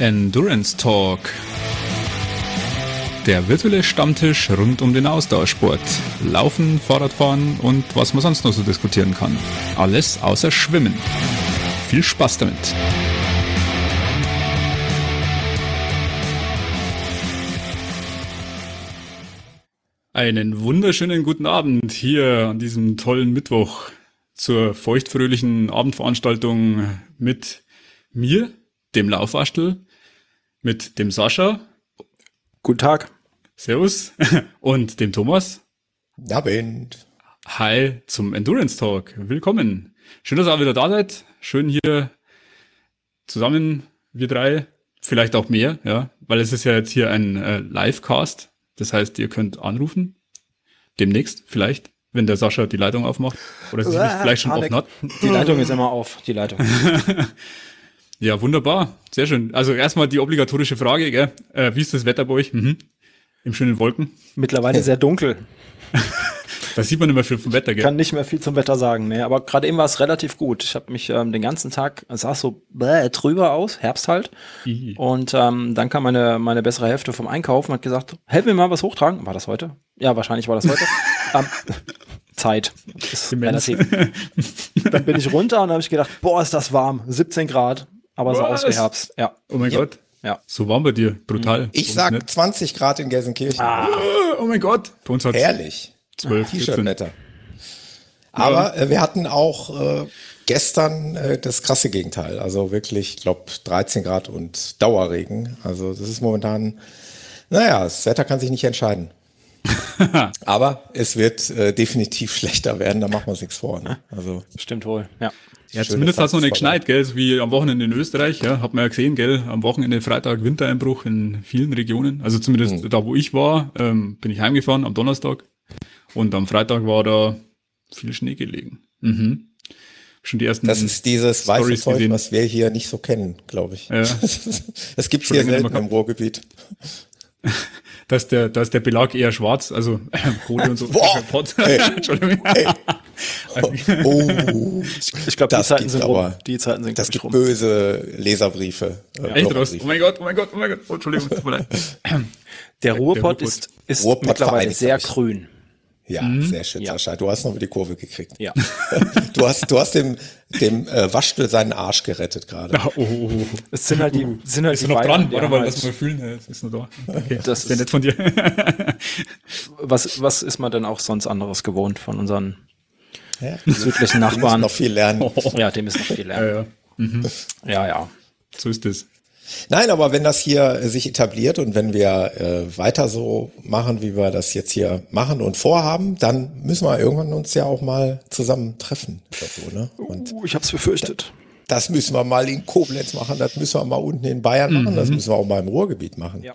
Endurance Talk. Der virtuelle Stammtisch rund um den Ausdauersport. Laufen, Fahrradfahren und was man sonst noch so diskutieren kann. Alles außer Schwimmen. Viel Spaß damit. Einen wunderschönen guten Abend hier an diesem tollen Mittwoch zur feuchtfröhlichen Abendveranstaltung mit mir, dem Laufwaschtel, mit dem Sascha. Guten Tag. Servus. Und dem Thomas. Abend. Hi zum Endurance Talk. Willkommen. Schön, dass ihr auch wieder da seid. Schön hier zusammen, wir drei. Vielleicht auch mehr, ja, weil es ist ja jetzt hier ein äh, Livecast. Das heißt, ihr könnt anrufen. Demnächst, vielleicht, wenn der Sascha die Leitung aufmacht. Oder sie vielleicht schon offen hat. Die Leitung ist immer auf, die Leitung. Ja, wunderbar. Sehr schön. Also erstmal die obligatorische Frage, gell? Äh, wie ist das Wetter bei euch? Mhm. Im schönen Wolken. Mittlerweile sehr dunkel. Da sieht man immer viel vom Wetter, gell? Kann nicht mehr viel zum Wetter sagen, ne? Aber gerade eben war es relativ gut. Ich habe mich ähm, den ganzen Tag, es sah so bäh, trüber aus, Herbst halt. Ih. Und ähm, dann kam meine, meine bessere Hälfte vom Einkaufen und hat gesagt, helf mir mal was hochtragen. War das heute? Ja, wahrscheinlich war das heute. ähm, Zeit. Ist relativ. Dann bin ich runter und habe ich gedacht, boah, ist das warm. 17 Grad. Aber sah aus wie Was? Herbst. Ja. Oh mein Ja. Gott. Ja. So warm bei dir. Brutal. Ich sag nicht. 20 Grad in Gelsenkirchen. Oh mein Gott. Bei uns hat Herrlich. 12, 14. T-Shirt-Wetter. Aber äh, wir hatten auch äh, gestern äh, das krasse Gegenteil. Also wirklich, ich glaube, 13 Grad und Dauerregen. Also das ist momentan, naja, das Wetter kann sich nicht entscheiden. Aber es wird äh, definitiv schlechter werden, da machen wir uns nichts vor. Ne? Also Stimmt wohl. Ja. Ja, zumindest hat es noch nicht geschneit, gell? So wie am Wochenende in Österreich, ja, hat man ja gesehen, gell? Am Wochenende Freitag Wintereinbruch in vielen Regionen. Also zumindest Mhm. da, wo ich war, ähm, bin ich heimgefahren am Donnerstag. Und am Freitag war da viel Schnee gelegen. Mhm. Schon die ersten. das ist dieses weiße Stories Zeug, gesehen. was wir hier nicht so kennen, glaube ich. Ja. Das gibt's Schon hier selten im Ruhrgebiet. Da ist der, da ist der Belag eher schwarz, also Kohle und so. Boah! Pot. Ey. Entschuldigung. Oh, Ich glaube, die Das Zeiten sind rum. aber- Die Zeiten sind, das gibt böse Leserbriefe. äh, Echt was? Bloggerbriefe. Oh mein Gott, oh mein Gott, oh mein Gott. Oh, Entschuldigung, tut mir leid. Der Ruhrpott Ruhrpott. ist, ist Ruhrpott mittlerweile sehr grün. Ja, Mhm. sehr schön, Ja. Sascha. Du hast noch die Kurve gekriegt. Ja. Du hast, du hast dem, dem äh, Waschtel seinen Arsch gerettet gerade. Oh, oh, oh. Es sind halt die, sind halt Ist die noch Bayern, dran? Warte mal, halt, lass mal fühlen. Ja, Es ist noch da. Okay. Das ist- nett von dir. was, was ist man denn auch sonst anderes gewohnt von unseren Ja. südlichen Du musst Nachbarn? noch viel lernen. Ja, dem ist noch viel ja, lernen. ja. Ja, ja. So ist es. Nein, aber wenn das hier äh, sich etabliert und wenn wir äh, weiter so machen, wie wir das jetzt hier machen und vorhaben, dann müssen wir irgendwann uns ja auch mal zusammen treffen. oder So, ne? Und Uh, ich hab's befürchtet. das müssen wir mal in Koblenz machen, das müssen wir mal unten in Bayern machen, das müssen wir auch mal im Ruhrgebiet machen. Ja.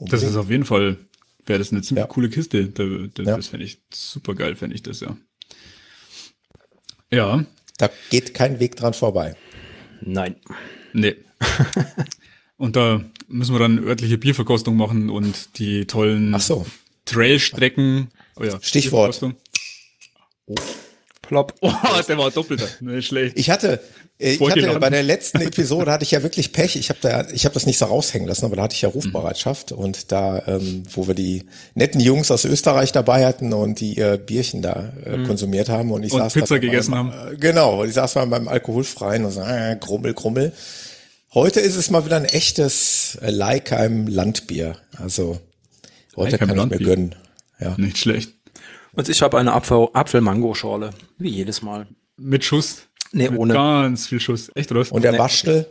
Das ist auf jeden Fall, wäre das eine ziemlich Ja. coole Kiste. Da, da, Ja. Das fände ich super geil, fände ich das, ja. Ja, Da geht kein Weg dran vorbei. Nein. nee. Und da müssen wir dann örtliche Bierverkostung machen und die tollen Ach so. Trailstrecken. Oh ja, Stichwort. Bierverkostung. Plopp. Oh, der war doppelter. Nicht schlecht. Ich hatte, äh, ich hatte bei der letzten Episode hatte ich ja wirklich Pech. Ich habe da, ich habe das nicht so raushängen lassen, aber da hatte ich ja Rufbereitschaft und da, ähm, wo wir die netten Jungs aus Österreich dabei hatten und die ihr Bierchen da äh, konsumiert haben und ich Und saß Pizza gegessen meinem, haben. Äh, genau, und ich saß mal beim alkoholfreien und so, äh, grummel, grummel. Heute ist es mal wieder ein echtes äh, Leikheim Landbier. Also heute Leikheim kann ich mir Landbier. gönnen. Ja. Nicht schlecht. Und ich habe eine Apfel- Apfel-Mango-Schorle. Wie jedes Mal. Mit Schuss. Nee, Mit ohne. Ganz viel Schuss. Echt, oder? Und der Waschtel,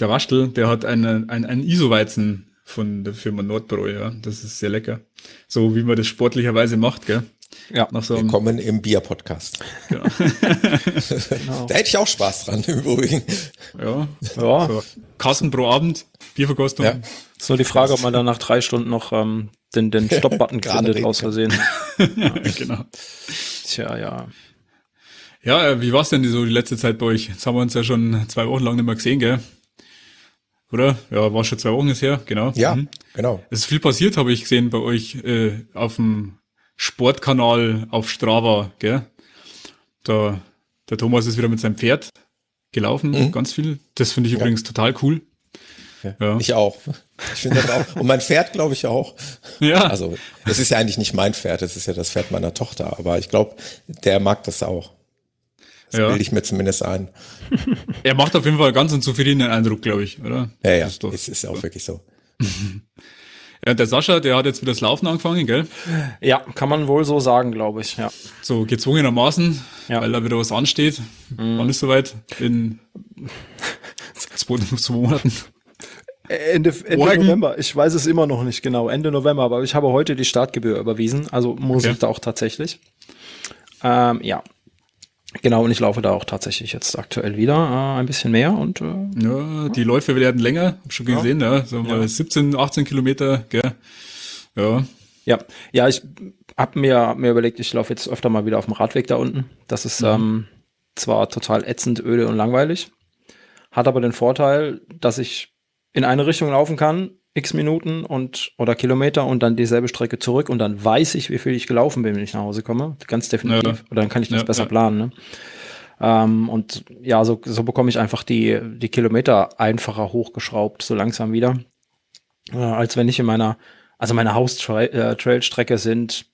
Der Waschtel, der hat einen, einen, einen ISO-Weizen von der Firma Nordbräu, ja. Das ist sehr lecker. So wie man das sportlicherweise macht, gell? Ja. Nach so willkommen im Bier-Podcast. genau. Da hätte ich auch Spaß dran, im Übrigen. ja. Ja. So, Kassen pro Abend, Bierverkostung. Ja. Ist nur die Frage, ob man dann nach drei Stunden noch ähm, den, den Stopp-Button Gerade findet, aus Versehen. genau. Tja, ja. Ja, äh, wie war's denn so die letzte Zeit bei euch? Jetzt haben wir uns ja schon zwei Wochen lang nicht mehr gesehen, gell? Oder? Ja, war schon zwei Wochen ist her, genau. Ja, Mhm. genau. Es ist viel passiert, habe ich gesehen bei euch äh, auf dem Sportkanal auf Strava, gell? Da, der Thomas ist wieder mit seinem Pferd gelaufen, ganz viel. Das finde ich übrigens total cool. Ja. Ich auch. Ich finde das auch. Und mein Pferd, glaube ich, auch. Ja. Also, das ist ja eigentlich nicht mein Pferd, das ist ja das Pferd meiner Tochter, aber ich glaube, der mag das auch. Das ja. bilde ich mir zumindest ein. Er macht auf jeden Fall ganz einen zufriedenen Eindruck, glaube ich, oder? Ja, ja, ist, doch, ist, ist auch wirklich so. Ja, der Sascha, der hat jetzt wieder das Laufen angefangen, gell? Ja, kann man wohl so sagen, glaube ich, ja. So gezwungenermaßen, ja. weil da wieder was ansteht. Mhm. Wann ist soweit? In zwei, zwei Monaten. Ende, Ende November. Ich weiß es immer noch nicht genau. Ende November, aber ich habe heute die Startgebühr überwiesen, also muss okay. ich da auch tatsächlich. Ähm, ja, Genau, und ich laufe da auch tatsächlich jetzt aktuell wieder äh, ein bisschen mehr und äh, ja, die Läufe werden länger, hab schon gesehen, ja, ja so ja. 17, 18 Kilometer, gell? Ja. Ja, ja, ich habe mir, mir überlegt, ich laufe jetzt öfter mal wieder auf dem Radweg da unten. Das ist mhm. ähm, zwar total ätzend, öde und langweilig, hat aber den Vorteil, dass ich in eine Richtung laufen kann, x Minuten und oder Kilometer und dann dieselbe Strecke zurück und dann weiß ich, wie viel ich gelaufen bin, wenn ich nach Hause komme. Ganz definitiv. Ja. Oder dann kann ich das ja, besser ja. planen. Ne? Ähm, und ja, so, so bekomme ich einfach die, die Kilometer einfacher hochgeschraubt, so langsam wieder. Äh, als wenn ich in meiner, also meine Haustrail-Strecke sind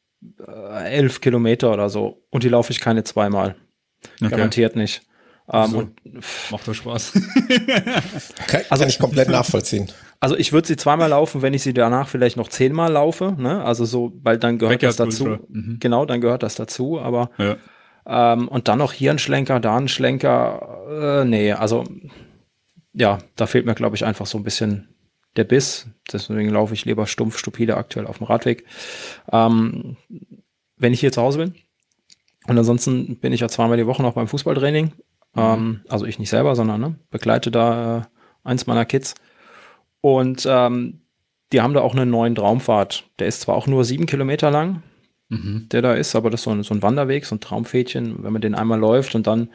äh, elf Kilometer oder so und die laufe ich keine zweimal. Okay. Garantiert nicht. Ähm, so. Macht doch Spaß. kann, also, kann ich komplett nachvollziehen. Also ich würde sie zweimal laufen, wenn ich sie danach vielleicht noch zehnmal laufe, ne? Also so, weil dann gehört Backyard das dazu. Mhm. Genau, dann gehört das dazu, aber ja. ähm, und dann noch hier ein Schlenker, da ein Schlenker, äh, nee, also ja, da fehlt mir, glaube ich, einfach so ein bisschen der Biss. Deswegen laufe ich lieber stumpf, stupide aktuell auf dem Radweg. Ähm, wenn ich hier zu Hause bin. Und ansonsten bin ich ja zweimal die Woche noch beim Fußballtraining. Mhm. Ähm, also ich nicht selber, sondern ne, begleite da äh, eins meiner Kids. Und ähm, die haben da auch einen neuen Traumfahrt. Der ist zwar auch nur sieben Kilometer lang, mhm. der da ist, aber das ist so ein, so ein Wanderweg, so ein Traumpfädchen. Wenn man den einmal läuft und dann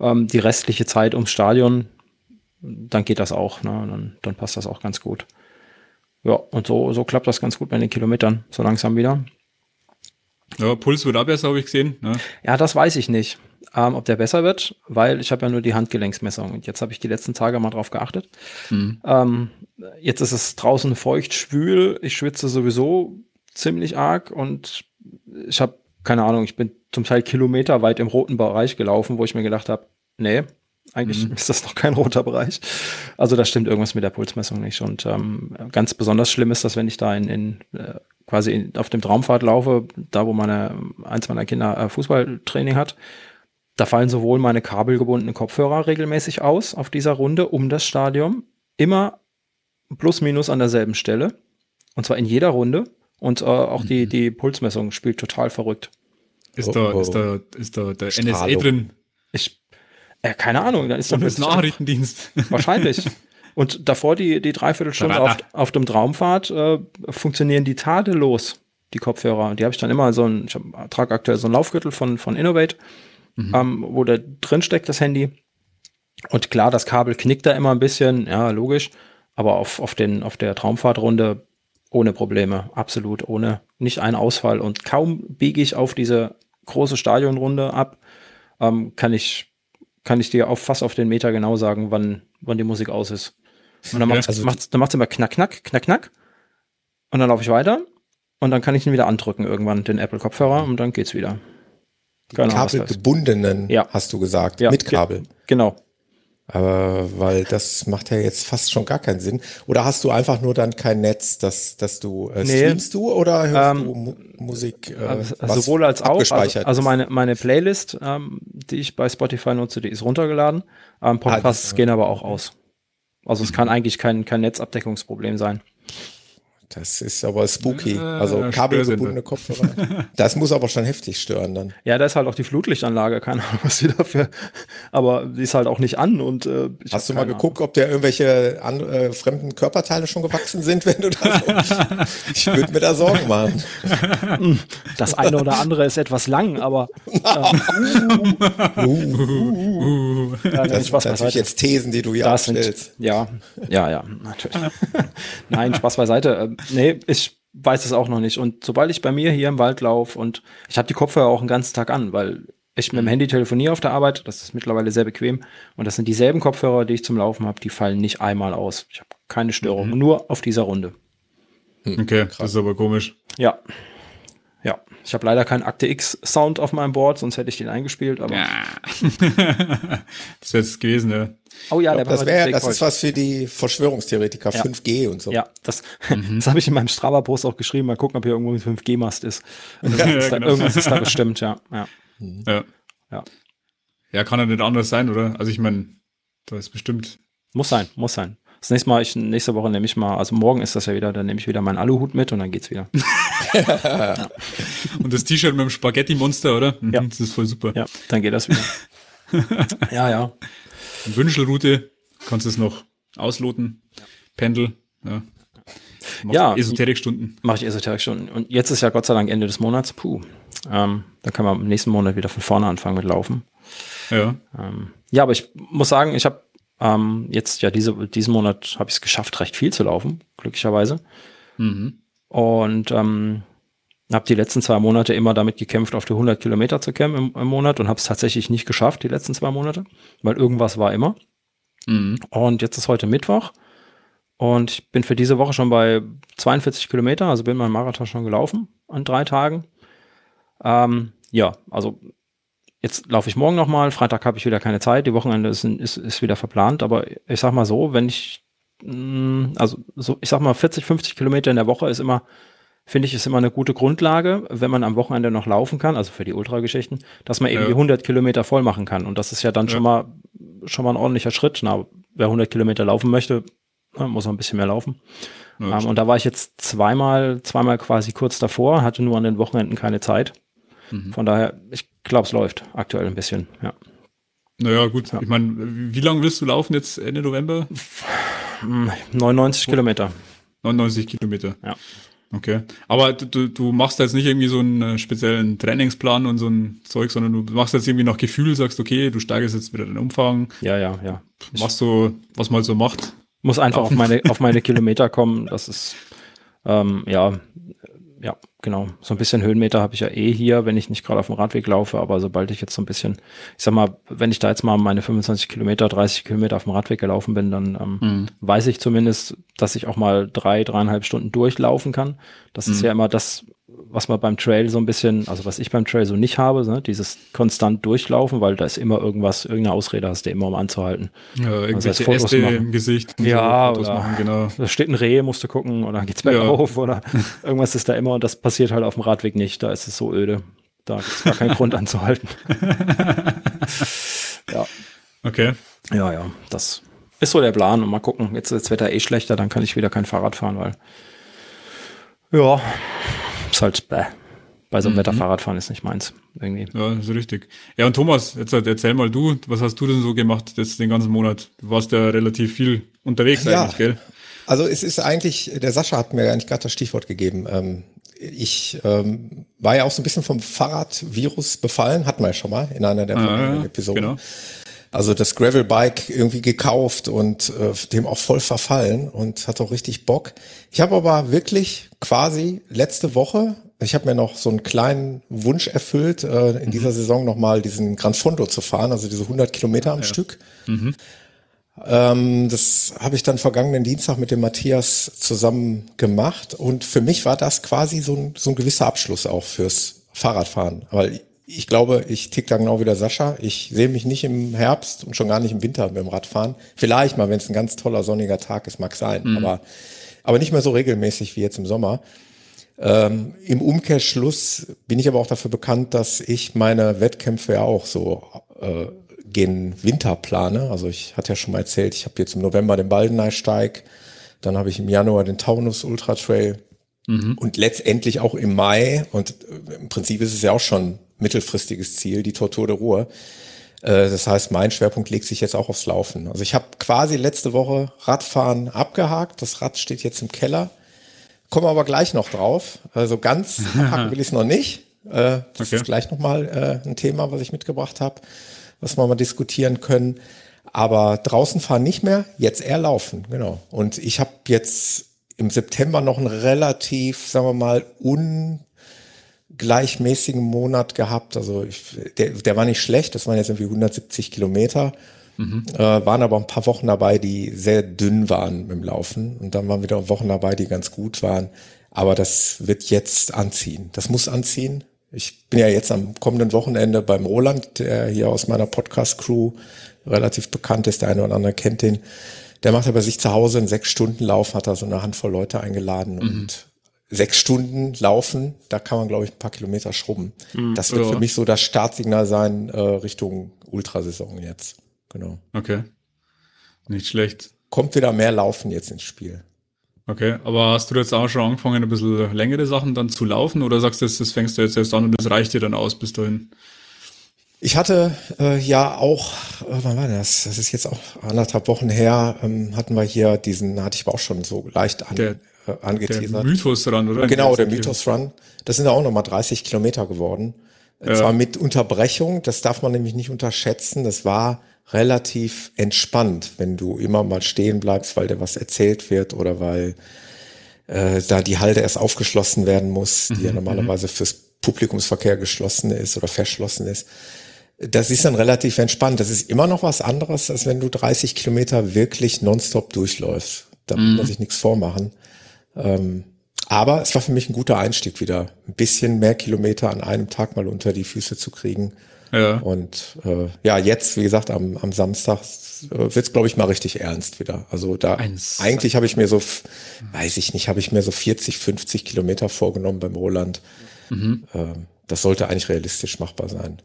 ähm, die restliche Zeit ums Stadion, dann geht das auch. Ne? Dann, dann passt das auch ganz gut. Ja, und so, so klappt das ganz gut bei den Kilometern, so langsam wieder. Ja, Puls wird auch besser, habe ich gesehen. Ne? Ja, das weiß ich nicht ähm, ob der besser wird, weil ich habe ja nur die Handgelenksmessung und jetzt habe ich die letzten Tage mal drauf geachtet. Mhm. Ähm, jetzt ist es draußen feucht, schwül, ich schwitze sowieso ziemlich arg und ich habe keine Ahnung, ich bin zum Teil kilometerweit im roten Bereich gelaufen, wo ich mir gedacht habe, nee, eigentlich mhm. ist das noch kein roter Bereich. Also da stimmt irgendwas mit der Pulsmessung nicht. Und ähm, ganz besonders schlimm ist das, wenn ich da in, in äh, quasi in, auf dem Traumfahrt laufe, da wo meine eins meiner Kinder äh, Fußballtraining hat da fallen sowohl meine kabelgebundenen Kopfhörer regelmäßig aus auf dieser Runde um das Stadion. Immer plus minus an derselben Stelle. Und zwar in jeder Runde. Und äh, auch mhm. die, die Pulsmessung spielt total verrückt. Ist, oh, da, oh. ist, da, ist da der Strahlung. NSA drin? Ich, äh, keine Ahnung. Da ist Und das Nachrichtendienst. Wahrscheinlich. Und davor die, die Dreiviertelstunde auf, auf dem Traumfahrt äh, funktionieren die tadellos, die Kopfhörer. Und die habe ich dann immer so ein, ich trage aktuell so ein Laufgürtel von, von Innovate mhm. ähm, wo da drin steckt, das Handy. Und klar, das Kabel knickt da immer ein bisschen, ja, logisch. Aber auf, auf, den, auf der Traumfahrtrunde ohne Probleme, absolut ohne, nicht ein Ausfall. Und kaum biege ich auf diese große Stadionrunde ab, ähm, kann ich, kann ich dir auf, fast auf den Meter genau sagen, wann, wann die Musik aus ist. Und dann macht es also, dann immer knack, knack, knack, knack. Und dann laufe ich weiter. Und dann kann ich ihn wieder andrücken irgendwann, den Apple-Kopfhörer, und dann geht's wieder. Die genau, kabelgebundenen, ja. hast du gesagt, ja, mit Kabel. Genau. Aber weil das macht ja jetzt fast schon gar keinen Sinn. Oder hast du einfach nur dann kein Netz, dass, dass du äh, nee. streamst du oder hörst ähm, du Mu Musik? Äh, also, sowohl als auch. Also, also, meine, meine Playlist, ähm, die ich bei Spotify nutze, die ist runtergeladen. Ähm, Podcasts ah, gehen aber auch aus. Also es kann eigentlich kein, kein Netzabdeckungsproblem sein. Das ist aber spooky. Also kabelgebundene Kopfhörer. Das muss aber schon heftig stören dann. Ja, da ist halt auch die Flutlichtanlage, keine Ahnung, was die dafür. Aber die ist halt auch nicht an und äh, Hast du mal geguckt, ob der irgendwelche an, äh, fremden Körperteile schon gewachsen sind, wenn du da so. ich würde mir da Sorgen machen. Das eine oder andere ist etwas lang, aber. Äh, uh, uh, uh, ja, das sind natürlich jetzt Thesen, die du hier das aufstellst. Sind, ja, ja, ja, natürlich. Nein, Spaß beiseite ähm, nee, ich weiß es auch noch nicht. Und sobald ich bei mir hier im Wald laufe und ich habe die Kopfhörer auch den ganzen Tag an, weil ich mit dem Handy telefoniere auf der Arbeit, das ist mittlerweile sehr bequem. Und das sind dieselben Kopfhörer, die ich zum Laufen habe, die fallen nicht einmal aus. Ich habe keine Störung, mhm. nur auf dieser Runde. Okay, Krass. das ist aber komisch. Ja. Ich habe leider keinen Akte X-Sound auf meinem Board, sonst hätte ich den eingespielt, aber. Ja. das wäre es gewesen, ja. Oh ja, glaub, das, wär, das ist was für die Verschwörungstheoretiker, ja. 5G und so. Ja, das, mhm. das habe ich in meinem Strava-Post auch geschrieben. Mal gucken, ob hier irgendwo ein 5G-Mast ist. Also ja, ist da, genau. Irgendwas ist da bestimmt, ja. Ja. Mhm. ja. ja. Ja, kann ja nicht anders sein, oder? Also ich meine, da ist bestimmt. Muss sein, muss sein. Das nächste Mal, ich, nächste Woche nehme ich mal, also morgen ist das ja wieder, dann nehme ich wieder meinen Aluhut mit und dann geht's wieder. ja. Und das T-Shirt mit dem Spaghetti-Monster, oder? Mhm, ja. Das ist voll super. Ja, dann geht das wieder. ja, ja. Wünschelroute, kannst du es noch ausloten. Pendel, ja. Machst ja, Esoterikstunden. Mache ich Esoterikstunden. Und jetzt ist ja Gott sei Dank Ende des Monats. Puh. Ähm, dann kann man im nächsten Monat wieder von vorne anfangen mit Laufen. Ja. Ähm, ja, aber ich muss sagen, ich habe ähm, jetzt ja diese, diesen Monat habe ich es geschafft, recht viel zu laufen, glücklicherweise. Mhm. Und ähm, habe die letzten zwei Monate immer damit gekämpft, auf die 100 Kilometer zu kämpfen im, im Monat und habe es tatsächlich nicht geschafft, die letzten zwei Monate, weil irgendwas war immer. Mhm. Und jetzt ist heute Mittwoch und ich bin für diese Woche schon bei 42 Kilometer, also bin mein Marathon schon gelaufen an drei Tagen. Ähm, ja, also Jetzt laufe ich morgen nochmal, Freitag habe ich wieder keine Zeit, die Wochenende ist, ist, ist wieder verplant, aber ich sag mal so, wenn ich, mm, also so, ich sag mal 40, 50 Kilometer in der Woche ist immer, finde ich, ist immer eine gute Grundlage, wenn man am Wochenende noch laufen kann, also für die Ultrageschichten, dass man eben ja. die 100 Kilometer voll machen kann. Und das ist ja dann ja. schon mal, schon mal ein ordentlicher Schritt. Na, wer 100 Kilometer laufen möchte, muss noch ein bisschen mehr laufen. Ja, um, ähm, und da war ich jetzt zweimal, zweimal quasi kurz davor, hatte nur an den Wochenenden keine Zeit. Mhm. Von daher, ich glaube, es läuft aktuell ein bisschen, ja. Naja, gut. Ja. Ich meine, wie lange willst du laufen jetzt Ende November? 99 Kilometer. 99 Kilometer. Ja. Okay. Aber du, du machst jetzt nicht irgendwie so einen äh, speziellen Trainingsplan und so ein Zeug, sondern du machst jetzt irgendwie nach Gefühl, sagst, okay, du steigerst jetzt wieder den Umfang. Ja, ja, ja. Machst so, was man halt so macht. Muss einfach auf meine, auf meine Kilometer kommen. Das ist, ähm, ja, ja, genau. So ein bisschen Höhenmeter habe ich ja eh hier, wenn ich nicht gerade auf dem Radweg laufe, aber sobald ich jetzt so ein bisschen, ich sag mal, wenn ich da jetzt mal meine 25 Kilometer, 30 Kilometer auf dem Radweg gelaufen bin, dann ähm, mhm. weiß ich zumindest, dass ich auch mal drei, dreieinhalb Stunden durchlaufen kann. Das mhm. ist ja immer das, was man beim Trail so ein bisschen, also was ich beim Trail so nicht habe, ne? dieses konstant durchlaufen, weil da ist immer irgendwas, irgendeine Ausrede hast du immer, um anzuhalten. Ja, also irgendwelche also Äste im Gesicht. Ja, so oder machen, genau. da steht ein Reh, musst du gucken, oder geht's bergauf, ja. oder irgendwas ist da immer und das passiert halt auf dem Radweg nicht, da ist es so öde. Da gibt es gar keinen Grund anzuhalten. ja. Okay. Ja, ja, das ist so der Plan und mal gucken. Jetzt ist das Wetter eh schlechter, dann kann ich wieder kein Fahrrad fahren, weil ja, ist halt bäh. Bei so einem mhm. Wetter Fahrradfahren ist nicht meins. Irgendwie. Ja, so richtig. Ja, und Thomas, jetzt halt erzähl mal du, was hast du denn so gemacht jetzt den ganzen Monat? Du warst ja relativ viel unterwegs ja, eigentlich, gell? Also es ist eigentlich, der Sascha hat mir eigentlich gerade das Stichwort gegeben. Ähm, ich ähm, war ja auch so ein bisschen vom Fahrradvirus befallen, hatten wir ja schon mal in einer der ah, ja, Episoden. Genau. Also das Gravelbike irgendwie gekauft und äh, dem auch voll verfallen und hat auch richtig Bock. Ich habe aber wirklich quasi letzte Woche, ich habe mir noch so einen kleinen Wunsch erfüllt, äh, in mhm. dieser Saison nochmal diesen Gran Fondo zu fahren, also diese 100 Kilometer am ja. Stück. Mhm. Ähm, das habe ich dann vergangenen Dienstag mit dem Matthias zusammen gemacht und für mich war das quasi so ein, so ein gewisser Abschluss auch fürs Fahrradfahren, weil ich glaube, ich tick da genau wie der Sascha. Ich sehe mich nicht im Herbst und schon gar nicht im Winter mit dem Radfahren. Vielleicht mal, wenn es ein ganz toller sonniger Tag ist, mag sein, mhm. aber, aber nicht mehr so regelmäßig wie jetzt im Sommer. Ähm, Im Umkehrschluss bin ich aber auch dafür bekannt, dass ich meine Wettkämpfe ja auch so äh, gen Winter plane. Also ich hatte ja schon mal erzählt, ich habe jetzt im November den Baldeneysteig, dann habe ich im Januar den Taunus Ultra Trail mhm. und letztendlich auch im Mai und äh, im Prinzip ist es ja auch schon mittelfristiges Ziel, die Tortur der Ruhr. Äh, das heißt, mein Schwerpunkt legt sich jetzt auch aufs Laufen. Also ich habe quasi letzte Woche Radfahren abgehakt. Das Rad steht jetzt im Keller. Komme aber gleich noch drauf. Also ganz abhaken will ich es noch nicht. Äh, das okay. ist gleich nochmal äh, ein Thema, was ich mitgebracht habe, was wir mal diskutieren können. Aber draußen fahren nicht mehr, jetzt eher laufen, genau. Und ich habe jetzt im September noch ein relativ, sagen wir mal, un gleichmäßigen Monat gehabt. Also ich, der, der war nicht schlecht, das waren jetzt irgendwie 170 Kilometer. Mhm. Äh, waren aber ein paar Wochen dabei, die sehr dünn waren dem Laufen. Und dann waren wieder Wochen dabei, die ganz gut waren. Aber das wird jetzt anziehen. Das muss anziehen. Ich bin ja jetzt am kommenden Wochenende beim Roland, der hier aus meiner Podcast-Crew relativ bekannt ist. Der eine oder andere kennt den. Der macht aber sich zu Hause einen Sechs-Stunden-Lauf, hat da so eine Handvoll Leute eingeladen mhm. und sechs Stunden laufen, da kann man, glaube ich, ein paar Kilometer schrubben. Mhm, das wird für mich so das Startsignal sein äh, Richtung Ultrasaison jetzt. Genau. Okay. Nicht schlecht. Kommt wieder mehr Laufen jetzt ins Spiel. Okay, aber hast du jetzt auch schon angefangen, ein bisschen längere Sachen dann zu laufen oder sagst du, das fängst du jetzt erst an und das reicht dir dann aus bis dahin? Ich hatte äh, ja auch, äh, wann war das? Das ist jetzt auch anderthalb Wochen her, ähm, hatten wir hier diesen, hatte ich aber auch schon so leicht an, der, äh, angeteasert. Der Mythos Run, oder? Genau, der Mythos Run. Das sind ja auch nochmal 30 Kilometer geworden. Ja. Zwar mit Unterbrechung, das darf man nämlich nicht unterschätzen. Das war relativ entspannt, wenn du immer mal stehen bleibst, weil dir was erzählt wird oder weil äh, da die Halde erst aufgeschlossen werden muss, die mhm, ja normalerweise fürs Publikumsverkehr geschlossen ist oder verschlossen ist. Das ist dann relativ entspannt. Das ist immer noch was anderes, als wenn du 30 Kilometer wirklich nonstop durchläufst. Da muss man mhm. sich nichts vormachen. Ähm, aber es war für mich ein guter Einstieg wieder, ein bisschen mehr Kilometer an einem Tag mal unter die Füße zu kriegen. Ja. Und äh, ja, jetzt, wie gesagt, am, am Samstag äh, wird's, glaube ich, mal richtig ernst wieder. Also da Eins. eigentlich habe ich mir so, weiß ich nicht, habe ich mir so 40, 50 Kilometer vorgenommen beim Roland. Mhm. Äh, das sollte eigentlich realistisch machbar sein.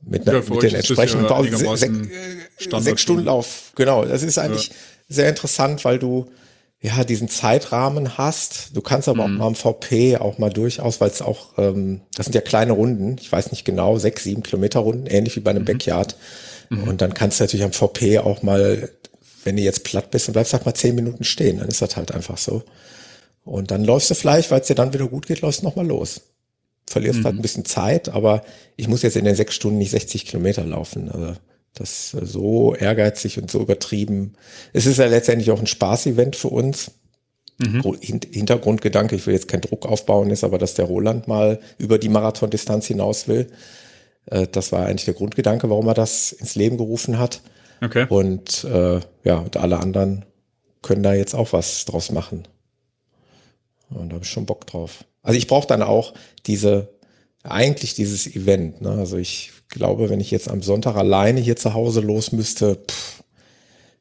Mit, ja, mit den entsprechenden Pausen. Sech, sechs Stunden Lauf, genau. Das ist eigentlich ja. sehr interessant, weil du ja, diesen Zeitrahmen hast. Du kannst aber mhm. auch mal am VP auch mal durchaus, weil es auch, ähm, das sind ja kleine Runden, ich weiß nicht genau, sechs, sieben Kilometer Runden, ähnlich wie bei einem mhm. Backyard. Mhm. Und dann kannst du natürlich am VP auch mal, wenn du jetzt platt bist und bleibst, sag mal zehn Minuten stehen, dann ist das halt einfach so. Und dann läufst du vielleicht, weil es dir dann wieder gut geht, läufst nochmal los. Verlierst halt mhm. ein bisschen Zeit, aber ich muss jetzt in den sechs Stunden nicht 60 Kilometer laufen. Also das so ehrgeizig und so übertrieben. Es ist ja letztendlich auch ein Spaß-Event für uns. Mhm. Hintergrundgedanke, ich will jetzt keinen Druck aufbauen, ist aber, dass der Roland mal über die Marathondistanz hinaus will. Äh, das war eigentlich der Grundgedanke, warum er das ins Leben gerufen hat. Okay. Und äh, ja, und alle anderen können da jetzt auch was draus machen. Und da habe ich schon Bock drauf. Also ich brauche dann auch diese, eigentlich dieses Event. Ne? Also ich glaube, wenn ich jetzt am Sonntag alleine hier zu Hause los müsste, pff,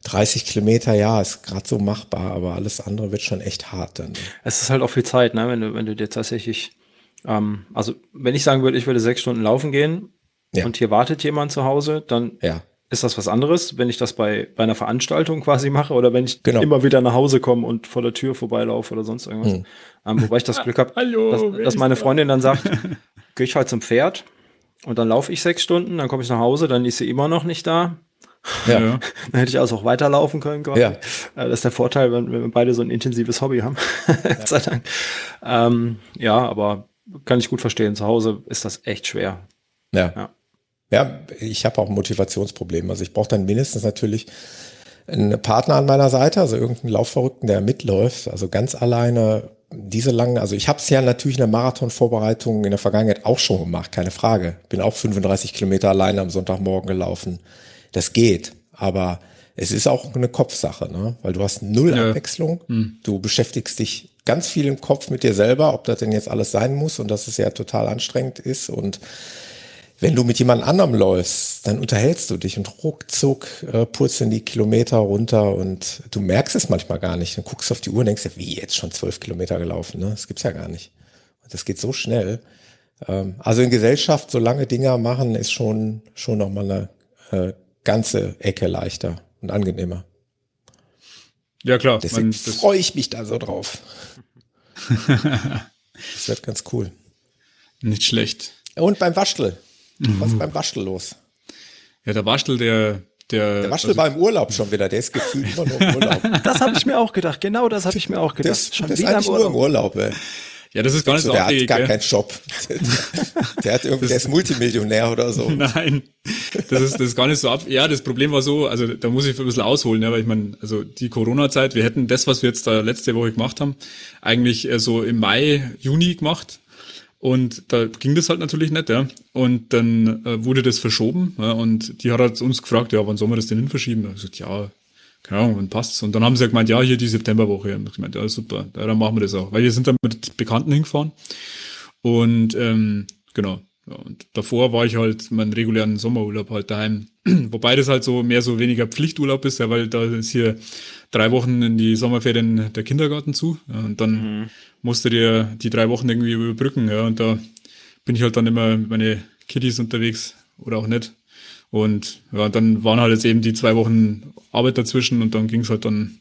30 Kilometer, ja, ist gerade so machbar, aber alles andere wird schon echt hart dann. Es ist halt auch viel Zeit, ne? wenn du, wenn du dir tatsächlich, ähm, also wenn ich sagen würde, ich würde sechs Stunden laufen gehen ja. und hier wartet jemand zu Hause, dann ja. ist das was anderes, wenn ich das bei, bei einer Veranstaltung quasi mache oder wenn ich genau. immer wieder nach Hause komme und vor der Tür vorbeilaufe oder sonst irgendwas. Hm. Ähm, wobei ich das Glück habe, dass, dass meine Freundin dann sagt, gehe ich halt zum Pferd und dann laufe ich sechs Stunden, dann komme ich nach Hause, dann ist sie immer noch nicht da. Ja. dann hätte ich also auch weiterlaufen können. Quasi. Ja. Äh, das ist der Vorteil, wenn, wenn wir beide so ein intensives Hobby haben. Gott sei Dank. Ähm, ja, aber kann ich gut verstehen. Zu Hause ist das echt schwer. Ja. Ja, ja ich habe auch ein Motivationsproblem. Also ich brauche dann mindestens natürlich einen Partner an meiner Seite, also irgendeinen Laufverrückten, der mitläuft. Also ganz alleine diese langen, also ich habe es ja natürlich in der Marathonvorbereitung in der Vergangenheit auch schon gemacht, keine Frage. Bin auch 35 Kilometer alleine am Sonntagmorgen gelaufen. Das geht, aber es ist auch eine Kopfsache, ne? weil du hast null ja. Abwechslung. Hm. Du beschäftigst dich ganz viel im Kopf mit dir selber, ob das denn jetzt alles sein muss und dass es ja total anstrengend ist und wenn du mit jemand anderem läufst, dann unterhältst du dich und ruckzuck äh, purzeln die Kilometer runter und du merkst es manchmal gar nicht. Dann guckst du auf die Uhr und denkst dir, wie jetzt schon zwölf Kilometer gelaufen, ne? Das gibt's ja gar nicht. Und das geht so schnell. Ähm, also in Gesellschaft so lange Dinger machen ist schon, schon nochmal eine äh, ganze Ecke leichter und angenehmer. Ja, klar. Deswegen freue ich mich da so drauf. das wird ganz cool. Nicht schlecht. Und beim Waschtel. Was ist beim Waschtel los? Ja, der Waschtel, der, der, der Waschel also, war im Urlaub schon wieder, der ist gefühlt immer noch im Urlaub. das habe ich mir auch gedacht, genau das habe ich mir auch gedacht. Das, schon das wieder ist eigentlich nur im Urlaub, ey. Ja, das ist gar nicht so, so Der hat gar keinen Job. Der, hat irgendwie, der ist Multimillionär oder so. Nein, das ist, das ist gar nicht so ab. Ja, das Problem war so, also da muss ich ein bisschen ausholen, ja, weil ich meine, also die Corona-Zeit, wir hätten das, was wir jetzt da letzte Woche gemacht haben, eigentlich äh, so im Mai, Juni gemacht Und da ging das halt natürlich nicht, ja. Und dann äh, wurde das verschoben, ja, und die hat halt uns gefragt, ja, wann soll man das denn hin verschieben? Ich gesagt, ja, keine Ahnung, wann passt's? Und dann haben sie ja gemeint, ja, hier die Septemberwoche. Und ich gemeint, ja, super, ja, dann machen wir das auch. Weil wir sind dann mit Bekannten hingefahren. Und ähm, genau. Ja, und davor war ich halt meinen regulären Sommerurlaub halt daheim. Wobei das halt so mehr so weniger Pflichturlaub ist, ja, weil da ist hier drei Wochen in die Sommerferien der Kindergarten zu. Ja, und dann mhm. musste dir die drei Wochen irgendwie überbrücken. Ja, und da bin ich halt dann immer mit meine Kiddies unterwegs oder auch nicht. Und ja, dann waren halt jetzt eben die zwei Wochen Arbeit dazwischen und dann ging es halt dann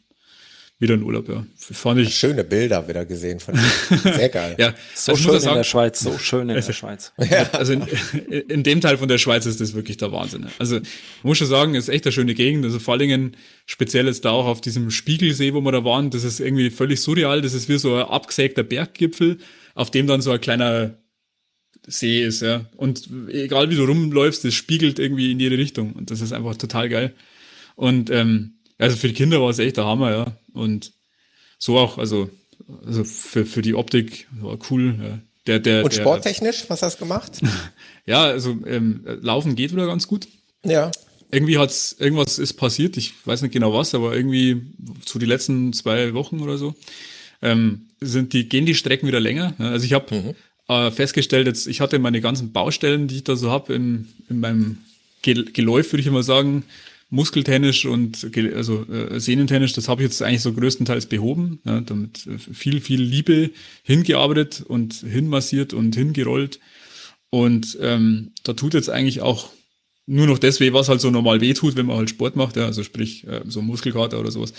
wieder in Urlaub, ja. Fand ich. Schöne Bilder wieder gesehen von dir. Sehr geil. ja, so also schön in der Schweiz, so schön in der Schweiz. Ja. Also in, in, dem Teil von der Schweiz ist das wirklich der Wahnsinn. Also, muss schon sagen, ist echt eine schöne Gegend. Also vor allen Dingen speziell jetzt da auch auf diesem Spiegelsee, wo wir da waren, das ist irgendwie völlig surreal. Das ist wie so ein abgesägter Berggipfel, auf dem dann so ein kleiner See ist, ja. Und egal wie du rumläufst, das spiegelt irgendwie in jede Richtung. Und das ist einfach total geil. Und ähm, also für die Kinder war es echt der Hammer, ja. Und so auch, also, also für, für die Optik war cool. Ja. Der, der, Und sporttechnisch, der, was hast du gemacht? ja, also ähm, Laufen geht wieder ganz gut. Ja. Irgendwie hat's, irgendwas ist passiert, ich weiß nicht genau was, aber irgendwie so die letzten zwei Wochen oder so, ähm, sind die, gehen die Strecken wieder länger. Also ich habe mhm äh, festgestellt, jetzt, ich hatte meine ganzen Baustellen, die ich da so habe in, in meinem Geläuf, würde ich immer sagen, muskeltennisch und also äh, sehnentennisch, das habe ich jetzt eigentlich so größtenteils behoben, ja, damit äh, viel, viel Liebe hingearbeitet und hinmassiert und hingerollt. Und ähm, da tut jetzt eigentlich auch nur noch das weh, was halt so normal weh tut, wenn man halt Sport macht, ja, also sprich äh, so Muskelkater oder sowas.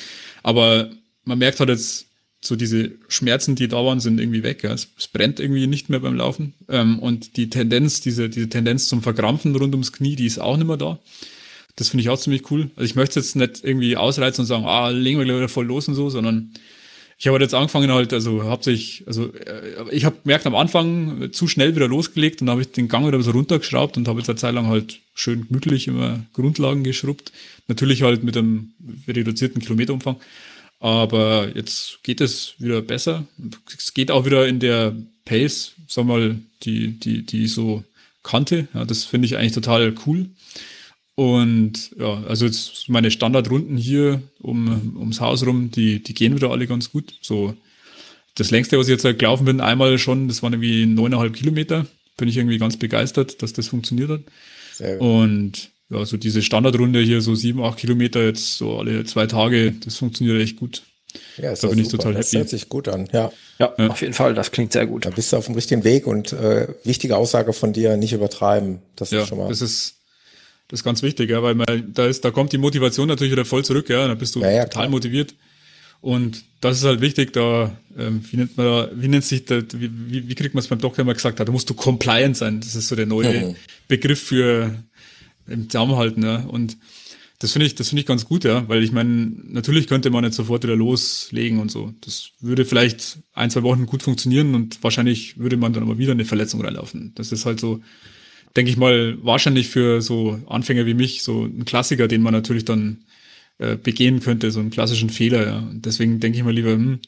Aber man merkt halt jetzt, so diese Schmerzen, die da waren, sind irgendwie weg. Ja. Es, es brennt irgendwie nicht mehr beim Laufen. Ähm, und die Tendenz, diese, diese Tendenz zum Verkrampfen rund ums Knie, die ist auch nicht mehr da. Das finde ich auch ziemlich cool. Also ich möchte jetzt nicht irgendwie ausreizen und sagen, ah, legen wir gleich wieder voll los und so, sondern ich habe halt jetzt angefangen halt, also hauptsächlich, also äh, ich habe gemerkt am Anfang zu schnell wieder losgelegt und habe ich den Gang wieder so runtergeschraubt und habe jetzt eine Zeit lang halt schön gemütlich immer Grundlagen geschrubbt. Natürlich halt mit einem reduzierten Kilometerumfang. Aber jetzt geht es wieder besser. Es geht auch wieder in der Pace, sag mal, die, die, die so kannte. Ja, das finde ich eigentlich total cool. Und ja, also jetzt meine Standardrunden hier um, ums Haus rum, die, die gehen wieder alle ganz gut. So das längste, was ich jetzt halt gelaufen bin, einmal schon, das waren irgendwie neuneinhalb Kilometer. Bin ich irgendwie ganz begeistert, dass das funktioniert hat. Sehr gut. Und ja, so diese Standardrunde hier, so sieben, acht Kilometer jetzt so alle zwei Tage, das funktioniert echt gut. Ja, ist da bin super. ich total happy. Das hört sich gut an, ja. ja. ja. auf jeden Fall, das klingt sehr gut. Da bist du auf dem richtigen Weg und äh, wichtige Aussage von dir, nicht übertreiben. Das ja, ist schon mal. Das ist, das ist ganz wichtig, ja, weil man, da ist, da kommt die Motivation natürlich wieder voll zurück, ja, da bist du ja, ja, total klar. motiviert. Und das ist halt wichtig, da, ähm, wie nennt man da, wie nennt sich da, wie, wie kriegt man es beim Doktor immer gesagt, da musst du compliant sein. Das ist so der neue mhm. Begriff für im Zaum halten, ja. Und das finde ich, das finde ich ganz gut, ja, weil ich meine, natürlich könnte man jetzt sofort wieder loslegen und so. Das würde vielleicht ein, zwei Wochen gut funktionieren und wahrscheinlich würde man dann aber wieder eine Verletzung reinlaufen. Das ist halt so, denke ich mal, wahrscheinlich für so Anfänger wie mich so ein Klassiker, den man natürlich dann äh, begehen könnte, so einen klassischen Fehler, ja. Und deswegen denke ich mal lieber, hm,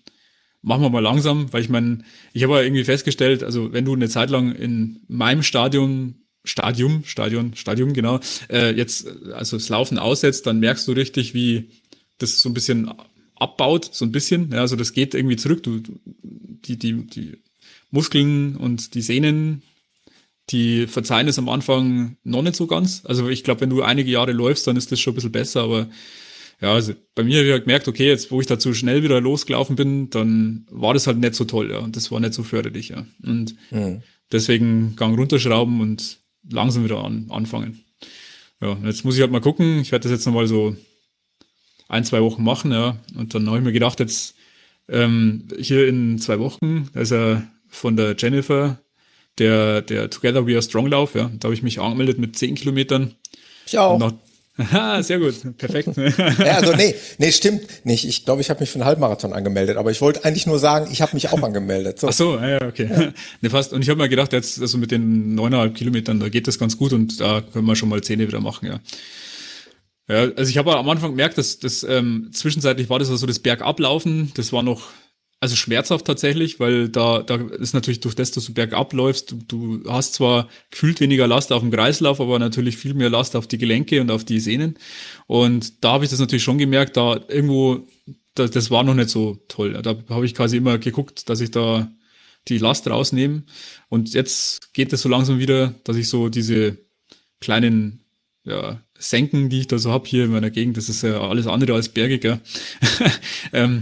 machen wir mal langsam, weil ich meine, ich habe ja irgendwie festgestellt, also wenn du eine Zeit lang in meinem Stadion Stadium, Stadion, Stadium, genau, äh, jetzt also das Laufen aussetzt, dann merkst du richtig, wie das so ein bisschen abbaut, so ein bisschen. Ja, also das geht irgendwie zurück. Du, die, die, die Muskeln und die Sehnen, die verzeihen es am Anfang noch nicht so ganz. Also ich glaube, wenn du einige Jahre läufst, dann ist das schon ein bisschen besser, aber ja, also bei mir habe ich halt gemerkt, okay, jetzt wo ich dazu schnell wieder losgelaufen bin, dann war das halt nicht so toll, ja, und das war nicht so förderlich, ja. Und mhm. deswegen Gang runterschrauben und langsam wieder an, anfangen. Ja, jetzt muss ich halt mal gucken. Ich werde das jetzt nochmal so ein, zwei Wochen machen, ja. Und dann habe ich mir gedacht, jetzt ähm, hier in zwei Wochen, da ist ja von der Jennifer, der, der Together We Are Strong Lauf, ja. Da habe ich mich angemeldet mit zehn Kilometern. Ich auch. Nach, Aha, sehr gut, perfekt. ja, also nee, nee, stimmt nicht. Ich glaube, ich habe mich für einen Halbmarathon angemeldet, aber ich wollte eigentlich nur sagen, ich habe mich auch angemeldet. So. Ach so, ja, okay. Ja. Ne, fast. Und ich habe mir gedacht, jetzt also mit den neuneinhalb Kilometern, da geht das ganz gut und da können wir schon mal Zähne wieder machen, ja. Ja, also ich habe am Anfang gemerkt, dass das ähm, zwischenzeitlich war das also das Bergablaufen, das war noch also schmerzhaft tatsächlich, weil da, da ist natürlich durch das, dass du bergab läufst, du, du hast zwar gefühlt weniger Last auf dem Kreislauf, aber natürlich viel mehr Last auf die Gelenke und auf die Sehnen. Und da habe ich das natürlich schon gemerkt, da irgendwo, das, das war noch nicht so toll. Da habe ich quasi immer geguckt, dass ich da die Last rausnehme. Und jetzt geht es so langsam wieder, dass ich so diese kleinen ja, Senken, die ich da so hab hier in meiner Gegend, das ist ja alles andere als bergiger, ähm,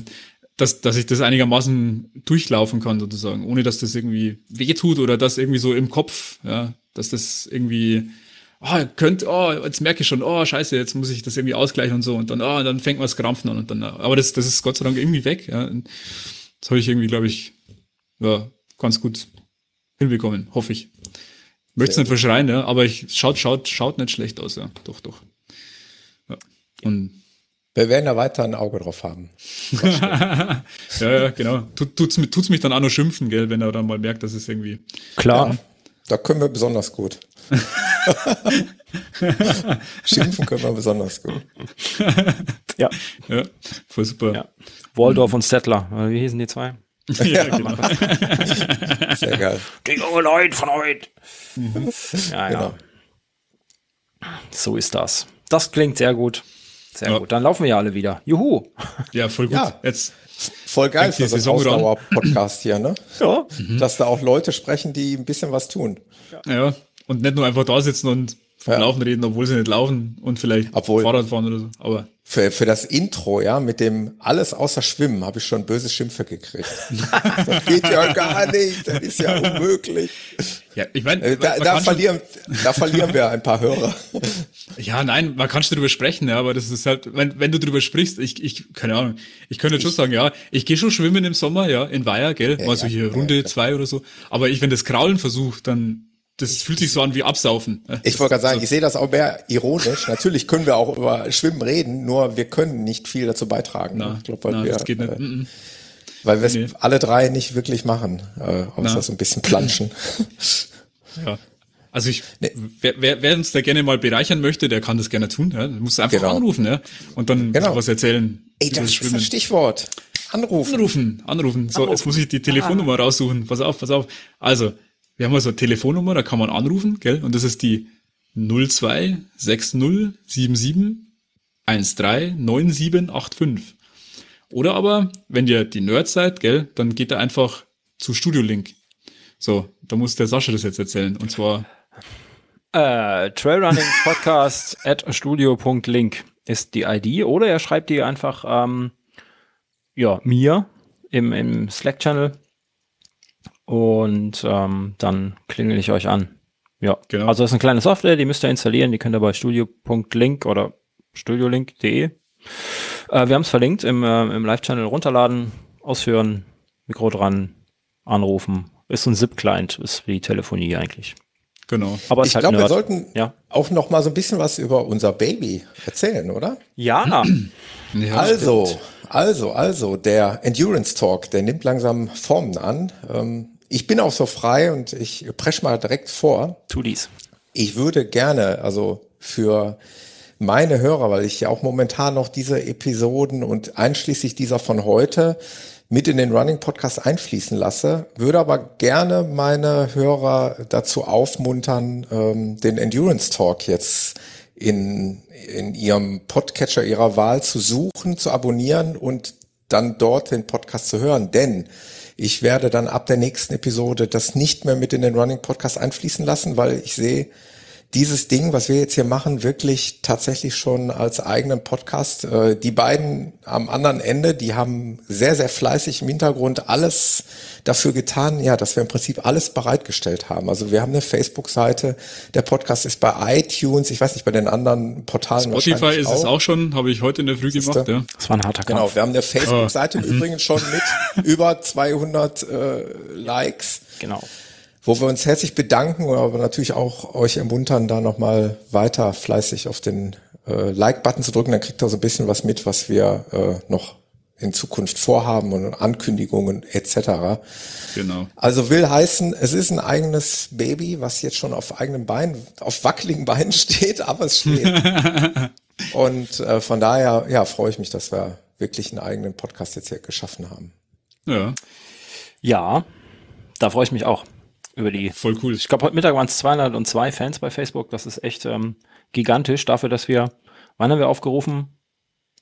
dass, dass ich das einigermaßen durchlaufen kann, sozusagen, ohne dass das irgendwie wehtut oder dass irgendwie so im Kopf, ja, dass das irgendwie, oh, könnt, oh, jetzt merke ich schon, oh, scheiße, jetzt muss ich das irgendwie ausgleichen und so und dann, oh, dann fängt man das Krampfen an und dann, aber das, das ist Gott sei Dank irgendwie weg, ja. Das habe ich irgendwie, glaube ich, ja, ganz gut hinbekommen, hoffe ich. Möchte es nicht verschreien, ja, aber ich schaut, schaut, schaut nicht schlecht aus, ja. Doch, doch. Ja. Und wir werden da weiter ein Auge drauf haben. ja, ja, genau. Tut, tut's, tut's mich dann auch noch schimpfen, gell, wenn er dann mal merkt, dass es irgendwie. Klar. Ja. Da können wir besonders gut. Schimpfen können wir besonders gut. ja. Ja, voll super. Ja. Waldorf und Settler. Wie hießen die zwei? ja, genau. Sehr geil. Die junge Leute von heute. Mhm. Ja, genau. ja. So ist das. Das klingt sehr gut. Sehr ja. gut. Dann laufen wir ja alle wieder. Juhu. Ja, voll gut. Ja. Jetzt voll geil für so einen Ausdauer-Podcast hier, ne? ja. Mhm. Dass da auch Leute sprechen, die ein bisschen was tun. Ja. ja. Und nicht nur einfach da sitzen und ja. Laufen reden, obwohl sie nicht laufen und vielleicht obwohl, Fahrrad fahren oder so. Aber für, für das Intro, ja, mit dem alles außer Schwimmen, habe ich schon böse Schimpfe gekriegt. das geht ja gar nicht, das ist ja unmöglich. Ja, ich meine, äh, da, da verlieren, da verlieren wir ein paar Hörer. Ja, nein, man kann schon drüber sprechen, ja, aber das ist halt, wenn, wenn du drüber sprichst, ich, ich, keine Ahnung, ich könnte schon sagen, ja, ich gehe schon schwimmen im Sommer, ja, in Weiher, gell, ja, mal so hier ja, Runde ja, zwei oder so, aber ich, wenn das Kraulen versuche, dann das fühlt sich so an wie Absaufen. Ich wollte gerade sagen, ich sehe das auch mehr ironisch. Natürlich können wir auch über Schwimmen reden, nur wir können nicht viel dazu beitragen. Na, ich glaub, weil na, wir, das geht nicht. Äh, weil wir es nee. alle drei nicht wirklich machen, äh, außer so ein bisschen planschen. Ja. Also ich, nee. wer, wer, wer uns da gerne mal bereichern möchte, der kann das gerne tun. Ja? Du musst einfach genau. anrufen, ja, und dann genau. was erzählen. Ey, das, das ist das Stichwort. Anrufen. Anrufen, anrufen. So, anrufen. jetzt muss ich die Telefonnummer ah. raussuchen. Pass auf, pass auf. Also, wir haben also eine Telefonnummer, da kann man anrufen, gell? Und das ist die 026077 139785. Oder aber, wenn ihr die Nerds seid, gell, dann geht ihr einfach zu Studio Link. So, da muss der Sascha das jetzt erzählen. Und zwar äh, Trailrunning Podcast at studio.link ist die ID. Oder er schreibt die einfach ähm, ja, mir im, im Slack-Channel und ähm, dann klingel ich euch an. Ja, genau. Also das ist eine kleine Software, die müsst ihr installieren. Die könnt ihr bei studio.link oder studiolink.de. Äh, wir haben es verlinkt im, äh, im Live-Channel runterladen, ausführen, Mikro dran, anrufen. Ist so ein ZIP-Client, ist wie Telefonie eigentlich. Genau. Aber ich halt glaube, wir sollten ja. auch noch mal so ein bisschen was über unser Baby erzählen, oder? Ja. ja also, stimmt. also, also, der Endurance Talk, der nimmt langsam Formen an. Ähm, ich bin auch so frei und ich presche mal direkt vor. Tu dies. Ich würde gerne, also für meine Hörer, weil ich ja auch momentan noch diese Episoden und einschließlich dieser von heute mit in den Running Podcast einfließen lasse, würde aber gerne meine Hörer dazu aufmuntern, ähm, den Endurance Talk jetzt in, in ihrem Podcatcher ihrer Wahl zu suchen, zu abonnieren und dann dort den Podcast zu hören. Denn ich werde dann ab der nächsten Episode das nicht mehr mit in den Running Podcast einfließen lassen, weil ich sehe, dieses Ding, was wir jetzt hier machen, wirklich tatsächlich schon als eigenen Podcast. Äh, die beiden am anderen Ende, die haben sehr, sehr fleißig im Hintergrund alles dafür getan, ja, dass wir im Prinzip alles bereitgestellt haben. Also wir haben eine Facebook-Seite, der Podcast ist bei iTunes, ich weiß nicht, bei den anderen Portalen. Spotify ist auch. es auch schon, habe ich heute in der Früh gemacht, ja. Das war ein harter Kampf. Genau, wir haben eine Facebook-Seite oh. übrigens schon mit über 200 äh, Likes. Genau wo wir uns herzlich bedanken, aber natürlich auch euch ermuntern, da nochmal weiter fleißig auf den äh, Like-Button zu drücken. Dann kriegt ihr so ein bisschen was mit, was wir äh, noch in Zukunft vorhaben und Ankündigungen etc. Genau. Also will heißen, es ist ein eigenes Baby, was jetzt schon auf eigenen Beinen, auf wackeligen Beinen steht, aber es steht. und äh, von daher, ja, freue ich mich, dass wir wirklich einen eigenen Podcast jetzt hier geschaffen haben. Ja. Ja, da freue ich mich auch über die. Voll cool. Ich glaube, heute Mittag waren es 202 Fans bei Facebook. Das ist echt ähm, gigantisch dafür, dass wir, wann haben wir aufgerufen?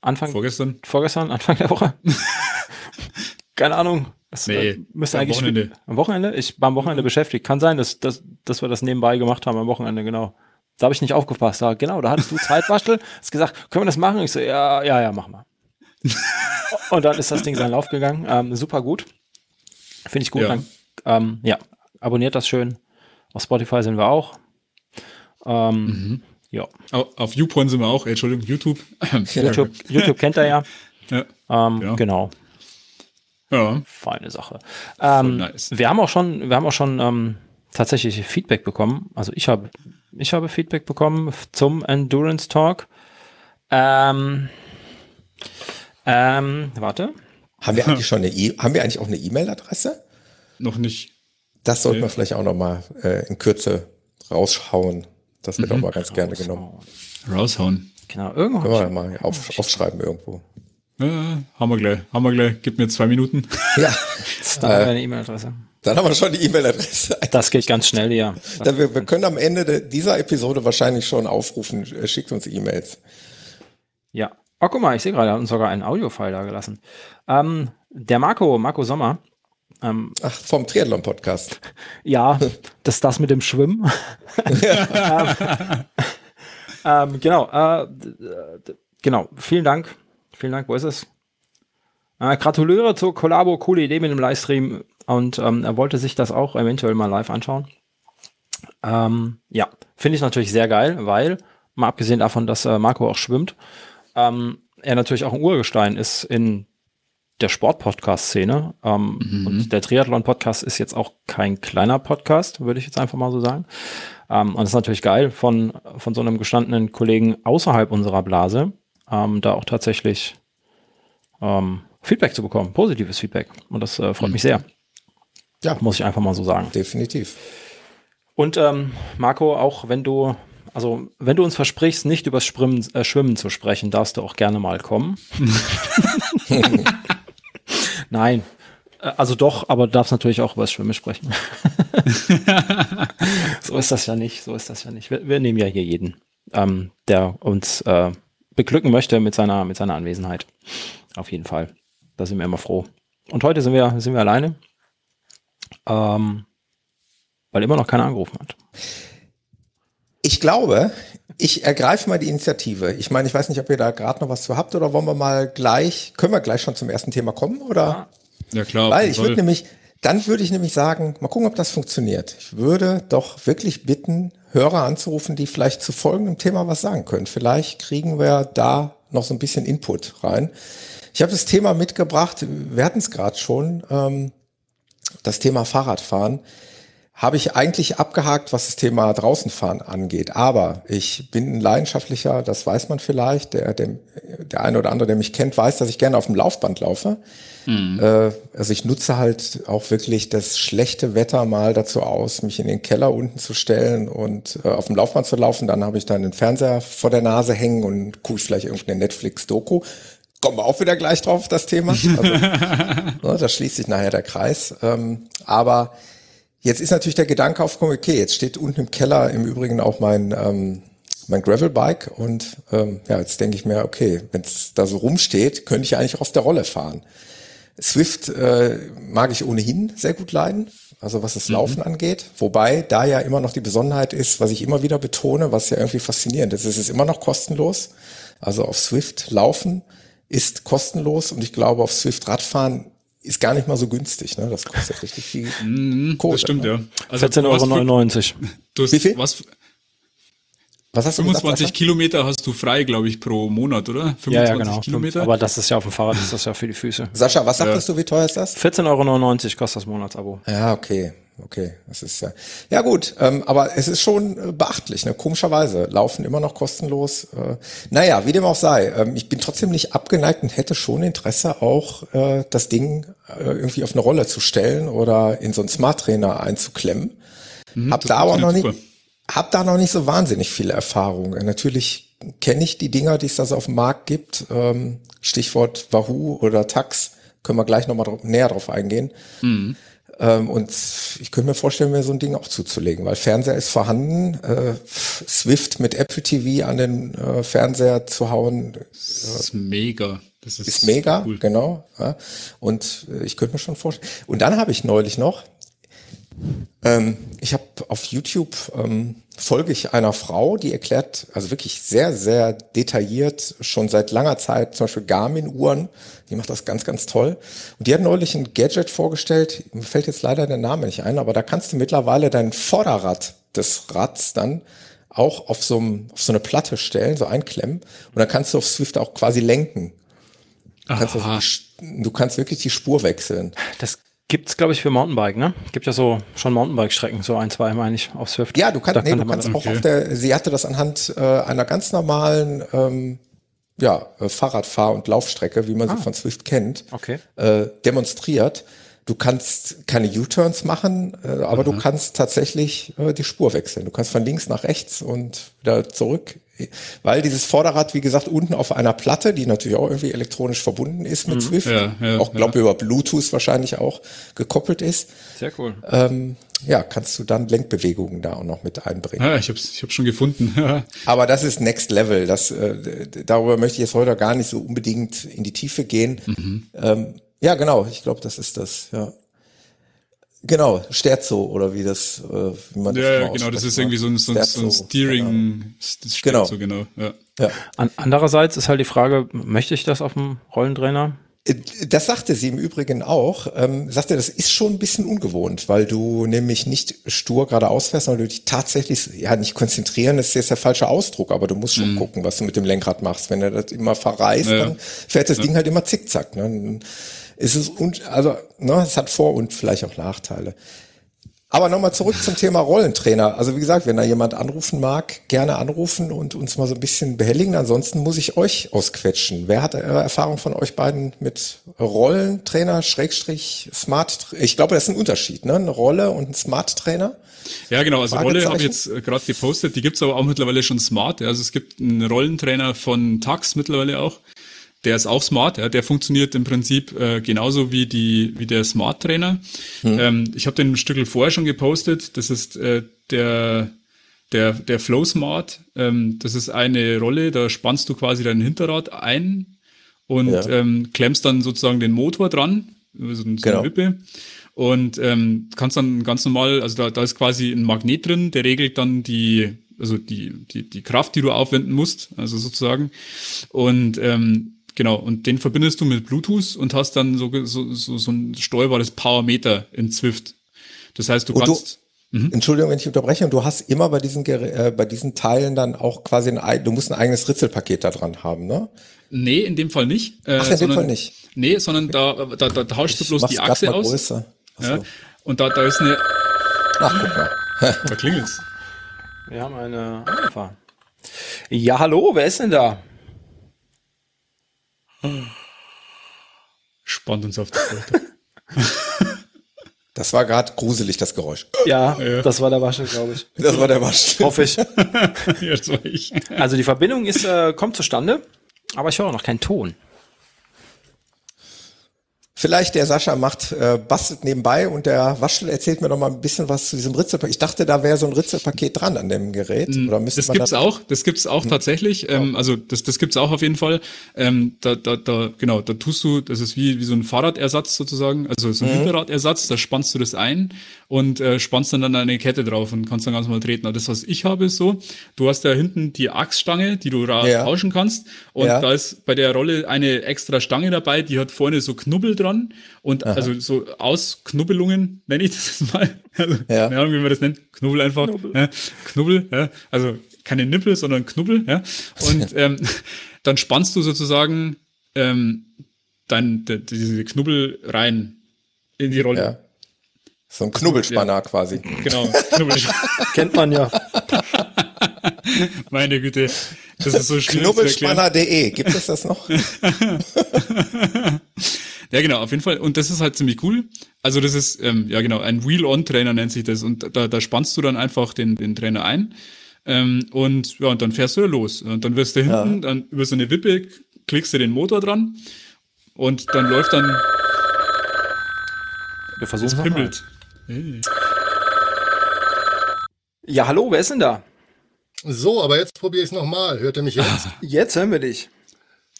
Anfang? Vorgestern. Vorgestern, Anfang der Woche. Keine Ahnung. Das nee, äh, müsste eigentlich Wochenende. Am Wochenende? Ich war am Wochenende mhm. beschäftigt. Kann sein, dass, dass, dass wir das nebenbei gemacht haben am Wochenende, genau. Da habe ich nicht aufgepasst. Da, genau, da hattest du Zeit, Bastel. Hast gesagt, können wir das machen? Ich so, ja, ja, ja, machen wir. Und dann ist das Ding seinen Lauf gegangen. Ähm, super gut. Finde ich gut. Ja. Dann, ähm, ja, abonniert das schön. Auf Spotify sind wir auch. Ähm, mhm. Ja. Auf YouPorn sind wir auch, Entschuldigung, YouTube. YouTube, YouTube kennt er ja. ja. Ähm, ja. Genau. Ja. Feine Sache. Ähm, nice. Wir haben auch schon, wir haben auch schon ähm, tatsächlich Feedback bekommen. Also ich habe, ich habe Feedback bekommen zum Endurance Talk. Ähm, ähm, warte. Haben wir eigentlich schon eine e haben wir eigentlich auch eine E-Mail-Adresse? Noch nicht. Das sollten wir vielleicht auch noch mal äh, in Kürze rausschauen. Das wird mhm. auch mal ganz gerne genommen. Raushauen. Genau, irgendwo. Können wir mal auf, aufschreiben irgendwo. Ja, haben wir gleich. Haben wir gleich. Gib mir zwei Minuten. Ja. Dann haben wir eine E-Mail-Adresse. Dann haben wir schon die E-Mail-Adresse. Das geht ganz schnell, ja. wir, wir können am Ende dieser Episode wahrscheinlich schon aufrufen, äh, schickt uns E-Mails. Ja. Oh, guck mal, ich sehe gerade, er hat uns sogar einen Audio-File da gelassen. Ähm, der Marco, Marco Sommer. Ähm, Ach, vom Triathlon-Podcast. Ja, das ist das mit dem Schwimmen. ähm, ähm, genau, äh, genau, vielen Dank Vielen Dank. Wo ist es? Äh, gratuliere zur Kollabo. Coole Idee mit dem Livestream. Und ähm, er wollte sich das auch eventuell mal live anschauen. Ähm, ja, finde ich natürlich sehr geil, weil, mal abgesehen davon, dass äh, Marco auch schwimmt, ähm, er natürlich auch ein Urgestein ist in der Sport-Podcast-Szene. Ähm, mhm. Und der Triathlon-Podcast ist jetzt auch kein kleiner Podcast, würde ich jetzt einfach mal so sagen. Ähm, und es ist natürlich geil von, von so einem gestandenen Kollegen außerhalb unserer Blase, ähm, da auch tatsächlich ähm, Feedback zu bekommen, positives Feedback. Und das äh, freut mhm. mich sehr. Ja. Muss ich einfach mal so sagen. Definitiv. Und ähm, Marco, auch wenn du, also wenn du uns versprichst, nicht über Schwimmen, äh, Schwimmen zu sprechen, darfst du auch gerne mal kommen. Nein. Äh, also doch, aber du darfst natürlich auch über das Schwimmen sprechen. so ist das ja nicht, so ist das ja nicht. Wir, wir nehmen ja hier jeden, ähm, der uns äh, beglücken möchte mit seiner, mit seiner Anwesenheit. Auf jeden Fall. Da sind wir immer froh. Und heute sind wir, sind wir alleine, ähm, weil immer noch keiner angerufen hat. Ich glaube, ich ergreife mal die Initiative. Ich meine, ich weiß nicht, ob ihr da gerade noch was zu habt oder wollen wir mal gleich, können wir gleich schon zum ersten Thema kommen oder? Ja, klar. Weil ich würde nämlich, dann würde ich nämlich sagen, mal gucken, ob das funktioniert. Ich würde doch wirklich bitten, Hörer anzurufen, die vielleicht zu folgendem Thema was sagen können. Vielleicht kriegen wir da noch so ein bisschen Input rein. Ich habe das Thema mitgebracht, wir hatten es gerade schon, ähm, das Thema Fahrradfahren habe ich eigentlich abgehakt, was das Thema Draußenfahren angeht. Aber ich bin ein leidenschaftlicher, das weiß man vielleicht, der, der, der eine oder andere, der mich kennt, weiß, dass ich gerne auf dem Laufband laufe. Mhm. Äh, also ich nutze halt auch wirklich das schlechte Wetter mal dazu aus, mich in den Keller unten zu stellen und äh, auf dem Laufband zu laufen. Dann habe ich dann den Fernseher vor der Nase hängen und gucke vielleicht irgendeine Netflix-Doku. Kommen wir auch wieder gleich drauf, das Thema. Also, ne, da schließt sich nachher der Kreis. Ähm, aber jetzt ist natürlich der Gedanke aufgekommen, okay, jetzt steht unten im Keller im Übrigen auch mein, ähm, mein Gravelbike und ähm, ja, jetzt denke ich mir, okay, wenn es da so rumsteht, könnte ich eigentlich auf der Rolle fahren. Swift äh, mag ich ohnehin sehr gut leiden, also was das mhm. Laufen mhm. angeht. Wobei da ja immer noch die Besonderheit ist, was ich immer wieder betone, was ja irgendwie faszinierend ist, es ist immer noch kostenlos. Also auf Swift laufen ist kostenlos und ich glaube auf Swift Radfahren ist gar nicht mal so günstig. Ne? Das kostet richtig viel mhm, Kohle. Das stimmt, ne? ja. Also 14,99 Euro. Wie viel? Was, was hast 25 gesagt, Kilometer hast du frei, glaube ich, pro Monat, oder? 25 ja, ja, genau. Kilometer. Aber das ist ja auf dem Fahrrad, ist das ja für die Füße. Sascha, was sagtest ja. du, wie teuer ist das? 14,99 Euro kostet das Monatsabo. Ja, okay. Okay, das ist ja. Ja gut, ähm, aber es ist schon äh, beachtlich, ne? Komischerweise. Laufen immer noch kostenlos. Äh, naja, wie dem auch sei. Ähm, ich bin trotzdem nicht abgeneigt und hätte schon Interesse, auch äh, das Ding äh, irgendwie auf eine Rolle zu stellen oder in so einen Smart Trainer einzuklemmen. Mhm, Hab da aber noch nicht. Habe da noch nicht so wahnsinnig viele Erfahrungen. Natürlich kenne ich die Dinger, die es da so auf dem Markt gibt. Ähm, Stichwort Wahoo oder Tax Können wir gleich nochmal näher drauf eingehen. Mhm. Ähm, und ich könnte mir vorstellen, mir so ein Ding auch zuzulegen, weil Fernseher ist vorhanden. Äh, Swift mit Apple TV an den äh, Fernseher zu hauen. das ist mega. Das ist, ist mega, cool. genau. Ja. Und äh, ich könnte mir schon vorstellen. Und dann habe ich neulich noch, ähm, ich habe auf YouTube ähm, folge ich einer Frau, die erklärt, also wirklich sehr, sehr detailliert, schon seit langer Zeit, zum Beispiel Garmin-Uhren, die macht das ganz, ganz toll. Und die hat neulich ein Gadget vorgestellt, mir fällt jetzt leider der Name nicht ein, aber da kannst du mittlerweile dein Vorderrad des Rads dann auch auf so, einem, auf so eine Platte stellen, so einklemmen. Und dann kannst du auf Swift auch quasi lenken. Du kannst, also, du kannst wirklich die Spur wechseln. Das Gibt's, glaube ich, für Mountainbike, ne? Gibt ja so schon Mountainbike-Strecken, so ein, zwei, meine ich, auf Swift. Ja, du, kannst, nee, du kannst auch okay. auf der, sie hatte das anhand äh, einer ganz normalen ähm, ja, äh, Fahrradfahr- und Laufstrecke, wie man ah. sie von Swift kennt, okay. äh, demonstriert. Du kannst keine U-Turns machen, äh, aber mhm. du kannst tatsächlich äh, die Spur wechseln. Du kannst von links nach rechts und wieder zurück weil dieses Vorderrad, wie gesagt, unten auf einer Platte, die natürlich auch irgendwie elektronisch verbunden ist mit mhm. Swift, ja, ja, auch glaube ja. über Bluetooth wahrscheinlich auch gekoppelt ist. Sehr cool. Ähm, ja, kannst du dann Lenkbewegungen da auch noch mit einbringen. Ja, ich habe ich hab schon gefunden. Aber das ist Next Level. Das, äh, darüber möchte ich jetzt heute gar nicht so unbedingt in die Tiefe gehen. Mhm. Ähm, ja, genau. Ich glaube, das ist das. Ja. Genau, Sterzo oder wie das, äh, wie man das Ja, genau, das ist irgendwie so ein, so ein, so ein Steering, genau. Sterzo, genau. genau. Ja. Ja. An, andererseits ist halt die Frage, möchte ich das auf dem Rollentrainer? Äh, das sagte sie im Übrigen auch. Ähm, sagte, das ist schon ein bisschen ungewohnt, weil du nämlich nicht stur geradeaus fährst, sondern du dich tatsächlich, ja, nicht konzentrieren, das ist jetzt der falsche Ausdruck, aber du musst schon mm. gucken, was du mit dem Lenkrad machst. Wenn du das immer verreißt, ja. dann fährt das ja. Ding halt immer zickzack. Ne? Ist es, und, also, ne, es hat Vor- und vielleicht auch Nachteile. Aber nochmal zurück zum Thema Rollentrainer. Also wie gesagt, wenn da jemand anrufen mag, gerne anrufen und uns mal so ein bisschen behelligen. Ansonsten muss ich euch ausquetschen. Wer hat Erfahrung von euch beiden mit Rollentrainer, Schrägstrich, Smart? Ich glaube, das ist ein Unterschied, ne? Eine Rolle und ein Smart-Trainer. Ja, genau. Also Rolle habe ich jetzt äh, gerade gepostet. Die gibt's aber auch mittlerweile schon smart. Also es gibt einen Rollentrainer von Tax mittlerweile auch der ist auch smart, ja, der funktioniert im Prinzip äh, genauso wie die wie der Smart Trainer. Hm. Ähm, ich habe den ein Stück vorher schon gepostet. Das ist äh, der der der Flow Smart. Ähm, das ist eine Rolle, da spannst du quasi dein Hinterrad ein und ja. ähm, klemmst dann sozusagen den Motor dran, so, so genau. eine Wippe. Und ähm, kannst dann ganz normal, also da, da ist quasi ein Magnet drin, der regelt dann die, also die, die, die Kraft, die du aufwenden musst, also sozusagen. Und ähm, Genau, und den verbindest du mit Bluetooth und hast dann so, so, so, so ein steuerbares Powermeter in Zwift. Das heißt, du und kannst. Du, mhm. Entschuldigung, wenn ich unterbreche, und du hast immer bei diesen, äh, bei diesen Teilen dann auch quasi ein, du musst ein eigenes Ritzelpaket da dran haben, ne? Nee, in dem Fall nicht. Äh, Ach, in sondern, dem Fall nicht. Nee, sondern da, da, da tauschst du bloß die Achse aus. Größer. Ja, und da, da ist eine. Ach, guck mal. da klingelt's. Wir haben eine Anfang. Ja, hallo, wer ist denn da? Spannt uns auf die Folter. Das war gerade gruselig, das Geräusch. Ja, ja, das war der Waschel, glaube ich. Das war der Waschel. Hoffe ich. Jetzt war ich. Also die Verbindung ist, äh, kommt zustande, aber ich höre noch keinen Ton. Vielleicht der Sascha macht, äh, bastelt nebenbei und der Waschel erzählt mir noch mal ein bisschen was zu diesem Ritzelpaket. Ich dachte, da wäre so ein Ritzelpaket dran an dem Gerät. Mm, Oder das gibt's da auch, das gibt's auch hm. tatsächlich. Ähm, also das, das gibt's auch auf jeden Fall. Ähm, da, da, da, genau, da tust du, das ist wie, wie so ein Fahrradersatz sozusagen, also so ein mhm. Hinterradersatz, da spannst du das ein und äh, spannst dann, dann eine Kette drauf und kannst dann ganz mal treten. Aber das, was ich habe, ist so, du hast da hinten die Achsstange, die du ja. tauschen kannst und ja. da ist bei der Rolle eine extra Stange dabei, die hat vorne so Knubbel dran und Aha. also so Ausknubbelungen nenne ich das mal. Also, ja. Keine Ahnung, wie man das nennt. Knubbel einfach. Knubbel. Ja, Knubbel, ja. Also keine Nippel, sondern Knubbel, ja. Und ähm, dann spannst du sozusagen ähm, dann diese Knubbel rein in die Rolle. Ja. So ein Knubbelspanner ja. quasi. Genau, Knubbelspanner. Kennt man ja. Meine Güte, das ist so schwierig. Knubbelspanner.de, gibt es das noch? ja, genau, auf jeden Fall. Und das ist halt ziemlich cool. Also das ist, ähm, ja genau, ein Wheel-On-Trainer nennt sich das. Und da, da spannst du dann einfach den, den Trainer ein. Ähm, und ja, und dann fährst du da los. Und dann wirst du hinten, ja. dann über so eine Wippe klickst du den Motor dran und dann läuft dann Wir versuchen es mal. Hey. Ja, hallo, wer ist denn da? So, aber jetzt probiere ich es nochmal. Hört ihr mich jetzt? Jetzt hören wir dich.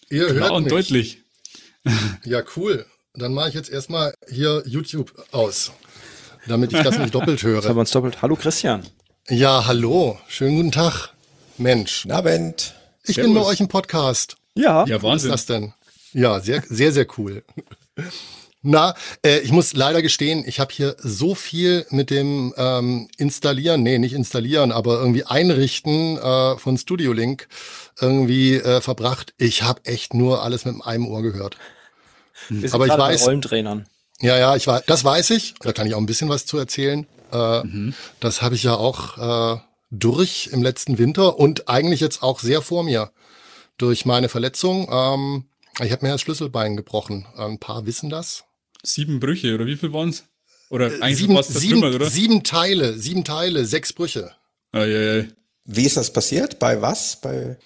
Ihr Klar hört und mich. deutlich. Ja, cool. Dann mache ich jetzt erstmal hier YouTube aus, damit ich das nicht doppelt höre. Jetzt haben wir uns doppelt. Hallo Christian. Ja, hallo. Schönen guten Tag. Mensch. Guten Abend. Ich Servus. bin bei euch im Podcast. Ja. Ja, Wahnsinn. Was ist das denn? Ja, sehr, sehr, sehr cool. Na, äh, ich muss leider gestehen, ich habe hier so viel mit dem ähm, Installieren, nee, nicht installieren, aber irgendwie Einrichten äh, von Studio Link irgendwie äh, verbracht. Ich habe echt nur alles mit einem Ohr gehört. Wir aber ich weiß. Rollentrainern. Ja, ja, ich weiß, das weiß ich. Da kann ich auch ein bisschen was zu erzählen. Äh, mhm. Das habe ich ja auch äh, durch im letzten Winter und eigentlich jetzt auch sehr vor mir durch meine Verletzung. Ähm, ich habe mir das Schlüsselbein gebrochen. Ein paar wissen das sieben Brüche oder wie viel waren es? Oder äh, eigentlich sieben, fast sieben, oder? sieben Teile, sieben Teile, sechs Brüche. Ah, ja, ja. Wie ist das passiert? Bei was? Bei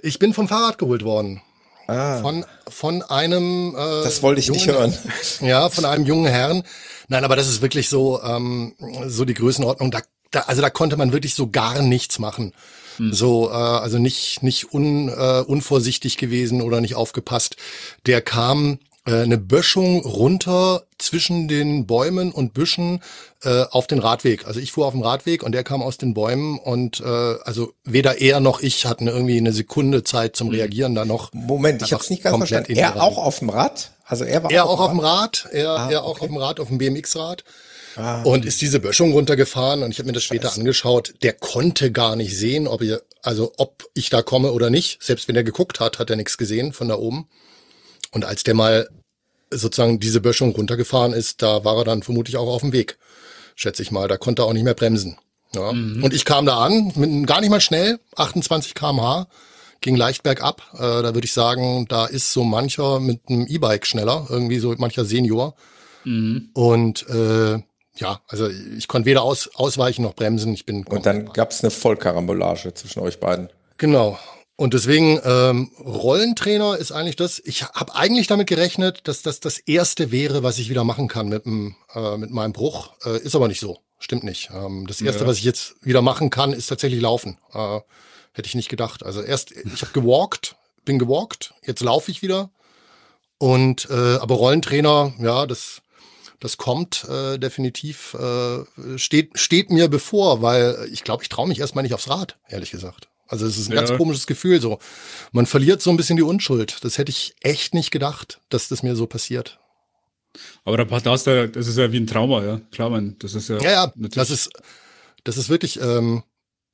ich bin vom Fahrrad geholt worden. Ah. Von, von einem. Äh, das wollte ich jungen, nicht hören. Ja, von einem jungen Herrn. Nein, aber das ist wirklich so, ähm, so die Größenordnung. Da, da, also da konnte man wirklich so gar nichts machen. Hm. So, äh, also nicht, nicht un, äh, unvorsichtig gewesen oder nicht aufgepasst. Der kam äh, eine Böschung runter zwischen den Bäumen und Büschen äh, auf den Radweg. Also ich fuhr auf dem Radweg und der kam aus den Bäumen und äh, also weder er noch ich hatten irgendwie eine Sekunde Zeit zum Reagieren da noch. Moment, ich habe es nicht ganz verstanden. Er auch auf dem Rad? Also er war er auch, auf dem Rad, Rad. er, ah, er auch okay. auf dem Rad, auf dem BMX-Rad. Ah, und ist diese Böschung runtergefahren und ich habe mir das später Scheiße. angeschaut. Der konnte gar nicht sehen, ob ihr, also ob ich da komme oder nicht. Selbst wenn er geguckt hat, hat er nichts gesehen von da oben. Und als der mal sozusagen diese Böschung runtergefahren ist, da war er dann vermutlich auch auf dem Weg, schätze ich mal. Da konnte er auch nicht mehr bremsen. Ja. Mhm. Und ich kam da an, mit, gar nicht mal schnell, 28 kmh, ging leicht bergab. Äh, da würde ich sagen, da ist so mancher mit einem E-Bike schneller, irgendwie so mancher Senior. Mhm. Und äh, ja, also ich konnte weder aus, ausweichen noch bremsen. Ich bin und dann gab es eine Vollkarambolage zwischen euch beiden. Genau. Und deswegen ähm, Rollentrainer ist eigentlich das. Ich habe eigentlich damit gerechnet, dass das das erste wäre, was ich wieder machen kann mit, dem, äh, mit meinem Bruch. Äh, ist aber nicht so. Stimmt nicht. Ähm, das erste, ja. was ich jetzt wieder machen kann, ist tatsächlich laufen. Äh, hätte ich nicht gedacht. Also erst, ich habe gewalkt, bin gewalkt, jetzt laufe ich wieder. Und äh, aber Rollentrainer, ja, das das kommt äh, definitiv, äh, steht steht mir bevor, weil ich glaube, ich traue mich erstmal nicht aufs Rad, ehrlich gesagt. Also es ist ein ja. ganz komisches Gefühl so. Man verliert so ein bisschen die Unschuld. Das hätte ich echt nicht gedacht, dass das mir so passiert. Aber da, da hast du, das ist ja wie ein Trauma, ja. Klar, man, das ist ja. Ja, ja, das ist, das ist wirklich, ähm,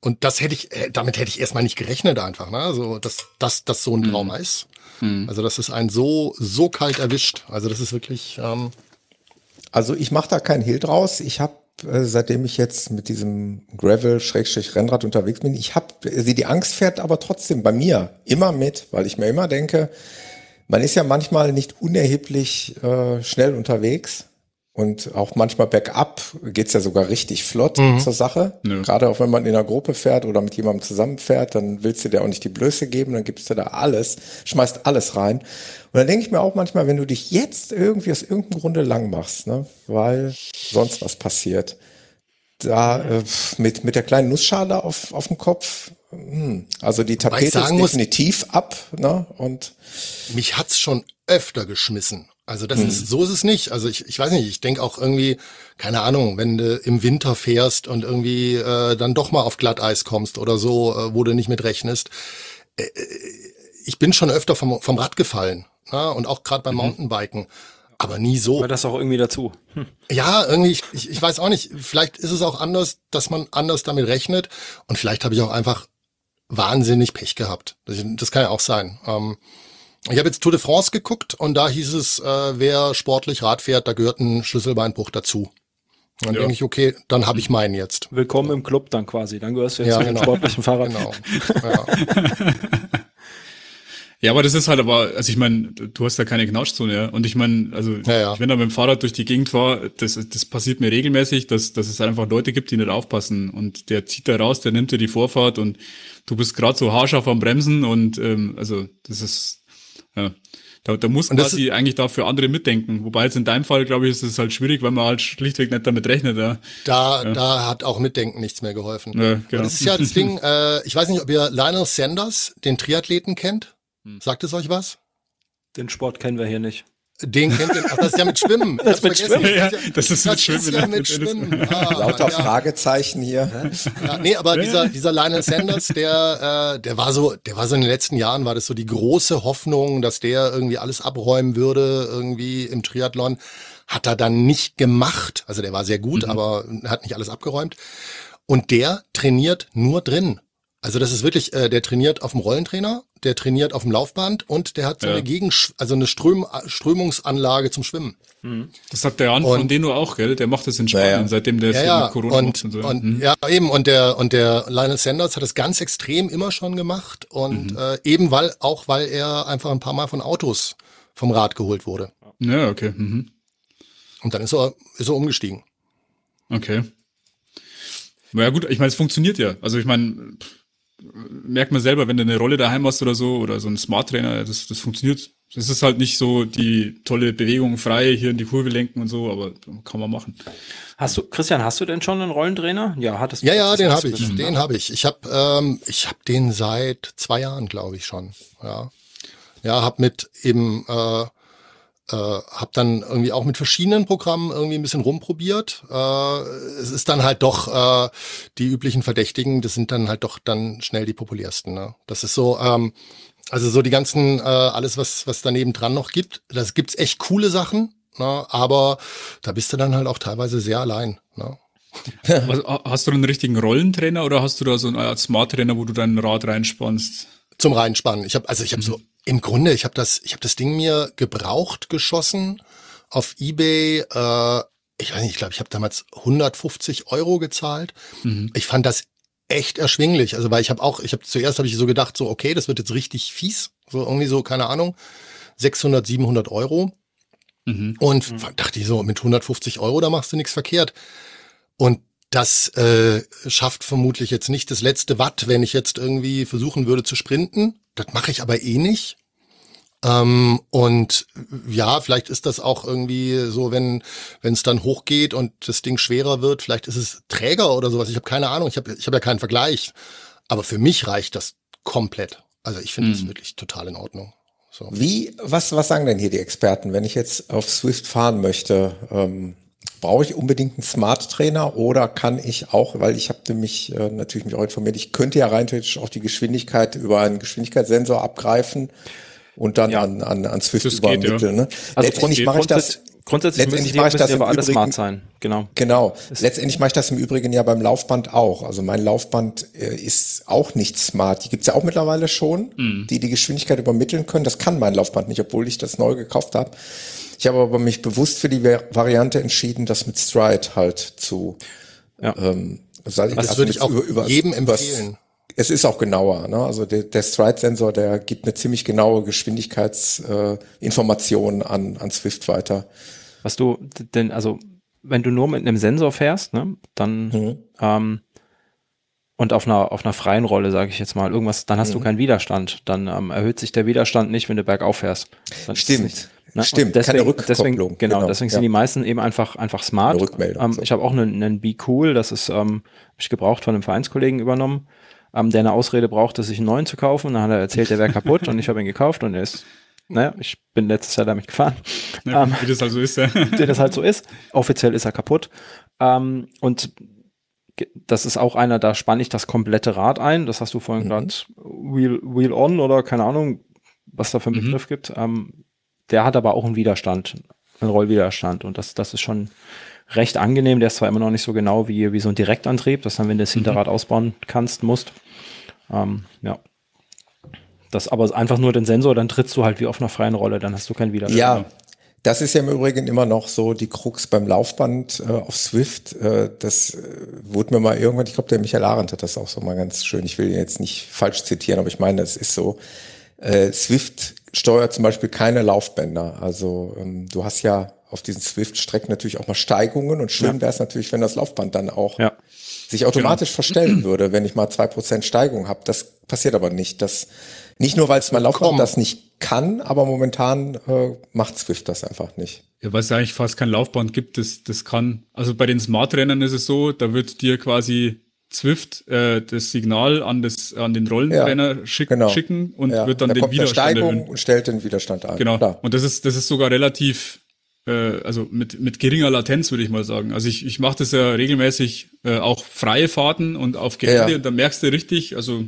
und das hätte ich, äh, damit hätte ich erstmal nicht gerechnet einfach, ne? Also, dass, dass das so ein mhm. Trauma mhm. ist. Mhm. Also, dass es einen so, so kalt erwischt. Also, das ist wirklich, ähm, also ich mache da keinen Hehl draus. Ich habe seitdem ich jetzt mit diesem Gravel-Rennrad unterwegs bin, ich habe, die Angst fährt aber trotzdem bei mir immer mit, weil ich mir immer denke, man ist ja manchmal nicht unerheblich äh, schnell unterwegs und auch manchmal bergab geht's ja sogar richtig flott mhm. zur Sache. Ja. Gerade auch wenn man in einer Gruppe fährt oder mit jemandem zusammenfährt, dann willst du dir auch nicht die Blöße geben, dann gibst du da alles, schmeißt alles rein. Und dann denke ich mir auch manchmal, wenn du dich jetzt irgendwie aus irgendeinem Grunde lang machst, ne, weil sonst was passiert, da äh, mit, mit der kleinen Nussschale auf, auf dem Kopf, hm, also die Tapete ist definitiv muss, ab. Ne, und mich hat's schon öfter geschmissen. Also das hm. ist, so ist es nicht. Also ich, ich weiß nicht, ich denke auch irgendwie, keine Ahnung, wenn du im Winter fährst und irgendwie äh, dann doch mal auf Glatteis kommst oder so, äh, wo du nicht mit rechnest. Äh, äh ich bin schon öfter vom, vom Rad gefallen ja, und auch gerade beim mhm. Mountainbiken. Aber nie so. Aber das auch irgendwie dazu. Hm. Ja, irgendwie, ich, ich, ich weiß auch nicht. Vielleicht ist es auch anders, dass man anders damit rechnet. Und vielleicht habe ich auch einfach wahnsinnig Pech gehabt. Das, das kann ja auch sein. Ähm, ich habe jetzt Tour de France geguckt und da hieß es, äh, wer sportlich Rad fährt, da gehört ein Schlüsselbeinbruch dazu. Dann ja. denke ich, okay, dann habe ich meinen jetzt. Willkommen im Club dann quasi. Dann gehörst du jetzt ja, zu genau. sportlichen Fahrrad. Genau. Ja. Ja, aber das ist halt aber, also ich meine, du hast da keine Knautschzone, ja. Und ich meine, also ja, ja. wenn da mit dem Fahrrad durch die Gegend fahre, das, das passiert mir regelmäßig, dass, dass es einfach Leute gibt, die nicht aufpassen. Und der zieht da raus, der nimmt dir die Vorfahrt und du bist gerade so haarscharf am Bremsen und ähm, also das ist, ja. Da, da muss man quasi eigentlich dafür andere mitdenken. Wobei jetzt in deinem Fall, glaube ich, ist es halt schwierig, weil man halt schlichtweg nicht damit rechnet. Ja. Da, ja. da hat auch Mitdenken nichts mehr geholfen. Ja, genau. Und das ist ja das Ding, äh, ich weiß nicht, ob ihr Lionel Sanders, den Triathleten, kennt. Hm. Sagt es euch was? Den Sport kennen wir hier nicht. Den kennt ihr, ach, das ist ja mit Schwimmen. Das, das mit Schwimmen. Ja, das ist das mit Schwimmen. Ist ja mit Schwimmen. Ah, Lauter ja. Fragezeichen hier. Ja, nee, aber dieser, dieser Lionel Sanders, der, äh, der war so, der war so in den letzten Jahren, war das so die große Hoffnung, dass der irgendwie alles abräumen würde, irgendwie im Triathlon. Hat er dann nicht gemacht. Also der war sehr gut, mhm. aber hat nicht alles abgeräumt. Und der trainiert nur drin. Also das ist wirklich, äh, der trainiert auf dem Rollentrainer, der trainiert auf dem Laufband und der hat so ja. eine Gegen, also eine Ström, Strömungsanlage zum Schwimmen. Mhm. Das hat der Jan von Deno auch, gell? Der macht das in Spanien, ja, seitdem der ja, ja. mit Corona und, und so. Und, mhm. Ja, eben. Und der und der Lionel Sanders hat das ganz extrem immer schon gemacht und mhm. äh, eben weil auch weil er einfach ein paar Mal von Autos vom Rad geholt wurde. Ja, okay. Mhm. Und dann ist er ist er umgestiegen. Okay. Na ja, gut, ich meine, es funktioniert ja. Also ich meine, merkt man selber, wenn du eine Rolle daheim hast oder so, oder so ein Smart Trainer, das, das funktioniert. Es ist halt nicht so die tolle Bewegung frei hier in die Kurve lenken und so, aber kann man machen. Hast du, Christian, hast du denn schon einen Rollentrainer? Ja, hattest du? Ja, ja, den habe ich, den habe ich. Ich habe, ähm, ich habe den seit zwei Jahren, glaube ich schon. Ja, ja, habe mit eben äh, äh, habe dann irgendwie auch mit verschiedenen Programmen irgendwie ein bisschen rumprobiert. Äh, es ist dann halt doch äh, die üblichen Verdächtigen, das sind dann halt doch dann schnell die populärsten. Ne? Das ist so, ähm, also so die ganzen, äh, alles was was daneben dran noch gibt, das gibt's echt coole Sachen, ne? aber da bist du dann halt auch teilweise sehr allein. Ne? hast du einen richtigen Rollentrainer oder hast du da so einen Smart-Trainer, wo du dein Rad reinspannst? Zum Reinspannen. Ich habe also ich habe mhm. so im Grunde, ich habe das, ich habe das Ding mir gebraucht geschossen auf eBay. Äh, ich weiß nicht, ich glaube, ich habe damals 150 Euro gezahlt. Mhm. Ich fand das echt erschwinglich. Also weil ich habe auch, ich habe zuerst habe ich so gedacht, so okay, das wird jetzt richtig fies, so irgendwie so keine Ahnung, 600, 700 Euro. Mhm. Und mhm. dachte ich so, mit 150 Euro, da machst du nichts verkehrt. Und das äh, schafft vermutlich jetzt nicht das letzte Watt, wenn ich jetzt irgendwie versuchen würde zu sprinten. Das mache ich aber eh nicht. Ähm, und ja, vielleicht ist das auch irgendwie so, wenn wenn es dann hochgeht und das Ding schwerer wird, vielleicht ist es träger oder sowas. Ich habe keine Ahnung, ich habe ich hab ja keinen Vergleich. Aber für mich reicht das komplett. Also ich finde es hm. wirklich total in Ordnung. So. Wie, was, was sagen denn hier die Experten, wenn ich jetzt auf Swift fahren möchte? Ähm, brauche ich unbedingt einen Smart Trainer oder kann ich auch, weil ich habe mich äh, natürlich mich auch informiert, ich könnte ja rein theoretisch auch die Geschwindigkeit über einen Geschwindigkeitssensor abgreifen und dann ja. an, an, an Swift das übermitteln. Geht, ja. ne? Also Letztendlich mache ich das. Grundsätzlich letztendlich mache ich das aber alles smart sein. Genau. Genau. Letztendlich mache ich das im Übrigen ja beim Laufband auch. Also mein Laufband äh, ist auch nicht smart. Die gibt's ja auch mittlerweile schon, mhm. die die Geschwindigkeit übermitteln können. Das kann mein Laufband nicht, obwohl ich das neu gekauft habe. Ich habe aber mich bewusst für die Variante entschieden, das mit Stride halt zu. Ja. Ähm, also das würde ich auch über, über, jedem empfehlen. Es ist auch genauer. Ne? Also der, der Stride-Sensor, der gibt eine ziemlich genaue Geschwindigkeitsinformationen äh, an, an Swift weiter. Was du denn, also wenn du nur mit einem Sensor fährst, ne, dann mhm. ähm, und auf einer auf einer freien Rolle, sage ich jetzt mal, irgendwas, dann hast mhm. du keinen Widerstand. Dann ähm, erhöht sich der Widerstand nicht, wenn du bergauf fährst. Dann Stimmt. Ne? Stimmt, deswegen, keine Rückkopplung. Deswegen, genau, genau, deswegen ja. sind die meisten eben einfach, einfach smart. Eine Rückmeldung. Ähm, so. Ich habe auch einen, einen Be Cool, das ist, ähm, hab ich gebraucht von einem Vereinskollegen übernommen, ähm, der eine Ausrede brauchte, sich einen neuen zu kaufen. Und dann hat er erzählt, der wäre kaputt und ich habe ihn gekauft und er ist naja, ich bin letztes Jahr damit gefahren. Ja, ähm, wie das halt so ist, ja. Wie das halt so ist. Offiziell ist er kaputt. Ähm, und das ist auch einer, da spanne ich das komplette Rad ein. Das hast du vorhin mhm. gerade Wheel, Wheel On oder keine Ahnung, was da für einen mhm. Begriff gibt. Ähm, der hat aber auch einen Widerstand, einen Rollwiderstand. Und das, das ist schon recht angenehm. Der ist zwar immer noch nicht so genau wie, wie so ein Direktantrieb, dass dann, wenn du das mhm. Hinterrad ausbauen kannst, musst. Ähm, ja. Das aber einfach nur den Sensor, dann trittst du halt wie auf einer freien Rolle, dann hast du keinen Widerstand. Ja, das ist ja im Übrigen immer noch so die Krux beim Laufband äh, auf Swift. Äh, das äh, wurde mir mal irgendwann, ich glaube, der Michael Arendt hat das auch so mal ganz schön, ich will jetzt nicht falsch zitieren, aber ich meine, es ist so. Äh, Swift steuert zum Beispiel keine Laufbänder. Also ähm, du hast ja auf diesen Swift-Strecken natürlich auch mal Steigungen und schön ja. wäre es natürlich, wenn das Laufband dann auch ja. sich automatisch genau. verstellen würde, wenn ich mal zwei Prozent Steigung habe. Das passiert aber nicht. Das nicht nur, weil es mein Laufband Komm. das nicht kann, aber momentan äh, macht Swift das einfach nicht. Ja, weil es eigentlich fast kein Laufband gibt, das, das kann. Also bei den Smart-Rennern ist es so, da wird dir quasi Zwift äh, das Signal an, das, an den Rollentrainer ja, schick, genau. schicken und ja. wird dann da den Widerstand erhöhen. und stellt den Widerstand ein. Genau. Klar. Und das ist, das ist sogar relativ, äh, also mit, mit geringer Latenz, würde ich mal sagen. Also ich, ich mache das ja regelmäßig äh, auch freie Fahrten und auf Gelände ja. und da merkst du richtig, also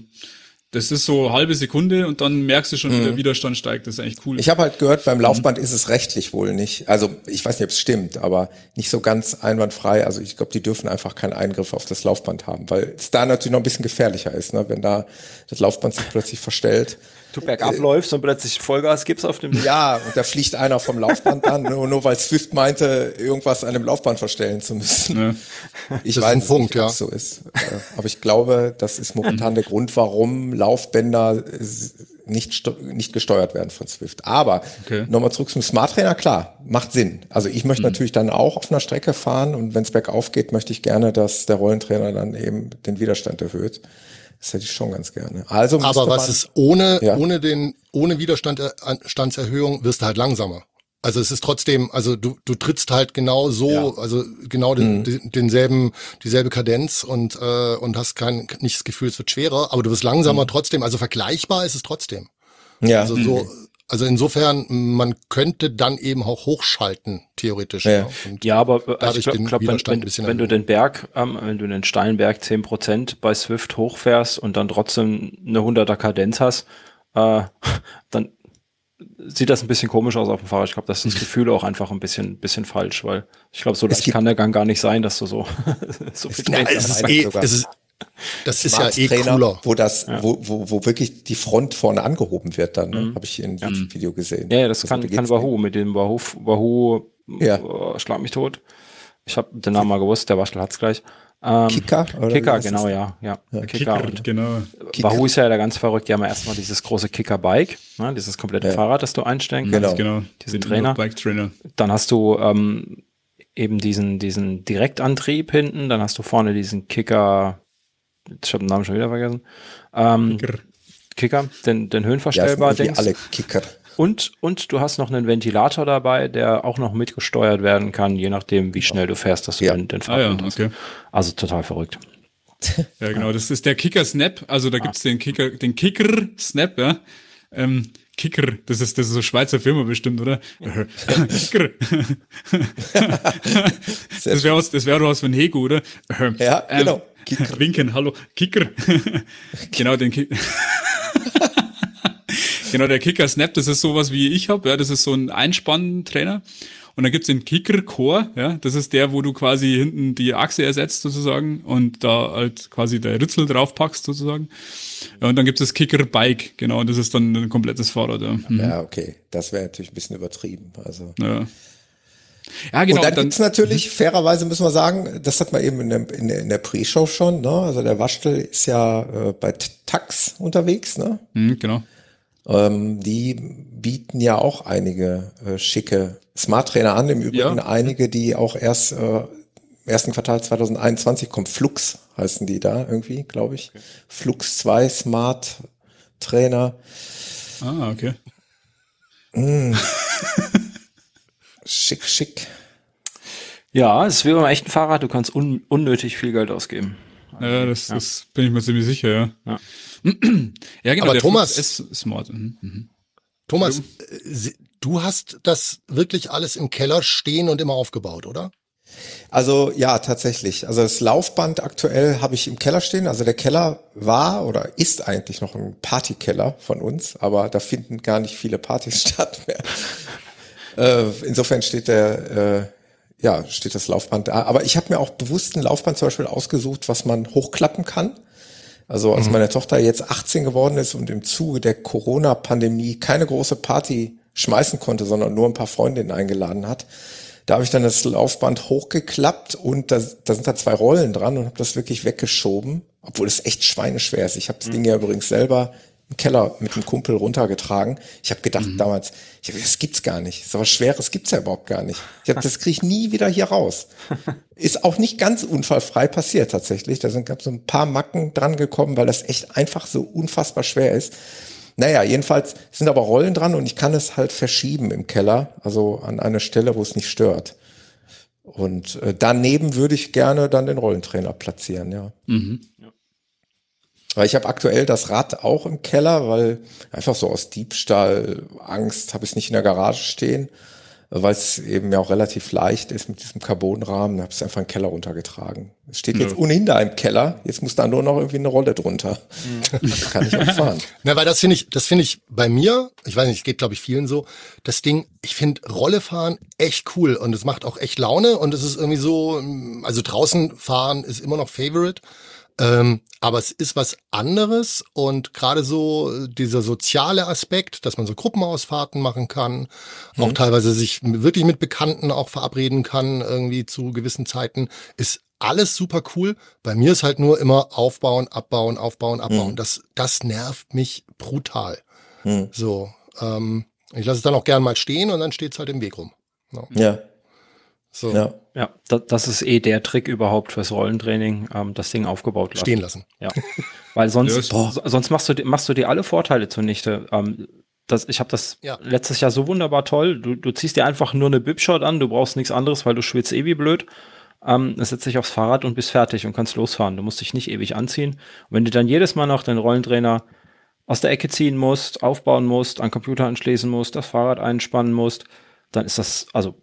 das ist so halbe Sekunde und dann merkst du schon, wie der mhm. Widerstand steigt. Das ist eigentlich cool. Ich habe halt gehört, beim Laufband mhm. ist es rechtlich wohl nicht. Also ich weiß nicht, ob es stimmt, aber nicht so ganz einwandfrei. Also ich glaube, die dürfen einfach keinen Eingriff auf das Laufband haben, weil es da natürlich noch ein bisschen gefährlicher ist, ne? wenn da das Laufband sich plötzlich verstellt du bergab äh, läufst und plötzlich Vollgas gibst auf dem. Ja, und da fliegt einer vom Laufband an, nur, nur weil Swift meinte, irgendwas an dem Laufband verstellen zu müssen. Ja. Ich das weiß nicht, Punkt, ja. so ist. Äh, aber ich glaube, das ist momentan der Grund, warum Laufbänder nicht, nicht gesteuert werden von Swift. Aber okay. nochmal zurück zum Smart Trainer, klar, macht Sinn. Also ich möchte mhm. natürlich dann auch auf einer Strecke fahren und wenn es bergauf geht, möchte ich gerne, dass der Rollentrainer dann eben den Widerstand erhöht. Das hätte ich schon ganz gerne. Also Aber was ist ohne, ja. ohne den, ohne Widerstandserhöhung wirst du halt langsamer. Also es ist trotzdem, also du, du trittst halt genau so, ja. also genau den, mhm. denselben, dieselbe Kadenz und, äh, und hast kein, nicht das Gefühl, es wird schwerer, aber du wirst langsamer mhm. trotzdem, also vergleichbar ist es trotzdem. Ja. Also so, mhm. Also insofern, man könnte dann eben auch hochschalten, theoretisch. Ja, ja aber also ich glaube, glaub, wenn, wenn, wenn du den Berg, ähm, wenn du den Steinberg zehn Prozent bei Swift hochfährst und dann trotzdem eine 100er Kadenz hast, äh, dann sieht das ein bisschen komisch aus auf dem Fahrrad. Ich glaube, das ist das Gefühl auch einfach ein bisschen, bisschen falsch, weil ich glaube, so leicht kann der Gang gar nicht sein, dass du so, so viel es, ja, es, ist eh, es, ist, das ist ja eh cooler. Wo das, ja. wo, wo, wo wirklich die Front vorne angehoben wird dann, ne? mhm. habe ich in ja. Video gesehen. Ja, das, das kann, kann Wahoo mit dem Wahoo, Wahoo, ja. Oh, schlag mich tot. Ich habe den Namen mal gewusst, der Waschel hat's gleich. Ähm, Kicker? Oder Kicker, genau, ja. ja. ja. Kicker, Kicker und genau. Kicker. Wahoo ist ja da ganz verrückt. Die haben ja erstmal dieses große Kicker-Bike, ne, dieses komplette ja. Fahrrad, das du einstellen kannst. Genau, genau. Diesen Trainer. Bike-Trainer. Dann hast du ähm, eben diesen, diesen Direktantrieb hinten, dann hast du vorne diesen Kicker, ich habe den Namen schon wieder vergessen. Ähm, Kicker. Kicker, den, den höhenverstellbar. Ja, alle Kicker. Und, und du hast noch einen Ventilator dabei, der auch noch mitgesteuert werden kann, je nachdem, wie schnell du fährst, dass du ja. den, den ah, ja, okay. Also total verrückt. Ja, genau, das ist der Kicker Snap. Also da ah. gibt's den Kicker, den Kicker Snap, ja. Ähm, Kicker, das ist, das ist so Schweizer Firma bestimmt, oder? Kicker. das wäre was, das wäre was von Hego, oder? Ja, ähm, genau. Kicker. Winken, hallo, Kicker. genau, den Kicker. genau, der Kicker Snap, das ist sowas wie ich habe, ja, das ist so ein Einspann-Trainer. Und dann gibt's den Kicker Core, ja, das ist der, wo du quasi hinten die Achse ersetzt sozusagen und da halt quasi der Ritzel draufpackst sozusagen. Ja, und dann gibt's das Kicker Bike, genau, und das ist dann ein komplettes Fahrrad. Ja, mhm. ja okay, das wäre natürlich ein bisschen übertrieben. Also. Ja. Ja, genau. Und dann, dann gibt's natürlich, mhm. fairerweise müssen wir sagen, das hat man eben in der, in der, in der Pre-Show schon, ne? Also der Waschtel ist ja äh, bei Tax unterwegs, ne? Mhm, genau. Ähm, die bieten ja auch einige äh, schicke Smart Trainer an, im Übrigen ja. einige, die auch erst äh, ersten Quartal 2021 kommen. Flux heißen die da irgendwie, glaube ich. Okay. Flux 2 Smart Trainer. Ah, okay. Mm. Schick, schick. Ja, es ist wie beim echten Fahrrad, du kannst un unnötig viel Geld ausgeben. Ja, das, ja. das bin ich mir ziemlich sicher, ja. Ja, ja genau. Aber Thomas ist smart. Mhm. mhm. Thomas, äh, du hast das wirklich alles im Keller stehen und immer aufgebaut, oder? Also ja, tatsächlich. Also das Laufband aktuell habe ich im Keller stehen. Also der Keller war oder ist eigentlich noch ein Partykeller von uns, aber da finden gar nicht viele Partys statt mehr. Äh, insofern steht der, äh, ja, steht das Laufband da. Aber ich habe mir auch bewusst ein Laufband zum Beispiel ausgesucht, was man hochklappen kann. Also als mhm. meine Tochter jetzt 18 geworden ist und im Zuge der Corona-Pandemie keine große Party schmeißen konnte, sondern nur ein paar Freundinnen eingeladen hat, da habe ich dann das Laufband hochgeklappt und da, da sind da zwei Rollen dran und habe das wirklich weggeschoben, obwohl es echt schweineschwer ist. Ich habe das mhm. Ding ja übrigens selber im Keller mit einem Kumpel runtergetragen. Ich habe gedacht mhm. damals, ich hab, das gibt's gar nicht. So was Schweres gibt's ja überhaupt gar nicht. Ich hab, das kriege ich nie wieder hier raus. Ist auch nicht ganz unfallfrei passiert tatsächlich. Da sind gab so ein paar Macken dran gekommen, weil das echt einfach so unfassbar schwer ist. Naja, jedenfalls sind aber Rollen dran und ich kann es halt verschieben im Keller, also an eine Stelle, wo es nicht stört. Und äh, daneben würde ich gerne dann den Rollentrainer platzieren, ja. Mhm. Weil ich habe aktuell das Rad auch im Keller, weil einfach so aus Diebstahl, Angst habe ich es nicht in der Garage stehen, weil es eben ja auch relativ leicht ist mit diesem Carbonrahmen. Da habe es einfach in den Keller runtergetragen. Es steht jetzt ja. ohnehin da im Keller. Jetzt muss da nur noch irgendwie eine Rolle drunter. Mhm. kann ich auch fahren. Na, weil das finde ich, das finde ich bei mir, ich weiß nicht, es geht glaube ich vielen so, das Ding, ich finde Rolle fahren echt cool und es macht auch echt Laune und es ist irgendwie so, also draußen fahren ist immer noch Favorite. Ähm, aber es ist was anderes und gerade so dieser soziale Aspekt, dass man so Gruppenausfahrten machen kann, mhm. auch teilweise sich wirklich mit Bekannten auch verabreden kann, irgendwie zu gewissen Zeiten, ist alles super cool. Bei mir ist halt nur immer aufbauen, abbauen, aufbauen, abbauen. Mhm. Das, das nervt mich brutal. Mhm. So, ähm, ich lasse es dann auch gern mal stehen und dann steht es halt im Weg rum. No. Ja. So. Ja, ja das ist eh der Trick überhaupt fürs Rollentraining, ähm, das Ding aufgebaut lassen. Stehen lassen. Ja. Weil sonst, sonst machst du, machst du dir alle Vorteile zunichte. Ähm, das, ich habe das ja. letztes Jahr so wunderbar toll. Du, du ziehst dir einfach nur eine Bibshot an, du brauchst nichts anderes, weil du schwitzt eh wie blöd. Ähm, dann setzt dich aufs Fahrrad und bist fertig und kannst losfahren. Du musst dich nicht ewig anziehen. Und wenn du dann jedes Mal noch den Rollentrainer aus der Ecke ziehen musst, aufbauen musst, an Computer anschließen musst, das Fahrrad einspannen musst, dann ist das, also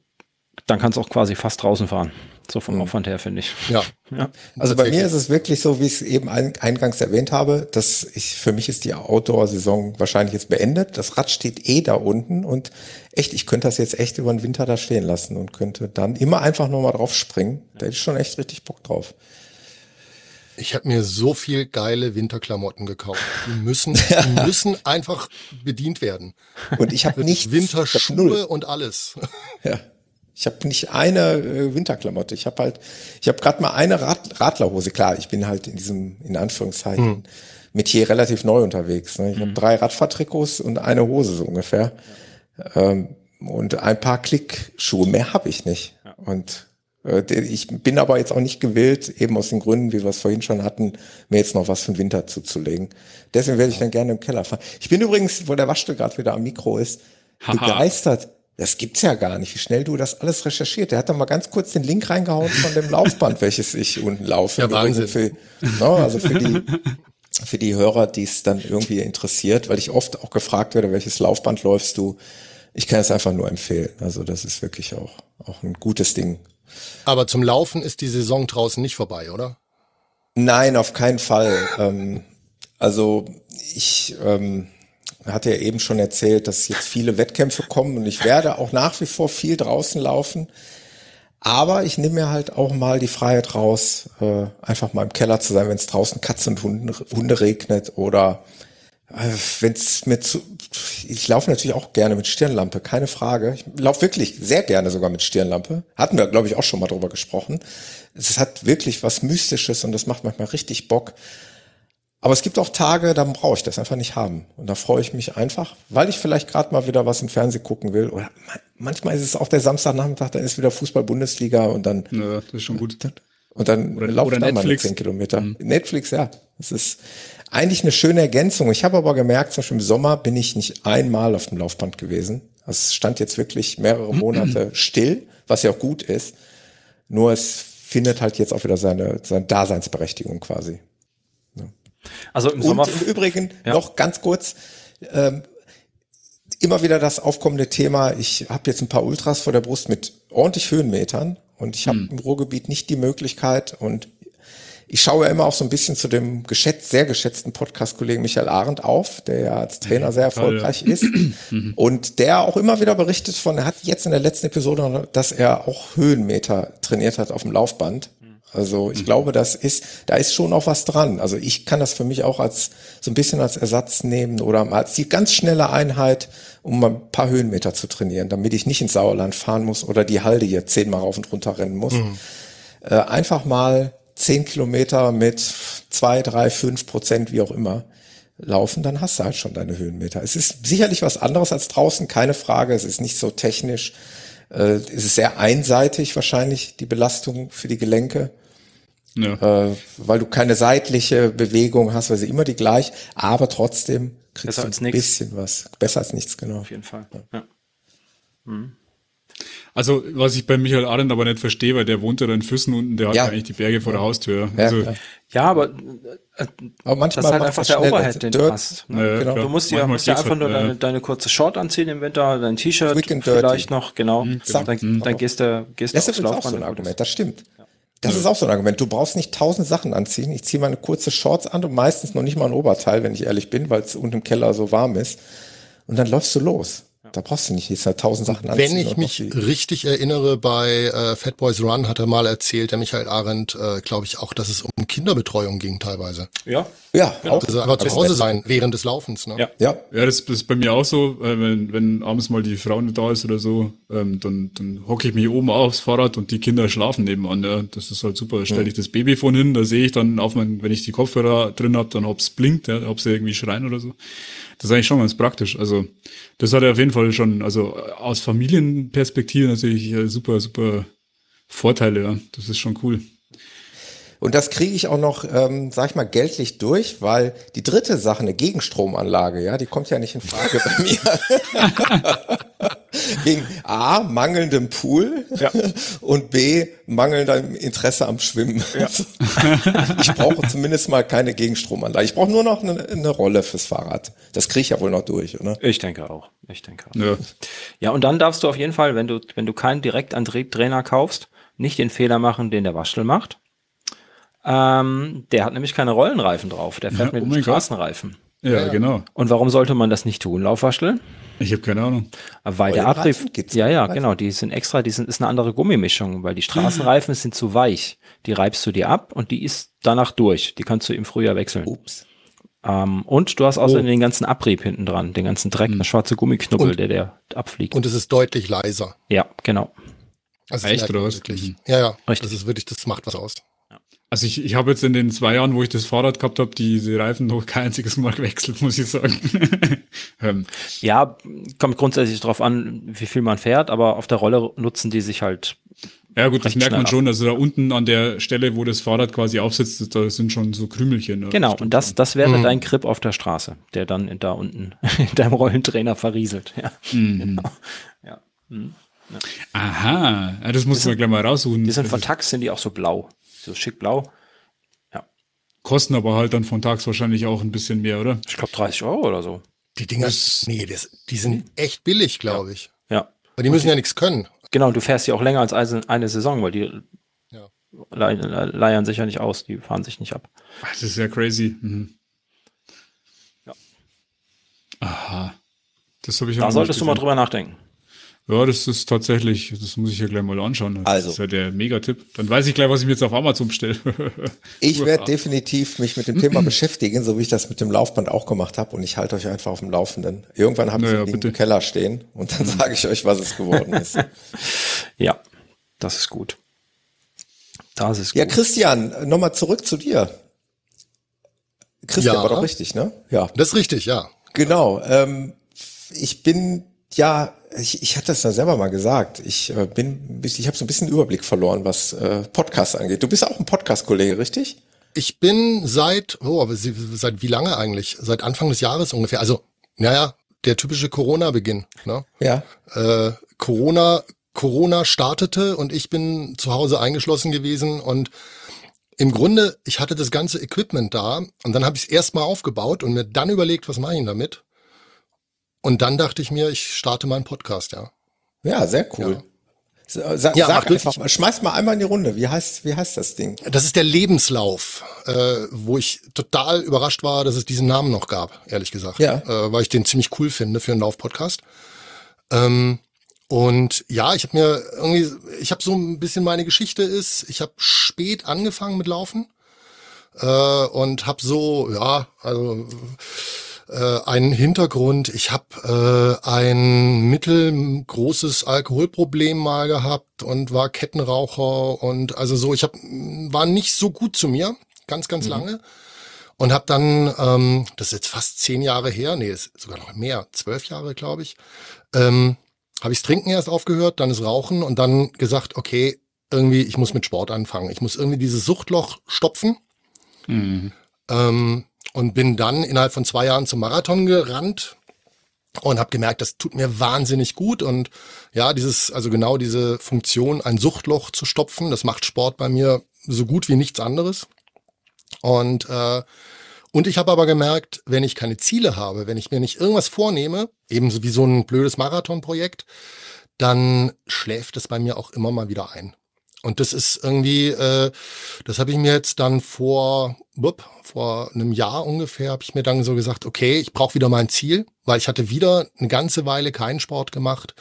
dann kannst du auch quasi fast draußen fahren. So vom mhm. Aufwand her, finde ich. Ja. ja. Also bei mir ist es wirklich so, wie ich es eben eingangs erwähnt habe, dass ich, für mich ist die Outdoor-Saison wahrscheinlich jetzt beendet. Das Rad steht eh da unten und echt, ich könnte das jetzt echt über den Winter da stehen lassen und könnte dann immer einfach nur mal drauf springen. Da hätte ich schon echt richtig Bock drauf. Ich habe mir so viel geile Winterklamotten gekauft. Die müssen, die müssen einfach bedient werden. Und ich habe nicht Winterschuhe und alles. Ja. Ich habe nicht eine äh, Winterklamotte. Ich habe halt, ich habe gerade mal eine Rad, Radlerhose. Klar, ich bin halt in diesem, in Anführungszeichen, mhm. Metier relativ neu unterwegs. Ne? Ich mhm. habe drei Radfahrtrikots und eine Hose so ungefähr. Ja. Ähm, und ein paar Klickschuhe. Mehr habe ich nicht. Ja. Und äh, ich bin aber jetzt auch nicht gewillt, eben aus den Gründen, wie wir es vorhin schon hatten, mir jetzt noch was für den Winter zuzulegen. Deswegen werde ich dann gerne im Keller fahren. Ich bin übrigens, wo der Waschstuhl gerade wieder am Mikro ist, begeistert das gibt's ja gar nicht, wie schnell du das alles recherchiert. Der hat da mal ganz kurz den Link reingehauen von dem Laufband, welches ich unten laufe. Ja, Wahnsinn. Für, no, also für die, für die Hörer, die es dann irgendwie interessiert, weil ich oft auch gefragt werde, welches Laufband läufst du? Ich kann es einfach nur empfehlen. Also das ist wirklich auch, auch ein gutes Ding. Aber zum Laufen ist die Saison draußen nicht vorbei, oder? Nein, auf keinen Fall. ähm, also ich, ähm, hatte ja eben schon erzählt, dass jetzt viele Wettkämpfe kommen und ich werde auch nach wie vor viel draußen laufen. Aber ich nehme mir halt auch mal die Freiheit raus, äh, einfach mal im Keller zu sein, wenn es draußen Katzen und Hunde, Hunde regnet oder äh, wenn es mir zu. Ich laufe natürlich auch gerne mit Stirnlampe, keine Frage. Ich laufe wirklich sehr gerne sogar mit Stirnlampe. Hatten wir, glaube ich, auch schon mal drüber gesprochen. Es hat wirklich was Mystisches und das macht manchmal richtig Bock. Aber es gibt auch Tage, da brauche ich das einfach nicht haben. Und da freue ich mich einfach, weil ich vielleicht gerade mal wieder was im Fernsehen gucken will. Oder manchmal ist es auch der Samstagnachmittag, dann ist wieder Fußball-Bundesliga und dann. Nö, das ist schon gut. Und dann oder, laufe ich da mal 10 Kilometer. Mhm. Netflix, ja. Das ist eigentlich eine schöne Ergänzung. Ich habe aber gemerkt, zum Beispiel im Sommer bin ich nicht einmal auf dem Laufband gewesen. Es stand jetzt wirklich mehrere Monate still, was ja auch gut ist. Nur es findet halt jetzt auch wieder seine, seine Daseinsberechtigung quasi. Also im Sommer. Und im Übrigen ja. noch ganz kurz, ähm, immer wieder das aufkommende Thema, ich habe jetzt ein paar Ultras vor der Brust mit ordentlich Höhenmetern und ich habe hm. im Ruhrgebiet nicht die Möglichkeit und ich schaue ja immer auch so ein bisschen zu dem geschätzt, sehr geschätzten Podcast-Kollegen Michael Arendt auf, der ja als Trainer sehr erfolgreich ja. ist mhm. und der auch immer wieder berichtet von, er hat jetzt in der letzten Episode, dass er auch Höhenmeter trainiert hat auf dem Laufband also ich mhm. glaube, das ist, da ist schon auch was dran. Also ich kann das für mich auch als so ein bisschen als Ersatz nehmen oder als die ganz schnelle Einheit, um mal ein paar Höhenmeter zu trainieren, damit ich nicht ins Sauerland fahren muss oder die Halde hier zehnmal rauf und runter rennen muss. Mhm. Äh, einfach mal zehn Kilometer mit zwei, drei, fünf Prozent, wie auch immer, laufen, dann hast du halt schon deine Höhenmeter. Es ist sicherlich was anderes als draußen, keine Frage. Es ist nicht so technisch. Äh, es ist sehr einseitig wahrscheinlich, die Belastung für die Gelenke. Ja. Äh, weil du keine seitliche Bewegung hast, weil sie immer die gleich, aber trotzdem kriegst Besser du ein bisschen was. Besser als nichts, genau. Auf jeden Fall. Ja. ja. Mhm. Also, was ich bei Michael Arendt aber nicht verstehe, weil der wohnt ja in Füssen unten, der hat ja. eigentlich die Berge vor der Haustür. Ja, also, ja aber, äh, aber manchmal das ist halt einfach der Overhead, den du hast. Ne? Ja, genau. Du musst ja, musst ja einfach halt, nur deine, deine, kurze Short anziehen im Winter, dein T-Shirt vielleicht noch, genau. Mhm, genau. Dann, mhm. dann, gehst du, gehst das ist auch so ein Argument, das stimmt. Das ist auch so ein Argument. Du brauchst nicht tausend Sachen anziehen. Ich ziehe meine kurze Shorts an und meistens noch nicht mal ein Oberteil, wenn ich ehrlich bin, weil es unten im Keller so warm ist. Und dann läufst du los. Da brauchst du nicht jetzt halt tausend Sachen anziehen. Wenn ich mich richtig erinnere, bei äh, Fat Boys Run hat er mal erzählt, der Michael Arendt, äh, glaube ich auch, dass es um Kinderbetreuung ging teilweise. Ja. Ja. Genau. Auch. Also einfach zu Hause sein während des Laufens. Ne? Ja. Ja, ja das, das ist bei mir auch so. Äh, wenn, wenn abends mal die Frau nicht da ist oder so, ähm, dann, dann hocke ich mich oben aufs Fahrrd und die Kinder schlafen nebenan. Ja. Das ist halt super. Stelle ich das Babyphone hin, da sehe ich dann auf mein, wenn ich die Kopfhörer drin habe, dann ob es blinkt, ja, ob sie irgendwie schreien oder so. Das ist eigentlich schon ganz praktisch. Also das hat er auf jeden Fall schon, also aus Familienperspektive natürlich äh, super, super Vorteile. Ja. Das ist schon cool. Und das kriege ich auch noch, ähm, sag ich mal, geldlich durch, weil die dritte Sache, eine Gegenstromanlage, ja, die kommt ja nicht in Frage bei mir. Wegen A, mangelndem Pool ja. und B, mangelndem Interesse am Schwimmen. Ja. ich brauche zumindest mal keine Gegenstromanlage. Ich brauche nur noch eine, eine, Rolle fürs Fahrrad. Das kriege ich ja wohl noch durch, oder? Ich denke auch. Ich denke auch. Ja. ja, und dann darfst du auf jeden Fall, wenn du, wenn du keinen Direktantriebtrainer kaufst, nicht den Fehler machen, den der Waschel macht. Ähm, der hat nämlich keine Rollenreifen drauf, der fährt ja, mit oh Straßenreifen. Ja, ja, genau. Und warum sollte man das nicht tun, Laufwaschel? Ich habe keine Ahnung. Weil der Abrieb, ja, ja, genau, die sind extra, die sind, ist eine andere Gummimischung, weil die Straßenreifen sind zu weich. Die reibst du dir ab und die ist danach durch. Die kannst du im Frühjahr wechseln. Ups. Ähm, und du hast außerdem oh. den ganzen Abrieb hinten dran, den ganzen Dreck, hm. der schwarze Gummiknubbel, und, der, der abfliegt. Und es ist deutlich leiser. Ja, genau. Also Echt, oder was? Wirklich. Mhm. Ja, ja. Richtig. Das ist wirklich, das macht was aus. Also ich, ich habe jetzt in den zwei Jahren, wo ich das Fahrrad gehabt habe, diese Reifen noch kein einziges Mal gewechselt, muss ich sagen. ähm. Ja, kommt grundsätzlich darauf an, wie viel man fährt, aber auf der Rolle nutzen die sich halt. Ja gut, das merkt man schon. Also da unten an der Stelle, wo das Fahrrad quasi aufsitzt, da sind schon so Krümelchen. Genau, und das, das wäre mhm. dein Grip auf der Straße, der dann da unten in deinem Rollentrainer verrieselt. Ja, mhm. genau. Ja. Mhm. ja. Aha, das muss man gleich mal raussuchen. Die sind von Tax, sind die auch so blau so schick blau. Ja. Kosten aber halt dann von tags wahrscheinlich auch ein bisschen mehr, oder? Ich glaube 30 Euro oder so. Die Dinger, das, nee, das, die sind echt billig, glaube ich. Ja. Aber die müssen ja nichts können. Genau, du fährst ja auch länger als eine Saison, weil die ja. leiern sich ja nicht aus, die fahren sich nicht ab. Das ist ja crazy. Mhm. Ja. Aha. Das habe ich Da solltest du mal drüber nachdenken. Ja, das ist tatsächlich, das muss ich ja gleich mal anschauen. Das also. ist ja der Megatipp. Dann weiß ich gleich, was ich mir jetzt auf Amazon bestelle. ich werde definitiv mich mit dem Thema beschäftigen, so wie ich das mit dem Laufband auch gemacht habe. Und ich halte euch einfach auf dem Laufenden. Irgendwann habe ich naja, im Keller stehen und dann sage ich euch, was es geworden ist. ja, das ist gut. Das ist gut. Ja, Christian, nochmal zurück zu dir. Christian ja. war doch richtig, ne? Ja. Das ist richtig, ja. Genau. Ähm, ich bin ja ich, ich hatte das ja selber mal gesagt. Ich äh, bin, ich habe so ein bisschen Überblick verloren, was äh, Podcasts angeht. Du bist auch ein Podcast-Kollege, richtig? Ich bin seit, oh, seit wie lange eigentlich? Seit Anfang des Jahres ungefähr. Also, naja, der typische Corona-Beginn. Ne? Ja. Äh, Corona, Corona startete und ich bin zu Hause eingeschlossen gewesen und im Grunde, ich hatte das ganze Equipment da und dann habe ich es erstmal aufgebaut und mir dann überlegt, was mache ich damit? Und dann dachte ich mir, ich starte mal einen Podcast, ja. Ja, sehr cool. Ja. Sa ja, sag einfach mal, schmeiß mal einmal in die Runde. Wie heißt, wie heißt das Ding? Das ist der Lebenslauf, äh, wo ich total überrascht war, dass es diesen Namen noch gab, ehrlich gesagt. Ja. Äh, weil ich den ziemlich cool finde für einen Lauf-Podcast. Ähm, und ja, ich habe mir irgendwie, ich habe so ein bisschen meine Geschichte ist, ich habe spät angefangen mit Laufen äh, und habe so, ja, also äh, einen Hintergrund. Ich habe äh, ein mittelgroßes Alkoholproblem mal gehabt und war Kettenraucher und also so. Ich hab, war nicht so gut zu mir, ganz, ganz mhm. lange. und habe dann, ähm, das ist jetzt fast zehn Jahre her, nee, ist sogar noch mehr, zwölf Jahre, glaube ich, ähm, habe ichs Trinken erst aufgehört, dann das Rauchen und dann gesagt, okay, irgendwie, ich muss mit Sport anfangen. Ich muss irgendwie dieses Suchtloch stopfen. Mhm. Ähm, und bin dann innerhalb von zwei Jahren zum Marathon gerannt und habe gemerkt, das tut mir wahnsinnig gut und ja, dieses also genau diese Funktion ein Suchtloch zu stopfen, das macht Sport bei mir so gut wie nichts anderes. Und äh, und ich habe aber gemerkt, wenn ich keine Ziele habe, wenn ich mir nicht irgendwas vornehme, ebenso wie so ein blödes Marathonprojekt, dann schläft es bei mir auch immer mal wieder ein. Und das ist irgendwie, äh, das habe ich mir jetzt dann vor, wupp, vor einem Jahr ungefähr, habe ich mir dann so gesagt, okay, ich brauche wieder mein Ziel, weil ich hatte wieder eine ganze Weile keinen Sport gemacht.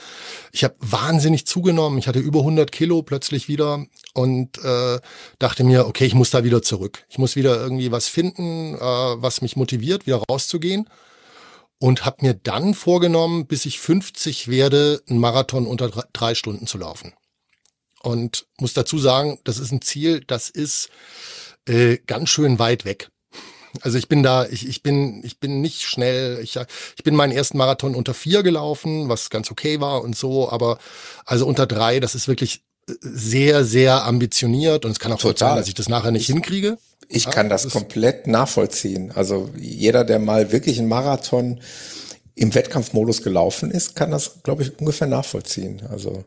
Ich habe wahnsinnig zugenommen, ich hatte über 100 Kilo plötzlich wieder und äh, dachte mir, okay, ich muss da wieder zurück. Ich muss wieder irgendwie was finden, äh, was mich motiviert, wieder rauszugehen. Und habe mir dann vorgenommen, bis ich 50 werde, einen Marathon unter drei Stunden zu laufen. Und muss dazu sagen, das ist ein Ziel, das ist äh, ganz schön weit weg. Also ich bin da, ich, ich bin, ich bin nicht schnell. Ich, ich bin meinen ersten Marathon unter vier gelaufen, was ganz okay war und so, aber also unter drei, das ist wirklich äh, sehr, sehr ambitioniert und es kann auch Total. sein, dass ich das nachher nicht ich, hinkriege. Ich ja, kann das, das komplett nachvollziehen. Also jeder, der mal wirklich einen Marathon im Wettkampfmodus gelaufen ist, kann das, glaube ich, ungefähr nachvollziehen. Also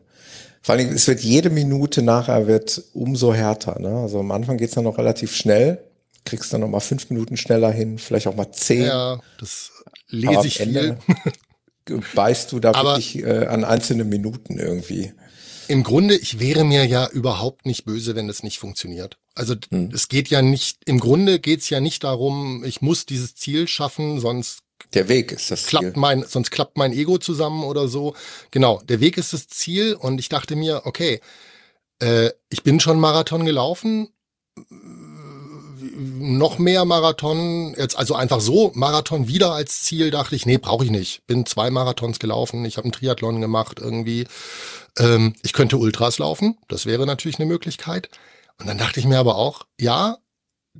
vor allen Dingen, es wird jede Minute nachher wird umso härter. Ne? Also am Anfang geht's dann noch relativ schnell, kriegst dann noch mal fünf Minuten schneller hin, vielleicht auch mal zehn. Ja, das lese ich viel. beißt du da Aber wirklich äh, an einzelne Minuten irgendwie. Im Grunde, ich wäre mir ja überhaupt nicht böse, wenn es nicht funktioniert. Also hm. es geht ja nicht, im Grunde geht's ja nicht darum, ich muss dieses Ziel schaffen, sonst der Weg ist das klappt Ziel. Mein, sonst klappt mein Ego zusammen oder so. Genau, der Weg ist das Ziel und ich dachte mir, okay, äh, ich bin schon Marathon gelaufen, noch mehr Marathon, jetzt also einfach so Marathon wieder als Ziel, dachte ich, nee, brauche ich nicht. Bin zwei Marathons gelaufen, ich habe einen Triathlon gemacht irgendwie. Ähm, ich könnte Ultras laufen, das wäre natürlich eine Möglichkeit. Und dann dachte ich mir aber auch, ja,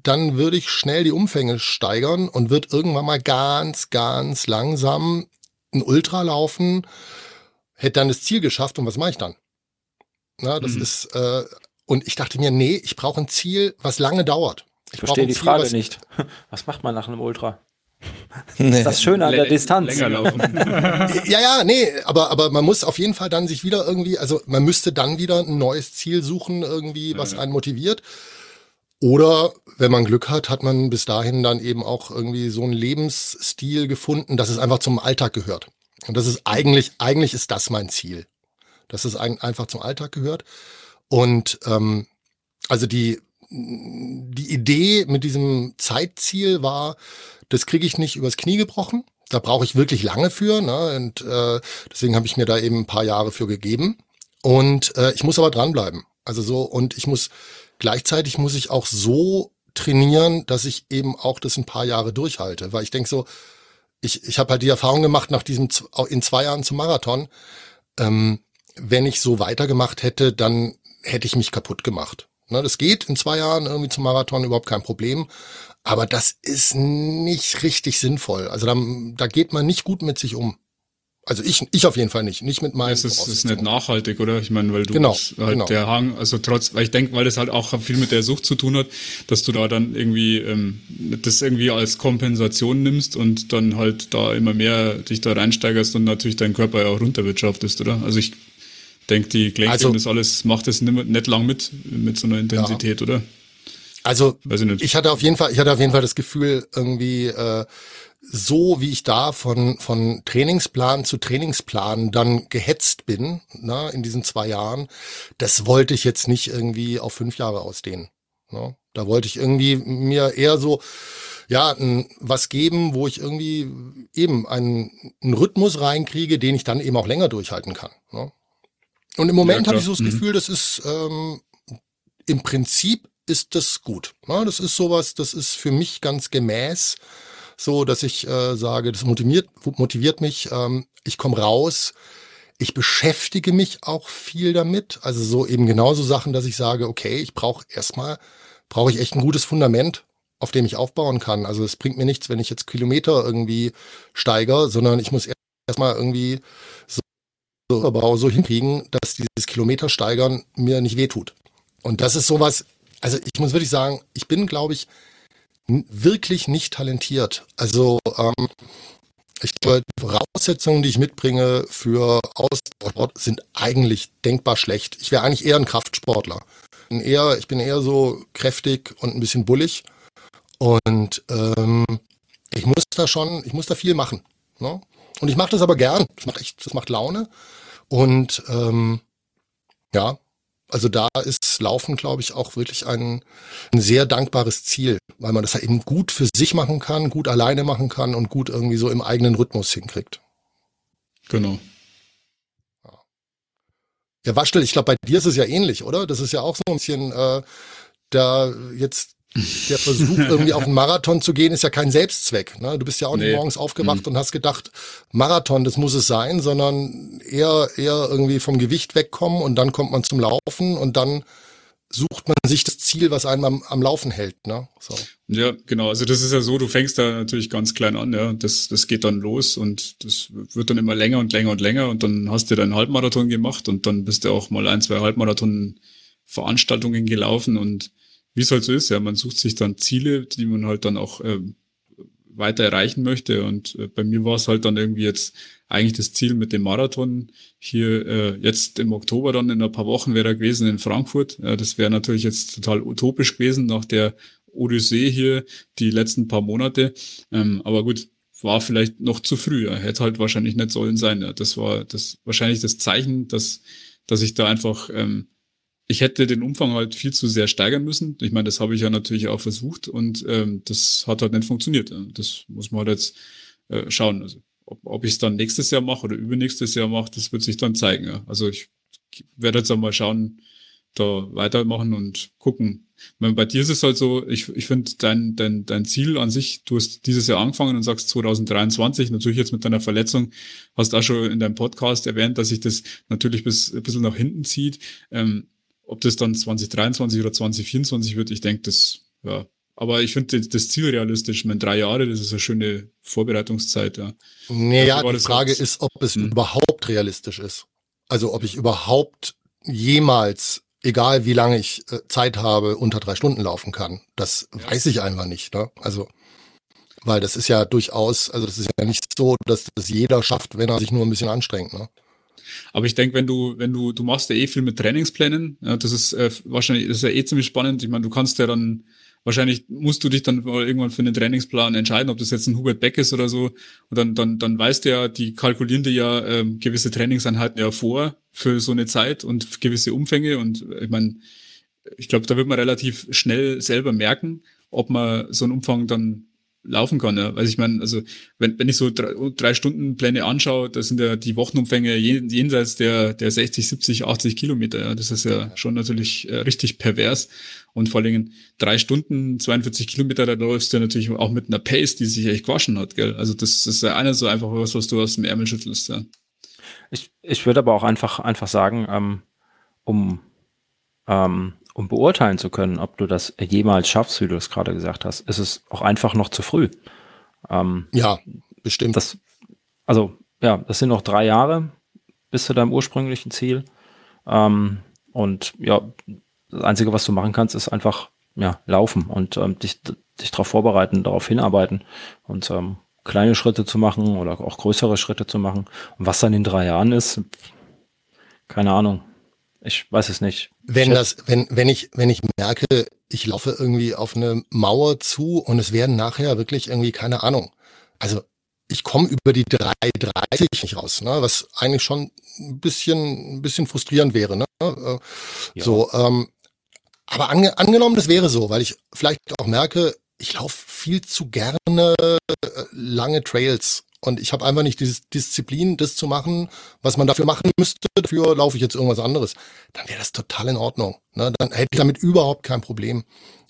dann würde ich schnell die Umfänge steigern und wird irgendwann mal ganz, ganz langsam ein Ultra laufen, hätte dann das Ziel geschafft und was mache ich dann? Na, das mhm. ist, äh, und ich dachte mir, nee, ich brauche ein Ziel, was lange dauert. Ich, verstehe die Ziel, Frage nicht. Was macht man nach einem Ultra? Nee. Ist das Schöne an der Distanz. Länger laufen. ja, ja, nee, aber, aber man muss auf jeden Fall dann sich wieder irgendwie, also man müsste dann wieder ein neues Ziel suchen, irgendwie, was einen motiviert. Oder wenn man Glück hat, hat man bis dahin dann eben auch irgendwie so einen Lebensstil gefunden, dass es einfach zum Alltag gehört. Und das ist eigentlich, eigentlich ist das mein Ziel. Dass es ein, einfach zum Alltag gehört. Und ähm, also die, die Idee mit diesem Zeitziel war, das kriege ich nicht übers Knie gebrochen. Da brauche ich wirklich lange für. Ne? Und äh, deswegen habe ich mir da eben ein paar Jahre für gegeben. Und äh, ich muss aber dranbleiben. Also so, und ich muss Gleichzeitig muss ich auch so trainieren, dass ich eben auch das ein paar Jahre durchhalte. Weil ich denke so, ich, ich habe halt die Erfahrung gemacht nach diesem in zwei Jahren zum Marathon. Ähm, wenn ich so weitergemacht hätte, dann hätte ich mich kaputt gemacht. Ne, das geht in zwei Jahren irgendwie zum Marathon überhaupt kein Problem. Aber das ist nicht richtig sinnvoll. Also da, da geht man nicht gut mit sich um. Also ich, ich auf jeden Fall nicht, nicht mit meinem. Es ist, ist nicht nachhaltig, oder? Ich meine, weil du genau, halt genau. der Hang, also trotz, weil ich denke, weil das halt auch viel mit der Sucht zu tun hat, dass du da dann irgendwie ähm, das irgendwie als Kompensation nimmst und dann halt da immer mehr dich da reinsteigerst und natürlich dein Körper ja auch runterwirtschaftest, oder? Also ich denke, die Glenn also, das alles macht das nicht, nicht lang mit mit so einer Intensität, ja. oder? Also ich, ich, hatte auf jeden Fall, ich hatte auf jeden Fall das Gefühl irgendwie. Äh, so wie ich da von, von Trainingsplan zu Trainingsplan dann gehetzt bin, na, in diesen zwei Jahren, das wollte ich jetzt nicht irgendwie auf fünf Jahre ausdehnen. Na. Da wollte ich irgendwie mir eher so, ja, n, was geben, wo ich irgendwie eben einen, einen Rhythmus reinkriege, den ich dann eben auch länger durchhalten kann. Ne? Und im Moment ja, habe ich so das mhm. Gefühl, das ist ähm, im Prinzip ist das gut. Ne? Das ist sowas, das ist für mich ganz gemäß so, dass ich äh, sage, das motiviert, motiviert mich, ähm, ich komme raus, ich beschäftige mich auch viel damit. Also so eben genauso Sachen, dass ich sage, okay, ich brauche erstmal, brauche ich echt ein gutes Fundament. auf dem ich aufbauen kann. Also es bringt mir nichts, wenn ich jetzt Kilometer irgendwie steigere, sondern ich muss erstmal irgendwie so, so, so hinkriegen, dass dieses Kilometer steigern mir nicht wehtut. Und das ist sowas, also ich muss wirklich sagen, ich bin, glaube ich, wirklich nicht talentiert. Also ähm, ich glaube, die Voraussetzungen, die ich mitbringe für Ausdauersport, sind eigentlich denkbar schlecht. Ich wäre eigentlich eher ein Kraftsportler. Bin eher, ich bin eher so kräftig und ein bisschen bullig. Und ähm, ich muss da schon, ich muss da viel machen. Ne? Und ich mache das aber gern. Das macht echt, das macht Laune. Und ähm, ja, also da ist Laufen, glaube ich, auch wirklich ein, ein sehr dankbares Ziel, weil man das ja eben gut für sich machen kann, gut alleine machen kann und gut irgendwie so im eigenen Rhythmus hinkriegt. Genau. Ja, Waschtel, ich glaube, bei dir ist es ja ähnlich, oder? Das ist ja auch so ein bisschen, äh, da jetzt der Versuch, irgendwie auf einen Marathon zu gehen, ist ja kein Selbstzweck. Ne? Du bist ja auch nee. nicht morgens aufgewacht mhm. und hast gedacht, Marathon, das muss es sein, sondern eher, eher irgendwie vom Gewicht wegkommen und dann kommt man zum Laufen und dann sucht man sich das Ziel, was einen am, am Laufen hält. Ne? So. Ja, genau. Also das ist ja so, du fängst da natürlich ganz klein an, ja. Das, das geht dann los und das wird dann immer länger und länger und länger und dann hast du deinen Halbmarathon gemacht und dann bist du auch mal ein, zwei Halbmarathon-Veranstaltungen gelaufen und wie es halt so ist, ja, man sucht sich dann Ziele, die man halt dann auch äh, weiter erreichen möchte. Und äh, bei mir war es halt dann irgendwie jetzt eigentlich das Ziel mit dem Marathon hier äh, jetzt im Oktober dann in ein paar Wochen wäre er gewesen in Frankfurt. Äh, das wäre natürlich jetzt total utopisch gewesen nach der Odyssee hier die letzten paar Monate. Ähm, aber gut, war vielleicht noch zu früh. Er hätte halt wahrscheinlich nicht sollen sein. Ja. Das war das wahrscheinlich das Zeichen, dass dass ich da einfach ähm, ich hätte den Umfang halt viel zu sehr steigern müssen. Ich meine, das habe ich ja natürlich auch versucht und ähm, das hat halt nicht funktioniert. Das muss man halt jetzt äh, schauen. Also, ob, ob ich es dann nächstes Jahr mache oder übernächstes Jahr mache, das wird sich dann zeigen. Ja. Also ich werde jetzt einmal schauen, da weitermachen und gucken. Meine, bei dir ist es halt so, ich, ich finde dein, dein, dein Ziel an sich, du hast dieses Jahr angefangen und sagst 2023, natürlich jetzt mit deiner Verletzung, hast auch schon in deinem Podcast erwähnt, dass sich das natürlich bis ein bisschen nach hinten zieht. Ähm, ob das dann 2023 oder 2024 wird, ich denke, das, ja. Aber ich finde das Ziel realistisch. Ich meine, drei Jahre, das ist eine schöne Vorbereitungszeit, ja. Naja, die Frage ist, ob es hm. überhaupt realistisch ist. Also, ob ich überhaupt jemals, egal wie lange ich äh, Zeit habe, unter drei Stunden laufen kann. Das ja. weiß ich einfach nicht, ne? Also, weil das ist ja durchaus, also das ist ja nicht so, dass das jeder schafft, wenn er sich nur ein bisschen anstrengt, ne? Aber ich denke, wenn du, wenn du, du machst ja eh viel mit Trainingsplänen, ja, das ist äh, wahrscheinlich, das ist ja eh ziemlich spannend. Ich meine, du kannst ja dann, wahrscheinlich musst du dich dann irgendwann für einen Trainingsplan entscheiden, ob das jetzt ein Hubert Beck ist oder so. Und dann, dann, dann weißt du ja, die kalkulieren dir ja ähm, gewisse Trainingseinheiten ja vor für so eine Zeit und gewisse Umfänge. Und ich meine, ich glaube, da wird man relativ schnell selber merken, ob man so einen Umfang dann laufen kann. Ja. Also ich meine, also wenn, wenn ich so drei, drei Stunden Pläne anschaue, das sind ja die Wochenumfänge jenseits der, der 60, 70, 80 Kilometer. Ja. Das ist ja schon natürlich äh, richtig pervers. Und vor allem drei Stunden, 42 Kilometer, da läufst du natürlich auch mit einer Pace, die sich echt gewaschen hat. Gell? Also das ist ja einer so einfach was, was du aus dem Ärmel schüttelst. Ja. Ich, ich würde aber auch einfach, einfach sagen, ähm, um ähm, um beurteilen zu können, ob du das jemals schaffst, wie du es gerade gesagt hast, ist es auch einfach noch zu früh. Ähm, ja, bestimmt. Das, also, ja, das sind noch drei Jahre bis zu deinem ursprünglichen Ziel. Ähm, und ja, das Einzige, was du machen kannst, ist einfach ja, laufen und ähm, dich, dich darauf vorbereiten, darauf hinarbeiten und ähm, kleine Schritte zu machen oder auch größere Schritte zu machen. Und was dann in drei Jahren ist, keine Ahnung. Ich weiß es nicht. Wenn das, wenn, wenn ich, wenn ich merke, ich laufe irgendwie auf eine Mauer zu und es werden nachher wirklich irgendwie, keine Ahnung. Also ich komme über die 3,30 nicht raus, ne? was eigentlich schon ein bisschen, ein bisschen frustrierend wäre. Ne? Äh, ja. So, ähm, aber ange angenommen, das wäre so, weil ich vielleicht auch merke, ich laufe viel zu gerne äh, lange Trails und ich habe einfach nicht diese Disziplin, das zu machen, was man dafür machen müsste. Dafür laufe ich jetzt irgendwas anderes. Dann wäre das total in Ordnung. Ne? Dann hätte ich damit überhaupt kein Problem.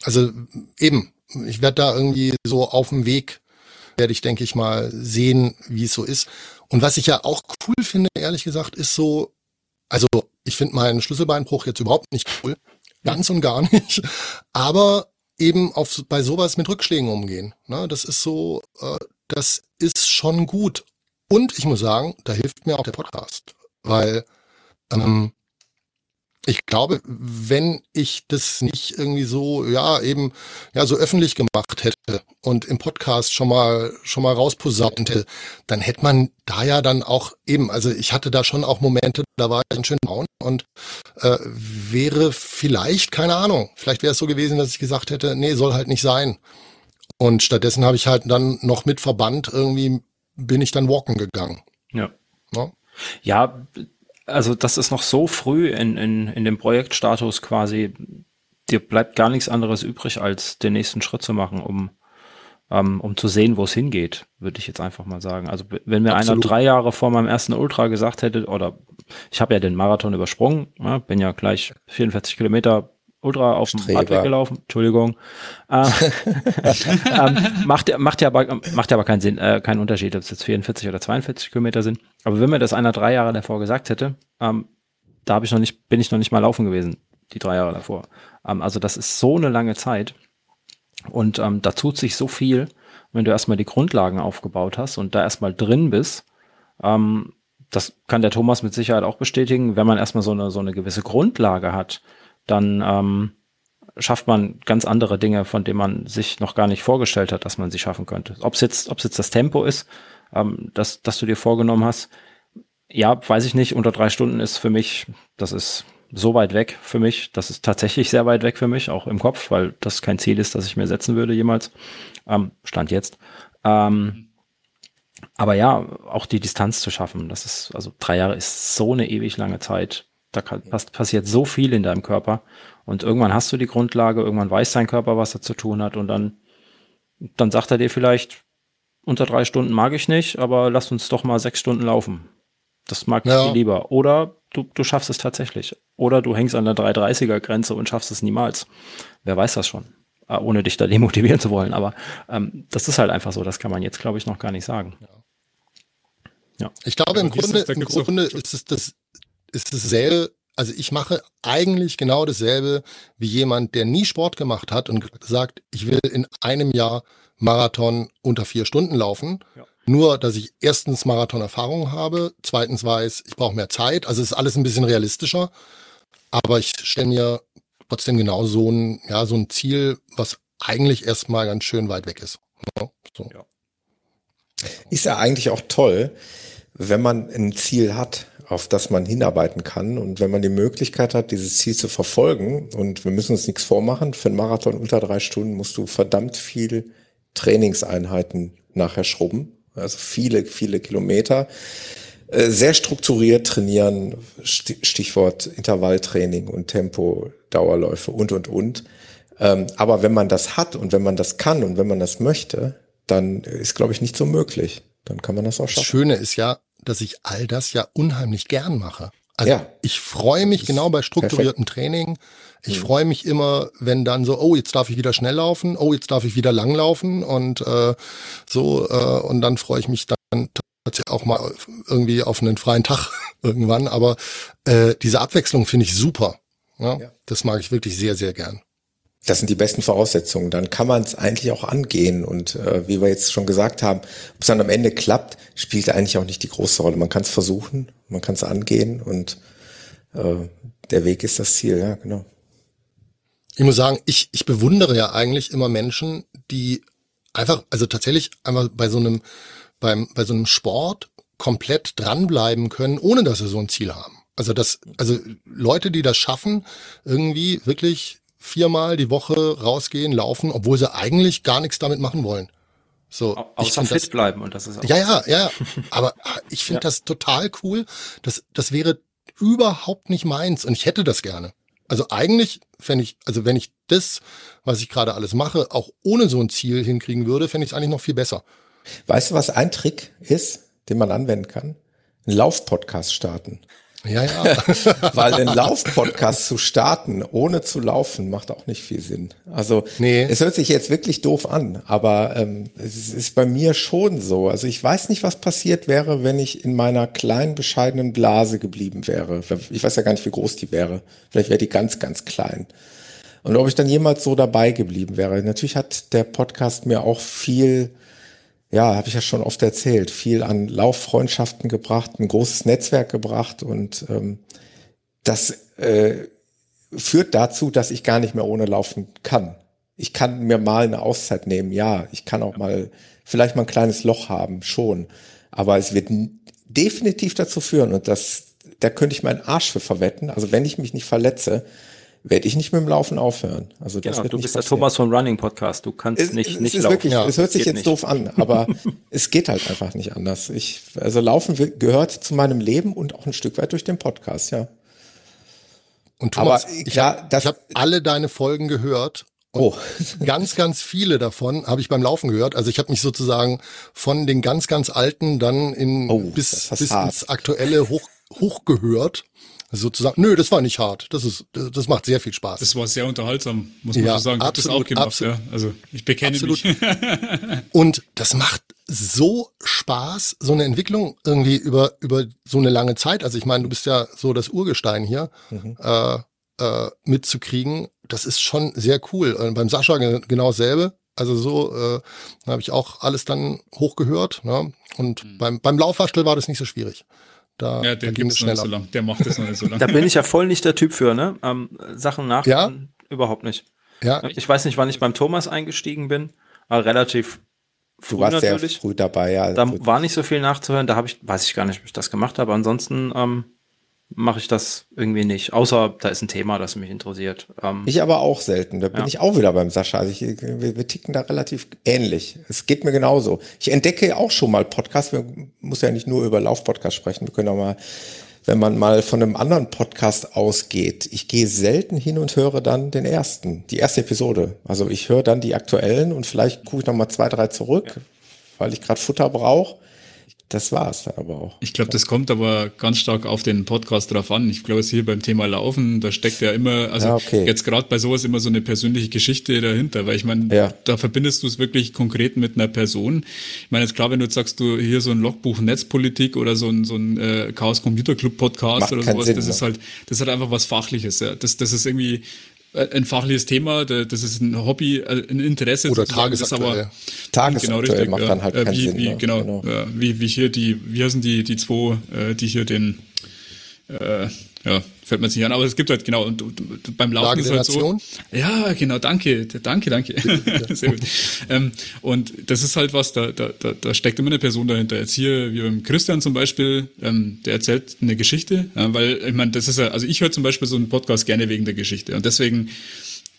Also eben, ich werde da irgendwie so auf dem Weg, werde ich, denke ich mal, sehen, wie es so ist. Und was ich ja auch cool finde, ehrlich gesagt, ist so, also ich finde meinen Schlüsselbeinbruch jetzt überhaupt nicht cool. Ganz und gar nicht. Aber eben auf, bei sowas mit Rückschlägen umgehen. Ne? Das ist so, äh, das ist schon gut. Und ich muss sagen, da hilft mir auch der Podcast, weil ähm, ich glaube, wenn ich das nicht irgendwie so, ja, eben, ja, so öffentlich gemacht hätte und im Podcast schon mal, schon mal rausposaunt hätte, dann hätte man da ja dann auch eben, also ich hatte da schon auch Momente, da war ich ein schön braun und äh, wäre vielleicht, keine Ahnung, vielleicht wäre es so gewesen, dass ich gesagt hätte, nee, soll halt nicht sein. Und stattdessen habe ich halt dann noch mit Verband irgendwie bin ich dann walken gegangen. Ja. Ja, ja also das ist noch so früh in, in, in dem Projektstatus quasi, dir bleibt gar nichts anderes übrig, als den nächsten Schritt zu machen, um, ähm, um zu sehen, wo es hingeht, würde ich jetzt einfach mal sagen. Also wenn mir Absolut. einer drei Jahre vor meinem ersten Ultra gesagt hätte, oder ich habe ja den Marathon übersprungen, ja, bin ja gleich 44 Kilometer Ultra auf dem Radweg gelaufen. Entschuldigung. Äh, ähm, macht, macht, ja aber, macht ja aber keinen Sinn, äh, keinen Unterschied, ob es jetzt 44 oder 42 Kilometer sind. Aber wenn mir das einer drei Jahre davor gesagt hätte, ähm, da habe ich noch nicht, bin ich noch nicht mal laufen gewesen, die drei Jahre davor. Ähm, also das ist so eine lange Zeit. Und ähm, da tut sich so viel, wenn du erstmal die Grundlagen aufgebaut hast und da erstmal drin bist. Ähm, das kann der Thomas mit Sicherheit auch bestätigen, wenn man erstmal so eine, so eine gewisse Grundlage hat, dann ähm, schafft man ganz andere Dinge, von denen man sich noch gar nicht vorgestellt hat, dass man sie schaffen könnte. Ob es jetzt, ob es jetzt das Tempo ist, ähm, das, das du dir vorgenommen hast, ja, weiß ich nicht. Unter drei Stunden ist für mich, das ist so weit weg für mich. Das ist tatsächlich sehr weit weg für mich, auch im Kopf, weil das kein Ziel ist, das ich mir setzen würde jemals. Ähm, Stand jetzt. Ähm, aber ja, auch die Distanz zu schaffen, das ist, also drei Jahre ist so eine ewig lange Zeit. Da kann, passiert so viel in deinem Körper. Und irgendwann hast du die Grundlage, irgendwann weiß dein Körper, was er zu tun hat. Und dann, dann sagt er dir vielleicht, unter drei Stunden mag ich nicht, aber lass uns doch mal sechs Stunden laufen. Das mag ja. ich lieber. Oder du, du schaffst es tatsächlich. Oder du hängst an der 330er Grenze und schaffst es niemals. Wer weiß das schon? Äh, ohne dich da demotivieren zu wollen. Aber ähm, das ist halt einfach so. Das kann man jetzt, glaube ich, noch gar nicht sagen. Ja. ja. Ich glaube, im Grunde, im Grunde ist es das ist dasselbe, also ich mache eigentlich genau dasselbe wie jemand, der nie Sport gemacht hat und sagt, ich will in einem Jahr Marathon unter vier Stunden laufen. Ja. Nur, dass ich erstens Marathon-Erfahrung habe, zweitens weiß, ich brauche mehr Zeit. Also ist alles ein bisschen realistischer. Aber ich stelle mir trotzdem genau so ein, ja, so ein Ziel, was eigentlich erstmal ganz schön weit weg ist. Ja, so. ja. Ist ja eigentlich auch toll, wenn man ein Ziel hat auf das man hinarbeiten kann. Und wenn man die Möglichkeit hat, dieses Ziel zu verfolgen, und wir müssen uns nichts vormachen, für einen Marathon unter drei Stunden musst du verdammt viel Trainingseinheiten nachher schrubben. Also viele, viele Kilometer. Äh, sehr strukturiert trainieren, Stichwort Intervalltraining und Tempo, Dauerläufe und, und, und. Ähm, aber wenn man das hat und wenn man das kann und wenn man das möchte, dann ist, glaube ich, nicht so möglich. Dann kann man das auch schaffen. Das Schöne ist ja, dass ich all das ja unheimlich gern mache. Also ja. ich freue mich genau bei strukturiertem perfekt. Training. Ich mhm. freue mich immer, wenn dann so, oh, jetzt darf ich wieder schnell laufen, oh, jetzt darf ich wieder lang laufen und äh, so, äh, und dann freue ich mich dann tatsächlich auch mal irgendwie auf einen freien Tag irgendwann. Aber äh, diese Abwechslung finde ich super. Ja? ja? Das mag ich wirklich sehr, sehr gern. Das sind die besten Voraussetzungen. Dann kann man es eigentlich auch angehen. Und äh, wie wir jetzt schon gesagt haben, ob es dann am Ende klappt, spielt eigentlich auch nicht die große Rolle. Man kann es versuchen, man kann es angehen und äh, der Weg ist das Ziel, ja, genau. Ich muss sagen, ich, ich bewundere ja eigentlich immer Menschen, die einfach, also tatsächlich einfach bei so einem, beim, bei so einem Sport komplett dranbleiben können, ohne dass sie so ein Ziel haben. Also das, also Leute, die das schaffen, irgendwie wirklich viermal die Woche rausgehen, laufen, obwohl sie eigentlich gar nichts damit machen wollen. So, Au außer ich fit das, bleiben und das ist auch ja ja ja. Aber ich finde ja. das total cool. Das das wäre überhaupt nicht meins und ich hätte das gerne. Also eigentlich fände ich, also wenn ich das, was ich gerade alles mache, auch ohne so ein Ziel hinkriegen würde, fände ich es eigentlich noch viel besser. Weißt du, was ein Trick ist, den man anwenden kann? Ein Laufpodcast starten. Ja, ja. Weil den Laufpodcast zu starten, ohne zu laufen, macht auch nicht viel Sinn. Also nee. es hört sich jetzt wirklich doof an, aber ähm, es ist bei mir schon so. Also ich weiß nicht, was passiert wäre, wenn ich in meiner kleinen, bescheidenen Blase geblieben wäre. Ich weiß ja gar nicht, wie groß die wäre. Vielleicht wäre die ganz, ganz klein. Und ob ich dann jemals so dabei geblieben wäre. Natürlich hat der Podcast mir auch viel, ja, habe ich ja schon oft erzählt, viel an Lauffreundschaften gebracht, ein großes Netzwerk gebracht und ähm, das äh, führt dazu, dass ich gar nicht mehr ohne laufen kann. Ich kann mir mal eine Auszeit nehmen, ja. Ich kann auch mal vielleicht mal ein kleines Loch haben, schon. Aber es wird definitiv dazu führen, und das, da könnte ich meinen Arsch für verwetten. Also wenn ich mich nicht verletze, werde ich nicht mit dem Laufen aufhören. Also das genau, wird du nicht bist passieren. der Thomas vom Running Podcast. Du kannst es, nicht, es nicht ist laufen. Wirklich, ja, es hört sich jetzt nicht. doof an, aber es geht halt einfach nicht anders. Ich, also Laufen gehört zu meinem Leben und auch ein Stück weit durch den Podcast, ja. Und Thomas, aber, ich habe hab alle deine Folgen gehört Oh. ganz, ganz viele davon habe ich beim Laufen gehört. Also ich habe mich sozusagen von den ganz, ganz alten dann in oh, bis, bis ins aktuelle hoch, hochgehört. Sozusagen. Nö, das war nicht hart. Das ist, das macht sehr viel Spaß. Das war sehr unterhaltsam, muss man ja, so sagen. Ich absolut, das auch gemacht, absolut. ja. Also ich bekenne absolut. mich. Und das macht so Spaß, so eine Entwicklung irgendwie über, über so eine lange Zeit. Also ich meine, du bist ja so das Urgestein hier. Mhm. Äh, äh, mitzukriegen, das ist schon sehr cool. Und beim Sascha genau dasselbe. Also so äh, habe ich auch alles dann hochgehört. Ne? Und mhm. beim, beim Laufwaschel war das nicht so schwierig. Da, ja, der gibt es schneller. So lang. Der macht es noch nicht so lange. da bin ich ja voll nicht der Typ für, ne? Ähm, Sachen nach ja? überhaupt nicht. Ja. Ich weiß nicht, wann ich beim Thomas eingestiegen bin, aber relativ früh du warst natürlich. sehr früh dabei, ja. Da war nicht so viel nachzuhören, da habe ich, weiß ich gar nicht, ob ich das gemacht habe. Ansonsten ähm, mache ich das irgendwie nicht. Außer da ist ein Thema, das mich interessiert. Ähm, ich aber auch selten. Da bin ja. ich auch wieder beim Sascha. Also ich, wir, wir, ticken da relativ ähnlich. Es geht mir genauso. Ich entdecke auch schon mal Podcasts. Wir muss ja nicht nur über Laufpodcast sprechen. Wir können auch mal, wenn man mal von einem anderen Podcast ausgeht. Ich gehe selten hin und höre dann den ersten, die erste Episode. Also ich höre dann die aktuellen und vielleicht gucke ich noch mal zwei, drei zurück, ja. weil ich gerade Futter brauche das war's dann aber auch. Ich glaube, das kommt aber ganz stark auf den Podcast drauf an. Ich glaube, es hier beim Thema Laufen, da steckt ja immer, also ja, okay. jetzt gerade bei sowas immer so eine persönliche Geschichte dahinter, weil ich meine, ja. da verbindest du es wirklich konkret mit einer Person. Ich meine, jetzt klar, wenn du jetzt sagst, du hier so ein Logbuch Netzpolitik oder so ein, so ein äh, Chaos Computer Club Podcast Macht oder sowas, Sinn, das ist halt, das ist halt einfach was Fachliches. Ja. Das, das ist irgendwie, ein fachliches Thema, das ist ein Hobby, äh, ein Interesse. Oder tagesaktuell. Aber, tagesaktuell genau, richtig, macht dann halt keinen wie, Sinn. Wie, genau, genau. wie, wie hier die, wie heißen die, die zwei, die hier den, äh, ja, fällt mir jetzt nicht an, aber es gibt halt genau und, und, und beim Laufen Lage ist halt so. Ja, genau, danke, danke, danke. Sehr gut. Ähm, und das ist halt was, da, da, da, da steckt immer eine Person dahinter. Jetzt hier, wie beim Christian zum Beispiel, ähm, der erzählt eine Geschichte, ja, weil ich meine, das ist ja, also ich höre zum Beispiel so einen Podcast gerne wegen der Geschichte und deswegen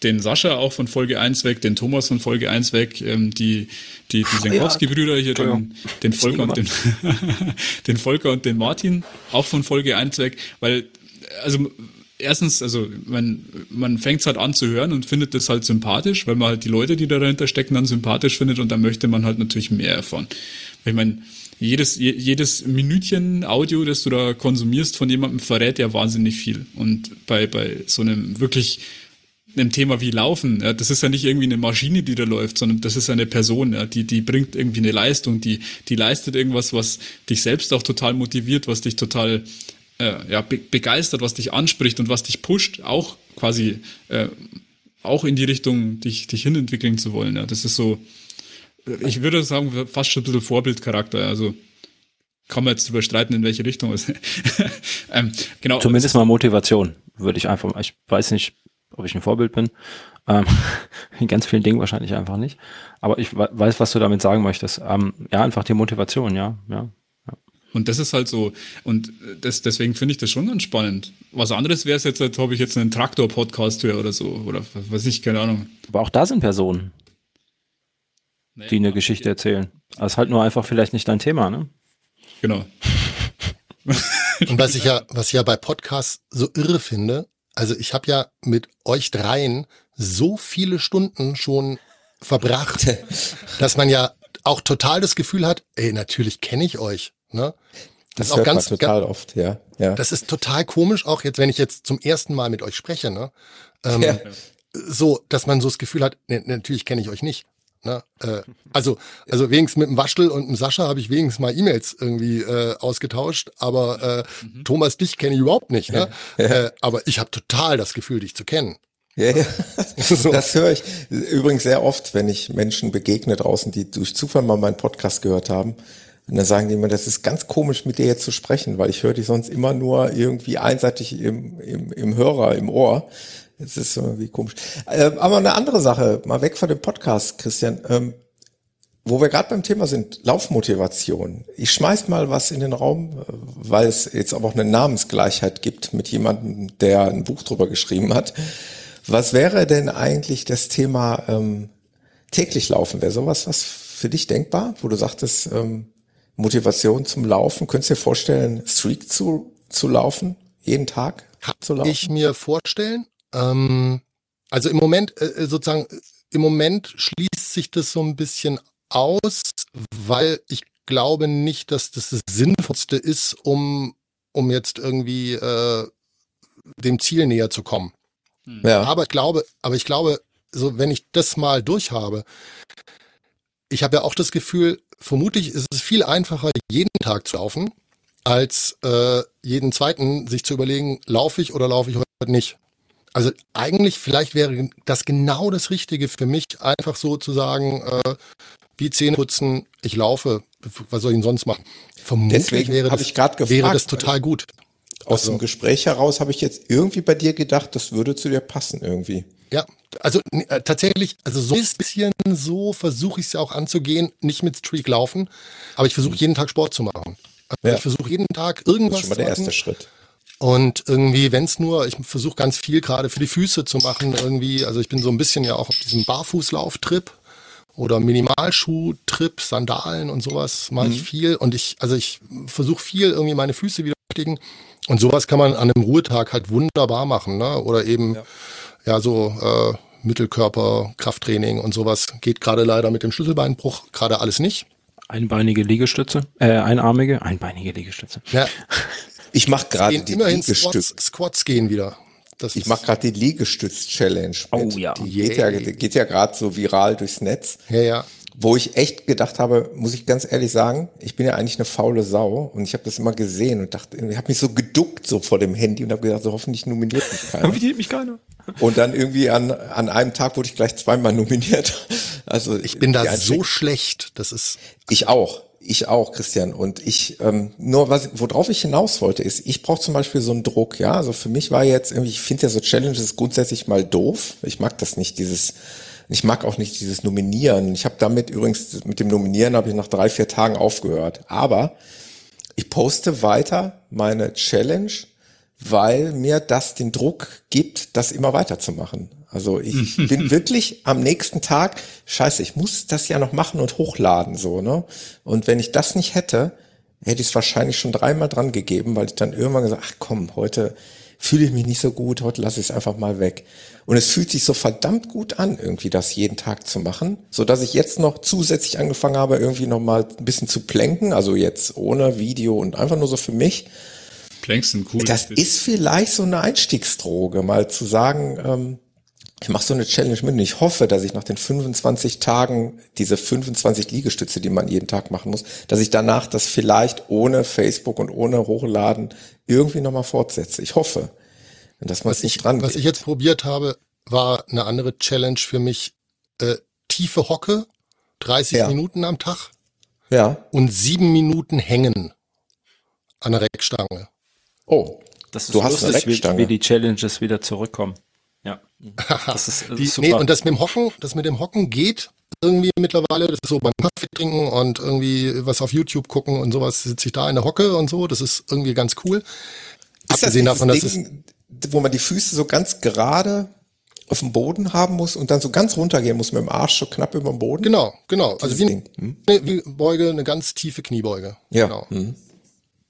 den Sascha auch von Folge 1 weg, den Thomas von Folge 1 weg, ähm, die, die, die Senkowski-Brüder hier, den, den Volker und den, den Volker und den Martin auch von Folge 1 weg, weil, also, erstens, also, man, man fängt es halt an zu hören und findet das halt sympathisch, weil man halt die Leute, die dahinter stecken, dann sympathisch findet und dann möchte man halt natürlich mehr erfahren. Ich meine, jedes, jedes Minütchen Audio, das du da konsumierst von jemandem, verrät ja wahnsinnig viel. Und bei, bei so einem wirklich einem Thema wie Laufen, ja, das ist ja nicht irgendwie eine Maschine, die da läuft, sondern das ist eine Person, ja, die, die bringt irgendwie eine Leistung, die, die leistet irgendwas, was dich selbst auch total motiviert, was dich total äh, ja, be begeistert, was dich anspricht und was dich pusht, auch quasi äh, auch in die Richtung, dich, dich hinentwickeln zu wollen. Ja. Das ist so, ich würde sagen, fast schon ein bisschen Vorbildcharakter. Also kann man jetzt überstreiten, in welche Richtung es. ähm, genau. Zumindest mal Motivation, würde ich einfach, ich weiß nicht, ob ich ein Vorbild bin. Ähm, in ganz vielen Dingen wahrscheinlich einfach nicht. Aber ich weiß, was du damit sagen möchtest. Ähm, ja, einfach die Motivation, ja, ja. Und das ist halt so, und das, deswegen finde ich das schon ganz spannend. Was anderes wäre es jetzt, als ob ich jetzt einen Traktor-Podcast höre oder so, oder was weiß ich, keine Ahnung. Aber auch da sind Personen, naja, die eine Geschichte erzählen. Das ist halt nur einfach vielleicht nicht dein Thema, ne? Genau. Und was ich ja, was ich ja bei Podcasts so irre finde, also ich habe ja mit euch dreien so viele Stunden schon verbracht, dass man ja auch total das Gefühl hat, ey, natürlich kenne ich euch. Ne? Das, das ist auch ganz total ganz, oft, ja, ja. Das ist total komisch, auch jetzt, wenn ich jetzt zum ersten Mal mit euch spreche, ne? Ähm, ja. So, dass man so das Gefühl hat, ne, natürlich kenne ich euch nicht. Ne? Äh, also, also wenigstens mit dem Waschtel und dem Sascha habe ich wenigstens mal E-Mails irgendwie äh, ausgetauscht, aber äh, mhm. Thomas, dich kenne ich überhaupt nicht. Ne? äh, aber ich habe total das Gefühl, dich zu kennen. Ja, ja. Das höre ich übrigens sehr oft, wenn ich Menschen begegne draußen, die durch Zufall mal meinen Podcast gehört haben. Und dann sagen die immer, das ist ganz komisch, mit dir jetzt zu sprechen, weil ich höre dich sonst immer nur irgendwie einseitig im, im, im Hörer, im Ohr. Das ist irgendwie komisch. Ähm, aber eine andere Sache, mal weg von dem Podcast, Christian. Ähm, wo wir gerade beim Thema sind, Laufmotivation. Ich schmeiß mal was in den Raum, weil es jetzt aber auch eine Namensgleichheit gibt mit jemandem, der ein Buch drüber geschrieben hat. Was wäre denn eigentlich das Thema ähm, täglich laufen? Wäre sowas was für dich denkbar, wo du sagtest, ähm, Motivation zum Laufen? Könntest du dir vorstellen, Streak zu, zu laufen? Jeden Tag zu laufen? Ich mir vorstellen. Ähm, also im Moment, äh, sozusagen, im Moment schließt sich das so ein bisschen aus, weil ich glaube nicht, dass das das Sinnvollste ist, um, um jetzt irgendwie äh, dem Ziel näher zu kommen. Hm. Ja. Aber ich glaube, aber ich glaube, so wenn ich das mal durchhabe, ich habe ja auch das Gefühl, vermutlich ist es viel einfacher, jeden Tag zu laufen, als äh, jeden zweiten sich zu überlegen, laufe ich oder laufe ich heute nicht. Also eigentlich vielleicht wäre das genau das Richtige für mich, einfach so zu sagen, äh, wie Zähne putzen, ich laufe, was soll ich denn sonst machen? Vermutlich Deswegen wäre, das, ich gefragt, wäre das total gut. Aus also, dem Gespräch heraus habe ich jetzt irgendwie bei dir gedacht, das würde zu dir passen irgendwie. Ja, also äh, tatsächlich, also so ein bisschen so versuche ich es ja auch anzugehen, nicht mit Streak laufen, aber ich versuche jeden Tag Sport zu machen. Also ja. Ich versuche jeden Tag irgendwas zu machen. Das ist schon mal der erste Schritt. Und irgendwie, wenn es nur, ich versuche ganz viel gerade für die Füße zu machen, irgendwie, also ich bin so ein bisschen ja auch auf diesem Barfußlauftrip oder Minimalschuh-Trip, Sandalen und sowas mache mhm. ich viel. Und ich, also ich versuche viel irgendwie meine Füße wieder beschäftigen. Und sowas kann man an einem Ruhetag halt wunderbar machen, ne? Oder eben ja, ja so äh, Mittelkörper, Krafttraining und sowas geht gerade leider mit dem Schlüsselbeinbruch gerade alles nicht. Einbeinige Liegestütze, äh, einarmige, einbeinige Liegestütze. Ja. Ich mache gerade die immerhin Squats, Squats gehen wieder. Das ich mache gerade die Liegestütz-Challenge. Oh ja. Die geht yeah. ja, geht ja gerade so viral durchs Netz. Ja, ja. Wo ich echt gedacht habe, muss ich ganz ehrlich sagen, ich bin ja eigentlich eine faule Sau und ich habe das immer gesehen und dachte, ich habe mich so geduckt so vor dem Handy und habe gedacht, so hoffentlich nominiert mich keiner. nominiert mich keiner. Und dann irgendwie an, an einem Tag wurde ich gleich zweimal nominiert. Also ich bin da so schlecht. Das ist ich auch. Ich auch, Christian. Und ich, ähm, nur was, worauf ich hinaus wollte, ist, ich brauche zum Beispiel so einen Druck, ja. Also für mich war jetzt irgendwie, ich finde ja so Challenges grundsätzlich mal doof. Ich mag das nicht, dieses, ich mag auch nicht dieses Nominieren. Ich habe damit übrigens, mit dem Nominieren habe ich nach drei, vier Tagen aufgehört. Aber ich poste weiter meine Challenge, weil mir das den Druck gibt, das immer weiterzumachen. Also ich bin wirklich am nächsten Tag, scheiße, ich muss das ja noch machen und hochladen, so, ne? Und wenn ich das nicht hätte, hätte ich es wahrscheinlich schon dreimal dran gegeben, weil ich dann irgendwann gesagt, ach komm, heute fühle ich mich nicht so gut, heute lasse ich es einfach mal weg. Und es fühlt sich so verdammt gut an, irgendwie das jeden Tag zu machen, so dass ich jetzt noch zusätzlich angefangen habe, irgendwie noch mal ein bisschen zu plänken, also jetzt ohne Video und einfach nur so für mich. Planksen, cool. Das ist vielleicht so eine Einstiegsdroge, mal zu sagen, ähm, ich mache so eine Challenge mit und ich hoffe, dass ich nach den 25 Tagen diese 25 Liegestütze, die man jeden Tag machen muss, dass ich danach das vielleicht ohne Facebook und ohne Hochladen irgendwie nochmal fortsetze. Ich hoffe, man was nicht dran Was geht. ich jetzt probiert habe, war eine andere Challenge für mich. Äh, tiefe Hocke, 30 ja. Minuten am Tag. Ja. Und sieben Minuten hängen an der Reckstange. Oh, das ist du hast lustig, wie, wie die Challenges wieder zurückkommen. Ja. Das ist, das ist nee, und das mit dem Hocken, das mit dem Hocken geht irgendwie mittlerweile. Das ist so beim Kaffee trinken und irgendwie was auf YouTube gucken und sowas sitze ich da in der Hocke und so. Das ist irgendwie ganz cool. Ist Abgesehen das davon, dass es, wo man die Füße so ganz gerade auf dem Boden haben muss und dann so ganz runtergehen muss mit dem Arsch so knapp über dem Boden. Genau, genau. Also wie, hm? eine, wie Beuge, eine ganz tiefe Kniebeuge. Ja. Genau. Hm.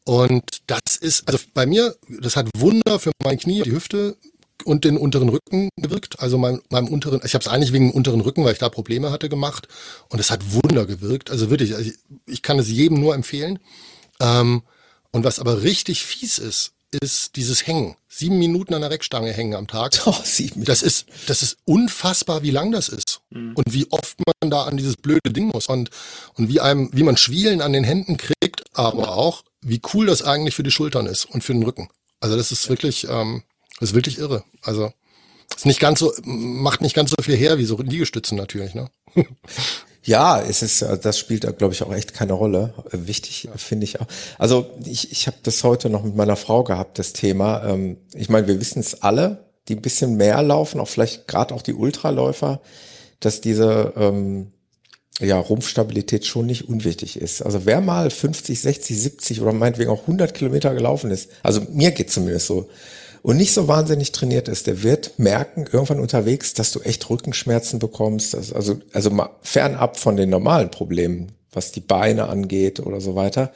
Und das ist, also bei mir, das hat Wunder für mein Knie, die Hüfte und den unteren Rücken gewirkt. Also mein, meinem unteren, ich habe es eigentlich wegen dem unteren Rücken, weil ich da Probleme hatte, gemacht. Und es hat Wunder gewirkt. Also wirklich, also ich, ich kann es jedem nur empfehlen. Ähm, und was aber richtig fies ist, ist dieses Hängen. Sieben Minuten an der Reckstange hängen am Tag. Oh, sieben das ist, das ist unfassbar, wie lang das ist. Mhm. Und wie oft man da an dieses blöde Ding muss. Und, und wie einem, wie man Schwielen an den Händen kriegt, aber auch, wie cool das eigentlich für die Schultern ist und für den Rücken. Also das ist wirklich, ähm, das ist wirklich irre. Also Ist nicht ganz so, macht nicht ganz so viel her wie so Liegestützen natürlich, ne? Ja, es ist, äh, das spielt da, glaube ich, auch echt keine Rolle. Äh, wichtig finde ich auch. Also ich, ich habe das heute noch mit meiner Frau gehabt, das Thema. Ähm, ich meine, wir wissen es alle, die ein bisschen mehr laufen, auch vielleicht gerade auch die Ultraläufer, dass diese ähm, ja, Rumpfstabilität schon nicht unwichtig ist. Also wer mal 50, 60, 70 oder meinetwegen auch 100 Kilometer gelaufen ist, also mir geht zumindest so, und nicht so wahnsinnig trainiert ist, der wird merken irgendwann unterwegs, dass du echt Rückenschmerzen bekommst. Also, also mal fernab von den normalen Problemen, was die Beine angeht oder so weiter.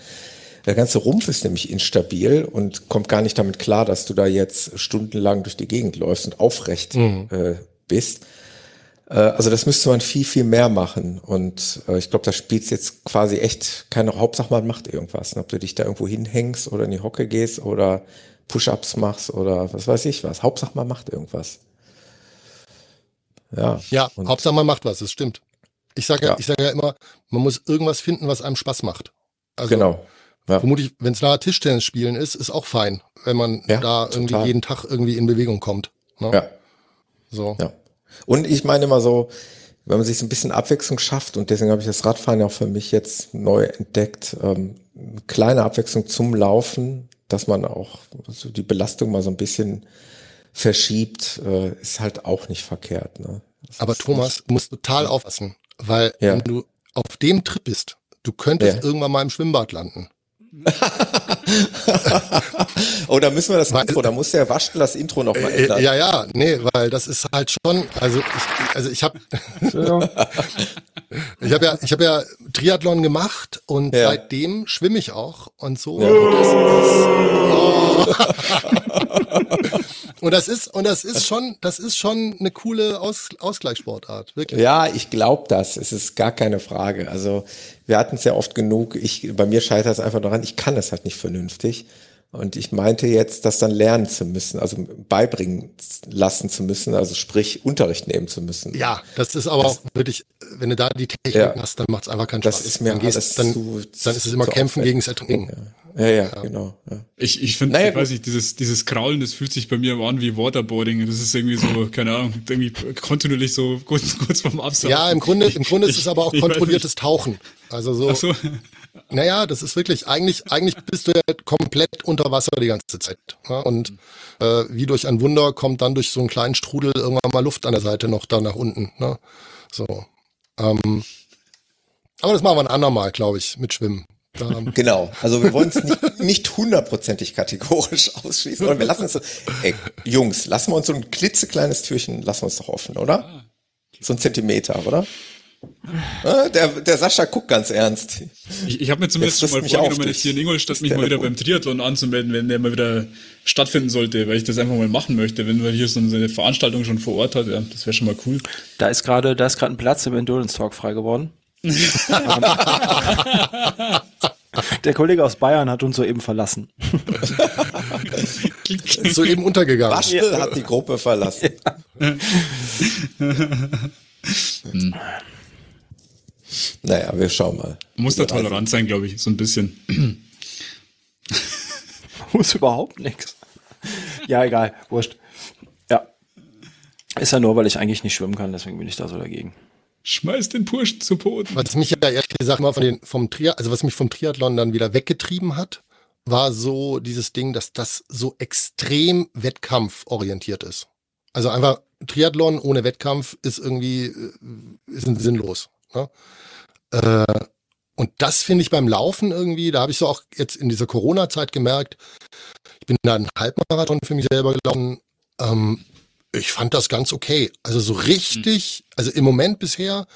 Der ganze Rumpf ist nämlich instabil und kommt gar nicht damit klar, dass du da jetzt stundenlang durch die Gegend läufst und aufrecht mhm. äh, bist. Äh, also das müsste man viel, viel mehr machen. Und äh, ich glaube, da spielt jetzt quasi echt keine Hauptsache, man macht irgendwas. ob du dich da irgendwo hinhängst oder in die Hocke gehst oder Push-ups machst oder was weiß ich was. Hauptsache man macht irgendwas. Ja. Ja, Hauptsache man macht was, das stimmt. Ich sage ja, ja, ich sage ja immer, man muss irgendwas finden, was einem Spaß macht. Also, genau. Ja. Vermutlich, wenn es nachher Tischtennis spielen ist, ist auch fein, wenn man ja, da irgendwie total. jeden Tag irgendwie in Bewegung kommt. Ne? Ja. So. Ja. Und ich meine immer so, wenn man sich so ein bisschen Abwechslung schafft, und deswegen habe ich das Radfahren ja auch für mich jetzt neu entdeckt, ähm, kleine Abwechslung zum Laufen, dass man auch so die Belastung mal so ein bisschen verschiebt, äh, ist halt auch nicht verkehrt. Ne? Aber Thomas, du musst total aufpassen, weil ja. wenn du auf dem Trip bist, du könntest ja. irgendwann mal im Schwimmbad landen. oh, da müssen wir das weil, Intro, da muss der Waschel das Intro noch mal äh, ändern. Ja, ja, nee, weil das ist halt schon, also ich, also ich habe ich habe ja, ich habe ja Triathlon gemacht und ja. seitdem schwimme ich auch und so. Ja. Und, das ist, oh. und das ist und das ist schon, das ist schon eine coole Aus, Ausgleichssportart, wirklich. Ja, ich glaube das. Es ist gar keine Frage. Also wir hatten es ja oft genug. Ich, bei mir scheitert es einfach daran, ich kann es halt nicht vernünftig. Und ich meinte jetzt, das dann lernen zu müssen, also beibringen lassen zu müssen, also sprich Unterricht nehmen zu müssen. Ja, das ist aber das, auch wirklich, wenn du da die Technik ja, hast, dann macht es einfach keinen Spaß. Das ist mir dann, gehst, dann, zu, dann ist es immer Kämpfen gegen das Ertrinken. Ja, ja, ja, genau. Ja. Ich, ich finde, naja, ich weiß nicht, dieses, dieses Kraulen, das fühlt sich bei mir an wie Waterboarding. Das ist irgendwie so, keine Ahnung, irgendwie kontinuierlich so kurz, kurz vorm Absatz. Ja, im Grunde, im Grunde ist es aber auch kontrolliertes Tauchen. Also so. Naja, das ist wirklich, eigentlich, eigentlich bist du ja komplett unter Wasser die ganze Zeit. Ne? Und äh, wie durch ein Wunder kommt dann durch so einen kleinen Strudel irgendwann mal Luft an der Seite noch da nach unten. Ne? So. Ähm, aber das machen wir ein andermal, glaube ich, mit Schwimmen. Da, genau, also wir wollen es nicht, nicht hundertprozentig kategorisch ausschließen, aber wir lassen es so, ey, Jungs, lassen wir uns so ein klitzekleines Türchen, lassen wir uns doch offen, oder? So ein Zentimeter, oder? Der, der Sascha guckt ganz ernst. Ich, ich habe mir zumindest schon mal vorgenommen, jetzt hier in Ingolstadt mich mal wieder beim Triathlon anzumelden, wenn der mal wieder stattfinden sollte, weil ich das einfach mal machen möchte. Wenn man hier so eine Veranstaltung schon vor Ort hat, ja, das wäre schon mal cool. Da ist gerade, da ist gerade ein Platz im Endurance Talk frei geworden. Der Kollege aus Bayern hat uns soeben verlassen. soeben untergegangen. Waschel hat die Gruppe verlassen. Ja. hm. Naja, wir schauen mal. Muss da tolerant sein, glaube ich, so ein bisschen. Muss überhaupt nichts. Ja, egal, wurscht. Ja. Ist ja nur, weil ich eigentlich nicht schwimmen kann, deswegen bin ich da so dagegen. Schmeiß den Burschen zu Boden. Was mich ja ehrlich gesagt mal von den, vom Triathlon, also was mich vom Triathlon dann wieder weggetrieben hat, war so dieses Ding, dass das so extrem wettkampforientiert ist. Also einfach Triathlon ohne Wettkampf ist irgendwie äh, ist sinnlos. Ne? Äh, und das finde ich beim Laufen irgendwie, da habe ich so auch jetzt in dieser Corona-Zeit gemerkt, ich bin da einen Halbmarathon für mich selber gelaufen. Ähm, ich fand das ganz okay. Also so richtig, also im Moment bisher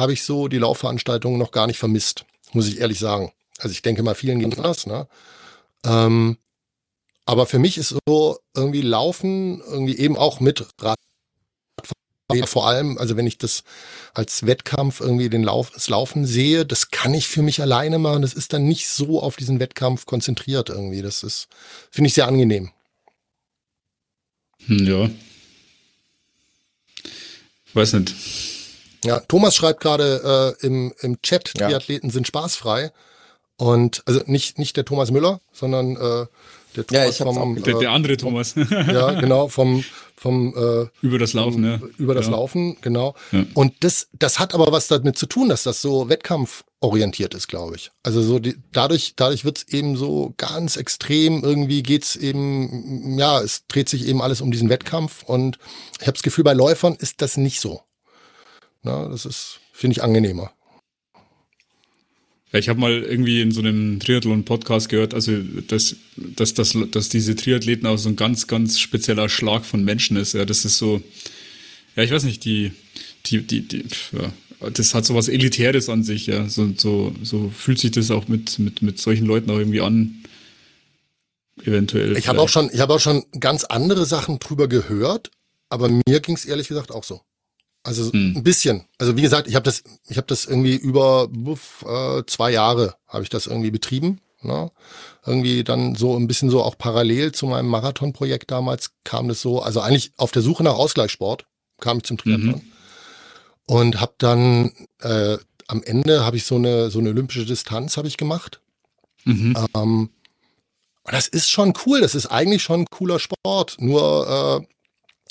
habe ich so die Laufveranstaltungen noch gar nicht vermisst, muss ich ehrlich sagen. Also ich denke mal, vielen geht das, ne? Ähm, aber für mich ist so irgendwie Laufen irgendwie eben auch mit Rad vor allem, also wenn ich das als Wettkampf irgendwie den Lauf, das Laufen sehe, das kann ich für mich alleine machen. Das ist dann nicht so auf diesen Wettkampf konzentriert irgendwie. Das ist, finde ich sehr angenehm. Hm, ja. Weiß nicht. Ja, Thomas schreibt gerade äh, im, im Chat, ja. Triathleten sind spaßfrei. Und also nicht, nicht der Thomas Müller, sondern äh, Der Thomas ja, vom, der, der, andere Thomas. ja, genau, vom, vom äh, über das Laufen, ja. Über das ja. Laufen, genau. Ja. Und das, das hat aber was damit zu tun, dass das so wettkampforientiert ist, glaube ich. Also so die, dadurch, dadurch wird's eben so ganz extrem. Irgendwie geht's eben, ja, es dreht sich eben alles um diesen Wettkampf. Und ich habe das Gefühl, bei Läufern ist das nicht so. Na, das ist, finde ich, angenehmer. Ich habe mal irgendwie in so einem Triathlon-Podcast gehört, also dass, dass, dass, dass diese Triathleten auch so ein ganz, ganz spezieller Schlag von Menschen ist. Ja, das ist so, ja, ich weiß nicht, die, die, die, die ja, das hat so was Elitäres an sich, ja. So, so, so fühlt sich das auch mit, mit, mit solchen Leuten auch irgendwie an. Eventuell. Ich habe auch schon, ich habe auch schon ganz andere Sachen drüber gehört, aber mir ging es ehrlich gesagt auch so. Also hm. ein bisschen. Also wie gesagt, ich habe das, ich habe das irgendwie über äh, zwei Jahre habe ich das irgendwie betrieben. Ne? Irgendwie dann so ein bisschen so auch parallel zu meinem Marathonprojekt damals kam das so. Also eigentlich auf der Suche nach Ausgleichssport kam ich zum Triathlon mhm. und habe dann äh, am Ende habe ich so eine so eine olympische Distanz habe ich gemacht. Mhm. Ähm, und das ist schon cool. Das ist eigentlich schon ein cooler Sport. Nur äh,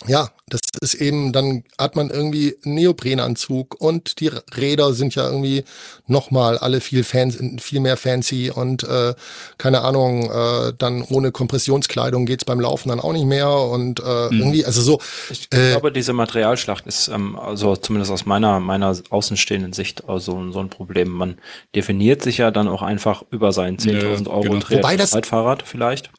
ja, das ist eben, dann hat man irgendwie einen Neoprenanzug und die Räder sind ja irgendwie nochmal alle viel fans, viel mehr fancy und äh, keine Ahnung, äh, dann ohne Kompressionskleidung geht's beim Laufen dann auch nicht mehr und äh, mhm. irgendwie, also so. Ich äh, glaube, diese Materialschlacht ist, ähm, also zumindest aus meiner, meiner außenstehenden Sicht, also so ein Problem. Man definiert sich ja dann auch einfach über seinen 10.000 Euro genau. Zeitfahrrad vielleicht.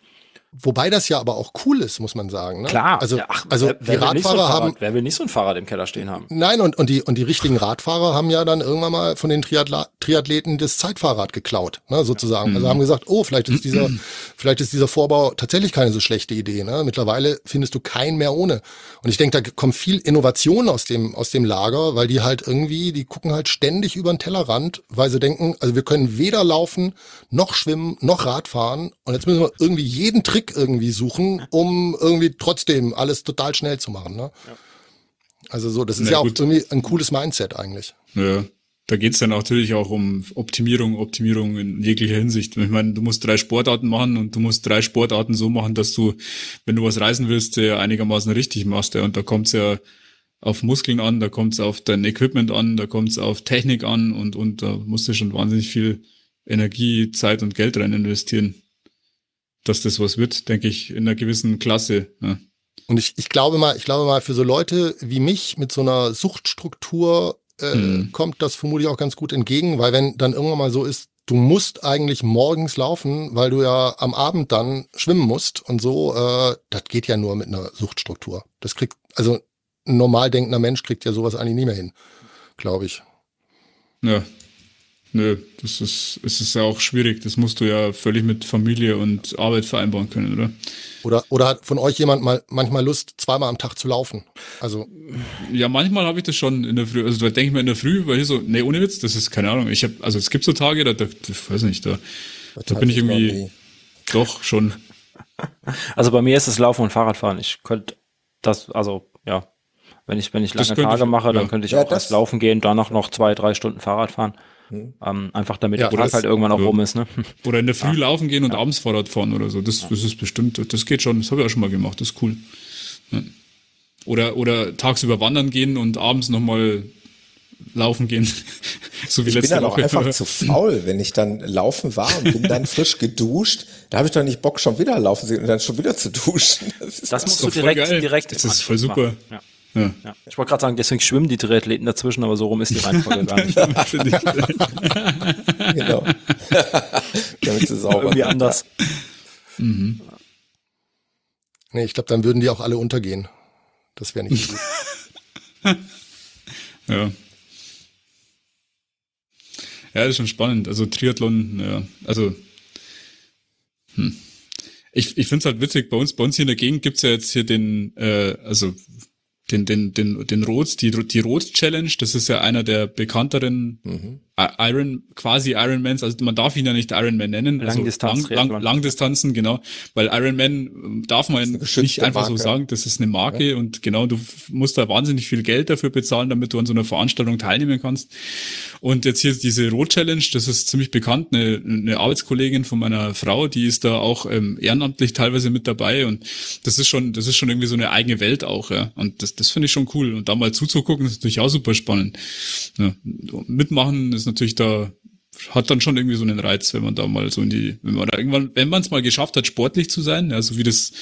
Wobei das ja aber auch cool ist, muss man sagen. Ne? Klar. Also, ja, ach, also wer, wer die Radfahrer so haben. Wer will nicht so ein Fahrrad im Keller stehen haben? Nein, und, und, die, und die richtigen Radfahrer haben ja dann irgendwann mal von den Triathla Triathleten das Zeitfahrrad geklaut, ne, sozusagen. Also mhm. Also haben gesagt, oh, vielleicht ist dieser, vielleicht ist dieser Vorbau tatsächlich keine so schlechte Idee. Ne? Mittlerweile findest du keinen mehr ohne. Und ich denke, da kommt viel Innovation aus dem, aus dem Lager, weil die halt irgendwie, die gucken halt ständig über den Tellerrand, weil sie denken, also wir können weder laufen, noch schwimmen, noch Radfahren. Und jetzt müssen wir irgendwie jeden Trick irgendwie suchen, um irgendwie trotzdem alles total schnell zu machen. Ne? Ja. Also so, das ist Na, ja auch gut. irgendwie ein cooles Mindset eigentlich. Ja. Da geht's dann natürlich auch um Optimierung, Optimierung in jeglicher Hinsicht. Ich meine, du musst drei Sportarten machen und du musst drei Sportarten so machen, dass du, wenn du was reisen willst, einigermaßen richtig machst. Und da kommt's ja auf Muskeln an, da kommt's auf dein Equipment an, da kommt's auf Technik an und, und da musst du schon wahnsinnig viel Energie, Zeit und Geld rein investieren dass das was wird, denke ich, in einer gewissen Klasse. Ja. Und ich, ich glaube mal, ich glaube mal, für so Leute wie mich mit so einer Suchtstruktur äh, hm. kommt das vermutlich auch ganz gut entgegen, weil wenn dann irgendwann mal so ist, du musst eigentlich morgens laufen, weil du ja am Abend dann schwimmen musst und so, äh, das geht ja nur mit einer Suchtstruktur. Das kriegt, also ein normal denkender Mensch kriegt ja sowas eigentlich nie mehr hin, glaube ich. Ja, Nö, das ist, es ist ja auch schwierig. Das musst du ja völlig mit Familie und Arbeit vereinbaren können, oder? Oder, oder hat von euch jemand mal manchmal Lust, zweimal am Tag zu laufen? Also. Ja, manchmal habe ich das schon in der Früh. Also da denke ich mir in der Früh, weil hier so, nee, ohne Witz, das ist keine Ahnung. Ich habe, also es gibt so Tage, da, da ich weiß nicht, da, da bin ich irgendwie doch schon. Also bei mir ist es Laufen und Fahrradfahren. Ich könnte das, also ja, wenn ich, wenn ich lange Tage ich, mache, dann ja. könnte ich ja, auch erst laufen gehen, danach noch zwei, drei Stunden Fahrrad fahren. Hm. Ähm, einfach damit ja, der Tag halt irgendwann auch ja. rum ist. Ne? Oder in der Früh ja. laufen gehen und abends Fahrrad fahren oder so. Das, das ist bestimmt, das geht schon. Das habe ich auch schon mal gemacht. Das ist cool. Oder, oder tagsüber wandern gehen und abends nochmal laufen gehen. so wie ich bin dann auch einfach zu faul, wenn ich dann laufen war und bin dann frisch geduscht. Da habe ich doch nicht Bock, schon wieder laufen sehen und dann schon wieder zu duschen. Das, das musst du direkt, direkt. Das ist voll super. Ja. Ja. ja. Ich wollte gerade sagen, deswegen schwimmen die Triathleten dazwischen, aber so rum ist die Reihenfolge gar nicht. genau. Damit sie sauber Irgendwie anders. Mhm. Nee, ich glaube, dann würden die auch alle untergehen. Das wäre nicht gut. ja. Ja, das ist schon spannend. Also Triathlon, ja, also hm. ich, ich finde es halt witzig, bei uns, bei uns hier in der Gegend gibt's ja jetzt hier den, äh, also den, den, den, den Rot, die, die Rot-Challenge, das ist ja einer der bekannteren mhm. Iron, quasi Ironmans, also man darf ihn ja nicht Ironman nennen, also Langdistanz, lang, lang, Langdistanzen, genau, weil Ironman ähm, darf man nicht einfach Marke. so sagen, das ist eine Marke ja. und genau, du musst da wahnsinnig viel Geld dafür bezahlen, damit du an so einer Veranstaltung teilnehmen kannst. Und jetzt hier diese Road Challenge, das ist ziemlich bekannt, eine, eine Arbeitskollegin von meiner Frau, die ist da auch ähm, ehrenamtlich teilweise mit dabei und das ist schon, das ist schon irgendwie so eine eigene Welt auch, ja. Und das, das finde ich schon cool. Und da mal zuzugucken, ist natürlich auch super spannend. Ja, mitmachen ist natürlich da hat dann schon irgendwie so einen Reiz, wenn man da mal so in die, wenn man da irgendwann, wenn man es mal geschafft hat, sportlich zu sein, ja, so wie das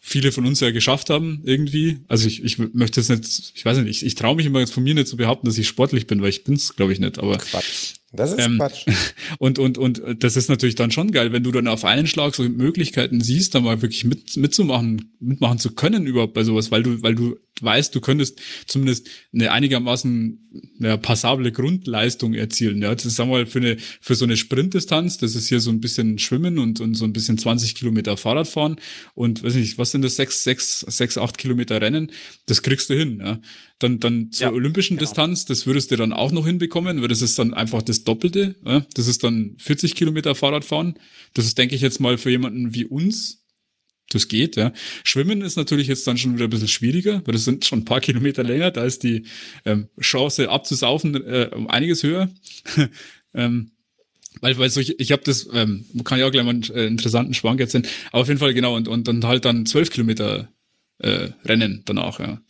viele von uns ja geschafft haben irgendwie. Also ich, ich möchte jetzt nicht, ich weiß nicht, ich, ich traue mich immer jetzt von mir nicht zu behaupten, dass ich sportlich bin, weil ich bin's, glaube ich, nicht. Aber Quatsch. Das ist ähm, Quatsch. Und, und, und das ist natürlich dann schon geil, wenn du dann auf einen Schlag so Möglichkeiten siehst, da mal wirklich mit, mitzumachen, mitmachen zu können überhaupt bei sowas, weil du, weil du weißt, du könntest zumindest eine einigermaßen ja, passable Grundleistung erzielen. Ja, das ist, sagen wir mal, für eine, für so eine Sprintdistanz, das ist hier so ein bisschen Schwimmen und, und so ein bisschen 20 Kilometer Fahrradfahren und weiß nicht, was sind das, sechs, sechs, sechs, acht Kilometer Rennen, das kriegst du hin, ja. Dann, dann zur ja, olympischen genau. Distanz, das würdest du dann auch noch hinbekommen, weil das ist dann einfach das Doppelte. Ja? Das ist dann 40 Kilometer Fahrradfahren. Das ist, denke ich, jetzt mal für jemanden wie uns das geht, ja. Schwimmen ist natürlich jetzt dann schon wieder ein bisschen schwieriger, weil das sind schon ein paar Kilometer länger, da ist die ähm, Chance abzusaufen äh, um einiges höher. ähm, weil, weil so ich, ich habe das, ähm, kann ja auch gleich mal einen äh, interessanten Schwank erzählen, aber auf jeden Fall genau und, und dann halt dann zwölf Kilometer äh, Rennen danach, ja.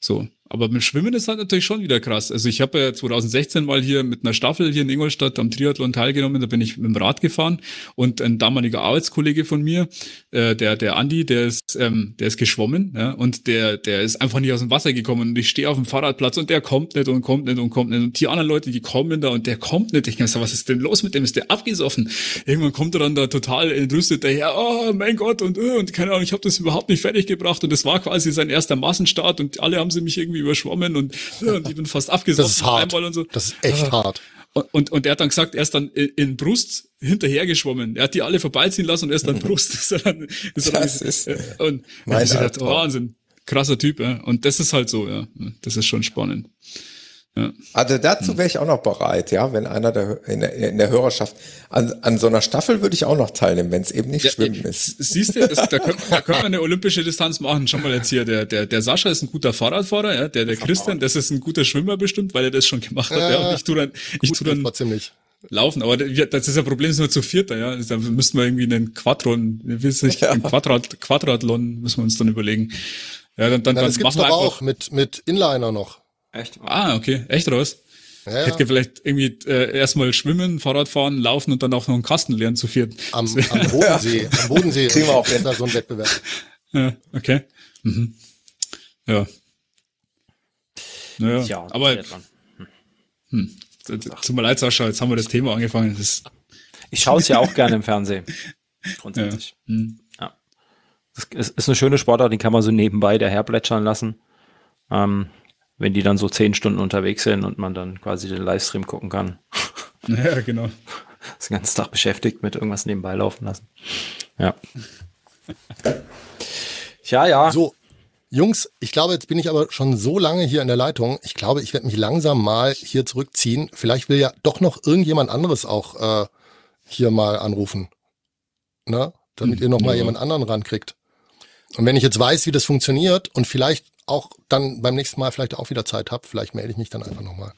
So. Aber mit Schwimmen ist halt natürlich schon wieder krass. Also ich habe ja 2016 mal hier mit einer Staffel hier in Ingolstadt am Triathlon teilgenommen. Da bin ich mit dem Rad gefahren und ein damaliger Arbeitskollege von mir, äh, der der Andi, der ist ähm, der ist geschwommen ja, und der der ist einfach nicht aus dem Wasser gekommen und ich stehe auf dem Fahrradplatz und der kommt nicht und kommt nicht und kommt nicht und die anderen Leute, die kommen da und der kommt nicht. Ich denke, was ist denn los mit dem? Ist der abgesoffen? Irgendwann kommt er dann da total entrüstet daher. Oh mein Gott und äh, und keine Ahnung, ich habe das überhaupt nicht fertig gebracht und das war quasi sein erster Massenstart und alle haben sie mich irgendwie überschwommen und, und ich bin fast abgesoffen. Das ist hart. Einmal und so. Das ist echt ah. hart. Und, und, und er hat dann gesagt, er ist dann in Brust hinterhergeschwommen. Er hat die alle vorbeiziehen lassen und er ist dann Brust. ist er dann, ist er dann, das ist äh, und mein gedacht, Wahnsinn, krasser Typ. Ja. Und das ist halt so, ja. Das ist schon spannend. Ja. Also dazu wäre ich auch noch bereit, ja, wenn einer der, in, der, in der Hörerschaft an, an so einer Staffel würde ich auch noch teilnehmen, wenn es eben nicht ja, Schwimmen ist. Siehst du, das, da, können, da können wir eine olympische Distanz machen. Schau mal jetzt hier, der, der, der Sascha ist ein guter Fahrradfahrer, ja, der, der Christian, das ist ein guter Schwimmer bestimmt, weil er das schon gemacht hat. Ja, ja. ich tu dann, ich tu dann trotzdem nicht. laufen, aber das ist ja Problem, ist nur zu vierter, ja. Da müssten wir irgendwie einen Quadron, wir wissen nicht, ja. einen Quadrat, Quadrathlon müssen wir uns dann überlegen. Ja, dann, dann, dann, dann das gibt's doch auch mit, mit Inliner noch. Echt? Ah, okay. Echt raus? Ja, ja. Hätte vielleicht irgendwie äh, erstmal schwimmen, Fahrradfahren, laufen und dann auch noch einen Kasten lernen zu viert. Am, am Bodensee, am Bodensee kriegen wir auch ist da so ein Wettbewerb. Ja, okay. Mhm. Ja. Naja, ja, aber hm. hm. Tut mir leid, Sascha, jetzt haben wir das Thema angefangen. Das ich schaue es ja auch gerne im Fernsehen. Grundsätzlich. Ja. Hm. ja. Das ist eine schöne Sportart, die kann man so nebenbei daherplätschern lassen. Ähm, wenn die dann so zehn Stunden unterwegs sind und man dann quasi den Livestream gucken kann. Ja, genau. Das den ganzen Tag beschäftigt mit irgendwas nebenbei laufen lassen. Ja. Ja, ja. So, Jungs, ich glaube, jetzt bin ich aber schon so lange hier in der Leitung. Ich glaube, ich werde mich langsam mal hier zurückziehen. Vielleicht will ja doch noch irgendjemand anderes auch äh, hier mal anrufen. Ne? Damit ihr noch mal ja. jemand anderen rankriegt. Und wenn ich jetzt weiß, wie das funktioniert und vielleicht auch dann beim nächsten Mal vielleicht auch wieder Zeit habe, vielleicht melde ich mich dann einfach nochmal.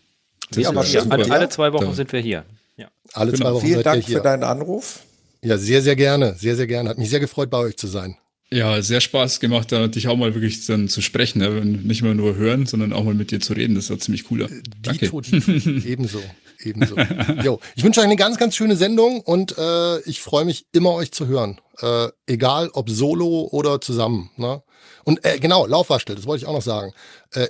Ja, aber ja, alle, alle, zwei Wochen ja. sind wir hier. Ja. Alle genau. zwei Wochen Vielen Dank für deinen Anruf. Ja, sehr, sehr gerne. Sehr, sehr gerne. Hat mich sehr gefreut, bei euch zu sein. Ja, sehr Spaß gemacht, da dich auch mal wirklich dann zu sprechen. Ne? Nicht mehr nur hören, sondern auch mal mit dir zu reden. Das war ziemlich cooler. Danke. Dito, Dito. Ebenso. Ebenso. jo, ich wünsche euch eine ganz, ganz schöne Sendung und äh, ich freue mich immer, euch zu hören. Äh, egal ob solo oder zusammen. Ne? Und äh, genau, Laufwaschel, das wollte ich auch noch sagen. Äh,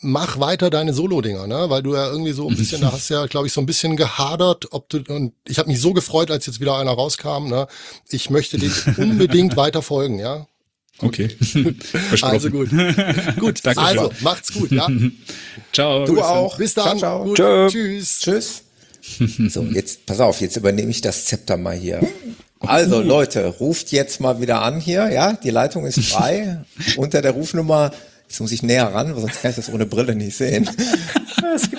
mach weiter deine Solo-Dinger, ne? Weil du ja irgendwie so ein bisschen, da hast ja, glaube ich, so ein bisschen gehadert, ob du und ich habe mich so gefreut, als jetzt wieder einer rauskam, ne? Ich möchte dich unbedingt weiter folgen, ja? Okay. also gut. gut, Danke also macht's gut, ja? ciao. Du auch. Bis dann. Ciao, ciao. Tschüss. Tschüss. so, jetzt pass auf, jetzt übernehme ich das Zepter mal hier. Also Leute, ruft jetzt mal wieder an hier, ja, die Leitung ist frei unter der Rufnummer, jetzt muss ich näher ran, sonst kann ich das ohne Brille nicht sehen.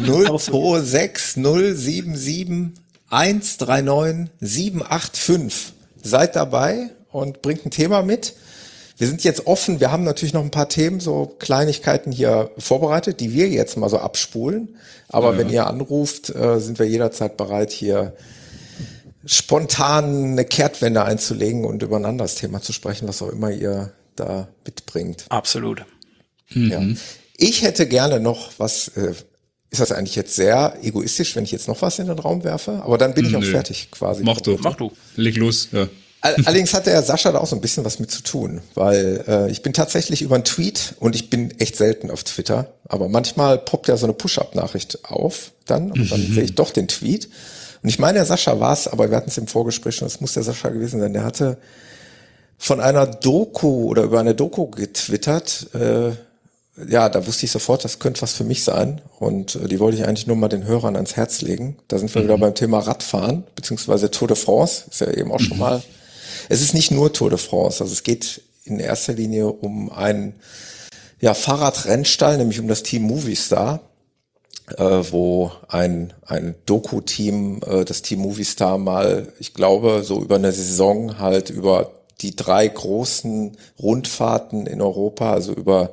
026 077 139 785. Seid dabei und bringt ein Thema mit. Wir sind jetzt offen. Wir haben natürlich noch ein paar Themen, so Kleinigkeiten hier vorbereitet, die wir jetzt mal so abspulen. Aber ja. wenn ihr anruft, äh, sind wir jederzeit bereit, hier spontan eine Kehrtwende einzulegen und über ein anderes Thema zu sprechen, was auch immer ihr da mitbringt. Absolut. Mhm. Ja. Ich hätte gerne noch was, äh, ist das eigentlich jetzt sehr egoistisch, wenn ich jetzt noch was in den Raum werfe? Aber dann bin ich Nö. auch fertig quasi. Mach du, mach du. Leg los, ja. Allerdings hat der Sascha da auch so ein bisschen was mit zu tun, weil äh, ich bin tatsächlich über einen Tweet und ich bin echt selten auf Twitter, aber manchmal poppt ja so eine Push-Up-Nachricht auf dann und dann mhm. sehe ich doch den Tweet. Und ich meine, der Sascha war es, aber wir hatten es im Vorgespräch schon, es muss der Sascha gewesen sein, der hatte von einer Doku oder über eine Doku getwittert, äh, ja, da wusste ich sofort, das könnte was für mich sein. Und äh, die wollte ich eigentlich nur mal den Hörern ans Herz legen. Da sind wir mhm. wieder beim Thema Radfahren, beziehungsweise Tour de France. Ist ja eben auch mhm. schon mal. Es ist nicht nur Tour de France. Also es geht in erster Linie um einen ja, Fahrradrennstall, nämlich um das Team Movistar, äh, wo ein, ein Doku-Team, äh, das Team Movistar mal, ich glaube, so über eine Saison halt über die drei großen Rundfahrten in Europa, also über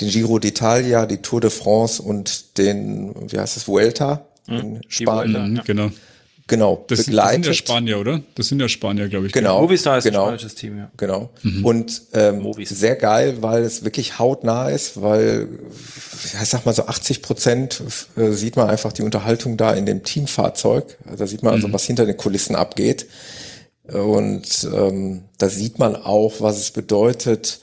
den Giro d'Italia, die Tour de France und den, wie heißt es, Vuelta in Spanien. Ja. Genau. Genau, das, begleitet. Das sind ja Spanier, oder? Das sind ja Spanier, glaube ich. Genau. Movistar ist genau, ein spanisches Team, ja. Genau. Mhm. Und ähm, sehr geil, weil es wirklich hautnah ist, weil, ja, ich sag mal so 80 Prozent äh, sieht man einfach die Unterhaltung da in dem Teamfahrzeug. Da sieht man also, mhm. was hinter den Kulissen abgeht. Und ähm, da sieht man auch, was es bedeutet.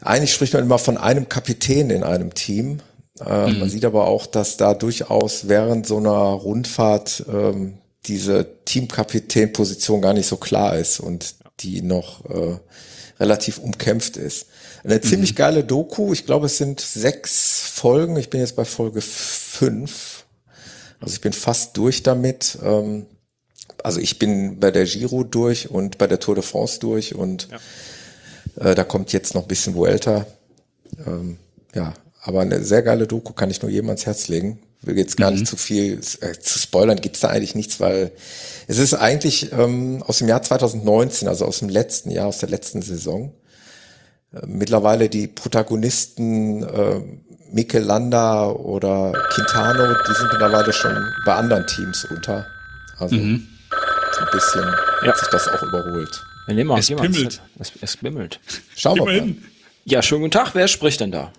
Eigentlich spricht man immer von einem Kapitän in einem Team. Äh, mhm. Man sieht aber auch, dass da durchaus während so einer Rundfahrt ähm, diese Teamkapitänposition gar nicht so klar ist und die noch äh, relativ umkämpft ist. Eine mhm. ziemlich geile Doku. Ich glaube, es sind sechs Folgen. Ich bin jetzt bei Folge fünf. Also ich bin fast durch damit. Ähm, also ich bin bei der Giro durch und bei der Tour de France durch und ja. äh, da kommt jetzt noch ein bisschen Vuelta. Ähm, ja, aber eine sehr geile Doku kann ich nur jedem ans Herz legen. Will jetzt gar mhm. nicht zu viel äh, zu spoilern, gibt's da eigentlich nichts, weil es ist eigentlich ähm, aus dem Jahr 2019, also aus dem letzten Jahr, aus der letzten Saison. Äh, mittlerweile die Protagonisten äh, Mikel Landa oder Quintano, die sind mittlerweile schon bei anderen Teams unter. Also mhm ein bisschen ja. hat sich das auch überholt. Wir nehmen mal, es pimmelt. Es, es bimmelt. Schauen wir mal. Ja, schönen guten Tag. Wer spricht denn da?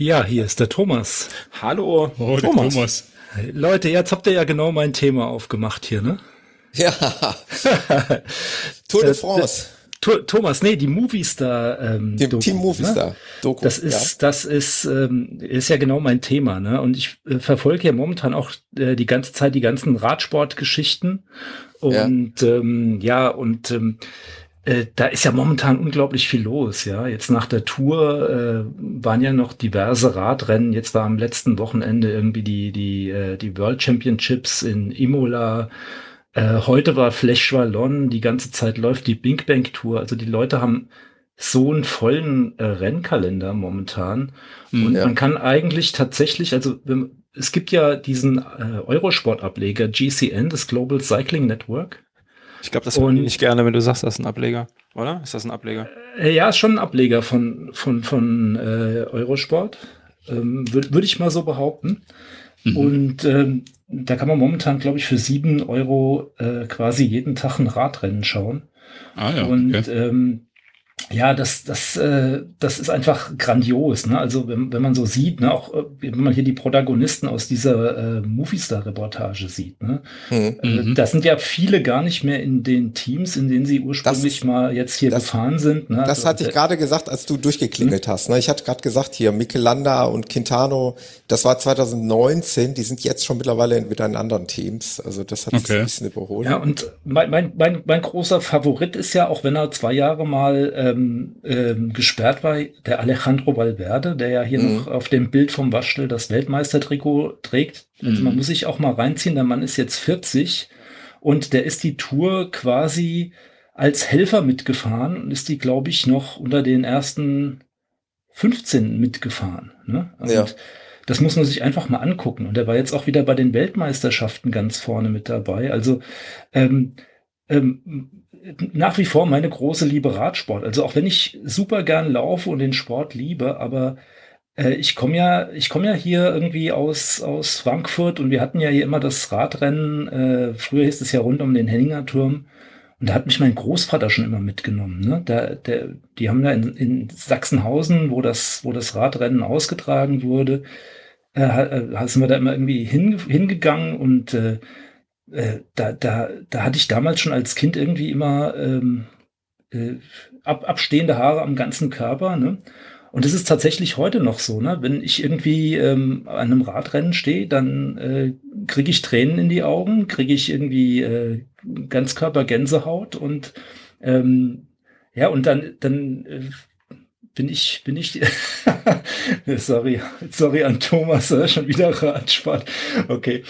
Ja, hier ist der Thomas. Hallo, oh, Thomas. Thomas. Leute, jetzt habt ihr ja genau mein Thema aufgemacht hier, ne? Ja. Tour de France. Thomas, nee, die Movistar. Ähm, Dem Doku, Team Movistar. Ne? Doku, das ist, ja. das ist, ähm, ist ja genau mein Thema, ne? Und ich äh, verfolge ja momentan auch äh, die ganze Zeit die ganzen Radsportgeschichten und ja, ähm, ja und ähm, äh, da ist ja momentan unglaublich viel los, ja. Jetzt nach der Tour äh, waren ja noch diverse Radrennen. Jetzt war am letzten Wochenende irgendwie die die äh, die World Championships in Imola. Äh, heute war Flash Wallon. Die ganze Zeit läuft die Bing Bang Tour. Also die Leute haben so einen vollen äh, Rennkalender momentan. Mhm, und ja. man kann eigentlich tatsächlich, also es gibt ja diesen äh, Eurosport-Ableger GCN, das Global Cycling Network. Ich glaube, das würde ich nicht gerne, wenn du sagst, das ist ein Ableger, oder? Ist das ein Ableger? Äh, ja, ist schon ein Ableger von, von, von äh, Eurosport. Ähm, Würde würd ich mal so behaupten. Mhm. Und ähm, da kann man momentan, glaube ich, für sieben Euro äh, quasi jeden Tag ein Radrennen schauen. Ah, ja, und okay. ähm, ja, das, das, äh, das ist einfach grandios. Ne? Also wenn, wenn man so sieht, ne, auch äh, wenn man hier die Protagonisten aus dieser äh, Movistar-Reportage sieht, ne? Mhm. Äh, da sind ja viele gar nicht mehr in den Teams, in denen sie ursprünglich das, mal jetzt hier das, gefahren sind. Ne? Das also, hatte ich gerade gesagt, als du durchgeklingelt mhm. hast. Ne? Ich hatte gerade gesagt, hier Michelanda und Quintano, das war 2019, die sind jetzt schon mittlerweile wieder in anderen Teams. Also das hat okay. ein bisschen überholt. Ja, und mein, mein, mein, mein großer Favorit ist ja, auch wenn er zwei Jahre mal ähm, ähm, ähm, gesperrt war, der Alejandro Valverde, der ja hier mhm. noch auf dem Bild vom Waschel das Weltmeistertrikot trägt. Also mhm. man muss sich auch mal reinziehen, der Mann ist jetzt 40 und der ist die Tour quasi als Helfer mitgefahren und ist die, glaube ich, noch unter den ersten 15 mitgefahren. Ne? Und ja. das muss man sich einfach mal angucken. Und er war jetzt auch wieder bei den Weltmeisterschaften ganz vorne mit dabei. Also ähm, ähm, nach wie vor meine große Liebe Radsport. Also auch wenn ich super gern laufe und den Sport liebe, aber äh, ich komme ja, ich komme ja hier irgendwie aus, aus Frankfurt und wir hatten ja hier immer das Radrennen, äh, früher hieß es ja rund um den Henninger Turm. Und da hat mich mein Großvater schon immer mitgenommen. Ne? Der, der, die haben da in, in Sachsenhausen, wo das, wo das Radrennen ausgetragen wurde, äh, äh sind wir da immer irgendwie hin, hingegangen und äh, äh, da, da, da hatte ich damals schon als Kind irgendwie immer ähm, äh, ab, abstehende Haare am ganzen Körper. Ne? Und es ist tatsächlich heute noch so, ne? Wenn ich irgendwie ähm, an einem Radrennen stehe, dann äh, kriege ich Tränen in die Augen, kriege ich irgendwie äh, Ganzkörper-Gänsehaut und ähm, ja, und dann, dann äh, bin ich, bin ich, sorry, sorry an Thomas, schon wieder Radsport. Okay.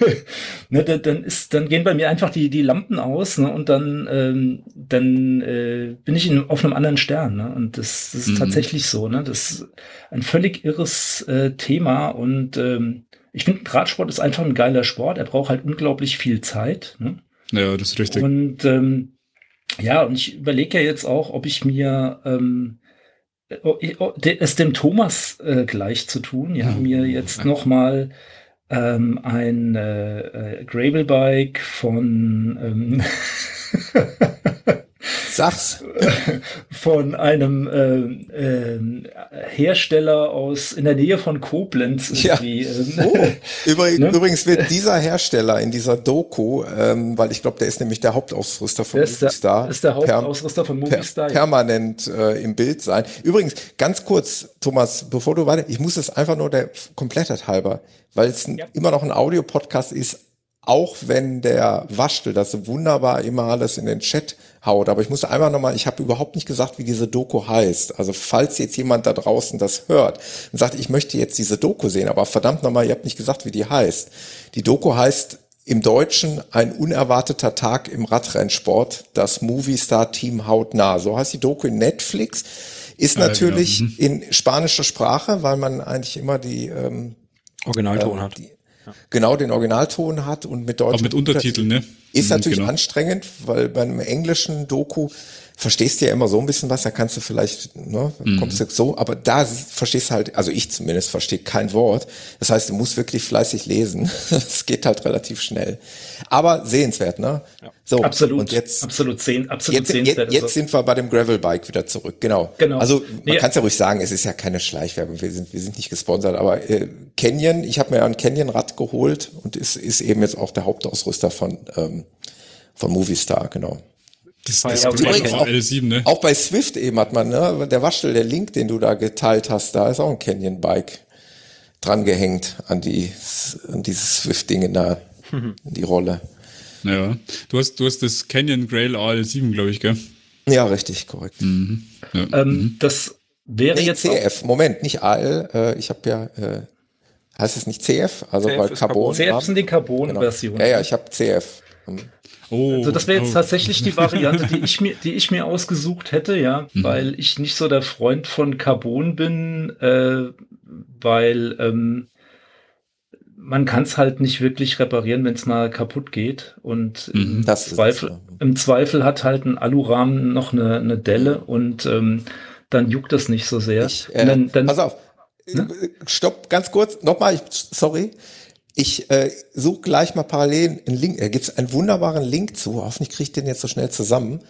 ne, dann, dann ist, dann gehen bei mir einfach die, die Lampen aus, ne, und dann, ähm, dann äh, bin ich in, auf einem anderen Stern, ne, und das, das ist mhm. tatsächlich so, ne, das ist ein völlig irres äh, Thema und ähm, ich finde, Radsport ist einfach ein geiler Sport. Er braucht halt unglaublich viel Zeit. Ne? Ja, das ist richtig. Und ähm, ja, und ich überlege ja jetzt auch, ob ich mir ähm, Oh, oh, es dem Thomas äh, gleich zu tun. Ja, mhm. mir jetzt noch mal ähm, ein äh, äh, Gravelbike von ähm, Sag's. Von einem äh, äh, Hersteller aus in der Nähe von Koblenz. Ja. Ähm, oh. Übrigens, ne? übrigens wird dieser Hersteller in dieser Doku, ähm, weil ich glaube, der ist nämlich der Hauptausrüster von Movistar. Ist der Hauptausrüster von Movistar. Per, permanent äh, im Bild sein. Übrigens, ganz kurz, Thomas, bevor du weiter, ich muss es einfach nur der Komplettheit halber, weil es ja. immer noch ein Audiopodcast ist, auch wenn der Waschtel das wunderbar immer alles in den Chat haut. Aber ich muss einmal nochmal, ich habe überhaupt nicht gesagt, wie diese Doku heißt. Also falls jetzt jemand da draußen das hört und sagt, ich möchte jetzt diese Doku sehen, aber verdammt nochmal, ihr habt nicht gesagt, wie die heißt. Die Doku heißt im Deutschen ein unerwarteter Tag im Radrennsport, das Movie-Star-Team hautnah. So heißt die Doku in Netflix. Ist natürlich ja, genau. in spanischer Sprache, weil man eigentlich immer die ähm, Originalton ähm, hat. Die, genau den Originalton hat und mit deutschen Auch mit Untertiteln, ne? Ist mhm, natürlich genau. anstrengend, weil bei einem englischen Doku verstehst du ja immer so ein bisschen was, da kannst du vielleicht, ne, mhm. kommst du so, aber da verstehst du halt, also ich zumindest verstehe kein Wort. Das heißt, du musst wirklich fleißig lesen. Es geht halt relativ schnell. Aber sehenswert, ne? Ja. So, absolut. Und jetzt, absolut, sehen, absolut jetzt, sehenswert. Jetzt, jetzt sind wir bei dem Gravelbike wieder zurück, genau. Genau. Also man nee. kann es ja ruhig sagen, es ist ja keine Schleichwerbung, wir sind, wir sind nicht gesponsert, aber äh, Canyon, ich habe mir ein Canyon-Rad geholt und ist, ist eben jetzt auch der Hauptausrüster von, ähm, von Movistar, genau. Das, das ja, übrigens auch, L7, ne? auch bei Swift eben hat man, ne, der Waschel, der Link, den du da geteilt hast, da ist auch ein Canyon Bike dran gehängt an die, an dieses Swift-Ding in der, mhm. in die Rolle. Ja, du hast, du hast das Canyon Grail AL7, glaube ich, gell? Ja, richtig, korrekt. Mhm. Ja. Ähm, mhm. Das wäre nee, jetzt CF, Moment, nicht AL, äh, ich habe ja, äh, heißt es nicht CF, also CF weil Carbon. CF sind die Carbon-Versionen. Genau. Ja, ja, ich habe CF. Oh, also das wäre jetzt oh. tatsächlich die Variante, die ich mir, die ich mir ausgesucht hätte, ja, mhm. weil ich nicht so der Freund von Carbon bin, äh, weil ähm, man kann es halt nicht wirklich reparieren, wenn es mal kaputt geht. Und mhm, im, Zweifel, im Zweifel hat halt ein Alurahmen noch eine, eine Delle und ähm, dann juckt das nicht so sehr. Ich, äh, dann, dann, pass auf, ne? stopp, ganz kurz, nochmal, sorry. Ich äh, suche gleich mal parallel einen Link. Da gibt es einen wunderbaren Link zu. Hoffentlich kriege ich den jetzt so schnell zusammen.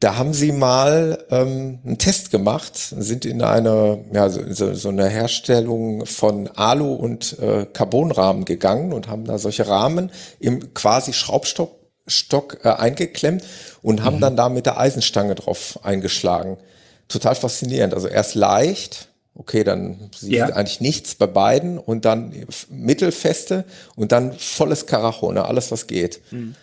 Da haben sie mal ähm, einen Test gemacht, sind in eine, ja, so, so eine Herstellung von Alu- und äh, Carbonrahmen gegangen und haben da solche Rahmen im quasi Schraubstock Stock, äh, eingeklemmt und haben mhm. dann da mit der Eisenstange drauf eingeschlagen. Total faszinierend. Also erst leicht, okay, dann sieht ja. eigentlich nichts bei beiden und dann mittelfeste und dann volles Karacho, ne, alles was geht. Mhm.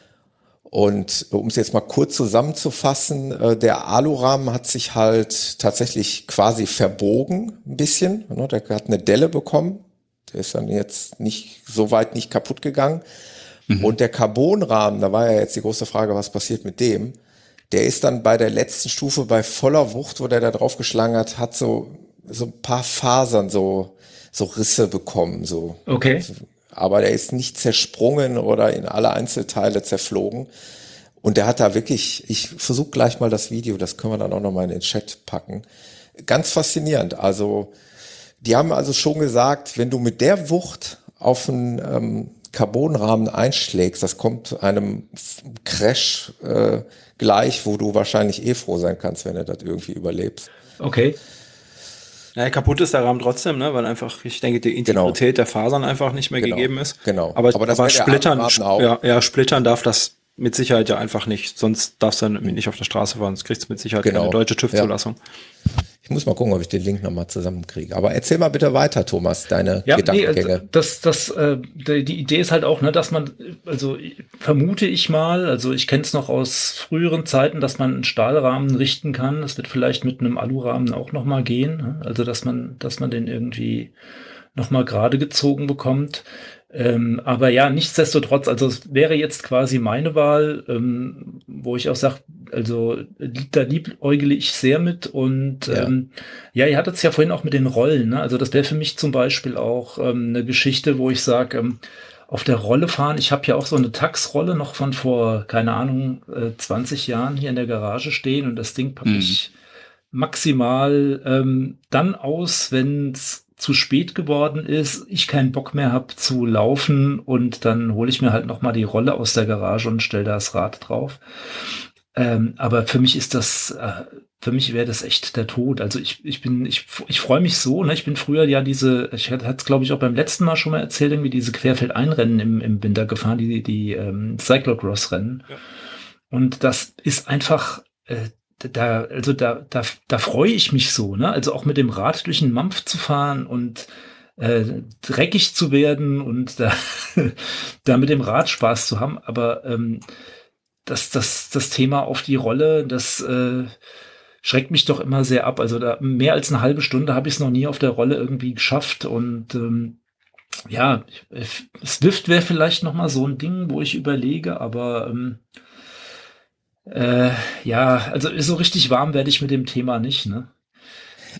Und um es jetzt mal kurz zusammenzufassen, äh, der Alurahmen hat sich halt tatsächlich quasi verbogen ein bisschen. Ne, der hat eine Delle bekommen. Der ist dann jetzt nicht so weit nicht kaputt gegangen. Mhm. Und der Carbonrahmen, da war ja jetzt die große Frage, was passiert mit dem? Der ist dann bei der letzten Stufe bei voller Wucht, wo der da draufgeschlagen hat, hat so so ein paar Fasern, so, so Risse bekommen, so. Okay. Aber der ist nicht zersprungen oder in alle Einzelteile zerflogen. Und der hat da wirklich, ich versuche gleich mal das Video, das können wir dann auch nochmal in den Chat packen. Ganz faszinierend. Also, die haben also schon gesagt, wenn du mit der Wucht auf einen ähm, Carbonrahmen einschlägst, das kommt einem Crash äh, gleich, wo du wahrscheinlich eh froh sein kannst, wenn du das irgendwie überlebst. Okay. Naja, kaputt ist der Rahmen trotzdem, ne? weil einfach, ich denke, die genau. Integrität genau. der Fasern einfach nicht mehr genau. gegeben ist. Genau. Aber, aber, aber splittern, ja, ja, splittern darf das mit Sicherheit ja einfach nicht. Sonst darfst du dann nicht auf der Straße fahren. Sonst kriegst du mit Sicherheit genau. eine deutsche TÜV-Zulassung. Ja. Ich muss mal gucken, ob ich den Link nochmal zusammenkriege. Aber erzähl mal bitte weiter, Thomas, deine ja, Gedankengänge. Nee, das, das, äh, die Idee ist halt auch, ne, dass man, also vermute ich mal, also ich kenne es noch aus früheren Zeiten, dass man einen Stahlrahmen richten kann. Das wird vielleicht mit einem Alurahmen auch nochmal gehen. Ne? Also dass man, dass man den irgendwie nochmal gerade gezogen bekommt. Ähm, aber ja, nichtsdestotrotz, also es wäre jetzt quasi meine Wahl, ähm, wo ich auch sage, also da liebäugle ich sehr mit und ja, ähm, ja ihr hattet es ja vorhin auch mit den Rollen, ne? also das wäre für mich zum Beispiel auch ähm, eine Geschichte, wo ich sage, ähm, auf der Rolle fahren, ich habe ja auch so eine Taxrolle noch von vor, keine Ahnung, äh, 20 Jahren hier in der Garage stehen und das Ding packe mhm. ich maximal ähm, dann aus, wenn es zu spät geworden ist, ich keinen Bock mehr habe zu laufen und dann hole ich mir halt noch mal die Rolle aus der Garage und stelle das Rad drauf. Ähm, aber für mich ist das, äh, für mich wäre das echt der Tod. Also ich, ich bin, ich, ich freue mich so, ne? Ich bin früher ja diese, ich hatte es glaube ich auch beim letzten Mal schon mal erzählt, irgendwie diese Querfeldeinrennen im, im Winter gefahren, die, die ähm, Cyclocross-Rennen. Ja. Und das ist einfach, äh, da, also da, da, da freue ich mich so, ne? Also auch mit dem Rad durch den Mampf zu fahren und äh, dreckig zu werden und da, da mit dem Rad Spaß zu haben. Aber ähm, das, das, das Thema auf die Rolle, das äh, schreckt mich doch immer sehr ab. Also da mehr als eine halbe Stunde habe ich es noch nie auf der Rolle irgendwie geschafft und ähm, ja, Swift wäre vielleicht noch mal so ein Ding, wo ich überlege, aber ähm, äh, ja, also so richtig warm werde ich mit dem Thema nicht, ne?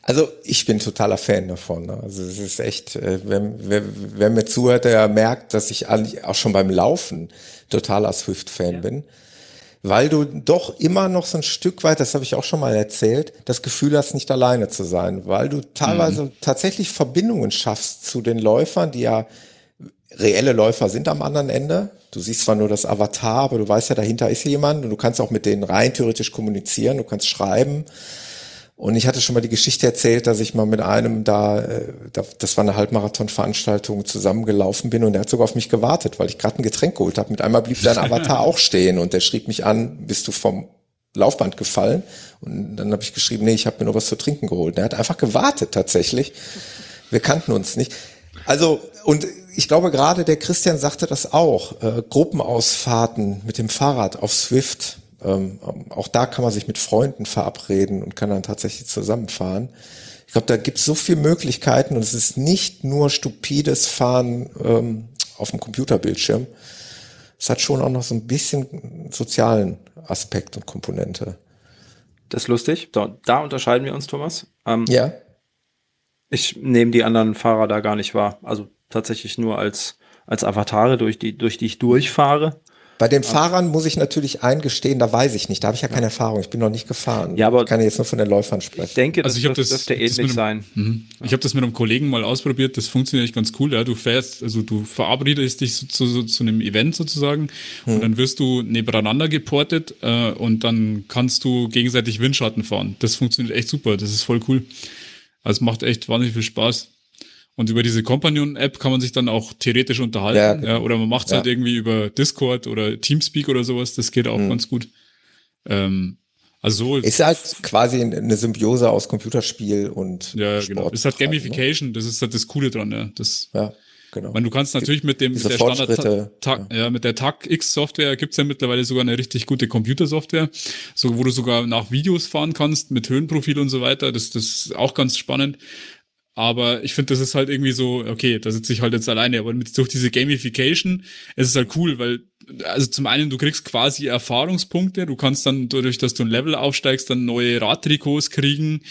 Also ich bin totaler Fan davon. Ne? Also es ist echt, äh, wer, wer, wer mir zuhört, der merkt, dass ich auch schon beim Laufen totaler Swift-Fan ja. bin. Weil du doch immer noch so ein Stück weit, das habe ich auch schon mal erzählt, das Gefühl hast, nicht alleine zu sein. Weil du teilweise mhm. tatsächlich Verbindungen schaffst zu den Läufern, die ja reelle Läufer sind am anderen Ende. Du siehst zwar nur das Avatar, aber du weißt ja, dahinter ist jemand und du kannst auch mit denen rein theoretisch kommunizieren, du kannst schreiben. Und ich hatte schon mal die Geschichte erzählt, dass ich mal mit einem da, äh, das war eine Halbmarathon-Veranstaltung, zusammengelaufen bin und der hat sogar auf mich gewartet, weil ich gerade ein Getränk geholt habe. Mit einmal blieb dein Avatar auch stehen und der schrieb mich an, bist du vom Laufband gefallen? Und dann habe ich geschrieben, nee, ich habe mir nur was zu trinken geholt. Der hat einfach gewartet tatsächlich. Wir kannten uns nicht. Also, und ich glaube gerade der Christian sagte das auch, äh, Gruppenausfahrten mit dem Fahrrad auf Swift, ähm, auch da kann man sich mit Freunden verabreden und kann dann tatsächlich zusammenfahren. Ich glaube, da gibt es so viele Möglichkeiten und es ist nicht nur stupides Fahren ähm, auf dem Computerbildschirm. Es hat schon auch noch so ein bisschen sozialen Aspekt und Komponente. Das ist lustig. Da, da unterscheiden wir uns, Thomas. Ähm, ja. Ich nehme die anderen Fahrer da gar nicht wahr. Also tatsächlich nur als, als Avatare, durch die, durch die ich durchfahre. Bei den Fahrern muss ich natürlich eingestehen, da weiß ich nicht, da habe ich ja keine Erfahrung, ich bin noch nicht gefahren. Ja, aber ich kann jetzt nur von den Läufern sprechen. Ich denke, das, also ich das, das dürfte ähnlich einem, sein. Mh. Ich habe das mit einem Kollegen mal ausprobiert, das funktioniert ganz cool. Ja, du fährst, also du verabredest dich zu, zu, zu einem Event sozusagen hm. und dann wirst du nebeneinander geportet äh, und dann kannst du gegenseitig Windschatten fahren. Das funktioniert echt super, das ist voll cool. Also es macht echt wahnsinnig viel Spaß. Und über diese Companion-App kann man sich dann auch theoretisch unterhalten. Ja, genau. ja oder man macht es ja. halt irgendwie über Discord oder Teamspeak oder sowas. Das geht auch mhm. ganz gut. Ähm, also so ist halt quasi eine Symbiose aus Computerspiel und ja, Sport genau. Ist halt ne? Gamification. Ne? Das ist halt das Coole dran. Ja, das, ja genau. Meine, du kannst natürlich mit dem mit der Standard ja. ja. mit der TAC X Software gibt's ja mittlerweile sogar eine richtig gute Computersoftware, so wo du sogar nach Videos fahren kannst mit Höhenprofil und so weiter. Das, das ist auch ganz spannend. Aber ich finde, das ist halt irgendwie so, okay, da sitze ich halt jetzt alleine. Aber mit, durch diese Gamification ist es halt cool, weil, also zum einen, du kriegst quasi Erfahrungspunkte, du kannst dann dadurch, dass du ein Level aufsteigst, dann neue Radtrikots kriegen.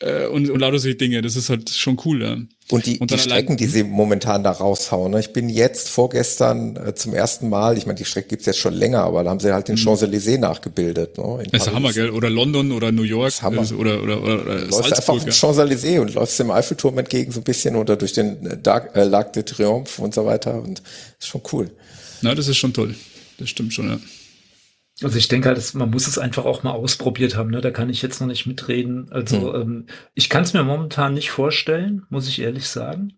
Äh, und, und lauter solche Dinge. Das ist halt schon cool. Ja. Und die, und die Strecken, die sie momentan da raushauen. Ne? Ich bin jetzt vorgestern äh, zum ersten Mal, ich meine, die Strecke gibt's jetzt schon länger, aber da haben sie halt den mhm. Champs-Élysées nachgebildet. Ne? das ist Hammer, gell? Oder London oder New York. Das Hammer. Oder, oder, oder, oder läufst Salzburg, einfach ja. Champs-Élysées und läufst dem Eiffelturm entgegen so ein bisschen oder durch den äh, Dark, äh, Lac de Triomphe und so weiter. Und ist schon cool. Na, das ist schon toll. Das stimmt schon, ja. Also ich denke halt, man muss es einfach auch mal ausprobiert haben. Ne? Da kann ich jetzt noch nicht mitreden. Also hm. ähm, ich kann es mir momentan nicht vorstellen, muss ich ehrlich sagen,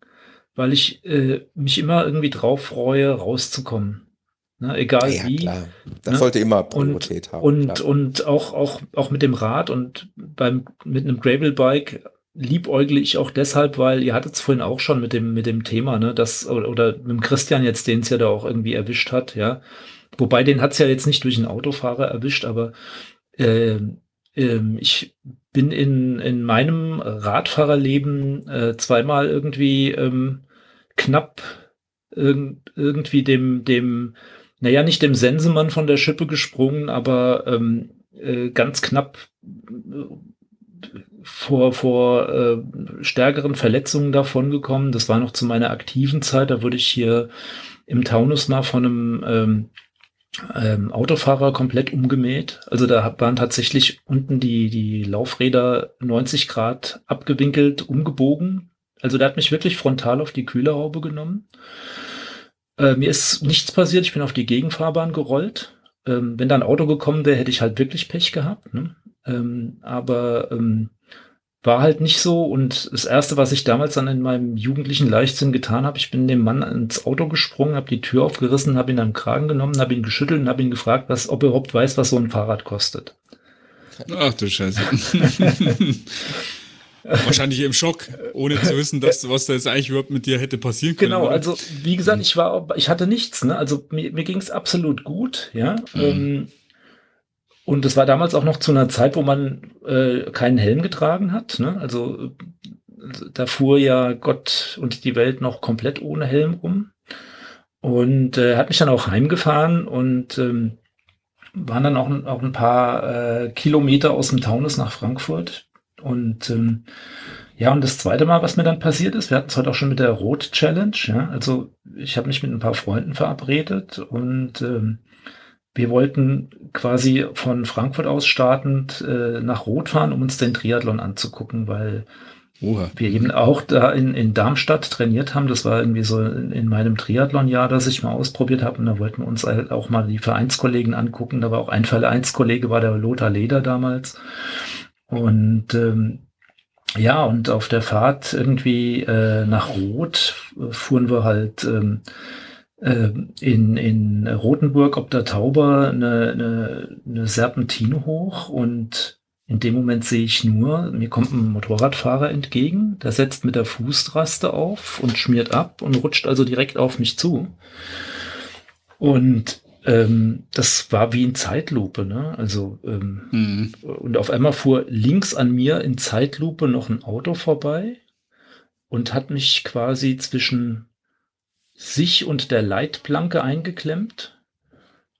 weil ich äh, mich immer irgendwie drauf freue, rauszukommen. Ne? Egal ja, wie. Klar. Das ne? sollte immer Priorität und, haben. Und, klar. und auch, auch, auch mit dem Rad und beim, mit einem Gravel-Bike liebäugle ich auch deshalb, weil ihr hattet es vorhin auch schon mit dem, mit dem Thema, ne, das, oder, oder mit dem Christian jetzt, den es ja da auch irgendwie erwischt hat, ja, Wobei den hat's ja jetzt nicht durch einen Autofahrer erwischt, aber äh, äh, ich bin in, in meinem Radfahrerleben äh, zweimal irgendwie ähm, knapp irg irgendwie dem, dem, naja, nicht dem Sensemann von der Schippe gesprungen, aber ähm, äh, ganz knapp äh, vor, vor äh, stärkeren Verletzungen davon gekommen. Das war noch zu meiner aktiven Zeit. Da wurde ich hier im Taunus mal von einem ähm, ähm, Autofahrer komplett umgemäht. Also da waren tatsächlich unten die, die Laufräder 90 Grad abgewinkelt, umgebogen. Also der hat mich wirklich frontal auf die Kühlerhaube genommen. Äh, mir ist nichts passiert, ich bin auf die Gegenfahrbahn gerollt. Ähm, wenn da ein Auto gekommen wäre, hätte ich halt wirklich Pech gehabt. Ne? Ähm, aber ähm, war halt nicht so. Und das Erste, was ich damals dann in meinem jugendlichen Leichtsinn getan habe, ich bin dem Mann ins Auto gesprungen, habe die Tür aufgerissen, habe ihn am Kragen genommen, habe ihn geschüttelt und habe ihn gefragt, was, ob er überhaupt weiß, was so ein Fahrrad kostet. Ach du Scheiße. Wahrscheinlich im Schock, ohne zu wissen, dass, was da jetzt eigentlich überhaupt mit dir hätte passieren können. Genau, oder? also wie gesagt, ich war, ich hatte nichts, ne? Also mir, mir ging es absolut gut, ja. Mhm. Ähm, und es war damals auch noch zu einer Zeit, wo man äh, keinen Helm getragen hat. Ne? Also da fuhr ja Gott und die Welt noch komplett ohne Helm rum. Und äh, hat mich dann auch heimgefahren und ähm, waren dann auch, auch ein paar äh, Kilometer aus dem Taunus nach Frankfurt. Und ähm, ja, und das zweite Mal, was mir dann passiert ist, wir hatten es heute auch schon mit der Rot Challenge. Ja? Also ich habe mich mit ein paar Freunden verabredet und ähm, wir wollten quasi von Frankfurt aus startend äh, nach Rot fahren, um uns den Triathlon anzugucken, weil Oha. wir eben auch da in, in Darmstadt trainiert haben. Das war irgendwie so in, in meinem Triathlon-Jahr, das ich mal ausprobiert habe. Und da wollten wir uns halt auch mal die Vereinskollegen angucken. Da war auch ein Vereinskollege, war der Lothar Leder damals. Und ähm, ja, und auf der Fahrt irgendwie äh, nach Rot fuhren wir halt ähm, äh, in, in Rothenburg ob der Tauber eine, eine, eine Serpentine hoch und in dem Moment sehe ich nur, mir kommt ein Motorradfahrer entgegen, der setzt mit der Fußraste auf und schmiert ab und rutscht also direkt auf mich zu. Und ähm, das war wie in Zeitlupe, ne? Also ähm, mhm. und auf einmal fuhr links an mir in Zeitlupe noch ein Auto vorbei und hat mich quasi zwischen sich und der Leitplanke eingeklemmt.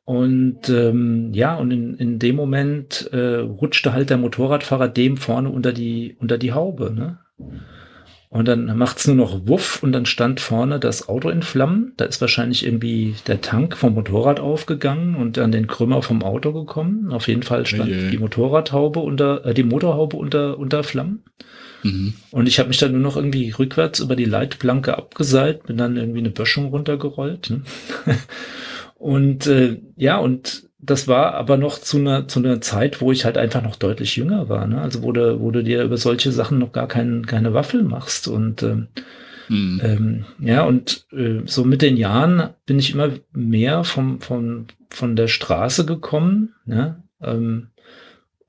Und ähm, ja, und in, in dem Moment äh, rutschte halt der Motorradfahrer dem vorne unter die, unter die Haube. Ne? Und dann macht's nur noch Wuff und dann stand vorne das Auto in Flammen. Da ist wahrscheinlich irgendwie der Tank vom Motorrad aufgegangen und an den Krümmer vom Auto gekommen. Auf jeden Fall stand hey. die Motorradhaube unter, äh, die Motorhaube unter, unter Flammen. Mhm. Und ich habe mich dann nur noch irgendwie rückwärts über die Leitplanke abgeseilt, bin dann irgendwie eine Böschung runtergerollt. Ne? und äh, ja, und das war aber noch zu einer, zu einer Zeit, wo ich halt einfach noch deutlich jünger war. Ne? Also wo du, wo du dir über solche Sachen noch gar kein, keine Waffel machst. Und ähm, mhm. ähm, ja, und äh, so mit den Jahren bin ich immer mehr vom, vom, von der Straße gekommen. Ne? Ähm,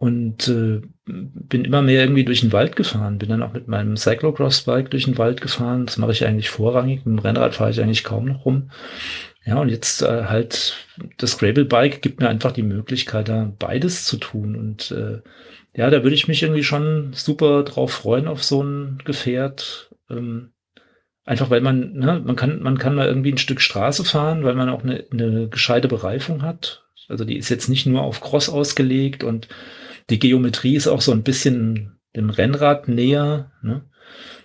und äh, bin immer mehr irgendwie durch den Wald gefahren. Bin dann auch mit meinem Cyclocross-Bike durch den Wald gefahren. Das mache ich eigentlich vorrangig. Mit dem Rennrad fahre ich eigentlich kaum noch rum. Ja, und jetzt äh, halt das Gravel-Bike gibt mir einfach die Möglichkeit, da beides zu tun. Und äh, ja, da würde ich mich irgendwie schon super drauf freuen auf so ein Gefährt. Ähm, einfach weil man, ne, man kann, man kann da irgendwie ein Stück Straße fahren, weil man auch eine, eine gescheite Bereifung hat. Also die ist jetzt nicht nur auf Cross ausgelegt und die Geometrie ist auch so ein bisschen dem Rennrad näher. Ne?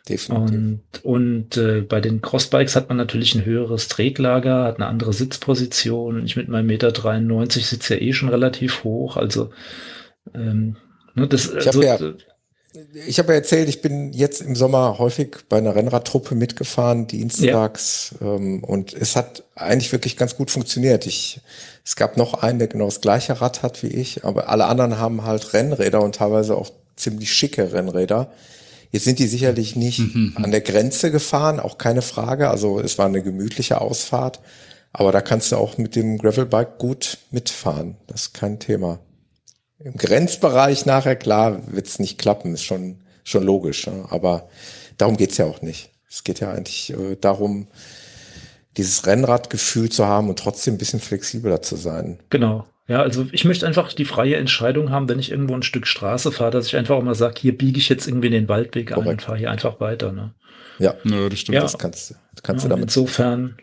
Definitiv. Und, und äh, bei den Crossbikes hat man natürlich ein höheres Tretlager, hat eine andere Sitzposition. Ich mit meinem Meter 93 sitze ja eh schon relativ hoch. Also ähm, ne, das, ich habe ja, ich hab ja erzählt, ich bin jetzt im Sommer häufig bei einer Rennradtruppe mitgefahren, dienstags, ja. ähm, und es hat eigentlich wirklich ganz gut funktioniert. Ich, es gab noch einen, der genau das gleiche Rad hat wie ich, aber alle anderen haben halt Rennräder und teilweise auch ziemlich schicke Rennräder. Jetzt sind die sicherlich nicht mhm. an der Grenze gefahren, auch keine Frage. Also es war eine gemütliche Ausfahrt. Aber da kannst du auch mit dem Gravelbike gut mitfahren. Das ist kein Thema. Im Grenzbereich nachher, klar, wird es nicht klappen, ist schon, schon logisch. Aber darum geht's ja auch nicht. Es geht ja eigentlich äh, darum, dieses Rennradgefühl zu haben und trotzdem ein bisschen flexibler zu sein. Genau. Ja, also ich möchte einfach die freie Entscheidung haben, wenn ich irgendwo ein Stück Straße fahre, dass ich einfach auch mal sage, hier biege ich jetzt irgendwie den Waldweg Korrekt. ein und fahre hier einfach weiter. Ne? Ja, ja, das stimmt. Ja. Das kannst, kannst ja, du damit. Insofern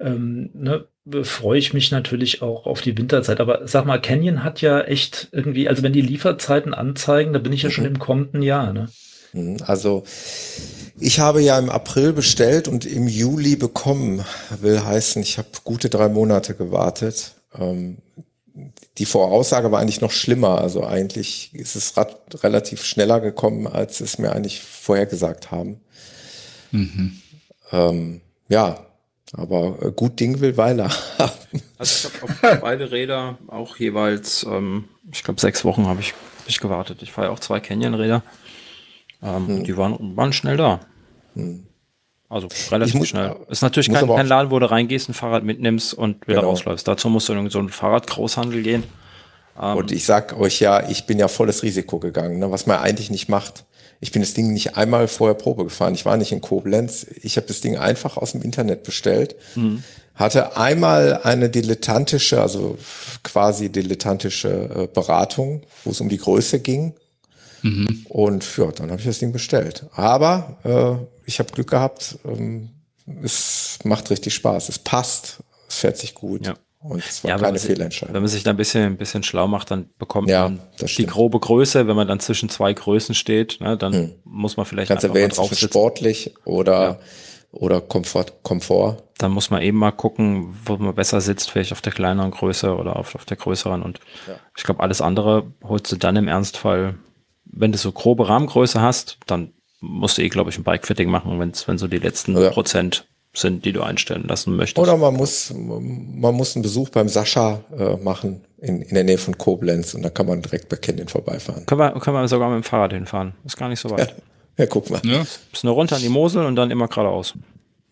ähm, ne, freue ich mich natürlich auch auf die Winterzeit. Aber sag mal, Canyon hat ja echt irgendwie, also wenn die Lieferzeiten anzeigen, da bin ich ja mhm. schon im kommenden Jahr. Ne? Mhm, also ich habe ja im April bestellt und im Juli bekommen. Will heißen, ich habe gute drei Monate gewartet. Ähm, die Voraussage war eigentlich noch schlimmer. Also eigentlich ist es relativ schneller gekommen, als es mir eigentlich vorhergesagt haben. Mhm. Ähm, ja, aber äh, gut Ding will Weiler haben. Also ich habe auf beide Räder auch jeweils, ähm, ich glaube sechs Wochen habe ich, hab ich gewartet. Ich fahre ja auch zwei Canyon-Räder. Ähm, hm. Die waren, waren schnell da. Hm. Also relativ muss, schnell. Ist natürlich kein, kein Laden, wo du reingehst, ein Fahrrad mitnimmst und wieder genau. rausläufst. Dazu musst du in so einen Fahrradgroßhandel gehen. Um, und ich sag euch ja, ich bin ja volles Risiko gegangen, ne, was man eigentlich nicht macht. Ich bin das Ding nicht einmal vorher Probe gefahren. Ich war nicht in Koblenz. Ich habe das Ding einfach aus dem Internet bestellt. Mhm. Hatte einmal eine dilettantische, also quasi dilettantische äh, Beratung, wo es um die Größe ging. Mhm. Und ja, dann habe ich das Ding bestellt. Aber äh, ich habe Glück gehabt. Ähm, es macht richtig Spaß. Es passt. Es fährt sich gut. Ja. Und es war ja, keine Fehlentscheidung. Wenn man sich da ein bisschen, ein bisschen schlau macht, dann bekommt ja, man die grobe Größe. Wenn man dann zwischen zwei Größen steht, ne, dann hm. muss man vielleicht Ganz erwähnt, zwischen sportlich oder, ja. oder Komfort, Komfort. Dann muss man eben mal gucken, wo man besser sitzt, vielleicht auf der kleineren Größe oder auf, auf der größeren. Und ja. ich glaube, alles andere holst du dann im Ernstfall, wenn du so grobe Rahmengröße hast, dann musst du eh, glaube ich, ein Bike-Fitting machen, wenn's, wenn so die letzten. Prozent sind, die du einstellen lassen möchtest. Oder man muss, man muss einen Besuch beim Sascha äh, machen in, in der Nähe von Koblenz und da kann man direkt bei Canyon vorbeifahren. Können wir, können wir sogar mit dem Fahrrad hinfahren. Ist gar nicht so weit. Ja, ja guck mal. Ja. Ist nur runter an die Mosel und dann immer geradeaus.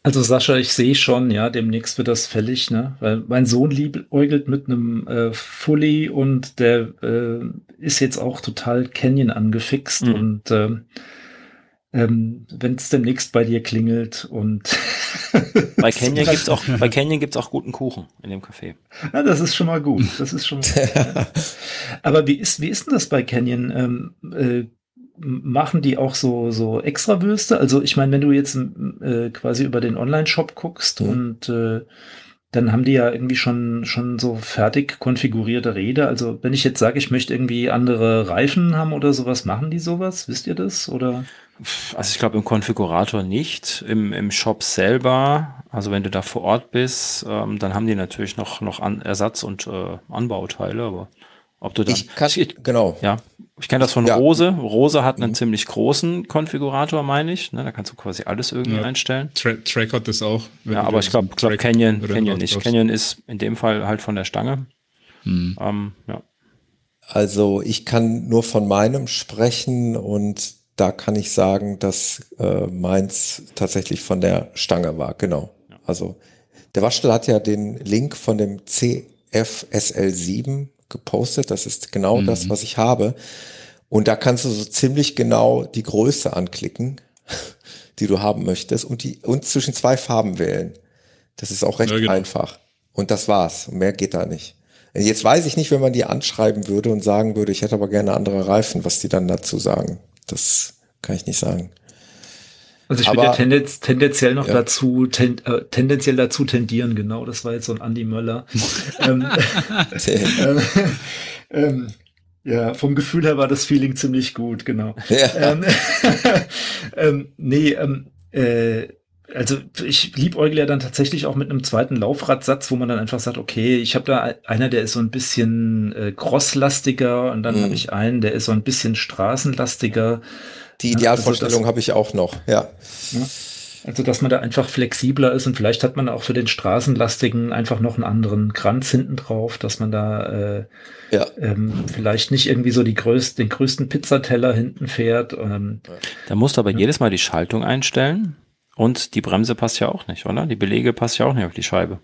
Also Sascha, ich sehe schon, ja, demnächst wird das fällig, ne? Weil mein Sohn liebäugelt mit einem äh, Fully und der äh, ist jetzt auch total Canyon angefixt mhm. und äh, ähm, wenn es demnächst bei dir klingelt und bei Canyon gibt's auch bei Canyon gibt's auch guten Kuchen in dem Café. Ja, das ist schon mal gut. Das ist schon. Mal Aber wie ist wie ist denn das bei Canyon? Ähm, äh, machen die auch so so extra Würste? Also ich meine, wenn du jetzt äh, quasi über den Online-Shop guckst mhm. und äh, dann haben die ja irgendwie schon, schon so fertig konfigurierte Räder. Also wenn ich jetzt sage, ich möchte irgendwie andere Reifen haben oder sowas, machen die sowas? Wisst ihr das? Oder? Also ich glaube im Konfigurator nicht, im, im Shop selber, also wenn du da vor Ort bist, ähm, dann haben die natürlich noch, noch An Ersatz- und äh, Anbauteile, aber ob du dann. Ich kann, ich, genau. Ja. Ich kenne das von ja. Rose. Rose hat einen mhm. ziemlich großen Konfigurator, meine ich. Ne, da kannst du quasi alles irgendwie ja. einstellen. Tra Track hat das auch. Ja, aber ich glaube, glaub Canyon, Canyon nicht. Canyon ist in dem Fall halt von der Stange. Mhm. Ähm, ja. Also ich kann nur von meinem sprechen und da kann ich sagen, dass äh, meins tatsächlich von der Stange war. Genau. Ja. Also der Waschel hat ja den Link von dem CFSL7 gepostet. Das ist genau mhm. das, was ich habe. Und da kannst du so ziemlich genau die Größe anklicken, die du haben möchtest und die und zwischen zwei Farben wählen. Das ist auch recht ja, genau. einfach. Und das war's. Mehr geht da nicht. Jetzt weiß ich nicht, wenn man die anschreiben würde und sagen würde, ich hätte aber gerne andere Reifen, was die dann dazu sagen. Das kann ich nicht sagen. Also ich würde ja tendenz, tendenziell noch ja. dazu, ten, äh, tendenziell dazu tendieren, genau, das war jetzt so ein Andi Möller. ähm, ähm, ähm, Ja, vom Gefühl her war das Feeling ziemlich gut, genau. Ja. Ähm, ähm, nee, ähm, äh, also ich liebäugle ja dann tatsächlich auch mit einem zweiten Laufradsatz, wo man dann einfach sagt, okay, ich habe da einer, der ist so ein bisschen äh, crosslastiger und dann mhm. habe ich einen, der ist so ein bisschen straßenlastiger. Die Idealvorstellung also habe ich auch noch, ja. ja. Also, dass man da einfach flexibler ist und vielleicht hat man auch für den Straßenlastigen einfach noch einen anderen Kranz hinten drauf, dass man da äh, ja. ähm, vielleicht nicht irgendwie so die größten, den größten Pizzateller hinten fährt. Ähm, da musst du aber ja. jedes Mal die Schaltung einstellen und die Bremse passt ja auch nicht, oder? Die Belege passt ja auch nicht auf die Scheibe.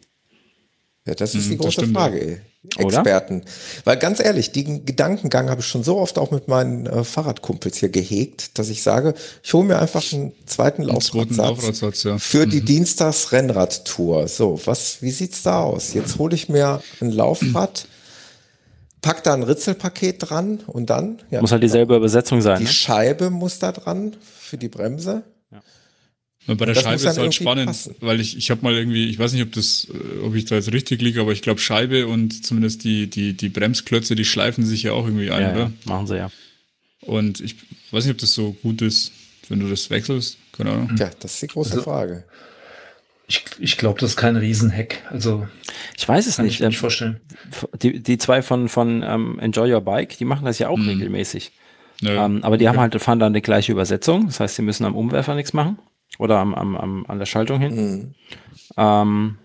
Ja, das ist die hm, große Frage, ey. Experten. Oder? Weil ganz ehrlich, den Gedankengang habe ich schon so oft auch mit meinen äh, Fahrradkumpels hier gehegt, dass ich sage, ich hole mir einfach einen zweiten Laufradsatz ja. für mhm. die Dienstags-Rennradtour. So, was, wie sieht's da aus? Jetzt hole ich mir ein Laufrad, pack da ein Ritzelpaket dran und dann ja, muss halt dieselbe Übersetzung sein. Die ne? Scheibe muss da dran für die Bremse. Bei der Scheibe ist halt spannend, passen. weil ich, ich habe mal irgendwie, ich weiß nicht, ob das, äh, ob ich da jetzt richtig liege, aber ich glaube Scheibe und zumindest die, die, die Bremsklötze, die schleifen sich ja auch irgendwie ein, ja, oder? Ja, machen sie ja. Und ich weiß nicht, ob das so gut ist, wenn du das wechselst. Keine Ahnung. Ja, das ist die große also, Frage. Ich, ich glaube, das ist kein Riesenhack. Also ich weiß es kann nicht. Ich mir nicht vorstellen. Die, die zwei von, von um, ähm, Enjoy Your Bike, die machen das ja auch mhm. regelmäßig. Ja, ähm, aber die okay. haben halt, fahren dann die gleiche Übersetzung. Das heißt, sie müssen am Umwerfer nichts machen. Oder am, am, am, an der Schaltung hin. Mhm. Ähm,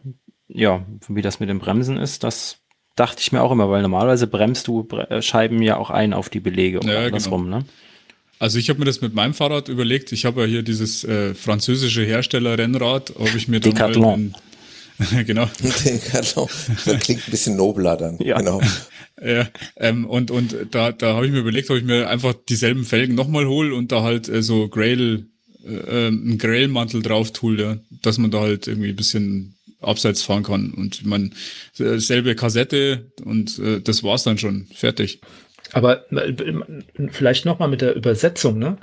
ja, wie das mit den Bremsen ist, das dachte ich mir auch immer, weil normalerweise bremst du Bre Scheiben ja auch ein auf die Belege oder ja, andersrum, genau. ne? Also ich habe mir das mit meinem Fahrrad überlegt. Ich habe ja hier dieses äh, französische Hersteller-Rennrad, ob ich mir dann Decathlon. Halt genau. Decathlon. Das klingt ein bisschen nobler dann. Ja. Genau. Ja, ähm, und, und da, da habe ich mir überlegt, ob ich mir einfach dieselben Felgen nochmal hole und da halt äh, so Grail äh, einen Grellmantel drauf tue, ja, dass man da halt irgendwie ein bisschen abseits fahren kann. Und man selbe Kassette und äh, das war's dann schon. Fertig. Aber äh, vielleicht nochmal mit der Übersetzung, ne?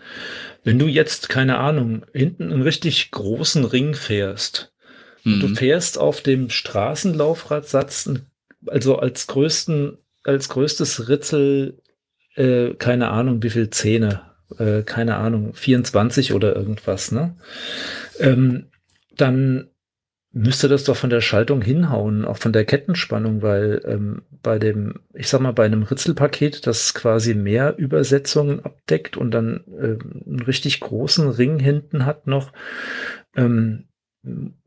Wenn du jetzt, keine Ahnung, hinten einen richtig großen Ring fährst, mhm. und du fährst auf dem Straßenlaufradsatz, also als größten, als größtes Ritzel, äh, keine Ahnung, wie viel Zähne äh, keine Ahnung, 24 oder irgendwas, ne? Ähm, dann müsste das doch von der Schaltung hinhauen, auch von der Kettenspannung, weil ähm, bei dem, ich sag mal, bei einem Ritzelpaket, das quasi mehr Übersetzungen abdeckt und dann äh, einen richtig großen Ring hinten hat noch, ähm,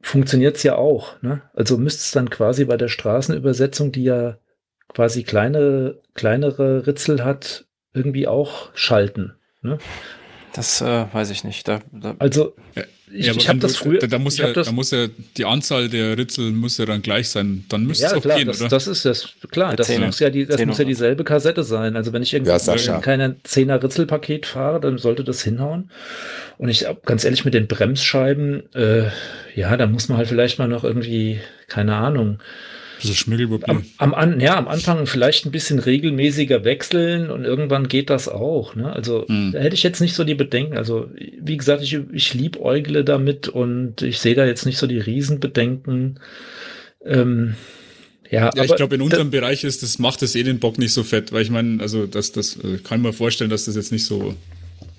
funktioniert's ja auch. Ne? Also müsste es dann quasi bei der Straßenübersetzung, die ja quasi kleine, kleinere Ritzel hat, irgendwie auch schalten. Ne? Das äh, weiß ich nicht. Da, da also ich, ja, ich habe das früher. Da, da muss ja, da muss ja die Anzahl der Ritzel muss ja dann gleich sein. Dann müsste ja, es auch klar, gehen, das, oder? Das ist das klar. Das muss ja die, das muss ja dieselbe Kassette sein. Also wenn ich irgendwie ja, keine Zehner Ritzelpaket fahre, dann sollte das hinhauen. Und ich ganz ehrlich mit den Bremsscheiben, äh, ja, da muss man halt vielleicht mal noch irgendwie keine Ahnung bisschen Schmirgelpapier. Am, am, ja, am Anfang vielleicht ein bisschen regelmäßiger wechseln und irgendwann geht das auch. Ne? Also hm. da hätte ich jetzt nicht so die Bedenken. Also wie gesagt, ich, ich liebäugle damit und ich sehe da jetzt nicht so die Riesenbedenken. Ähm, ja, ja ich glaube, in unserem Bereich ist das, macht das eh den Bock nicht so fett, weil ich meine, also das, das äh, kann ich mir vorstellen, dass das jetzt nicht so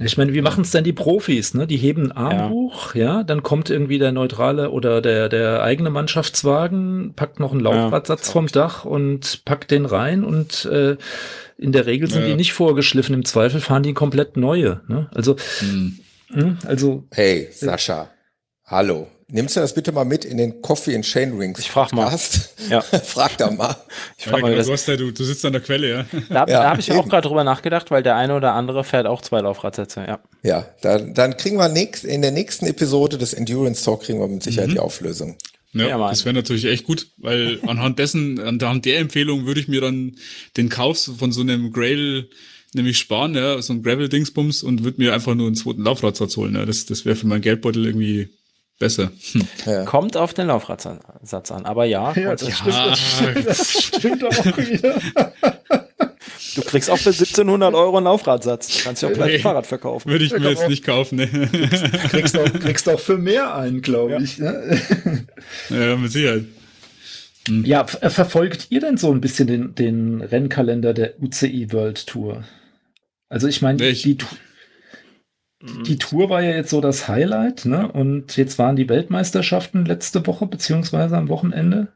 ich meine, wie machen es denn die Profis? Ne? Die heben einen Arm ja. hoch, ja, dann kommt irgendwie der neutrale oder der, der eigene Mannschaftswagen, packt noch einen Laufradsatz ja. vom Dach und packt den rein und äh, in der Regel sind ja. die nicht vorgeschliffen. Im Zweifel fahren die komplett neue. Ne? Also, hm. Hm, also. Hey, Sascha, hallo. Nimmst du das bitte mal mit in den Coffee and Chain Rings? Ich frag mal. Ja. frag da mal. Ich frag ja, mal genau, du, hast ja, du, du sitzt an der Quelle, ja. Da, ja, da habe ich eben. auch gerade drüber nachgedacht, weil der eine oder andere fährt auch zwei Laufradsätze, ja. Ja, dann, dann kriegen wir nächst, in der nächsten Episode des Endurance Talk kriegen wir mit Sicherheit mhm. die Auflösung. Ja, ja das wäre natürlich echt gut, weil anhand dessen, anhand der Empfehlung würde ich mir dann den Kauf von so einem Grail nämlich sparen, ja, so ein Gravel-Dingsbums und würde mir einfach nur einen zweiten Laufradsatz holen. Ja. Das, das wäre für meinen Geldbeutel irgendwie besser. Hm. Ja. Kommt auf den Laufradsatz an, aber ja. ja das, ja. Stimmt, das stimmt auch wieder. Du kriegst auch für 1700 Euro einen Laufradsatz. Kannst du auch gleich ein Fahrrad verkaufen. Würde ich mir jetzt nicht kaufen, ne. Kriegst auch, kriegst auch für mehr ein, glaube ja. ich. Ne? Ja, mit Sicherheit. Hm. Ja, verfolgt ihr denn so ein bisschen den, den Rennkalender der UCI World Tour? Also ich meine, nee, die, die Tour war ja jetzt so das Highlight, ne? Und jetzt waren die Weltmeisterschaften letzte Woche, beziehungsweise am Wochenende.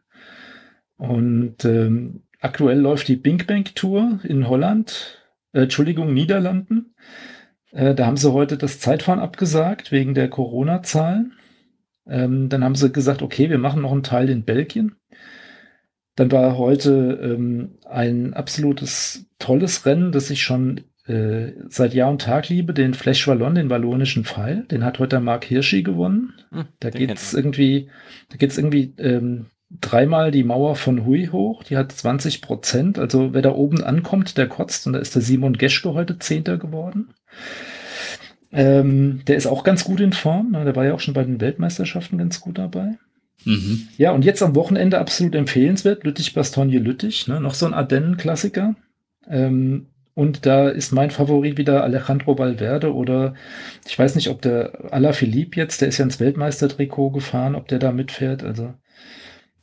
Und ähm, aktuell läuft die Bing Bank Tour in Holland, äh, Entschuldigung, Niederlanden. Äh, da haben sie heute das Zeitfahren abgesagt wegen der Corona-Zahlen. Ähm, dann haben sie gesagt, okay, wir machen noch einen Teil in Belgien. Dann war heute ähm, ein absolutes tolles Rennen, das ich schon äh, seit Jahr und Tag liebe, den Flash Wallon, den wallonischen Pfeil. Den hat heute Mark Hirschi gewonnen. Hm, da geht's irgendwie, da geht's irgendwie ähm, dreimal die Mauer von Hui hoch. Die hat 20 Prozent. Also wer da oben ankommt, der kotzt. Und da ist der Simon Geschke heute Zehnter geworden. Ähm, der ist auch ganz gut in Form. Ne? Der war ja auch schon bei den Weltmeisterschaften ganz gut dabei. Mhm. Ja, und jetzt am Wochenende absolut empfehlenswert. Lüttich-Bastogne-Lüttich. Ne? Noch so ein Ardennen-Klassiker. Ähm, und da ist mein Favorit wieder Alejandro Valverde oder ich weiß nicht, ob der Alaphilippe jetzt, der ist ja ins Weltmeistertrikot gefahren, ob der da mitfährt. Also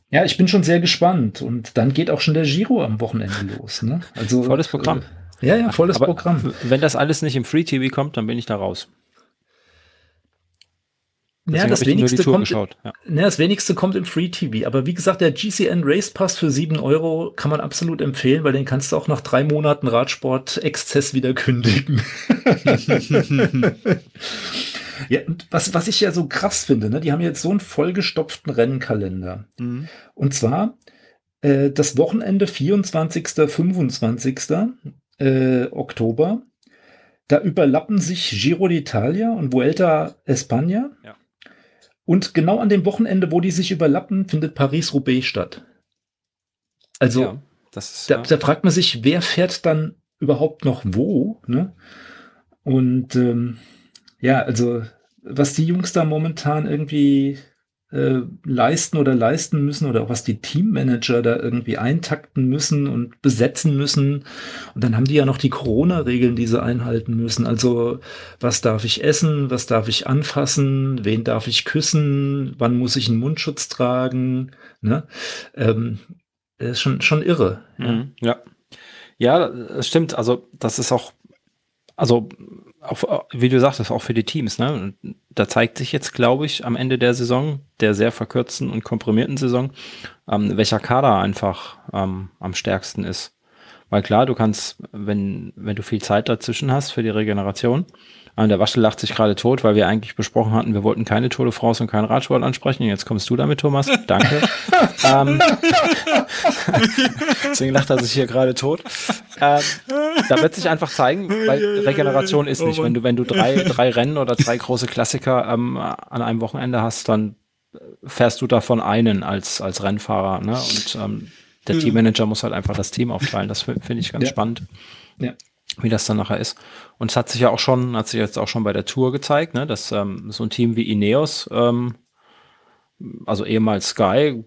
ja, ich bin schon sehr gespannt. Und dann geht auch schon der Giro am Wochenende los. Ne? Also volles Programm. Äh, ja, ja, volles Aber Programm. Wenn das alles nicht im Free TV kommt, dann bin ich da raus. Ja, das wenigste, kommt, ja. ja, das wenigste kommt im Free TV. Aber wie gesagt, der GCN Race Pass für sieben Euro kann man absolut empfehlen, weil den kannst du auch nach drei Monaten Radsport-Exzess wieder kündigen. ja, und was, was ich ja so krass finde, ne, die haben jetzt so einen vollgestopften Rennkalender. Mhm. Und zwar äh, das Wochenende 24., 25. Äh, Oktober. Da überlappen sich Giro d'Italia und Vuelta España. Ja. Und genau an dem Wochenende, wo die sich überlappen, findet Paris-Roubaix statt. Also, ja, ist, da, ja. da, fragt man sich, wer fährt dann überhaupt noch wo? Ne? Und ähm, ja, also was die Jungs da momentan irgendwie äh, leisten oder leisten müssen oder auch was die Teammanager da irgendwie eintakten müssen und besetzen müssen. Und dann haben die ja noch die Corona-Regeln, die sie einhalten müssen. Also was darf ich essen, was darf ich anfassen, wen darf ich küssen, wann muss ich einen Mundschutz tragen. Ne? Ähm, ist schon, schon irre. Ja. Mhm, ja. Ja, stimmt. Also das ist auch, also auch, wie du sagtest, auch für die Teams. Ne? Da zeigt sich jetzt, glaube ich, am Ende der Saison, der sehr verkürzten und komprimierten Saison, ähm, welcher Kader einfach ähm, am stärksten ist. Weil klar, du kannst, wenn, wenn du viel Zeit dazwischen hast für die Regeneration, der Waschel lacht sich gerade tot, weil wir eigentlich besprochen hatten, wir wollten keine Tour de France und keinen Radsport ansprechen. Jetzt kommst du damit, Thomas. Danke. ähm, deswegen lacht er sich hier gerade tot. Ähm, da wird sich einfach zeigen, weil Regeneration ist nicht. Wenn du, wenn du drei, drei Rennen oder drei große Klassiker ähm, an einem Wochenende hast, dann fährst du davon einen als, als Rennfahrer. Ne? Und ähm, der mhm. Teammanager muss halt einfach das Team aufteilen. Das finde ich ganz ja. spannend. Ja wie das dann nachher ist. Und es hat sich ja auch schon, hat sich jetzt auch schon bei der Tour gezeigt, ne, dass ähm, so ein Team wie Ineos, ähm, also ehemals Sky,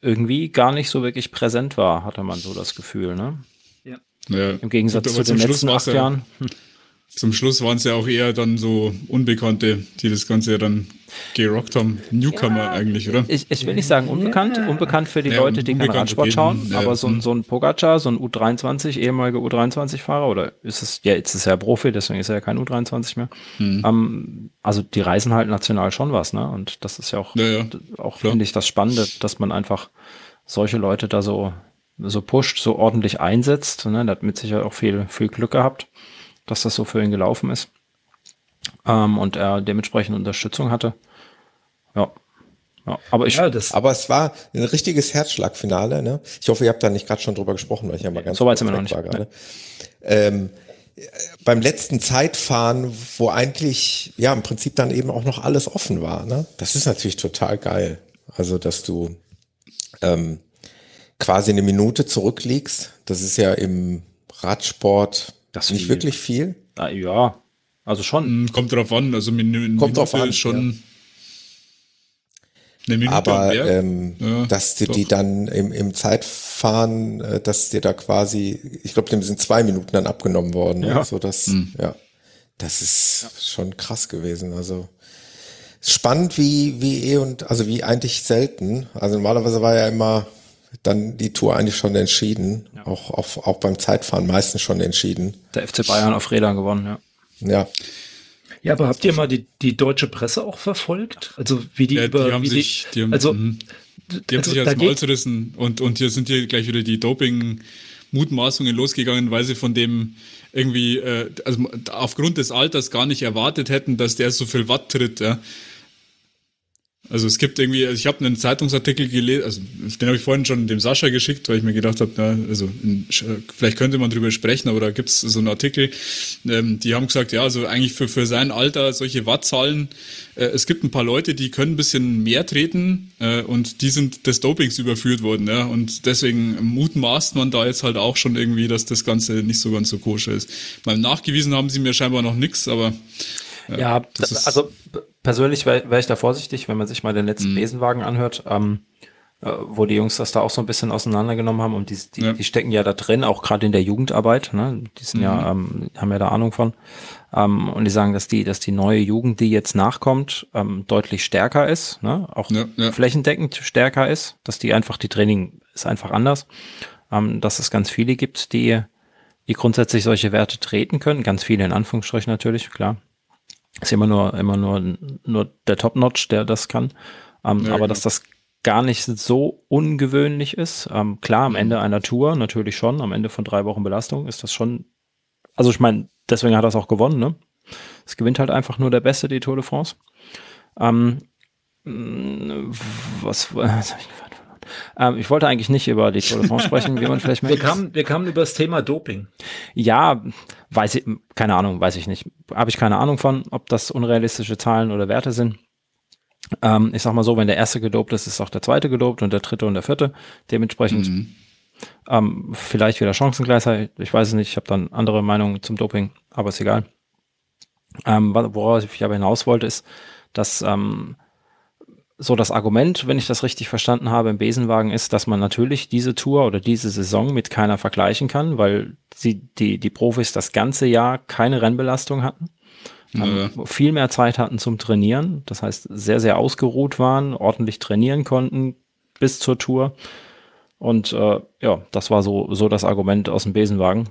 irgendwie gar nicht so wirklich präsent war, hatte man so das Gefühl, ne? Ja. ja. Im Gegensatz zu den letzten acht Jahren. Hm zum Schluss waren es ja auch eher dann so Unbekannte, die das Ganze ja dann gerockt haben. Newcomer ja, eigentlich, oder? Ich, ich will nicht sagen unbekannt, ja. unbekannt für die ja, Leute, die keinen Radsport schauen, aber so, ein, so ein Pogacar, so ein U23, ehemaliger U23-Fahrer, oder ist es, ja, jetzt ist er ja Profi, deswegen ist er ja kein U23 mehr. Hm. Um, also die reisen halt national schon was, ne? Und das ist ja auch, auch finde ich, das Spannende, dass man einfach solche Leute da so, so pusht, so ordentlich einsetzt. Ne? Der hat mit Sicherheit auch viel, viel Glück gehabt dass das so für ihn gelaufen ist. Ähm, und er dementsprechend Unterstützung hatte. Ja. Ja, aber, ich, ja, das aber es war ein richtiges Herzschlagfinale. Ne? Ich hoffe, ihr habt da nicht gerade schon drüber gesprochen, weil ich ja mal ganz so weit sind wir noch nicht. War gerade. Ähm, beim letzten Zeitfahren, wo eigentlich ja im Prinzip dann eben auch noch alles offen war. Ne? Das ist natürlich total geil. Also dass du ähm, quasi eine Minute zurückliegst. Das ist ja im Radsport das nicht viel. wirklich viel? Na, ja, also schon. Hm, kommt drauf an, also eine Kommt Minute drauf an, ist schon. Ja. Eine Minute Aber ähm, ja, dass du doch. die dann im, im Zeitfahren, äh, dass dir da quasi, ich glaube, dem sind zwei Minuten dann abgenommen worden. Ja. So das, mhm. ja, das ist ja. schon krass gewesen. Also spannend wie wie eh und also wie eigentlich selten. Also normalerweise war ja immer dann die Tour eigentlich schon entschieden. Ja. Auch, auch, auch beim Zeitfahren meistens schon entschieden. Der FC Bayern auf Rädern gewonnen, ja. Ja. Ja, aber habt ihr mal die, die deutsche Presse auch verfolgt? Also wie die ja, über die haben wie sich, die, haben, also, mh. die haben also, sich als Maul zerrissen und, und hier sind hier gleich wieder die Doping-Mutmaßungen losgegangen, weil sie von dem irgendwie, äh, also aufgrund des Alters gar nicht erwartet hätten, dass der so viel Watt tritt, ja. Also es gibt irgendwie, also ich habe einen Zeitungsartikel gelesen, also den habe ich vorhin schon dem Sascha geschickt, weil ich mir gedacht habe, na, also in, vielleicht könnte man drüber sprechen, aber da gibt's so einen Artikel, ähm, die haben gesagt, ja, also eigentlich für, für sein Alter solche Wattzahlen, äh, es gibt ein paar Leute, die können ein bisschen mehr treten äh, und die sind des Dopings überführt worden, ja, und deswegen mutmaßt man da jetzt halt auch schon irgendwie, dass das Ganze nicht so ganz so koscher ist. Beim Nachgewiesen haben sie mir scheinbar noch nix, aber ja, ja also persönlich wäre wär ich da vorsichtig, wenn man sich mal den letzten mhm. Besenwagen anhört, ähm, äh, wo die Jungs das da auch so ein bisschen auseinandergenommen haben und die, die, ja. die stecken ja da drin, auch gerade in der Jugendarbeit, ne? Die sind mhm. ja, ähm, haben ja da Ahnung von. Ähm, und die sagen, dass die, dass die neue Jugend, die jetzt nachkommt, ähm, deutlich stärker ist, ne? auch ja, ja. flächendeckend stärker ist, dass die einfach, die Training ist einfach anders, ähm, dass es ganz viele gibt, die, die grundsätzlich solche Werte treten können, ganz viele in Anführungsstrichen natürlich, klar. Ist immer nur, immer nur, nur der Top-Notch, der das kann. Ähm, ja, aber genau. dass das gar nicht so ungewöhnlich ist. Ähm, klar, am mhm. Ende einer Tour natürlich schon, am Ende von drei Wochen Belastung ist das schon, also ich meine, deswegen hat er es auch gewonnen, ne? Es gewinnt halt einfach nur der Beste, die Tour de France. Ähm, was, was ich ähm, ich wollte eigentlich nicht über die Tour de France sprechen, wie man vielleicht merkt. Wir kamen, wir kamen über das Thema Doping. Ja, weiß ich, keine Ahnung, weiß ich nicht. Habe ich keine Ahnung von, ob das unrealistische Zahlen oder Werte sind. Ähm, ich sag mal so, wenn der erste gedopt ist, ist auch der zweite gedopt und der dritte und der vierte. Dementsprechend mhm. ähm, vielleicht wieder Chancengleichheit. Ich weiß es nicht, ich habe dann andere Meinungen zum Doping, aber ist egal. Ähm, worauf ich aber hinaus wollte, ist, dass ähm, so das Argument, wenn ich das richtig verstanden habe, im Besenwagen ist, dass man natürlich diese Tour oder diese Saison mit keiner vergleichen kann, weil sie, die, die Profis das ganze Jahr keine Rennbelastung hatten. Ja. viel mehr Zeit hatten zum Trainieren, das heißt sehr, sehr ausgeruht waren, ordentlich trainieren konnten bis zur Tour. Und äh, ja, das war so, so das Argument aus dem Besenwagen,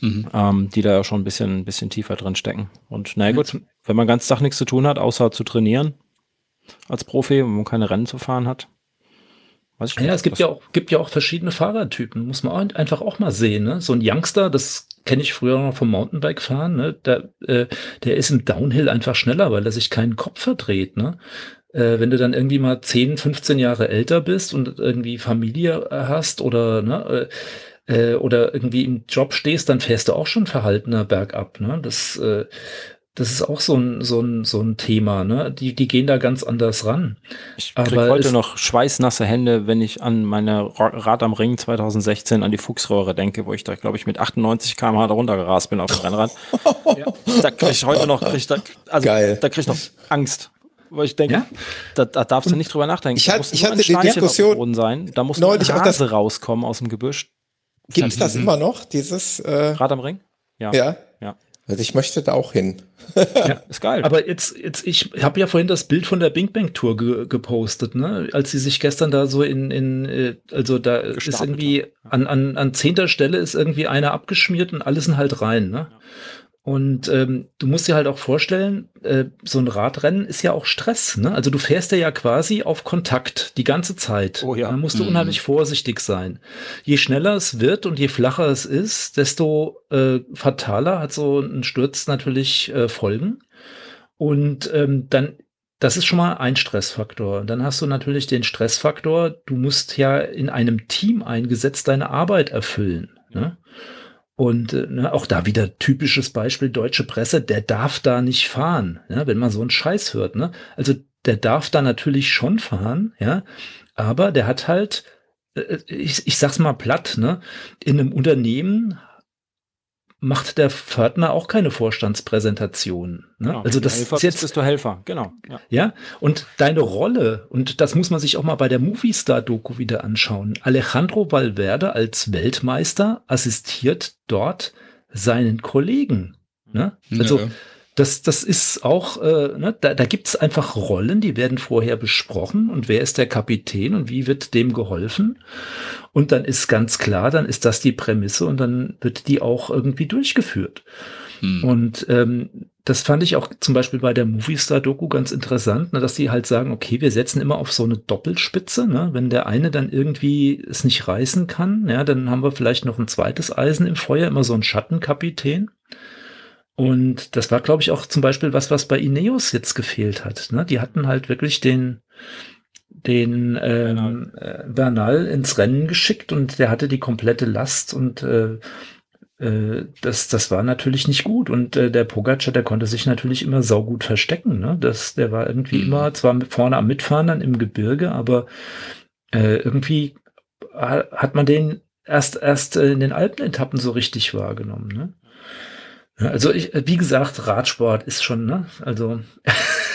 mhm. ähm, die da ja schon ein bisschen, ein bisschen tiefer drin stecken. Und na gut, wenn man ganz Tag nichts zu tun hat, außer zu trainieren, als Profi, wenn man keine Rennen zu fahren hat. Weiß ich nicht, ja, es gibt ja auch, gibt ja auch verschiedene Fahrertypen, muss man auch einfach auch mal sehen. Ne? So ein Youngster, das kenne ich früher noch vom Mountainbike fahren, ne? der, äh, der ist im Downhill einfach schneller, weil er sich keinen Kopf verdreht. Ne? Äh, wenn du dann irgendwie mal 10, 15 Jahre älter bist und irgendwie Familie hast oder ne, äh, äh, oder irgendwie im Job stehst, dann fährst du auch schon verhaltener bergab. Ne? Das äh, das ist auch so ein, so ein, so ein Thema, ne? Die, die gehen da ganz anders ran. Ich krieg Aber heute noch schweißnasse Hände, wenn ich an meine Rad am Ring 2016 an die Fuchsröhre denke, wo ich da, glaube ich, mit 98 km/h da runtergerast bin auf dem Rennrad. ja. Da krieg ich heute noch, krieg da, also, Geil. da krieg ich noch Angst. Weil ich denke, ja? da, da darfst du nicht drüber nachdenken. Ich, hat, ich hatte die Diskussion sein. Da muss neulich ein Hase rauskommen aus dem Gebüsch. Gibt es das immer noch, dieses äh, Rad am Ring? Ja. Ja. ja. Also ich möchte da auch hin. ja, ist geil. Aber jetzt, jetzt ich habe ja vorhin das Bild von der Bing Bang Tour ge gepostet, ne? Als sie sich gestern da so in, in äh, also da Gestartet ist irgendwie an, an, an zehnter Stelle ist irgendwie einer abgeschmiert und alle sind halt rein, ne? Ja. Und ähm, du musst dir halt auch vorstellen, äh, so ein Radrennen ist ja auch Stress. Ne? Also du fährst ja quasi auf Kontakt die ganze Zeit. Oh ja. Da musst du mhm. unheimlich vorsichtig sein. Je schneller es wird und je flacher es ist, desto äh, fataler hat so ein Sturz natürlich äh, Folgen. Und ähm, dann, das ist schon mal ein Stressfaktor. Dann hast du natürlich den Stressfaktor, du musst ja in einem Team eingesetzt deine Arbeit erfüllen. Ne? Und äh, ne, auch da wieder typisches Beispiel deutsche Presse, der darf da nicht fahren, ja, wenn man so einen Scheiß hört. Ne? Also der darf da natürlich schon fahren, ja, aber der hat halt, äh, ich, ich sag's mal platt, ne, in einem Unternehmen macht der Pförtner auch keine Vorstandspräsentation. Ne? Genau, also das Helfer ist jetzt bist du Helfer, genau. Ja. ja, und deine Rolle und das muss man sich auch mal bei der Movie Star Doku wieder anschauen. Alejandro Valverde als Weltmeister assistiert dort seinen Kollegen. Ne? Also ja das, das ist auch, äh, ne, da, da gibt es einfach Rollen, die werden vorher besprochen und wer ist der Kapitän und wie wird dem geholfen. Und dann ist ganz klar, dann ist das die Prämisse und dann wird die auch irgendwie durchgeführt. Hm. Und ähm, das fand ich auch zum Beispiel bei der Movistar-Doku ganz interessant, ne, dass die halt sagen, okay, wir setzen immer auf so eine Doppelspitze. Ne? Wenn der eine dann irgendwie es nicht reißen kann, ja, dann haben wir vielleicht noch ein zweites Eisen im Feuer, immer so ein Schattenkapitän. Und das war, glaube ich, auch zum Beispiel was, was bei Ineos jetzt gefehlt hat. Ne? Die hatten halt wirklich den, den ähm, äh, Bernal ins Rennen geschickt und der hatte die komplette Last und äh, äh, das, das war natürlich nicht gut. Und äh, der Pogacar, der konnte sich natürlich immer saugut verstecken. Ne? Das, der war irgendwie mhm. immer zwar vorne am Mitfahren dann im Gebirge, aber äh, irgendwie hat man den erst erst in den Alpenetappen so richtig wahrgenommen. Ne? Also ich, wie gesagt, Radsport ist schon, ne? Also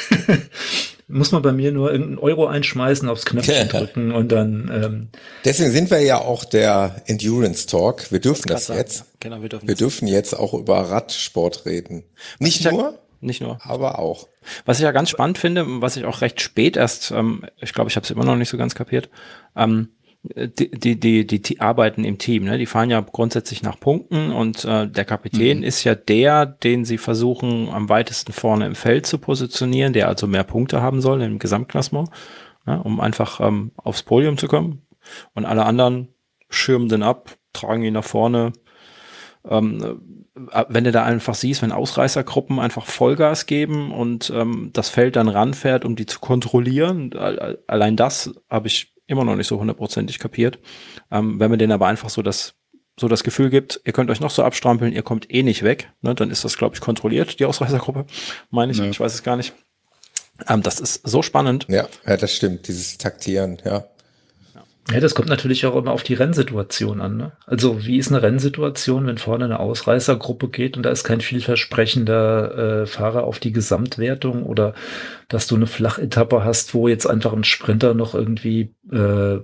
muss man bei mir nur irgendeinen Euro einschmeißen, aufs Knöpfchen drücken und dann. Ähm, Deswegen sind wir ja auch der Endurance Talk. Wir dürfen das, das jetzt. Genau, wir dürfen. Wir dürfen jetzt auch über Radsport reden. Nicht nur. Ja, nicht nur. Aber auch. Was ich ja ganz spannend finde, was ich auch recht spät erst, ähm, ich glaube, ich habe es immer noch nicht so ganz kapiert, ähm, die, die, die, die arbeiten im Team, ne? Die fahren ja grundsätzlich nach Punkten und äh, der Kapitän mhm. ist ja der, den sie versuchen am weitesten vorne im Feld zu positionieren, der also mehr Punkte haben soll im Gesamtklassement, ne? um einfach ähm, aufs Podium zu kommen. Und alle anderen schirmen den ab, tragen ihn nach vorne. Ähm, äh, wenn du da einfach siehst, wenn Ausreißergruppen einfach Vollgas geben und ähm, das Feld dann ranfährt, um die zu kontrollieren, allein das habe ich immer noch nicht so hundertprozentig kapiert. Ähm, wenn man denen aber einfach so das, so das Gefühl gibt, ihr könnt euch noch so abstrampeln, ihr kommt eh nicht weg, ne, dann ist das, glaube ich, kontrolliert, die Ausreißergruppe. Meine ich, ja. ich weiß es gar nicht. Ähm, das ist so spannend. Ja, ja, das stimmt, dieses Taktieren, ja. Ja, das kommt natürlich auch immer auf die Rennsituation an. Ne? Also wie ist eine Rennsituation, wenn vorne eine Ausreißergruppe geht und da ist kein vielversprechender äh, Fahrer auf die Gesamtwertung oder dass du eine Flachetappe hast, wo jetzt einfach ein Sprinter noch irgendwie äh,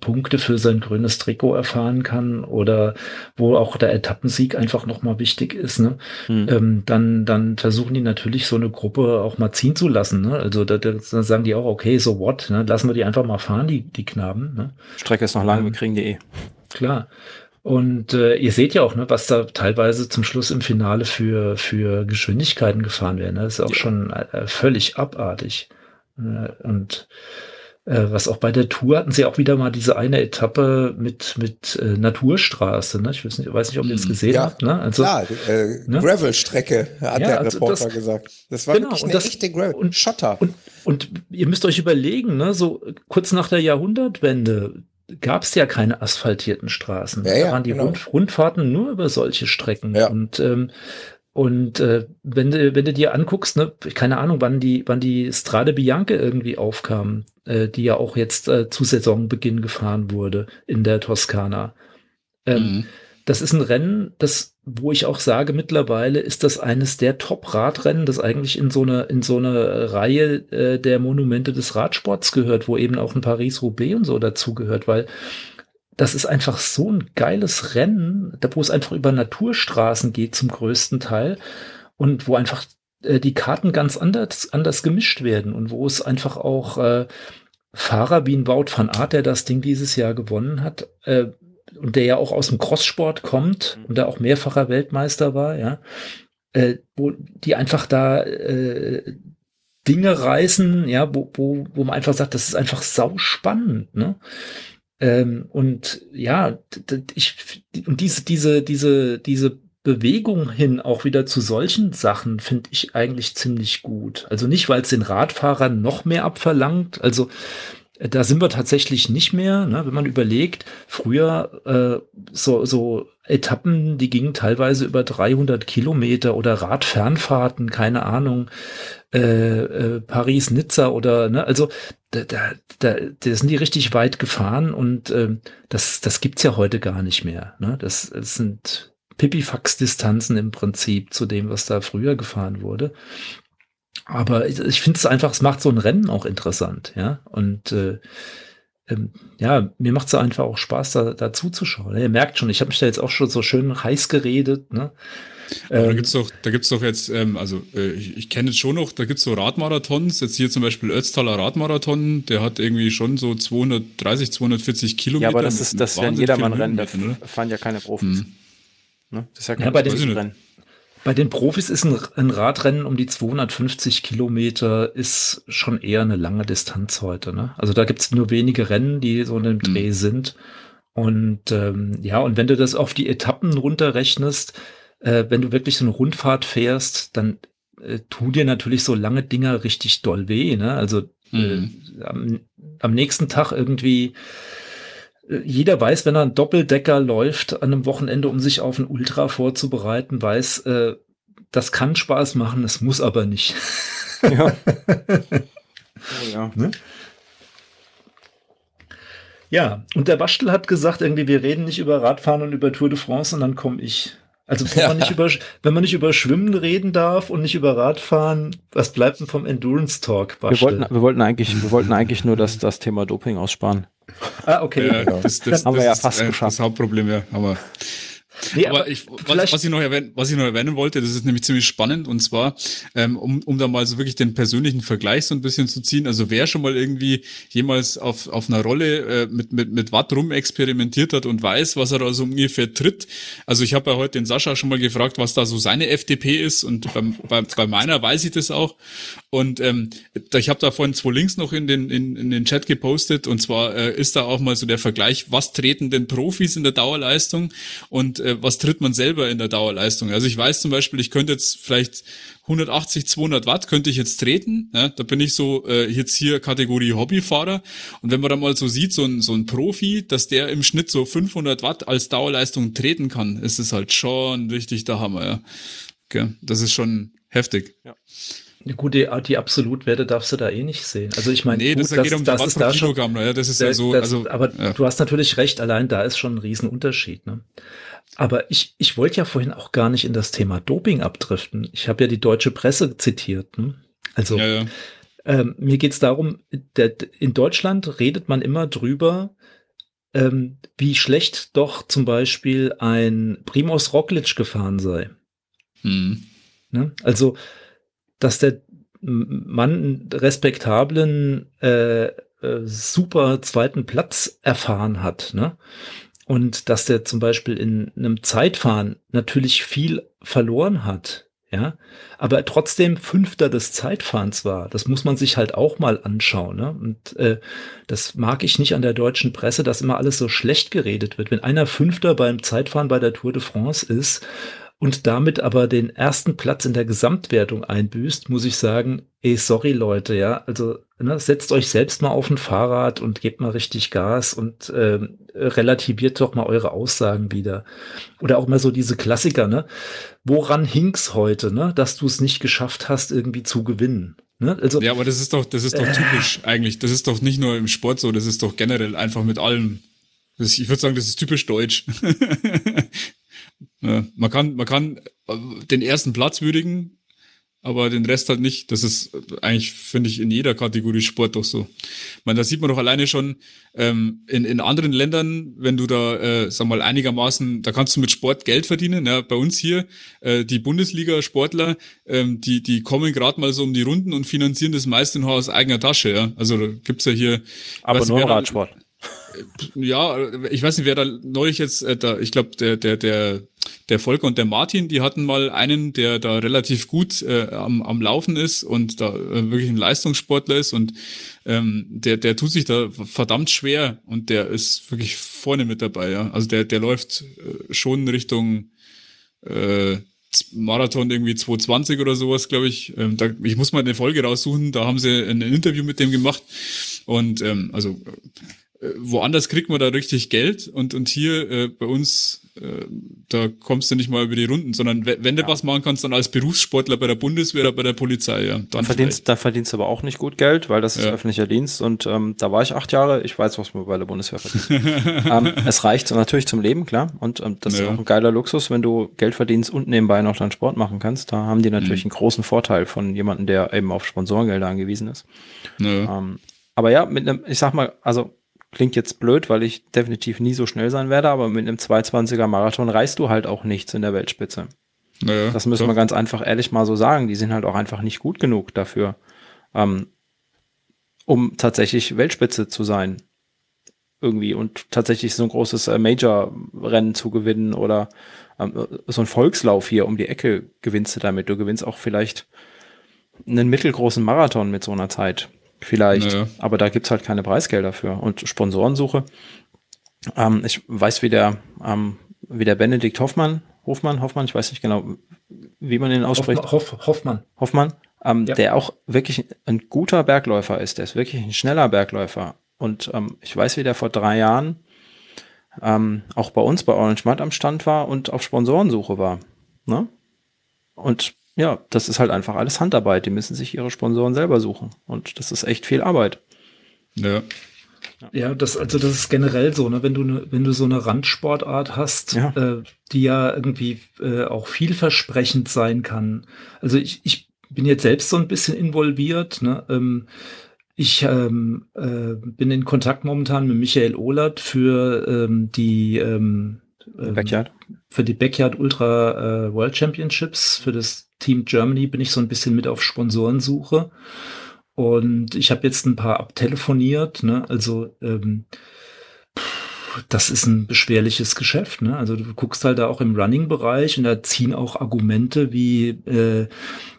Punkte für sein grünes Trikot erfahren kann oder wo auch der Etappensieg einfach nochmal wichtig ist, ne? Hm. Ähm, dann, dann versuchen die natürlich so eine Gruppe auch mal ziehen zu lassen. Ne? Also da, da sagen die auch, okay, so what, ne? lassen wir die einfach mal fahren, die, die Knaben. Ne? Strecke ist noch lang, ähm, wir kriegen die eh. Klar. Und äh, ihr seht ja auch, ne, was da teilweise zum Schluss im Finale für, für Geschwindigkeiten gefahren werden. Ne? Das ist auch ja. schon äh, völlig abartig. Äh, und äh, was auch bei der Tour hatten sie auch wieder mal diese eine Etappe mit mit äh, Naturstraße. Ne? Ich weiß nicht, weiß nicht, ob ihr das hm, gesehen ja, habt. Ne? Also, klar, äh, ne? Gravel-Strecke, hat ja, der also Reporter das, gesagt. Das war genau, wirklich eine das, echte Gravel. Und, Schotter. Und, und ihr müsst euch überlegen, ne, so kurz nach der Jahrhundertwende gab es ja keine asphaltierten Straßen. Ja, ja, da waren die genau. Rund, Rundfahrten nur über solche Strecken. Ja. Und ähm, und äh, wenn du wenn du dir anguckst, ne, keine Ahnung, wann die wann die Strade Bianca irgendwie aufkam, äh, die ja auch jetzt äh, zu Saisonbeginn gefahren wurde in der Toskana. Ähm, mhm. Das ist ein Rennen, das, wo ich auch sage, mittlerweile ist das eines der Top-Radrennen, das eigentlich in so eine, in so eine Reihe äh, der Monumente des Radsports gehört, wo eben auch ein Paris-Roubaix und so dazugehört, weil das ist einfach so ein geiles Rennen, wo es einfach über Naturstraßen geht zum größten Teil und wo einfach äh, die Karten ganz anders, anders gemischt werden und wo es einfach auch äh, Fahrer wie ein Wout van Aert, der das Ding dieses Jahr gewonnen hat, äh, und der ja auch aus dem Crosssport kommt und da auch mehrfacher Weltmeister war, ja, äh, wo die einfach da äh, Dinge reißen, ja, wo, wo, wo man einfach sagt, das ist einfach sau spannend, ne? Ähm, und ja, ich und diese diese diese diese Bewegung hin auch wieder zu solchen Sachen finde ich eigentlich ziemlich gut. Also nicht, weil es den Radfahrern noch mehr abverlangt. Also da sind wir tatsächlich nicht mehr, ne? wenn man überlegt, früher äh, so, so Etappen, die gingen teilweise über 300 Kilometer oder Radfernfahrten, keine Ahnung, äh, äh, Paris-Nizza oder, ne, also da, da, da, da sind die richtig weit gefahren und äh, das, das gibt's ja heute gar nicht mehr. Ne? Das, das sind Pipifax-Distanzen im Prinzip zu dem, was da früher gefahren wurde. Aber ich, ich finde es einfach, es macht so ein Rennen auch interessant, ja. Und äh, ähm, ja, mir macht es einfach auch Spaß, da, da zuzuschauen. Ne? Ihr merkt schon, ich habe mich da jetzt auch schon so schön heiß geredet. Ne? Aber ähm, da gibt's doch, da gibt's doch jetzt, ähm, also äh, ich, ich kenne jetzt schon noch, da gibt's so Radmarathons, jetzt hier zum Beispiel Ötztaler Radmarathon, der hat irgendwie schon so 230, 240 Kilometer. Ja, aber das ist, das wäre ein Jedermann-Rennen, da fahren ja keine Profis. Mhm. Ne? Das ist ja kein ja, Rennen. Bei den Profis ist ein, ein, Radrennen um die 250 Kilometer ist schon eher eine lange Distanz heute. Ne? Also da gibt's nur wenige Rennen, die so in dem Dreh mhm. sind. Und ähm, ja, und wenn du das auf die Etappen runterrechnest, äh, wenn du wirklich so eine Rundfahrt fährst, dann äh, tun dir natürlich so lange Dinger richtig doll weh. Ne? Also äh, mhm. äh, am, am nächsten Tag irgendwie jeder weiß, wenn er einen Doppeldecker läuft an einem Wochenende, um sich auf ein Ultra vorzubereiten, weiß, äh, das kann Spaß machen, es muss aber nicht. Ja. oh, ja. Ne? Ja, und der Waschtel hat gesagt, irgendwie, wir reden nicht über Radfahren und über Tour de France und dann komme ich. Also wenn, ja. man nicht über, wenn man nicht über Schwimmen reden darf und nicht über Radfahren, was bleibt denn vom Endurance Talk? Wir wollten, wir wollten eigentlich, wir wollten eigentlich nur das, das Thema Doping aussparen. Ah, okay. Ja, das, das, haben wir ja fast ist, geschafft. Das Hauptproblem, ja. Aber Nee, aber, aber ich, was, was, ich noch erwähnen, was ich noch erwähnen wollte, das ist nämlich ziemlich spannend und zwar, ähm, um, um da mal so wirklich den persönlichen Vergleich so ein bisschen zu ziehen. Also wer schon mal irgendwie jemals auf, auf einer Rolle äh, mit, mit, mit Watt rum experimentiert hat und weiß, was er da so ungefähr tritt. Also ich habe ja heute den Sascha schon mal gefragt, was da so seine FDP ist und bei, bei, bei meiner weiß ich das auch. Und ähm, ich habe da vorhin zwei Links noch in den, in, in den Chat gepostet und zwar äh, ist da auch mal so der Vergleich, was treten denn Profis in der Dauerleistung und äh, was tritt man selber in der Dauerleistung. Also ich weiß zum Beispiel, ich könnte jetzt vielleicht 180, 200 Watt könnte ich jetzt treten. Ja, da bin ich so äh, jetzt hier Kategorie Hobbyfahrer. Und wenn man da mal so sieht, so ein, so ein Profi, dass der im Schnitt so 500 Watt als Dauerleistung treten kann, ist es halt schon richtig der Hammer. Ja. Okay, das ist schon heftig. Ja. Gut, die, die Absolutwerte darfst du da eh nicht sehen. Also ich meine, nee, gut, das, das, um das ist da schon, ja, das ist ja so, das, also, aber ja. du hast natürlich recht, allein da ist schon ein Riesenunterschied. Ne? Aber ich, ich wollte ja vorhin auch gar nicht in das Thema Doping abdriften. Ich habe ja die deutsche Presse zitiert. Ne? Also ja, ja. Ähm, mir geht's darum, der, in Deutschland redet man immer drüber, ähm, wie schlecht doch zum Beispiel ein Primoz Roglic gefahren sei. Hm. Ne? Also, dass der Mann einen respektablen, äh, äh, super zweiten Platz erfahren hat. Ne? Und dass der zum Beispiel in einem Zeitfahren natürlich viel verloren hat, ja, aber trotzdem Fünfter des Zeitfahrens war. Das muss man sich halt auch mal anschauen. Ne? Und äh, das mag ich nicht an der deutschen Presse, dass immer alles so schlecht geredet wird. Wenn einer Fünfter beim Zeitfahren bei der Tour de France ist und damit aber den ersten Platz in der Gesamtwertung einbüßt, muss ich sagen, ey, sorry Leute, ja, also ne, setzt euch selbst mal auf ein Fahrrad und gebt mal richtig Gas und äh, relativiert doch mal eure Aussagen wieder. Oder auch mal so diese Klassiker, ne? Woran hink's heute, ne, dass du es nicht geschafft hast, irgendwie zu gewinnen? Ne? Also, ja, aber das ist doch, das ist doch typisch äh, eigentlich. Das ist doch nicht nur im Sport so, das ist doch generell einfach mit allem. Das, ich würde sagen, das ist typisch deutsch. Ja, man kann, man kann äh, den ersten Platz würdigen, aber den Rest halt nicht. Das ist eigentlich, finde ich, in jeder Kategorie Sport doch so. Ich meine, da sieht man doch alleine schon ähm, in, in anderen Ländern, wenn du da, äh, sag mal, einigermaßen, da kannst du mit Sport Geld verdienen. Ja, bei uns hier, äh, die Bundesliga-Sportler, ähm, die, die kommen gerade mal so um die Runden und finanzieren das meiste nur aus eigener Tasche. Ja? Also da gibt's ja hier. Aber nur Radsport. Ja, ich weiß nicht, wer da neulich jetzt, äh, da, ich glaube, der, der, der der Volker und der Martin, die hatten mal einen, der da relativ gut äh, am, am Laufen ist und da äh, wirklich ein Leistungssportler ist und ähm, der, der tut sich da verdammt schwer und der ist wirklich vorne mit dabei, ja. Also der, der läuft äh, schon Richtung äh, Marathon irgendwie 220 oder sowas, glaube ich. Ähm, da, ich muss mal eine Folge raussuchen, da haben sie ein, Interview mit dem gemacht. Und ähm, also woanders kriegt man da richtig Geld und, und hier äh, bei uns äh, da kommst du nicht mal über die Runden, sondern wenn du ja. was machen kannst, dann als Berufssportler bei der Bundeswehr oder bei der Polizei, ja. Dann verdienst, da verdienst du aber auch nicht gut Geld, weil das ist ja. öffentlicher Dienst und ähm, da war ich acht Jahre, ich weiß, was man bei der Bundeswehr verdient. ähm, es reicht natürlich zum Leben, klar, und ähm, das ja. ist auch ein geiler Luxus, wenn du Geld verdienst und nebenbei noch dann Sport machen kannst. Da haben die natürlich mhm. einen großen Vorteil von jemandem, der eben auf Sponsorengelder angewiesen ist. Ähm, aber ja, mit einem, ich sag mal, also klingt jetzt blöd, weil ich definitiv nie so schnell sein werde, aber mit einem 220er Marathon reißt du halt auch nichts in der Weltspitze. Naja, das müssen doch. wir ganz einfach ehrlich mal so sagen. Die sind halt auch einfach nicht gut genug dafür, ähm, um tatsächlich Weltspitze zu sein. Irgendwie und tatsächlich so ein großes äh, Major-Rennen zu gewinnen oder ähm, so ein Volkslauf hier um die Ecke gewinnst du damit. Du gewinnst auch vielleicht einen mittelgroßen Marathon mit so einer Zeit. Vielleicht. Naja. Aber da gibt's halt keine Preisgelder für. Und Sponsorensuche. Ähm, ich weiß, wie der, ähm, wie der Benedikt Hoffmann, Hofmann, Hoffmann, ich weiß nicht genau, wie man ihn ausspricht. Hoff, Hoff, Hoffmann. Hoffmann, ähm, ja. der auch wirklich ein guter Bergläufer ist. Der ist wirklich ein schneller Bergläufer. Und ähm, ich weiß, wie der vor drei Jahren ähm, auch bei uns bei Orange Mud am Stand war und auf Sponsorensuche war. Ne? Und ja, das ist halt einfach alles Handarbeit. Die müssen sich ihre Sponsoren selber suchen. Und das ist echt viel Arbeit. Ja. Ja, das, also das ist generell so, ne? wenn du ne, wenn du so eine Randsportart hast, ja. Äh, die ja irgendwie äh, auch vielversprechend sein kann. Also ich, ich bin jetzt selbst so ein bisschen involviert, ne? Ähm, ich ähm, äh, bin in Kontakt momentan mit Michael Ohlert für ähm, die ähm, ähm Backyard. für die Backyard Ultra äh, World Championships für das Team Germany bin ich so ein bisschen mit auf Sponsorensuche und ich habe jetzt ein paar abtelefoniert. Ne? Also ähm, das ist ein beschwerliches Geschäft. Ne? Also du guckst halt da auch im Running-Bereich und da ziehen auch Argumente wie, äh,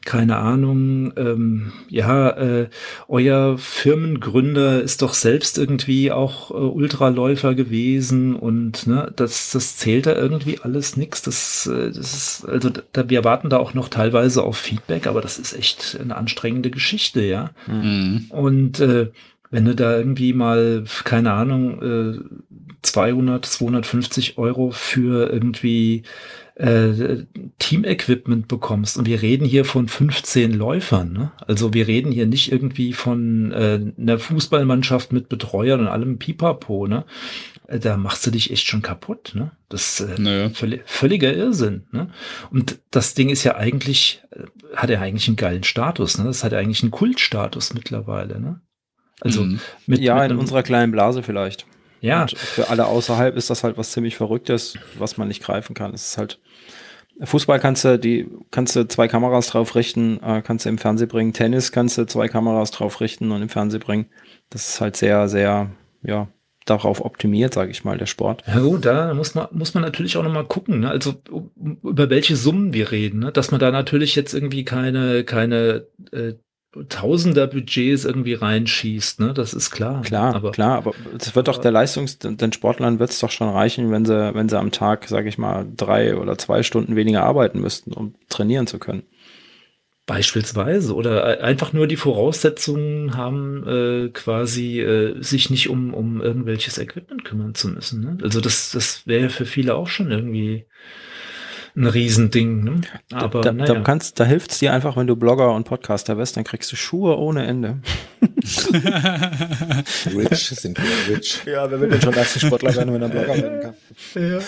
keine Ahnung, ähm, ja, äh, euer Firmengründer ist doch selbst irgendwie auch äh, Ultraläufer gewesen und ne, das, das zählt da irgendwie alles nix. Das, äh, das ist, also da, wir warten da auch noch teilweise auf Feedback, aber das ist echt eine anstrengende Geschichte, ja. Mhm. Und äh, wenn du da irgendwie mal, keine Ahnung, äh, 200, 250 Euro für irgendwie äh, Team-Equipment bekommst. Und wir reden hier von 15 Läufern. Ne? Also wir reden hier nicht irgendwie von äh, einer Fußballmannschaft mit Betreuern und allem Pipapo. Ne? Äh, da machst du dich echt schon kaputt. Ne? Das ist äh, naja. völlig, völliger Irrsinn. Ne? Und das Ding ist ja eigentlich, äh, hat ja eigentlich einen geilen Status. Ne? Das hat ja eigentlich einen Kultstatus mittlerweile. Ne? Also mhm. mit, ja, mit in unserer kleinen Blase vielleicht. Ja. Und für alle außerhalb ist das halt was ziemlich Verrücktes, was man nicht greifen kann. Es ist halt Fußball kannst du die kannst du zwei Kameras drauf richten, äh, kannst du im Fernsehen bringen. Tennis kannst du zwei Kameras drauf richten und im Fernsehen bringen. Das ist halt sehr sehr ja darauf optimiert, sage ich mal, der Sport. Ja gut, da muss man, muss man natürlich auch nochmal gucken, ne? also über welche Summen wir reden, ne? dass man da natürlich jetzt irgendwie keine, keine äh, Tausender Budgets irgendwie reinschießt, ne? Das ist klar. Klar, aber, klar, aber es wird doch der Leistungs, den Sportlern wird es doch schon reichen, wenn sie, wenn sie am Tag, sage ich mal, drei oder zwei Stunden weniger arbeiten müssten, um trainieren zu können. Beispielsweise oder einfach nur die Voraussetzungen haben, äh, quasi äh, sich nicht um, um irgendwelches Equipment kümmern zu müssen. Ne? Also das, das wäre für viele auch schon irgendwie ein Riesending. Ne? Aber da, naja. da, kannst, da hilft es dir einfach, wenn du Blogger und Podcaster wirst, dann kriegst du Schuhe ohne Ende. rich sind wir rich. Ja, wer will denn schon Leistungssportler werden, wenn er Blogger werden kann? Ja,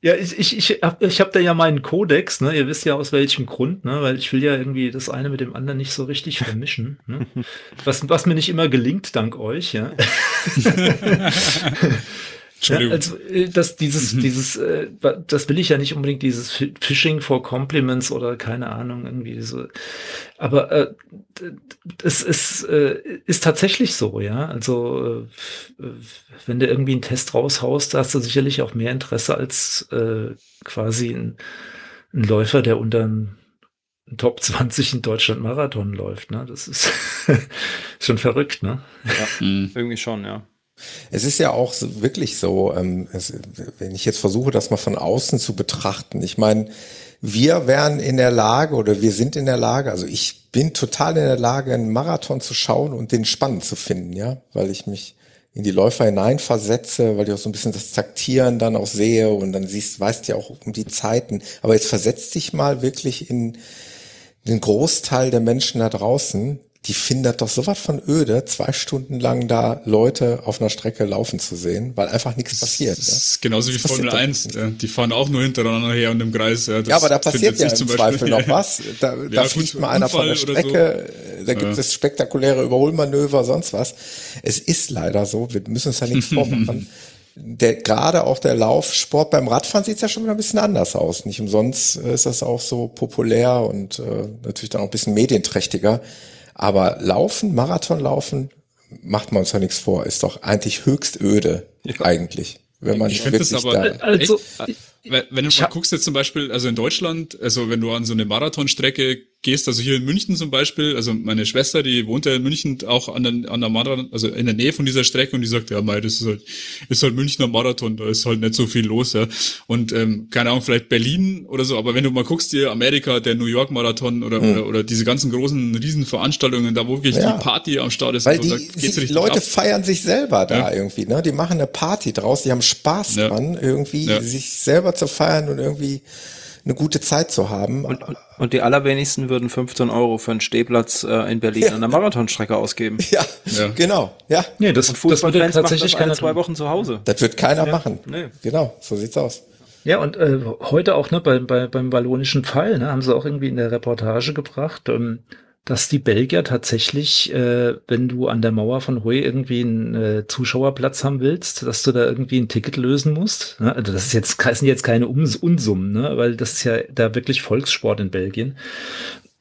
ja ich, ich, ich habe ich hab da ja meinen Kodex, ne? Ihr wisst ja aus welchem Grund, ne? Weil ich will ja irgendwie das eine mit dem anderen nicht so richtig vermischen. Ne? Was, was mir nicht immer gelingt, dank euch, ja. Ja, also äh, das, dieses, mhm. dieses, äh, das will ich ja nicht unbedingt, dieses Phishing for Compliments oder keine Ahnung, irgendwie so. Aber äh, es ist, äh, ist tatsächlich so, ja. Also äh, wenn du irgendwie einen Test raushaust, da hast du sicherlich auch mehr Interesse als äh, quasi ein, ein Läufer, der unter ein Top 20 in Deutschland Marathon läuft, ne? Das ist schon verrückt, ne? Ja, mhm. irgendwie schon, ja. Es ist ja auch wirklich so, ähm, es, wenn ich jetzt versuche, das mal von außen zu betrachten. Ich meine, wir wären in der Lage oder wir sind in der Lage, also ich bin total in der Lage, einen Marathon zu schauen und den spannend zu finden, ja, weil ich mich in die Läufer hineinversetze, weil ich auch so ein bisschen das Taktieren dann auch sehe und dann siehst, weißt ja auch um die Zeiten. Aber jetzt versetzt dich mal wirklich in den Großteil der Menschen da draußen, die findet doch sowas von öde, zwei Stunden lang da Leute auf einer Strecke laufen zu sehen, weil einfach nichts passiert. Das ist ja? genauso das wie Formel 1. Ja. Die fahren auch nur hintereinander her und im Kreis. Ja, ja aber da passiert ja im Zweifel noch was. Da, da fliegt mal einer von der Strecke, so. da gibt ja. es spektakuläre Überholmanöver, sonst was. Es ist leider so, wir müssen uns ja nichts vormachen. Der, gerade auch der Laufsport beim Radfahren sieht ja schon wieder ein bisschen anders aus. Nicht umsonst ist das auch so populär und äh, natürlich dann auch ein bisschen medienträchtiger. Aber Laufen, Marathonlaufen, macht man uns ja nichts vor, ist doch eigentlich höchst öde, ja. eigentlich. Wenn man ich finde das aber, da also, wenn du mal guckst jetzt zum Beispiel, also in Deutschland, also wenn du an so eine Marathonstrecke gehst, also hier in München zum Beispiel, also meine Schwester, die wohnt ja in München auch an der, an der Marathon, also in der Nähe von dieser Strecke und die sagt, ja, mei, das ist halt, ist halt Münchner Marathon, da ist halt nicht so viel los, ja. Und ähm, keine Ahnung, vielleicht Berlin oder so, aber wenn du mal guckst, hier Amerika, der New York Marathon oder, hm. oder, oder diese ganzen großen Riesenveranstaltungen, da wo wirklich ja. die Party am Start ist, Weil so, die, die Leute ab. feiern sich selber da ja. irgendwie, ne? Die machen eine Party draus, die haben Spaß ja. dran, irgendwie sich selber zu feiern und irgendwie eine gute Zeit zu haben. Und, und, und die allerwenigsten würden 15 Euro für einen Stehplatz äh, in Berlin ja. an der Marathonstrecke ausgeben. Ja, ja. genau. Ja. Nee, das, und das würde tatsächlich das keine zwei Wochen zu Hause. Das wird keiner ja. machen. Nee. Genau, so sieht's aus. Ja, und äh, heute auch ne, bei, bei, beim wallonischen Fall ne, haben sie auch irgendwie in der Reportage gebracht. Ähm, dass die Belgier tatsächlich, äh, wenn du an der Mauer von Hoi irgendwie einen äh, Zuschauerplatz haben willst, dass du da irgendwie ein Ticket lösen musst. Ne? Also das ist jetzt, das sind jetzt keine Ums Unsummen, ne? weil das ist ja da wirklich Volkssport in Belgien.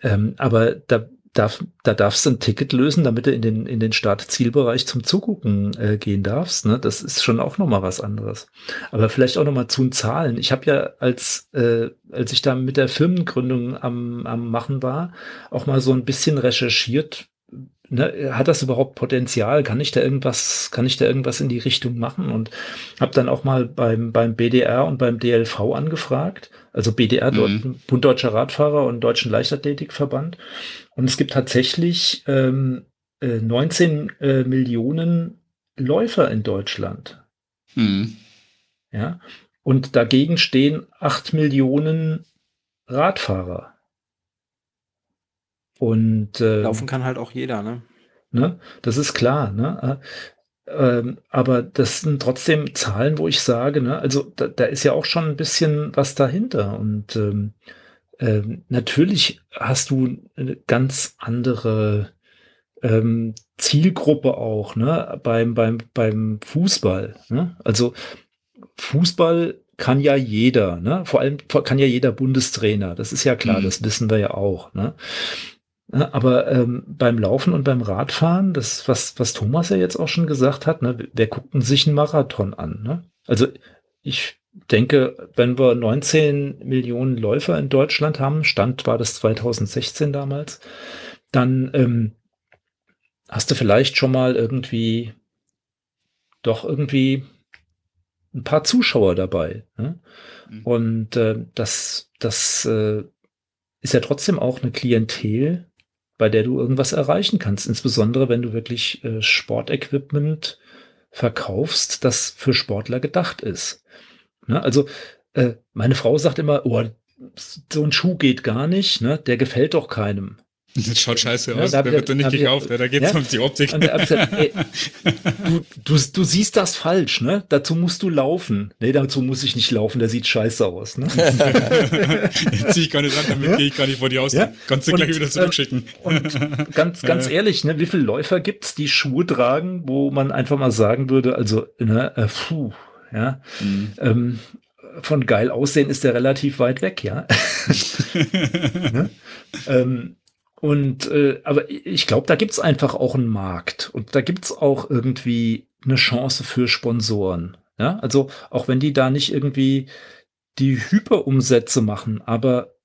Ähm, aber da darf, da darfst du ein Ticket lösen, damit du in den, in den Startzielbereich zum Zugucken äh, gehen darfst. Ne? Das ist schon auch nochmal was anderes. Aber vielleicht auch nochmal zu den Zahlen. Ich habe ja, als, äh, als ich da mit der Firmengründung am, am Machen war, auch mal so ein bisschen recherchiert, Ne, hat das überhaupt Potenzial? Kann ich da irgendwas, kann ich da irgendwas in die Richtung machen? Und habe dann auch mal beim, beim BDR und beim DLV angefragt. Also BDR, mhm. Bund Deutscher Radfahrer und Deutschen Leichtathletikverband. Und es gibt tatsächlich ähm, äh, 19 äh, Millionen Läufer in Deutschland. Mhm. Ja. Und dagegen stehen 8 Millionen Radfahrer. Und äh, laufen kann halt auch jeder, ne? Ne? Das ist klar, ne? Ähm, aber das sind trotzdem Zahlen, wo ich sage, ne, also da, da ist ja auch schon ein bisschen was dahinter. Und ähm, ähm, natürlich hast du eine ganz andere ähm, Zielgruppe auch, ne, beim, beim, beim Fußball. Ne? Also Fußball kann ja jeder, ne? Vor allem kann ja jeder Bundestrainer. Das ist ja klar, mhm. das wissen wir ja auch, ne? Aber ähm, beim Laufen und beim Radfahren, das, was, was Thomas ja jetzt auch schon gesagt hat, ne, wer guckt sich einen Marathon an? Ne? Also ich denke, wenn wir 19 Millionen Läufer in Deutschland haben, Stand war das 2016 damals, dann ähm, hast du vielleicht schon mal irgendwie doch irgendwie ein paar Zuschauer dabei. Ne? Mhm. Und äh, das, das äh, ist ja trotzdem auch eine Klientel, bei der du irgendwas erreichen kannst. Insbesondere wenn du wirklich äh, Sportequipment verkaufst, das für Sportler gedacht ist. Ne? Also äh, meine Frau sagt immer, oh, so ein Schuh geht gar nicht, ne? der gefällt doch keinem. Das schaut scheiße ja, aus, der wird doch nicht gekauft, da geht's ja, um die Optik. Gesagt, ey, du, du, du siehst das falsch, ne? Dazu musst du laufen. Nee, dazu muss ich nicht laufen, der sieht scheiße aus, ne? Jetzt zieh ich gar nicht an, damit ja? gehe ich gar nicht vor die Haus. Ja? Kannst du und, gleich wieder zurückschicken. Äh, und ganz, ganz ehrlich, ne, wie viele Läufer gibt's, die Schuhe tragen, wo man einfach mal sagen würde, also, ne, äh, puh, ja. Mhm. Ähm, von geil aussehen ist der relativ weit weg, ja. ne? ähm, und äh, aber ich glaube, da gibt's einfach auch einen Markt und da gibt's auch irgendwie eine Chance für Sponsoren. Ja, also auch wenn die da nicht irgendwie die Hyperumsätze machen, aber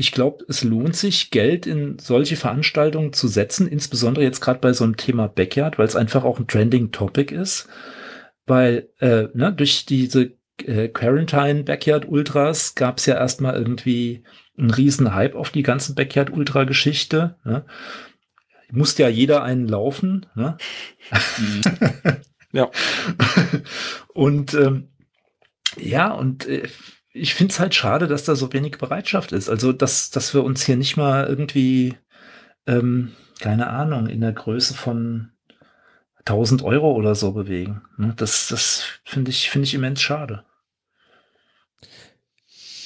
ich glaube, es lohnt sich, Geld in solche Veranstaltungen zu setzen, insbesondere jetzt gerade bei so einem Thema Backyard, weil es einfach auch ein trending Topic ist. Weil äh, ne, durch diese äh, Quarantine Backyard Ultras gab es ja erstmal irgendwie ein riesen Hype auf die ganze Backyard Ultra Geschichte. Ne? Muss ja jeder einen laufen. Ne? Ja. und ähm, ja, und äh, ich finde es halt schade, dass da so wenig Bereitschaft ist. Also, dass, dass wir uns hier nicht mal irgendwie, ähm, keine Ahnung, in der Größe von 1000 Euro oder so bewegen. Ne? Das, das finde ich, finde ich immens schade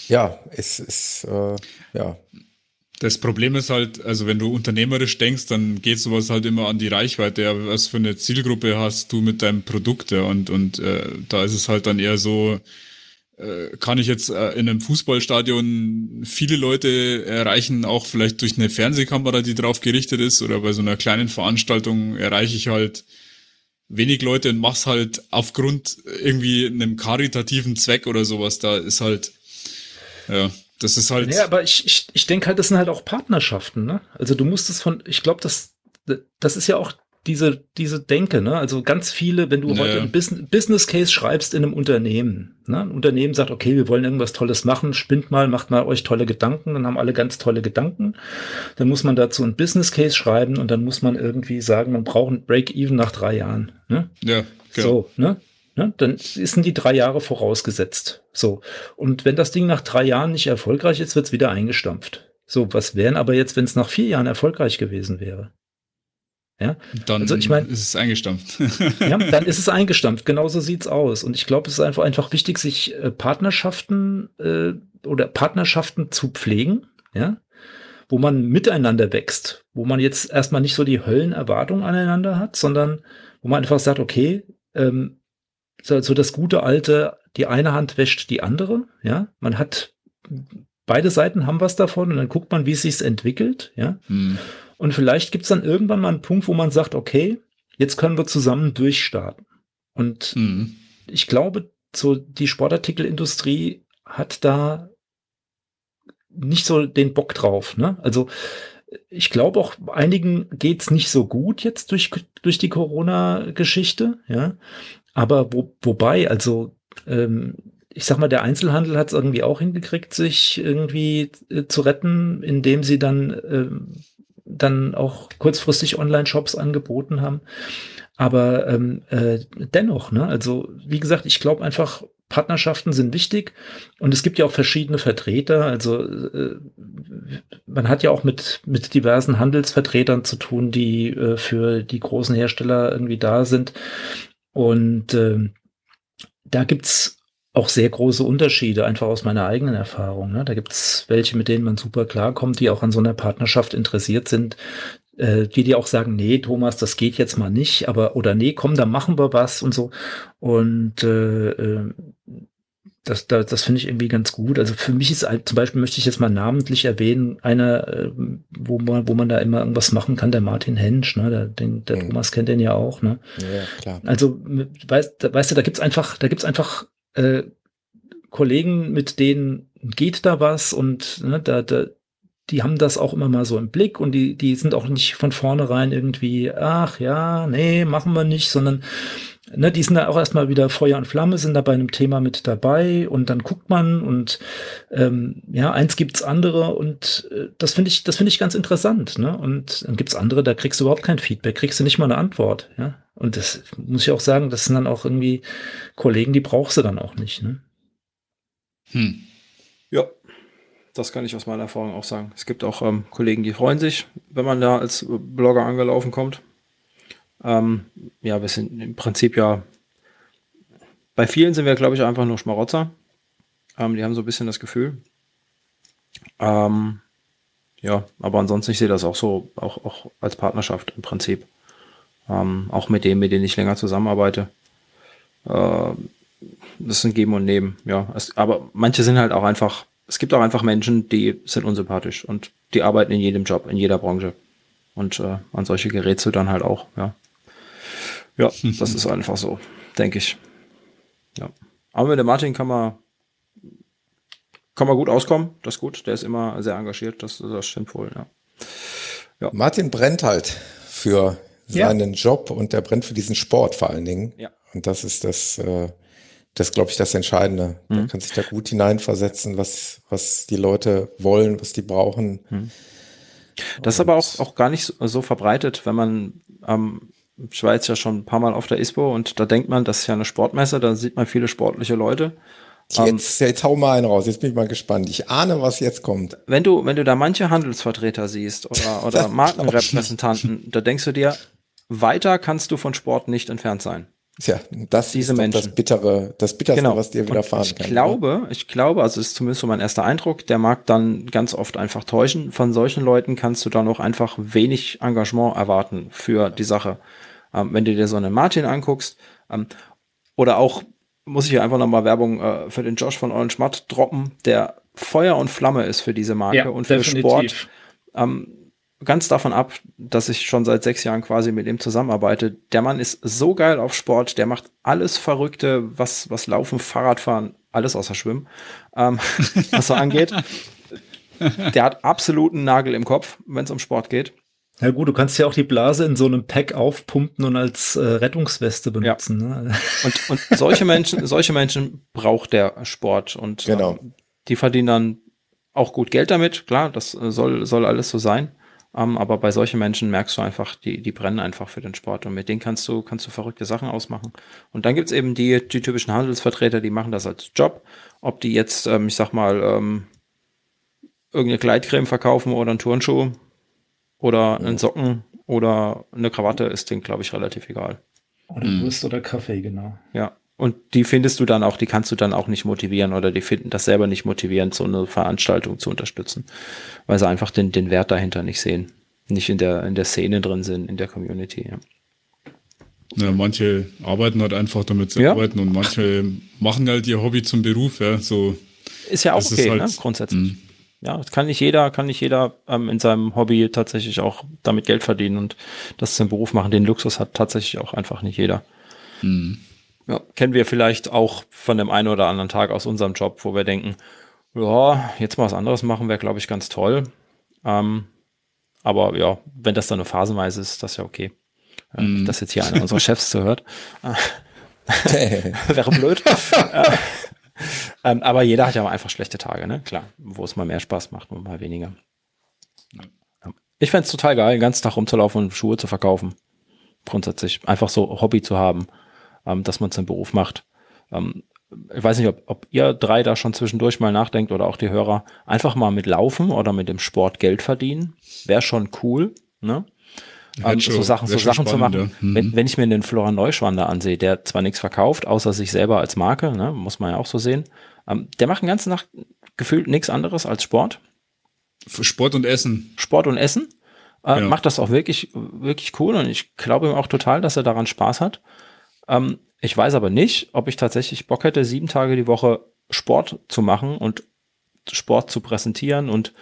ja, es ist, äh, ja. Das Problem ist halt, also wenn du unternehmerisch denkst, dann geht sowas halt immer an die Reichweite. Ja, was für eine Zielgruppe hast du mit deinem Produkt? Ja, und und äh, da ist es halt dann eher so, äh, kann ich jetzt äh, in einem Fußballstadion viele Leute erreichen, auch vielleicht durch eine Fernsehkamera, die drauf gerichtet ist, oder bei so einer kleinen Veranstaltung erreiche ich halt wenig Leute und mach's halt aufgrund irgendwie einem karitativen Zweck oder sowas. Da ist halt, ja, das ist halt. Ja, aber ich, ich, ich denke halt, das sind halt auch Partnerschaften, ne? Also du musst es von, ich glaube, das, das ist ja auch diese, diese Denke, ne? Also ganz viele, wenn du naja. heute ein Business Case schreibst in einem Unternehmen, ne? Ein Unternehmen sagt, okay, wir wollen irgendwas Tolles machen, spinnt mal, macht mal euch tolle Gedanken, dann haben alle ganz tolle Gedanken. Dann muss man dazu ein Business Case schreiben und dann muss man irgendwie sagen, man braucht ein Break-Even nach drei Jahren, ne? Ja, genau. So, ne? Ne, dann sind die drei Jahre vorausgesetzt. So. Und wenn das Ding nach drei Jahren nicht erfolgreich ist, wird's wieder eingestampft. So, was wären aber jetzt, wenn es nach vier Jahren erfolgreich gewesen wäre? Ja, dann also ich mein, ist es eingestampft. ja, dann ist es eingestampft. Genauso sieht's aus. Und ich glaube, es ist einfach, einfach wichtig, sich äh, Partnerschaften äh, oder Partnerschaften zu pflegen, ja, wo man miteinander wächst, wo man jetzt erstmal nicht so die Höllenerwartung aneinander hat, sondern wo man einfach sagt, okay, ähm, so, so das gute alte, die eine Hand wäscht die andere, ja. Man hat beide Seiten haben was davon und dann guckt man, wie es sich entwickelt, ja. Hm. Und vielleicht gibt es dann irgendwann mal einen Punkt, wo man sagt, okay, jetzt können wir zusammen durchstarten. Und mhm. ich glaube, so die Sportartikelindustrie hat da nicht so den Bock drauf. Ne? Also ich glaube auch einigen geht's nicht so gut jetzt durch, durch die Corona-Geschichte, ja. Aber wo, wobei, also ähm, ich sag mal, der Einzelhandel hat es irgendwie auch hingekriegt, sich irgendwie äh, zu retten, indem sie dann ähm, dann auch kurzfristig Online-Shops angeboten haben. Aber ähm, äh, dennoch, ne, also wie gesagt, ich glaube einfach, Partnerschaften sind wichtig und es gibt ja auch verschiedene Vertreter. Also äh, man hat ja auch mit, mit diversen Handelsvertretern zu tun, die äh, für die großen Hersteller irgendwie da sind. Und äh, da gibt's auch sehr große Unterschiede, einfach aus meiner eigenen Erfahrung. Ne? Da gibt's welche, mit denen man super klarkommt, die auch an so einer Partnerschaft interessiert sind, äh, die dir auch sagen, nee, Thomas, das geht jetzt mal nicht, aber oder nee, komm, dann machen wir was und so. Und äh, äh das, das, das finde ich irgendwie ganz gut. Also für mich ist halt, zum Beispiel möchte ich jetzt mal namentlich erwähnen, einer, äh, wo man, wo man da immer irgendwas machen kann, der Martin Hensch, ne? Der, den, der mhm. Thomas kennt den ja auch, ne? Ja, klar. Also, weißt, weißt du, da gibt's einfach, da gibt's einfach äh, Kollegen, mit denen geht da was und ne, da, da, die haben das auch immer mal so im Blick und die, die sind auch nicht von vornherein irgendwie, ach ja, nee, machen wir nicht, sondern ne, die sind da auch erstmal wieder Feuer und Flamme, sind da bei einem Thema mit dabei und dann guckt man und ähm, ja, eins gibt's andere und äh, das finde ich, das finde ich ganz interessant, ne? Und dann gibt's andere, da kriegst du überhaupt kein Feedback, kriegst du nicht mal eine Antwort, ja. Und das muss ich auch sagen, das sind dann auch irgendwie Kollegen, die brauchst du dann auch nicht, ne? Hm. Ja, das kann ich aus meiner Erfahrung auch sagen. Es gibt auch ähm, Kollegen, die freuen sich, wenn man da als Blogger angelaufen kommt. Ähm, ja, wir sind im Prinzip ja, bei vielen sind wir, glaube ich, einfach nur Schmarotzer. Ähm, die haben so ein bisschen das Gefühl. Ähm, ja, aber ansonsten, ich sehe das auch so, auch, auch als Partnerschaft im Prinzip. Ähm, auch mit dem, mit dem ich länger zusammenarbeite. Äh, das sind Geben und Nehmen, ja. Es, aber manche sind halt auch einfach, es gibt auch einfach Menschen, die sind unsympathisch und die arbeiten in jedem Job, in jeder Branche. Und äh, an solche gerätst du dann halt auch, ja. Ja, das ist einfach so, denke ich. Ja. Aber mit dem Martin kann man, kann man gut auskommen, das ist gut. Der ist immer sehr engagiert, das, das stimmt wohl, ja. ja. Martin brennt halt für seinen ja. Job und der brennt für diesen Sport vor allen Dingen. Ja. Und das ist das, äh, das glaube ich, das Entscheidende. Mhm. Man kann sich da gut hineinversetzen, was, was die Leute wollen, was die brauchen. Mhm. Das ist aber auch, auch gar nicht so, so verbreitet, wenn man ähm, ich war jetzt ja schon ein paar Mal auf der ISPO und da denkt man, das ist ja eine Sportmesse, da sieht man viele sportliche Leute. Jetzt, um, jetzt hau mal einen raus, jetzt bin ich mal gespannt. Ich ahne, was jetzt kommt. Wenn du, wenn du da manche Handelsvertreter siehst oder, oder Markenrepräsentanten, da denkst du dir, weiter kannst du von Sport nicht entfernt sein. Tja, das Diese ist Menschen. das Bittere, das Bitterste, genau. was dir widerfahren ich kann. Ich glaube, oder? ich glaube, also ist zumindest so mein erster Eindruck, der mag dann ganz oft einfach täuschen. Von solchen Leuten kannst du dann auch einfach wenig Engagement erwarten für die Sache. Ähm, wenn du dir so einen Martin anguckst, ähm, oder auch, muss ich hier einfach nochmal Werbung äh, für den Josh von Eulen Schmatt droppen, der Feuer und Flamme ist für diese Marke ja, und für definitiv. Sport. Ähm, ganz davon ab, dass ich schon seit sechs Jahren quasi mit ihm zusammenarbeite. Der Mann ist so geil auf Sport, der macht alles Verrückte, was, was Laufen, Fahrradfahren, alles außer Schwimmen, ähm, was so angeht. Der hat absoluten Nagel im Kopf, wenn es um Sport geht. Ja gut, du kannst ja auch die Blase in so einem Pack aufpumpen und als äh, Rettungsweste benutzen. Ja. Ne? Und, und solche Menschen, solche Menschen braucht der Sport und genau. ähm, die verdienen dann auch gut Geld damit. Klar, das äh, soll, soll alles so sein. Ähm, aber bei solchen Menschen merkst du einfach, die, die brennen einfach für den Sport und mit denen kannst du, kannst du verrückte Sachen ausmachen. Und dann gibt's eben die, die typischen Handelsvertreter, die machen das als Job. Ob die jetzt, ähm, ich sag mal, ähm, irgendeine Gleitcreme verkaufen oder einen Turnschuh oder einen Socken oder eine Krawatte, ist denen, glaube ich, relativ egal. Oder Wurst mhm. oder Kaffee, genau. Ja. Und die findest du dann auch, die kannst du dann auch nicht motivieren oder die finden das selber nicht motivierend, so eine Veranstaltung zu unterstützen, weil sie einfach den, den Wert dahinter nicht sehen, nicht in der, in der Szene drin sind, in der Community. Ja. Ja, manche arbeiten halt einfach damit zu ja. arbeiten und manche machen halt ihr Hobby zum Beruf, ja, so. Ist ja auch okay, halt, ne, grundsätzlich. Mh. Ja, kann nicht jeder, kann nicht jeder ähm, in seinem Hobby tatsächlich auch damit Geld verdienen und das zum Beruf machen. Den Luxus hat tatsächlich auch einfach nicht jeder. Mhm. Ja, kennen wir vielleicht auch von dem einen oder anderen Tag aus unserem Job, wo wir denken, ja, jetzt mal was anderes machen wäre, glaube ich, ganz toll. Ähm, aber ja, wenn das dann nur phasenweise ist, das ja okay. Äh, mm. Dass jetzt hier einer unserer Chefs zuhört. wäre blöd. äh, ähm, aber jeder hat ja einfach schlechte Tage, ne? Klar, wo es mal mehr Spaß macht und mal weniger. Ich fände es total geil, den ganzen Tag rumzulaufen und Schuhe zu verkaufen. Grundsätzlich. Einfach so Hobby zu haben ähm, dass man es im Beruf macht. Ähm, ich weiß nicht, ob, ob ihr drei da schon zwischendurch mal nachdenkt oder auch die Hörer, einfach mal mit Laufen oder mit dem Sport Geld verdienen. Wäre schon cool, ne? Ähm, so Sachen, so Sachen zu machen. Mhm. Wenn, wenn ich mir den Florian Neuschwander ansehe, der zwar nichts verkauft, außer sich selber als Marke, ne, muss man ja auch so sehen, ähm, der macht den ganzen Tag gefühlt nichts anderes als Sport. Für Sport und Essen. Sport und Essen. Äh, ja. Macht das auch wirklich, wirklich cool und ich glaube ihm auch total, dass er daran Spaß hat. Ähm, ich weiß aber nicht, ob ich tatsächlich Bock hätte, sieben Tage die Woche Sport zu machen und Sport zu präsentieren und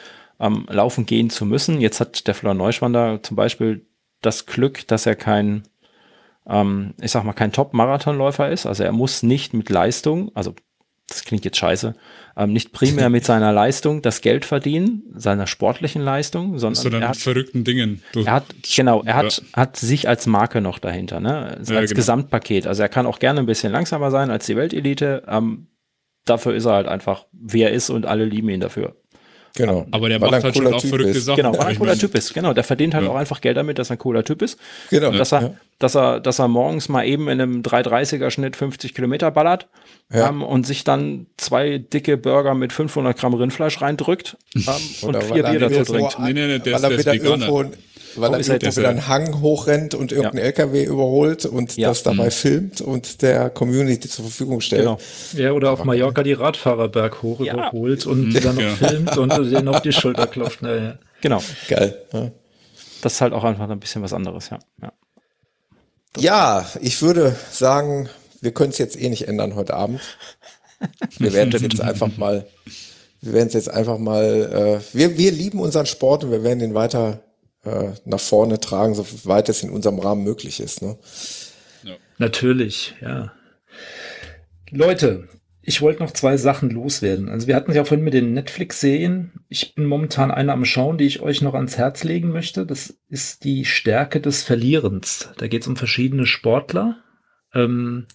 ähm, laufen gehen zu müssen. Jetzt hat der Florian Neuschwander zum Beispiel das Glück, dass er kein, ähm, ich sag mal, kein Top-Marathonläufer ist. Also er muss nicht mit Leistung, also das klingt jetzt scheiße, ähm, nicht primär mit seiner Leistung das Geld verdienen, seiner sportlichen Leistung, sondern Sondern er hat, verrückten Dingen. Du, er hat, genau, er hat, hat sich als Marke noch dahinter, ne? als ja, genau. Gesamtpaket. Also er kann auch gerne ein bisschen langsamer sein als die Weltelite. Ähm, dafür ist er halt einfach, wie er ist und alle lieben ihn dafür. Genau. Aber der weil macht halt schon auch verrückte ist. Sachen. Genau, weil er ein cooler Typ ist. Genau, der verdient halt ja. auch einfach Geld damit, dass er ein cooler Typ ist. Genau. Dass er, ja. dass er, dass er morgens mal eben in einem 330er Schnitt 50 Kilometer ballert ja. ähm, und sich dann zwei dicke Burger mit 500 Gramm Rindfleisch reindrückt ähm, und vier Bier dazu trinkt. Nee, nee, nee, der weil ist, der ist Veganer weil er irgendwo wieder einen Hang hochrennt und irgendein ja. LKW überholt und ja. das dabei mhm. filmt und der Community zur Verfügung stellt. Genau. Ja, oder auf Mallorca die Radfahrer berghoch ja. überholt und mhm. dann noch filmt und denen auf die Schulter klopft. Naja. Genau. Geil. Das ist halt auch einfach ein bisschen was anderes, ja. Ja, ja ich würde sagen, wir können es jetzt eh nicht ändern heute Abend. Wir werden es jetzt einfach mal, wir werden es jetzt einfach mal, äh, wir, wir lieben unseren Sport und wir werden ihn weiter äh, nach vorne tragen, soweit es in unserem Rahmen möglich ist. Ne? Ja. Natürlich, ja. Leute, ich wollte noch zwei Sachen loswerden. Also wir hatten ja vorhin mit den Netflix-Serien. Ich bin momentan eine am Schauen, die ich euch noch ans Herz legen möchte. Das ist die Stärke des Verlierens. Da geht es um verschiedene Sportler. Ähm,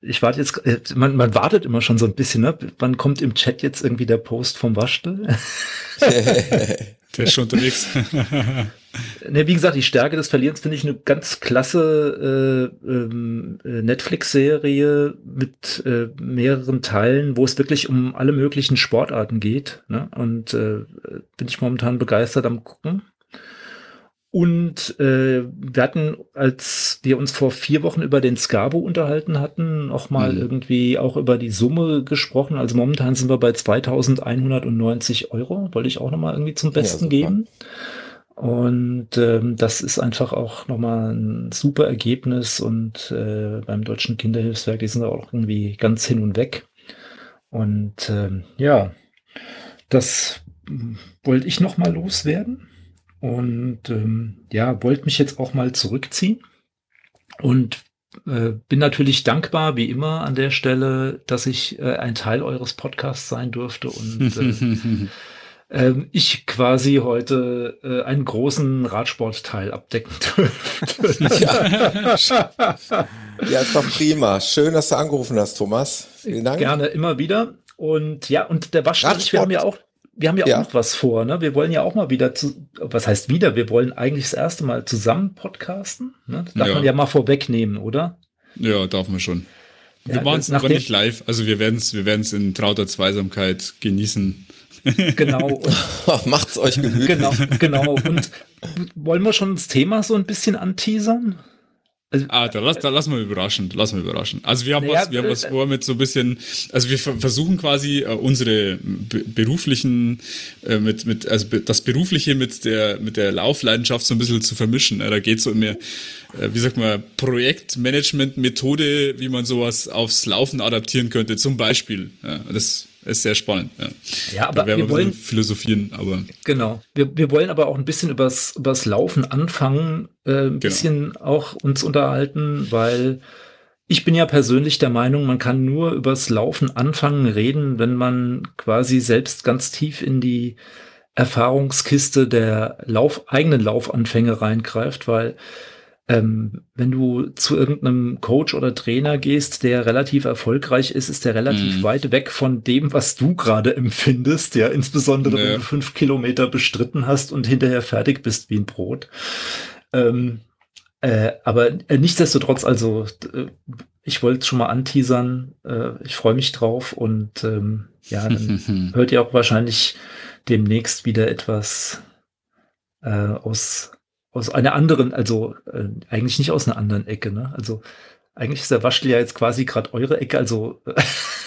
ich warte jetzt, äh, man, man wartet immer schon so ein bisschen, ne? Wann kommt im Chat jetzt irgendwie der Post vom Waschtel? Der ist schon unterwegs. ne, wie gesagt, die Stärke des Verlierens finde ich eine ganz klasse äh, ähm, äh, Netflix-Serie mit äh, mehreren Teilen, wo es wirklich um alle möglichen Sportarten geht. Ne? Und äh, bin ich momentan begeistert am gucken. Und äh, wir hatten, als wir uns vor vier Wochen über den Scabo unterhalten hatten, auch mal mhm. irgendwie auch über die Summe gesprochen. Also momentan sind wir bei 2190 Euro. Wollte ich auch noch mal irgendwie zum Besten ja, geben. Und ähm, das ist einfach auch nochmal ein super Ergebnis und äh, beim Deutschen Kinderhilfswerk, die sind auch irgendwie ganz hin und weg. Und ähm, ja, das wollte ich nochmal loswerden und ähm, ja, wollte mich jetzt auch mal zurückziehen und äh, bin natürlich dankbar, wie immer an der Stelle, dass ich äh, ein Teil eures Podcasts sein durfte und äh, ähm, ich quasi heute äh, einen großen Radsportteil abdecken dürfte. ja. ja, ist doch prima. Schön, dass du angerufen hast, Thomas. Vielen Dank. Gerne immer wieder. Und ja, und der Waschtisch, wir haben ja auch wir haben ja, ja, auch noch was vor, ne? Wir wollen ja auch mal wieder zu, was heißt wieder? Wir wollen eigentlich das erste Mal zusammen podcasten. Ne? Das darf ja. man ja mal vorwegnehmen, oder? Ja, darf man schon. Wir ja, machen es aber nicht live, also wir werden es wir werden's in trauter Zweisamkeit genießen. Genau. Macht's euch gemütlich. Genau, genau. Und wollen wir schon das Thema so ein bisschen anteasern? Also, ah, da lass, da lass mal überraschen, lass mal überraschen. Also wir haben naja, was, wir haben was äh, vor mit so ein bisschen, also wir versuchen quasi äh, unsere beruflichen, äh, mit, mit, also das Berufliche mit der, mit der Laufleidenschaft so ein bisschen zu vermischen. Da geht so immer, äh, wie sagt man, Projektmanagement-Methode, wie man sowas aufs Laufen adaptieren könnte, zum Beispiel. Ja, das ist sehr spannend. Ja, ja aber wir, wir wollen philosophieren, aber genau. Wir, wir wollen aber auch ein bisschen übers, übers Laufen anfangen, äh, ein genau. bisschen auch uns unterhalten, weil ich bin ja persönlich der Meinung, man kann nur übers Laufen anfangen reden, wenn man quasi selbst ganz tief in die Erfahrungskiste der Lauf, eigenen Laufanfänge reingreift, weil ähm, wenn du zu irgendeinem Coach oder Trainer gehst, der relativ erfolgreich ist, ist der relativ mhm. weit weg von dem, was du gerade empfindest, ja, insbesondere ja. wenn du fünf Kilometer bestritten hast und hinterher fertig bist wie ein Brot. Ähm, äh, aber äh, nichtsdestotrotz, also äh, ich wollte schon mal anteasern, äh, ich freue mich drauf und ähm, ja, dann hört ihr auch wahrscheinlich demnächst wieder etwas äh, aus aus einer anderen, also äh, eigentlich nicht aus einer anderen Ecke, ne? Also eigentlich ist der Waschel ja jetzt quasi gerade eure Ecke, also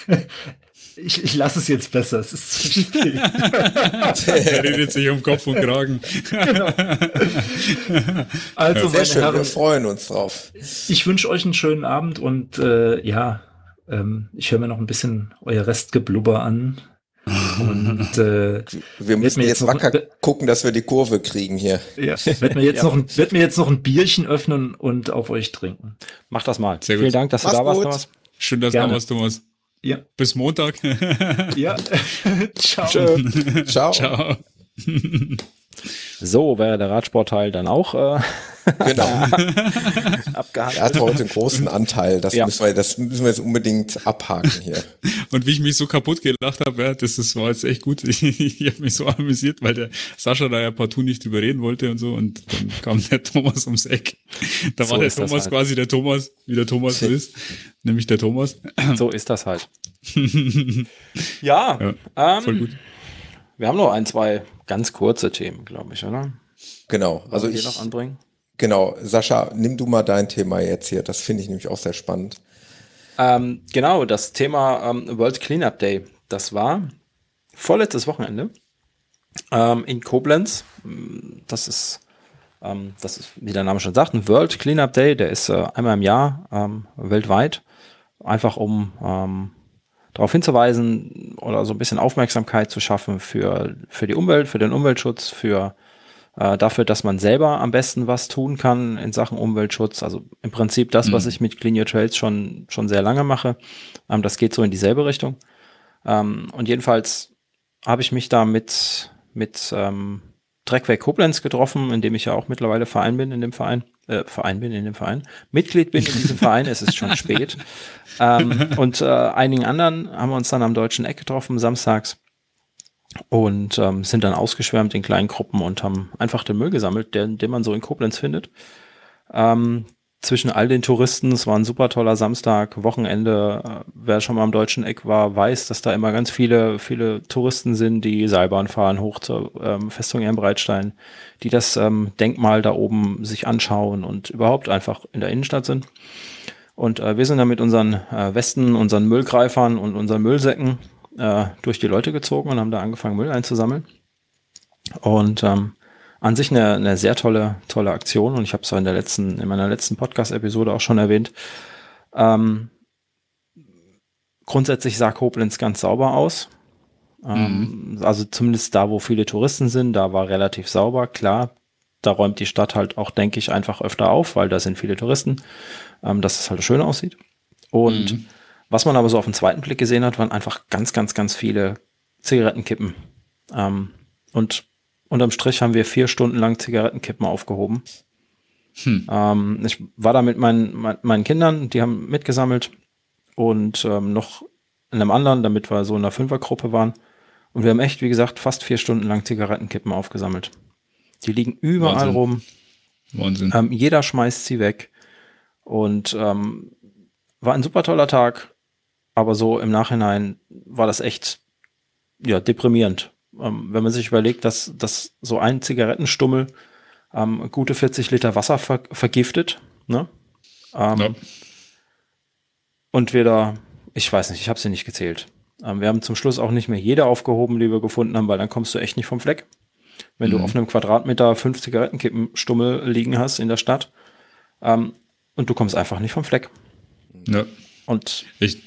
ich, ich lasse es jetzt besser, es ist zu spät. er redet sich um Kopf und Kragen. genau. Also, Sehr schön, Herren, wir freuen uns drauf. Ich wünsche euch einen schönen Abend und äh, ja, ähm, ich höre mir noch ein bisschen euer Restgeblubber an. Und äh, wir müssen jetzt, jetzt wacker noch, gucken, dass wir die Kurve kriegen hier. Ja, werd mir jetzt ja. noch ein, werd mir jetzt noch ein Bierchen öffnen und auf euch trinken. Mach das mal. Sehr Vielen Dank, dass Mach's du da warst, Thomas. Schön, dass du da warst, Thomas. Ja. Bis Montag. ja. Ciao. Ciao. Ciao. So wäre der Radsportteil dann auch äh, genau. abgehakt. Er hat heute einen großen Anteil. Das, ja. müssen wir, das müssen wir jetzt unbedingt abhaken hier. Und wie ich mich so kaputt gelacht habe, ja, das, das war jetzt echt gut. Ich, ich habe mich so amüsiert, weil der Sascha da ja partout nicht überreden wollte und so. Und dann kam der Thomas ums Eck. Da so war der Thomas halt. quasi der Thomas, wie der Thomas so ist. Nämlich der Thomas. So ist das halt. ja, ja ähm, voll gut. Wir haben noch ein, zwei ganz kurze Themen, glaube ich, oder? Genau. Also ich noch anbringen. Genau, Sascha, nimm du mal dein Thema jetzt hier. Das finde ich nämlich auch sehr spannend. Ähm, genau, das Thema ähm, World Cleanup Day. Das war vorletztes Wochenende ähm, in Koblenz. Das ist, ähm, das ist, wie der Name schon sagt, ein World Cleanup Day. Der ist äh, einmal im Jahr ähm, weltweit. Einfach um ähm, darauf hinzuweisen oder so ein bisschen Aufmerksamkeit zu schaffen für, für die Umwelt, für den Umweltschutz, für äh, dafür, dass man selber am besten was tun kann in Sachen Umweltschutz. Also im Prinzip das, mhm. was ich mit Clean Your Trails schon, schon sehr lange mache. Ähm, das geht so in dieselbe Richtung. Ähm, und jedenfalls habe ich mich da mit, mit ähm, Dreckweg Koblenz getroffen, in dem ich ja auch mittlerweile Verein bin in dem Verein, äh, Verein bin in dem Verein, Mitglied bin in diesem Verein, es ist schon spät. Ähm, und äh, einigen anderen haben wir uns dann am Deutschen Eck getroffen, samstags. Und ähm, sind dann ausgeschwärmt in kleinen Gruppen und haben einfach den Müll gesammelt, den, den man so in Koblenz findet. Ähm, zwischen all den Touristen. Es war ein super toller Samstag, Wochenende. Äh, wer schon mal am deutschen Eck war, weiß, dass da immer ganz viele, viele Touristen sind, die Seilbahn fahren hoch zur ähm, Festung Ehrenbreitstein, die das ähm, Denkmal da oben sich anschauen und überhaupt einfach in der Innenstadt sind. Und äh, wir sind dann mit unseren äh, Westen, unseren Müllgreifern und unseren Müllsäcken äh, durch die Leute gezogen und haben da angefangen, Müll einzusammeln. Und ähm, an sich eine, eine sehr tolle, tolle Aktion und ich habe es in der letzten, in meiner letzten Podcast-Episode auch schon erwähnt. Ähm, grundsätzlich sah Koblenz ganz sauber aus. Ähm, mhm. Also zumindest da, wo viele Touristen sind, da war relativ sauber. Klar, da räumt die Stadt halt auch, denke ich, einfach öfter auf, weil da sind viele Touristen, ähm, dass es halt schön aussieht. Und mhm. was man aber so auf den zweiten Blick gesehen hat, waren einfach ganz, ganz, ganz viele Zigarettenkippen. Ähm, und Unterm Strich haben wir vier Stunden lang Zigarettenkippen aufgehoben. Hm. Ähm, ich war da mit meinen, mein, meinen Kindern, die haben mitgesammelt und ähm, noch in einem anderen, damit wir so in einer Fünfergruppe waren. Und wir haben echt, wie gesagt, fast vier Stunden lang Zigarettenkippen aufgesammelt. Die liegen überall Wahnsinn. rum. Wahnsinn. Ähm, jeder schmeißt sie weg. Und ähm, war ein super toller Tag. Aber so im Nachhinein war das echt ja, deprimierend. Ähm, wenn man sich überlegt, dass, dass so ein Zigarettenstummel ähm, gute 40 Liter Wasser ver vergiftet, ne? Ähm, ja. Und wir da, ich weiß nicht, ich habe sie nicht gezählt. Ähm, wir haben zum Schluss auch nicht mehr jede aufgehoben, die wir gefunden haben, weil dann kommst du echt nicht vom Fleck. Wenn mhm. du auf einem Quadratmeter fünf Zigarettenkippenstummel liegen hast in der Stadt ähm, und du kommst einfach nicht vom Fleck. Ja. Und ich,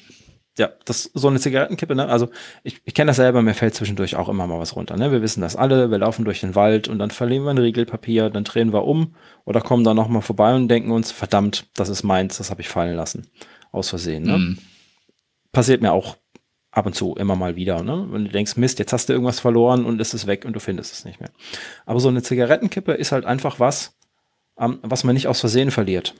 ja, das so eine Zigarettenkippe, ne? Also ich, ich kenne das selber, mir fällt zwischendurch auch immer mal was runter. Ne? Wir wissen das alle, wir laufen durch den Wald und dann verlieren wir ein Riegelpapier, dann drehen wir um oder kommen da nochmal vorbei und denken uns, verdammt, das ist meins, das habe ich fallen lassen. Aus Versehen. Ne? Mhm. Passiert mir auch ab und zu immer mal wieder, ne? Wenn du denkst, Mist, jetzt hast du irgendwas verloren und es ist weg und du findest es nicht mehr. Aber so eine Zigarettenkippe ist halt einfach was, ähm, was man nicht aus Versehen verliert.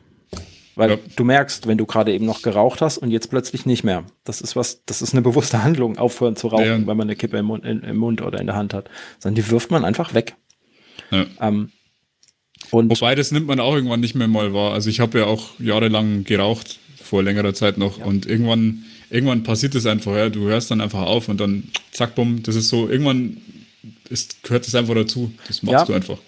Weil ja. du merkst, wenn du gerade eben noch geraucht hast und jetzt plötzlich nicht mehr. Das ist was, das ist eine bewusste Handlung, aufhören zu rauchen, ja. wenn man eine Kippe im Mund, im Mund, oder in der Hand hat. Sondern die wirft man einfach weg. Ja. Ähm, und Wobei das nimmt man auch irgendwann nicht mehr mal wahr. Also ich habe ja auch jahrelang geraucht, vor längerer Zeit noch. Und irgendwann, irgendwann passiert das einfach, ja. Du hörst dann einfach auf und dann zack, bumm, das ist so, irgendwann ist, gehört das einfach dazu. Das machst du einfach.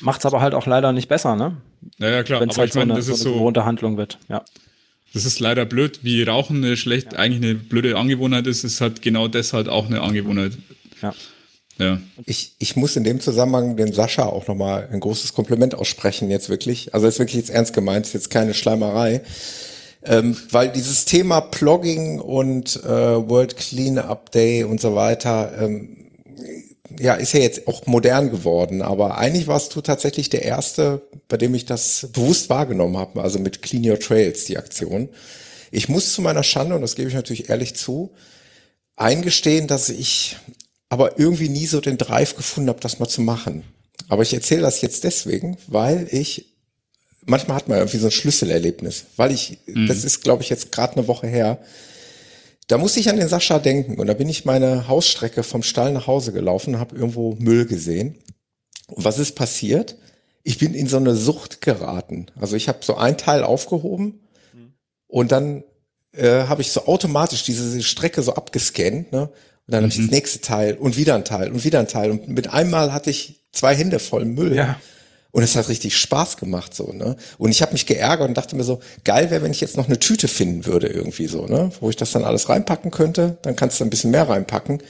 Macht's aber halt auch leider nicht besser, ne? Naja, klar. Wenn's aber halt ich meine, so das ist so. Gewohnte Handlung wird, ja. Das ist leider blöd, wie Rauchen eine schlecht, ja. eigentlich eine blöde Angewohnheit ist, ist halt genau deshalb auch eine Angewohnheit. Ja. Ja. Ich, ich muss in dem Zusammenhang dem Sascha auch nochmal ein großes Kompliment aussprechen, jetzt wirklich. Also ist wirklich jetzt ernst gemeint, ist jetzt keine Schleimerei. Ähm, weil dieses Thema Plogging und äh, World Cleanup Day und so weiter, ähm, ja, ist ja jetzt auch modern geworden, aber eigentlich warst du tatsächlich der Erste, bei dem ich das bewusst wahrgenommen habe, also mit Clean Your Trails, die Aktion. Ich muss zu meiner Schande, und das gebe ich natürlich ehrlich zu, eingestehen, dass ich aber irgendwie nie so den Drive gefunden habe, das mal zu machen. Aber ich erzähle das jetzt deswegen, weil ich, manchmal hat man irgendwie so ein Schlüsselerlebnis, weil ich, mhm. das ist, glaube ich, jetzt gerade eine Woche her, da musste ich an den Sascha denken und da bin ich meine Hausstrecke vom Stall nach Hause gelaufen, habe irgendwo Müll gesehen. Und was ist passiert? Ich bin in so eine Sucht geraten. Also ich habe so ein Teil aufgehoben und dann äh, habe ich so automatisch diese Strecke so abgescannt, ne? Und dann mhm. habe ich das nächste Teil und wieder ein Teil und wieder ein Teil. Und mit einmal hatte ich zwei Hände voll Müll. Ja. Und es hat richtig Spaß gemacht so, ne? Und ich habe mich geärgert und dachte mir so, geil wäre, wenn ich jetzt noch eine Tüte finden würde irgendwie so, ne? Wo ich das dann alles reinpacken könnte, dann kannst du ein bisschen mehr reinpacken.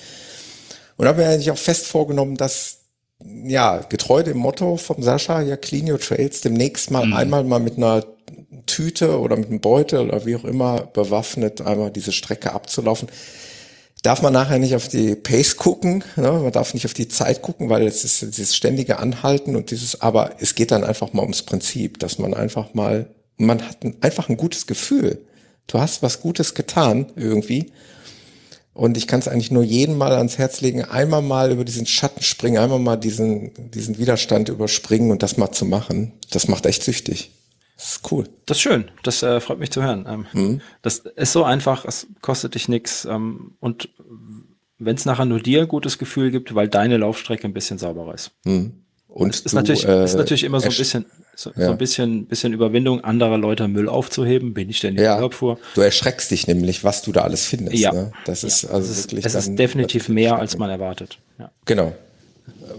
Und habe mir eigentlich auch fest vorgenommen, dass ja, getreu dem Motto vom Sascha, ja, Clean Your Trails, demnächst mal mhm. einmal mal mit einer Tüte oder mit einem Beutel oder wie auch immer bewaffnet einmal diese Strecke abzulaufen darf man nachher nicht auf die Pace gucken, ne? man darf nicht auf die Zeit gucken, weil es ist dieses ständige Anhalten und dieses, aber es geht dann einfach mal ums Prinzip, dass man einfach mal, man hat ein, einfach ein gutes Gefühl. Du hast was Gutes getan irgendwie. Und ich kann es eigentlich nur jedem mal ans Herz legen, einmal mal über diesen Schatten springen, einmal mal diesen, diesen Widerstand überspringen und das mal zu machen. Das macht echt süchtig. Das ist cool. Das ist schön. Das äh, freut mich zu hören. Ähm, mhm. Das ist so einfach, es kostet dich nichts. Ähm, und wenn es nachher nur dir ein gutes Gefühl gibt, weil deine Laufstrecke ein bisschen sauberer ist. Mhm. Und ist, du, natürlich, äh, ist natürlich immer so ein bisschen, So, ja. so ein bisschen, bisschen Überwindung anderer Leute Müll aufzuheben, bin ich denn in ja. Urlaub fuhr. Du erschreckst dich nämlich, was du da alles findest. Ja. Ne? Das ist also es wirklich. Es ist definitiv mehr, als man erwartet. Ja. Genau.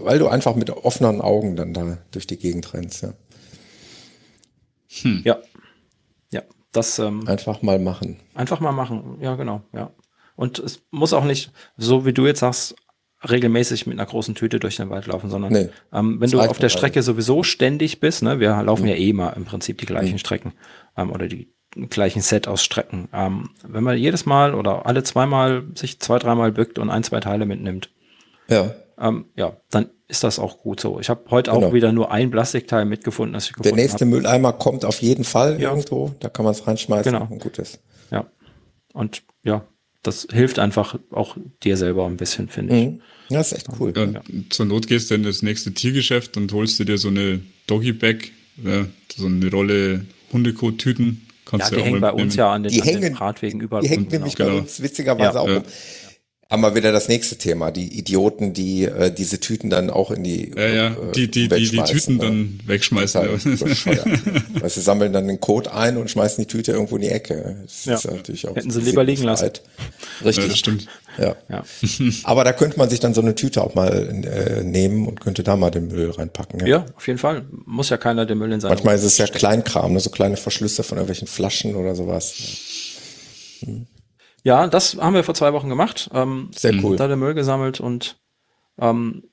Weil du einfach mit offenen Augen dann da durch die Gegend rennst, ja. Hm. Ja. Ja. Das, ähm, einfach mal machen. Einfach mal machen, ja, genau, ja. Und es muss auch nicht, so wie du jetzt sagst, regelmäßig mit einer großen Tüte durch den Wald laufen, sondern nee, ähm, wenn du auf der Strecke sowieso ständig bist, ne, wir laufen mhm. ja eh mal im Prinzip die gleichen mhm. Strecken ähm, oder die gleichen Set aus Strecken. Ähm, wenn man jedes Mal oder alle zweimal sich zwei, dreimal bückt und ein, zwei Teile mitnimmt, ja, ähm, ja dann ist das auch gut so. Ich habe heute genau. auch wieder nur ein Plastikteil mitgefunden, das ich gefunden Der nächste hab. Mülleimer kommt auf jeden Fall ja. irgendwo, da kann man es reinschmeißen genau. und gut ist. Ja. Und ja, das hilft einfach auch dir selber ein bisschen, finde ich. Mhm. Ja, ist echt cool. Ja, zur Not gehst du in das nächste Tiergeschäft und holst dir so eine Doggy-Bag, ja, so eine Rolle Hundekot-Tüten. Kannst ja, die hängen bei uns ja an den, die an hängen, den Radwegen überall. Die hängen nämlich genau. bei uns witzigerweise ja. auch. Ja haben wir wieder das nächste Thema, die Idioten, die äh, diese Tüten dann auch in die Ja, ja, äh, die, die, die, die Tüten ne? dann wegschmeißen. Weil sie sammeln dann den Code ein und schmeißen die Tüte irgendwo in die Ecke. Das ja. ist natürlich auch Hätten sie lieber liegen lassen. Richtig. Ja, das stimmt. Ja. ja. Aber da könnte man sich dann so eine Tüte auch mal äh, nehmen und könnte da mal den Müll reinpacken. Ja. ja, auf jeden Fall. Muss ja keiner den Müll in seinen Manchmal ist es ja Kleinkram, ne? so kleine Verschlüsse von irgendwelchen Flaschen oder sowas. Hm. Ja, das haben wir vor zwei Wochen gemacht. Ähm, Sehr cool. Da den Müll gesammelt und ähm,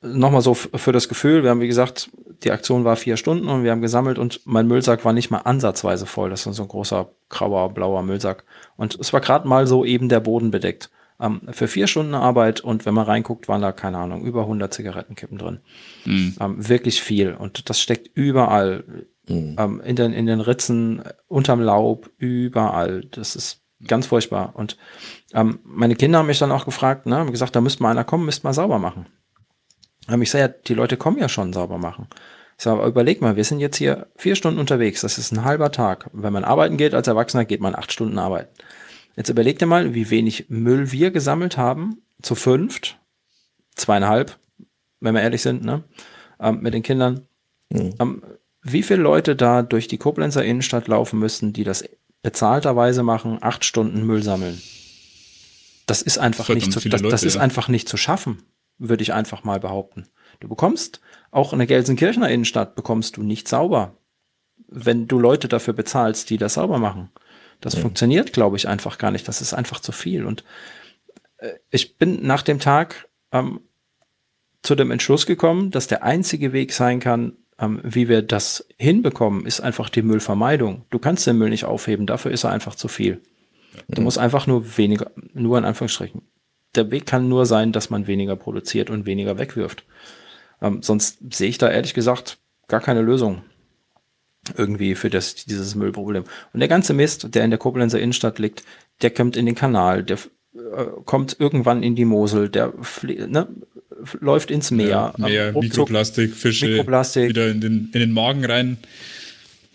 nochmal so für das Gefühl, wir haben wie gesagt, die Aktion war vier Stunden und wir haben gesammelt und mein Müllsack war nicht mal ansatzweise voll. Das ist so ein großer grauer, blauer Müllsack. Und es war gerade mal so eben der Boden bedeckt. Ähm, für vier Stunden Arbeit und wenn man reinguckt, waren da, keine Ahnung, über 100 Zigarettenkippen drin. Mhm. Ähm, wirklich viel. Und das steckt überall. Mhm. Ähm, in, den, in den Ritzen, unterm Laub, überall. Das ist Ganz furchtbar. Und ähm, meine Kinder haben mich dann auch gefragt, ne, haben gesagt, da müsste mal einer kommen, müsste mal sauber machen. Ähm, ich sage ja, die Leute kommen ja schon sauber machen. Ich sage, aber überleg mal, wir sind jetzt hier vier Stunden unterwegs, das ist ein halber Tag. Wenn man arbeiten geht als Erwachsener, geht man acht Stunden arbeiten. Jetzt überleg dir mal, wie wenig Müll wir gesammelt haben, zu fünft, zweieinhalb, wenn wir ehrlich sind, ne, ähm, mit den Kindern. Mhm. Ähm, wie viele Leute da durch die Koblenzer Innenstadt laufen müssten, die das bezahlterweise machen, acht Stunden Müll sammeln. Das ist einfach nicht zu, das, Leute, das ist ja. einfach nicht zu schaffen, würde ich einfach mal behaupten. Du bekommst auch in der Gelsenkirchener Innenstadt bekommst du nicht sauber, wenn du Leute dafür bezahlst, die das sauber machen. Das ja. funktioniert, glaube ich, einfach gar nicht. Das ist einfach zu viel. Und äh, ich bin nach dem Tag ähm, zu dem Entschluss gekommen, dass der einzige Weg sein kann, ähm, wie wir das hinbekommen, ist einfach die Müllvermeidung. Du kannst den Müll nicht aufheben, dafür ist er einfach zu viel. Du musst einfach nur weniger, nur in Anführungsstrichen. Der Weg kann nur sein, dass man weniger produziert und weniger wegwirft. Ähm, sonst sehe ich da ehrlich gesagt gar keine Lösung irgendwie für das, dieses Müllproblem. Und der ganze Mist, der in der Koblenzer Innenstadt liegt, der kommt in den Kanal, der äh, kommt irgendwann in die Mosel, der ne, läuft ins Meer. Ja, Meer, Mikroplastik, Fische, Mikroplastik. wieder in den, in den Magen rein.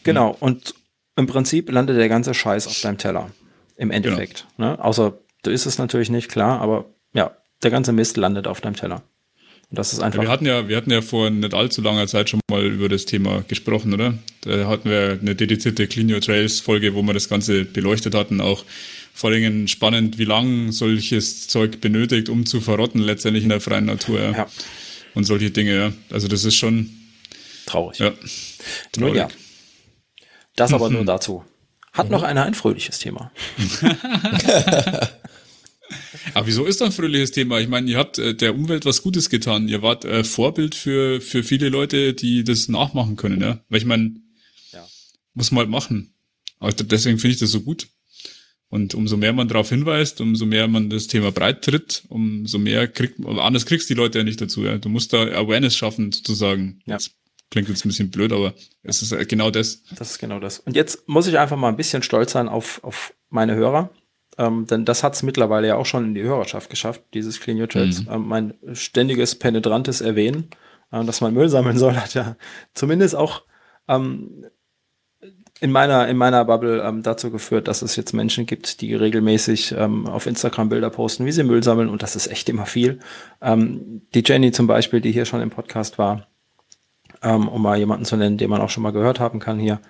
Genau, und im Prinzip landet der ganze Scheiß auf deinem Teller. Im Endeffekt. Genau. Ne? Außer du isst es natürlich nicht, klar, aber ja, der ganze Mist landet auf deinem Teller. Und das ist einfach. Wir hatten ja, wir hatten ja vor nicht allzu langer Zeit schon mal über das Thema gesprochen, oder? Da hatten wir eine dedizierte Clean Your Trails Folge, wo wir das Ganze beleuchtet hatten, auch vor allen Dingen spannend, wie lang solches Zeug benötigt, um zu verrotten, letztendlich in der freien Natur. Ja. Und solche Dinge, ja. Also das ist schon traurig. Ja. Traurig. Nun ja. Das aber nur dazu. Hat mhm. noch einer ein fröhliches Thema? Aber wieso ist das ein fröhliches Thema? Ich meine, ihr habt äh, der Umwelt was Gutes getan. Ihr wart äh, Vorbild für, für viele Leute, die das nachmachen können, ja. Weil ich meine, ja. muss man halt machen. Aber deswegen finde ich das so gut. Und umso mehr man darauf hinweist, umso mehr man das Thema breit tritt, umso mehr kriegt, anders kriegst die Leute ja nicht dazu. Ja. Du musst da Awareness schaffen, sozusagen. Ja. Das klingt jetzt ein bisschen blöd, aber es ist genau das. Das ist genau das. Und jetzt muss ich einfach mal ein bisschen stolz sein auf, auf meine Hörer. Ähm, denn das hat es mittlerweile ja auch schon in die Hörerschaft geschafft, dieses Clean Your Trails. Mhm. Ähm, mein ständiges, penetrantes Erwähnen, äh, dass man Müll sammeln soll, hat ja zumindest auch ähm, in meiner, in meiner Bubble ähm, dazu geführt, dass es jetzt Menschen gibt, die regelmäßig ähm, auf Instagram Bilder posten, wie sie Müll sammeln und das ist echt immer viel. Ähm, die Jenny zum Beispiel, die hier schon im Podcast war, ähm, um mal jemanden zu nennen, den man auch schon mal gehört haben kann hier.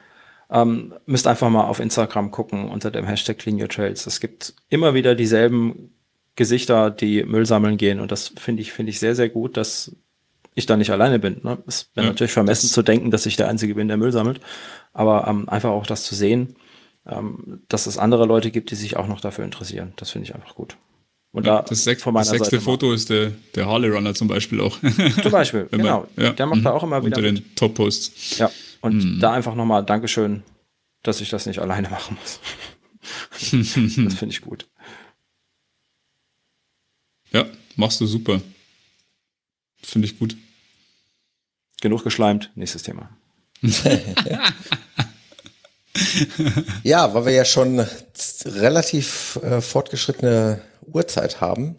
Ähm, müsst einfach mal auf Instagram gucken unter dem Hashtag Clean Your Trails. Es gibt immer wieder dieselben Gesichter, die Müll sammeln gehen und das finde ich, finde ich sehr, sehr gut, dass ich da nicht alleine bin. Ne? Es wäre ja, natürlich vermessen zu denken, dass ich der Einzige bin, der Müll sammelt, aber ähm, einfach auch das zu sehen, ähm, dass es andere Leute gibt, die sich auch noch dafür interessieren. Das finde ich einfach gut. Und ja, da das, sech von meiner das sechste Seite Foto ist der, der Harley Runner zum Beispiel auch. Zum Beispiel, genau. Ja. Der macht mhm. da auch immer wieder. Unter den Top-Posts. Ja, und mhm. da einfach nochmal Dankeschön, dass ich das nicht alleine machen muss. das finde ich gut. Ja, machst du super. Finde ich gut. Genug geschleimt, nächstes Thema. ja, weil wir ja schon relativ äh, fortgeschrittene Uhrzeit haben.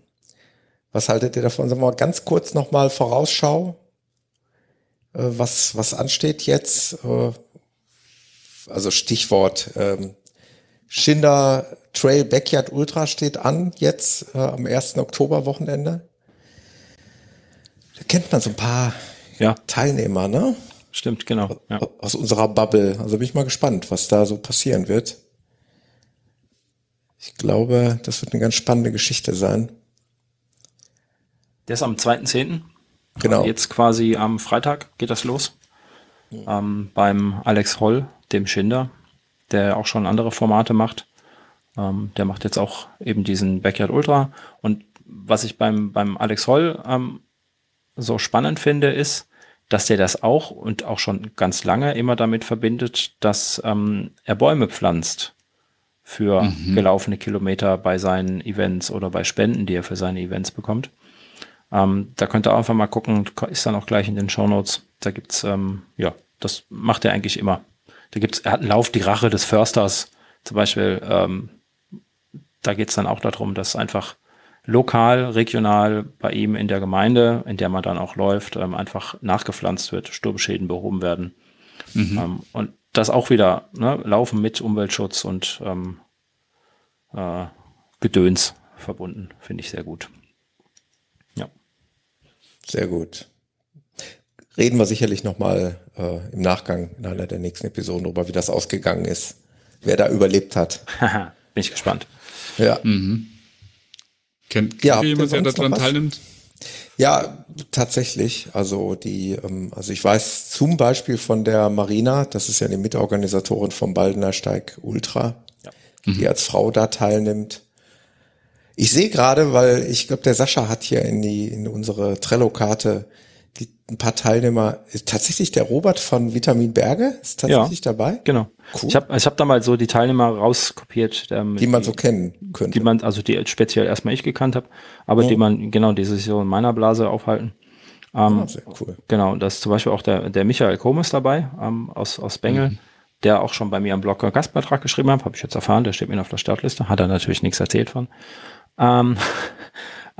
Was haltet ihr davon? Sagen wir mal ganz kurz nochmal Vorausschau, äh, was, was ansteht jetzt. Äh, also Stichwort ähm, Schinder Trail Backyard Ultra steht an jetzt äh, am 1. Oktober Wochenende. Da kennt man so ein paar ja. Teilnehmer, ne? Stimmt, genau. Ja. Aus unserer Bubble. Also bin ich mal gespannt, was da so passieren wird. Ich glaube, das wird eine ganz spannende Geschichte sein. Der ist am 2.10. Genau. Jetzt quasi am Freitag geht das los. Ähm, beim Alex Holl, dem Schinder, der auch schon andere Formate macht. Ähm, der macht jetzt auch eben diesen Backyard Ultra. Und was ich beim, beim Alex Holl ähm, so spannend finde, ist, dass der das auch und auch schon ganz lange immer damit verbindet, dass ähm, er Bäume pflanzt für mhm. gelaufene Kilometer bei seinen Events oder bei Spenden, die er für seine Events bekommt. Ähm, da könnt ihr einfach mal gucken, ist dann auch gleich in den Show Notes. Da gibt's, ähm, ja, das macht er eigentlich immer. Da gibt's, er hat einen Lauf die Rache des Försters zum Beispiel. Ähm, da geht's dann auch darum, dass einfach lokal, regional bei ihm in der Gemeinde, in der man dann auch läuft, ähm, einfach nachgepflanzt wird, Sturmschäden behoben werden. Mhm. Ähm, und das auch wieder ne, Laufen mit Umweltschutz und ähm, äh, Gedöns verbunden, finde ich sehr gut. Ja. Sehr gut. Reden wir sicherlich nochmal äh, im Nachgang in einer der nächsten Episoden darüber, wie das ausgegangen ist, wer da überlebt hat. Bin ich gespannt. Ja. Mhm. Kennt, kennt ja, jemand, der daran teilnimmt? Ja, tatsächlich. Also die, ähm, also ich weiß zum Beispiel von der Marina, das ist ja die Mitorganisatorin vom Baldener Steig Ultra, ja. die mhm. als Frau da teilnimmt. Ich sehe gerade, weil ich glaube, der Sascha hat hier in die in unsere Trello-Karte die, ein paar Teilnehmer. Ist tatsächlich der Robert von Vitamin Berge ist tatsächlich ja, dabei. Genau. Cool. Ich habe ich hab da mal so die Teilnehmer rauskopiert, ähm, die man so kennen könnte. Die man, also die speziell erstmal ich gekannt habe, aber ja. die man genau die sich so in meiner Blase aufhalten. Ähm, ah, sehr cool. Genau, da ist zum Beispiel auch der, der Michael Komes dabei ähm, aus, aus Bengel, mhm. der auch schon bei mir am Blog einen Gastbeitrag geschrieben hat, habe ich jetzt erfahren, der steht mir auf der Startliste, hat er natürlich nichts erzählt von. Ähm,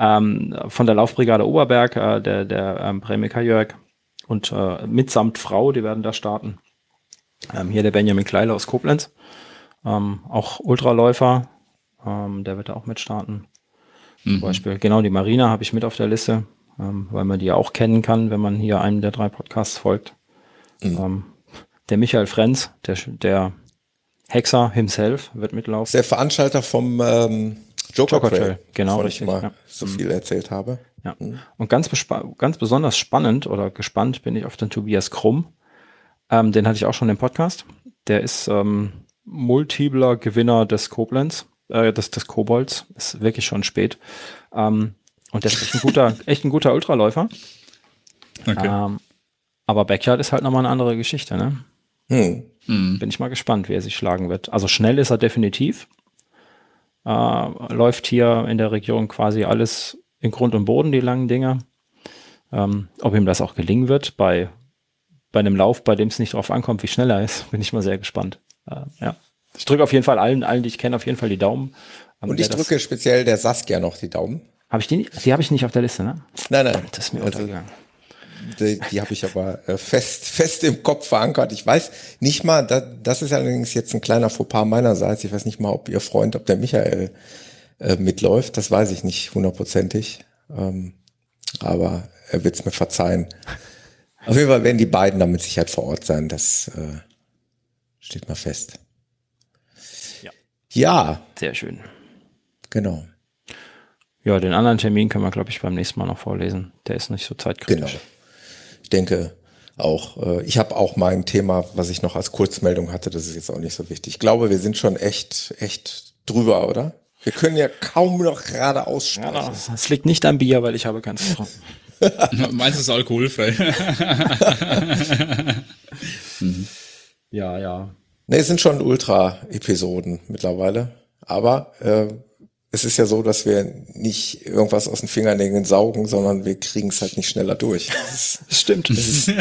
ähm, von der Laufbrigade Oberberg, äh, der, der ähm, Premiker Jörg und äh, mitsamt Frau, die werden da starten. Ähm, hier der Benjamin Kleiler aus Koblenz, ähm, auch Ultraläufer, ähm, der wird da auch mitstarten. Mhm. Zum Beispiel, genau, die Marina habe ich mit auf der Liste, ähm, weil man die ja auch kennen kann, wenn man hier einem der drei Podcasts folgt. Mhm. Ähm, der Michael Frenz, der, der Hexer himself, wird mitlaufen. Der Veranstalter vom ähm, Joker, Joker Trail, Trail, genau, bevor richtig, ich mal ja. so viel mhm. erzählt habe. Ja. Mhm. Und ganz, ganz besonders spannend oder gespannt bin ich auf den Tobias Krumm. Ähm, den hatte ich auch schon im Podcast. Der ist ähm, multipler Gewinner des Koblenz, äh, des, des Kobolds. Ist wirklich schon spät. Ähm, und der ist echt ein guter, echt ein guter Ultraläufer. Okay. Ähm, aber Backyard ist halt nochmal eine andere Geschichte, ne? Hm. Mhm. Bin ich mal gespannt, wie er sich schlagen wird. Also schnell ist er definitiv äh, läuft hier in der Region quasi alles in Grund und Boden, die langen Dinger. Ähm, ob ihm das auch gelingen wird bei, bei einem Lauf, bei dem es nicht darauf ankommt, wie schnell er ist, bin ich mal sehr gespannt. Äh, ja. Ich drücke auf jeden Fall allen, allen, die ich kenne, auf jeden Fall die Daumen. Und ich drücke speziell der Saskia noch die Daumen. Habe ich die? Die habe ich nicht auf der Liste, ne? Nein, nein. Das ist mir also, untergegangen die, die habe ich aber äh, fest, fest im Kopf verankert. Ich weiß nicht mal, da, das ist allerdings jetzt ein kleiner Fauxpas meinerseits. Ich weiß nicht mal, ob ihr Freund, ob der Michael äh, mitläuft. Das weiß ich nicht hundertprozentig. Ähm, aber er wird es mir verzeihen. Auf jeden Fall werden die beiden dann mit Sicherheit vor Ort sein. Das äh, steht mal fest. Ja. Ja. Sehr schön. Genau. Ja, den anderen Termin können wir, glaube ich, beim nächsten Mal noch vorlesen. Der ist nicht so zeitkritisch. Genau. Ich denke auch, äh, ich habe auch mein Thema, was ich noch als Kurzmeldung hatte, das ist jetzt auch nicht so wichtig. Ich glaube, wir sind schon echt, echt drüber, oder? Wir können ja kaum noch gerade aussprechen. Ja, das liegt nicht am Bier, weil ich habe keins getrunken. Meins ist alkoholfrei. mhm. Ja, ja. Ne, es sind schon Ultra-Episoden mittlerweile. Aber äh, es ist ja so, dass wir nicht irgendwas aus den Fingernägeln saugen, sondern wir kriegen es halt nicht schneller durch. Das stimmt. Es ist,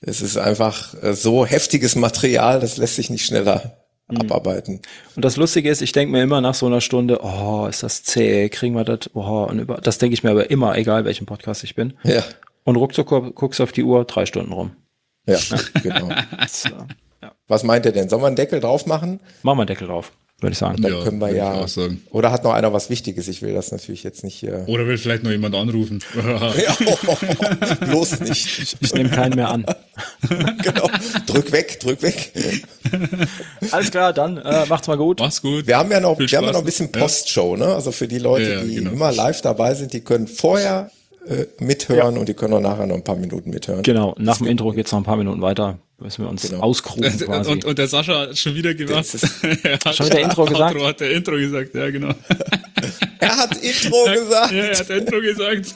es ist einfach äh, so heftiges Material, das lässt sich nicht schneller mhm. abarbeiten. Und das Lustige ist, ich denke mir immer nach so einer Stunde, oh, ist das zäh, kriegen wir das, oh, und über, das denke ich mir aber immer, egal welchen Podcast ich bin. Ja. Und ruckzuck guckst auf die Uhr, drei Stunden rum. Ja, genau. äh, ja. Was meint ihr denn? Sollen wir einen Deckel drauf machen? Machen wir einen Deckel drauf würde ich sagen. Dann ja, können wir ja. Oder hat noch einer was Wichtiges? Ich will das natürlich jetzt nicht hier. Oder will vielleicht noch jemand anrufen. ja, oh, bloß nicht. Ich, ich nehme keinen mehr an. genau. Drück weg, drück weg. Alles klar, dann äh, macht's mal gut. Mach's gut. Wir haben ja noch, wir haben ja noch ein bisschen Postshow, ne? Also für die Leute, ja, die genau. immer live dabei sind, die können vorher äh, mithören ja. und die können auch nachher noch ein paar Minuten mithören. Genau, nach dem Intro geht's noch ein paar Minuten weiter. Müssen wir uns genau. auskrufen quasi. Und, und der Sascha hat schon wieder gemacht. hat schon wieder Intro gesagt? Outro hat der Intro gesagt, ja genau. er hat Intro gesagt. Ja, er hat Intro gesagt.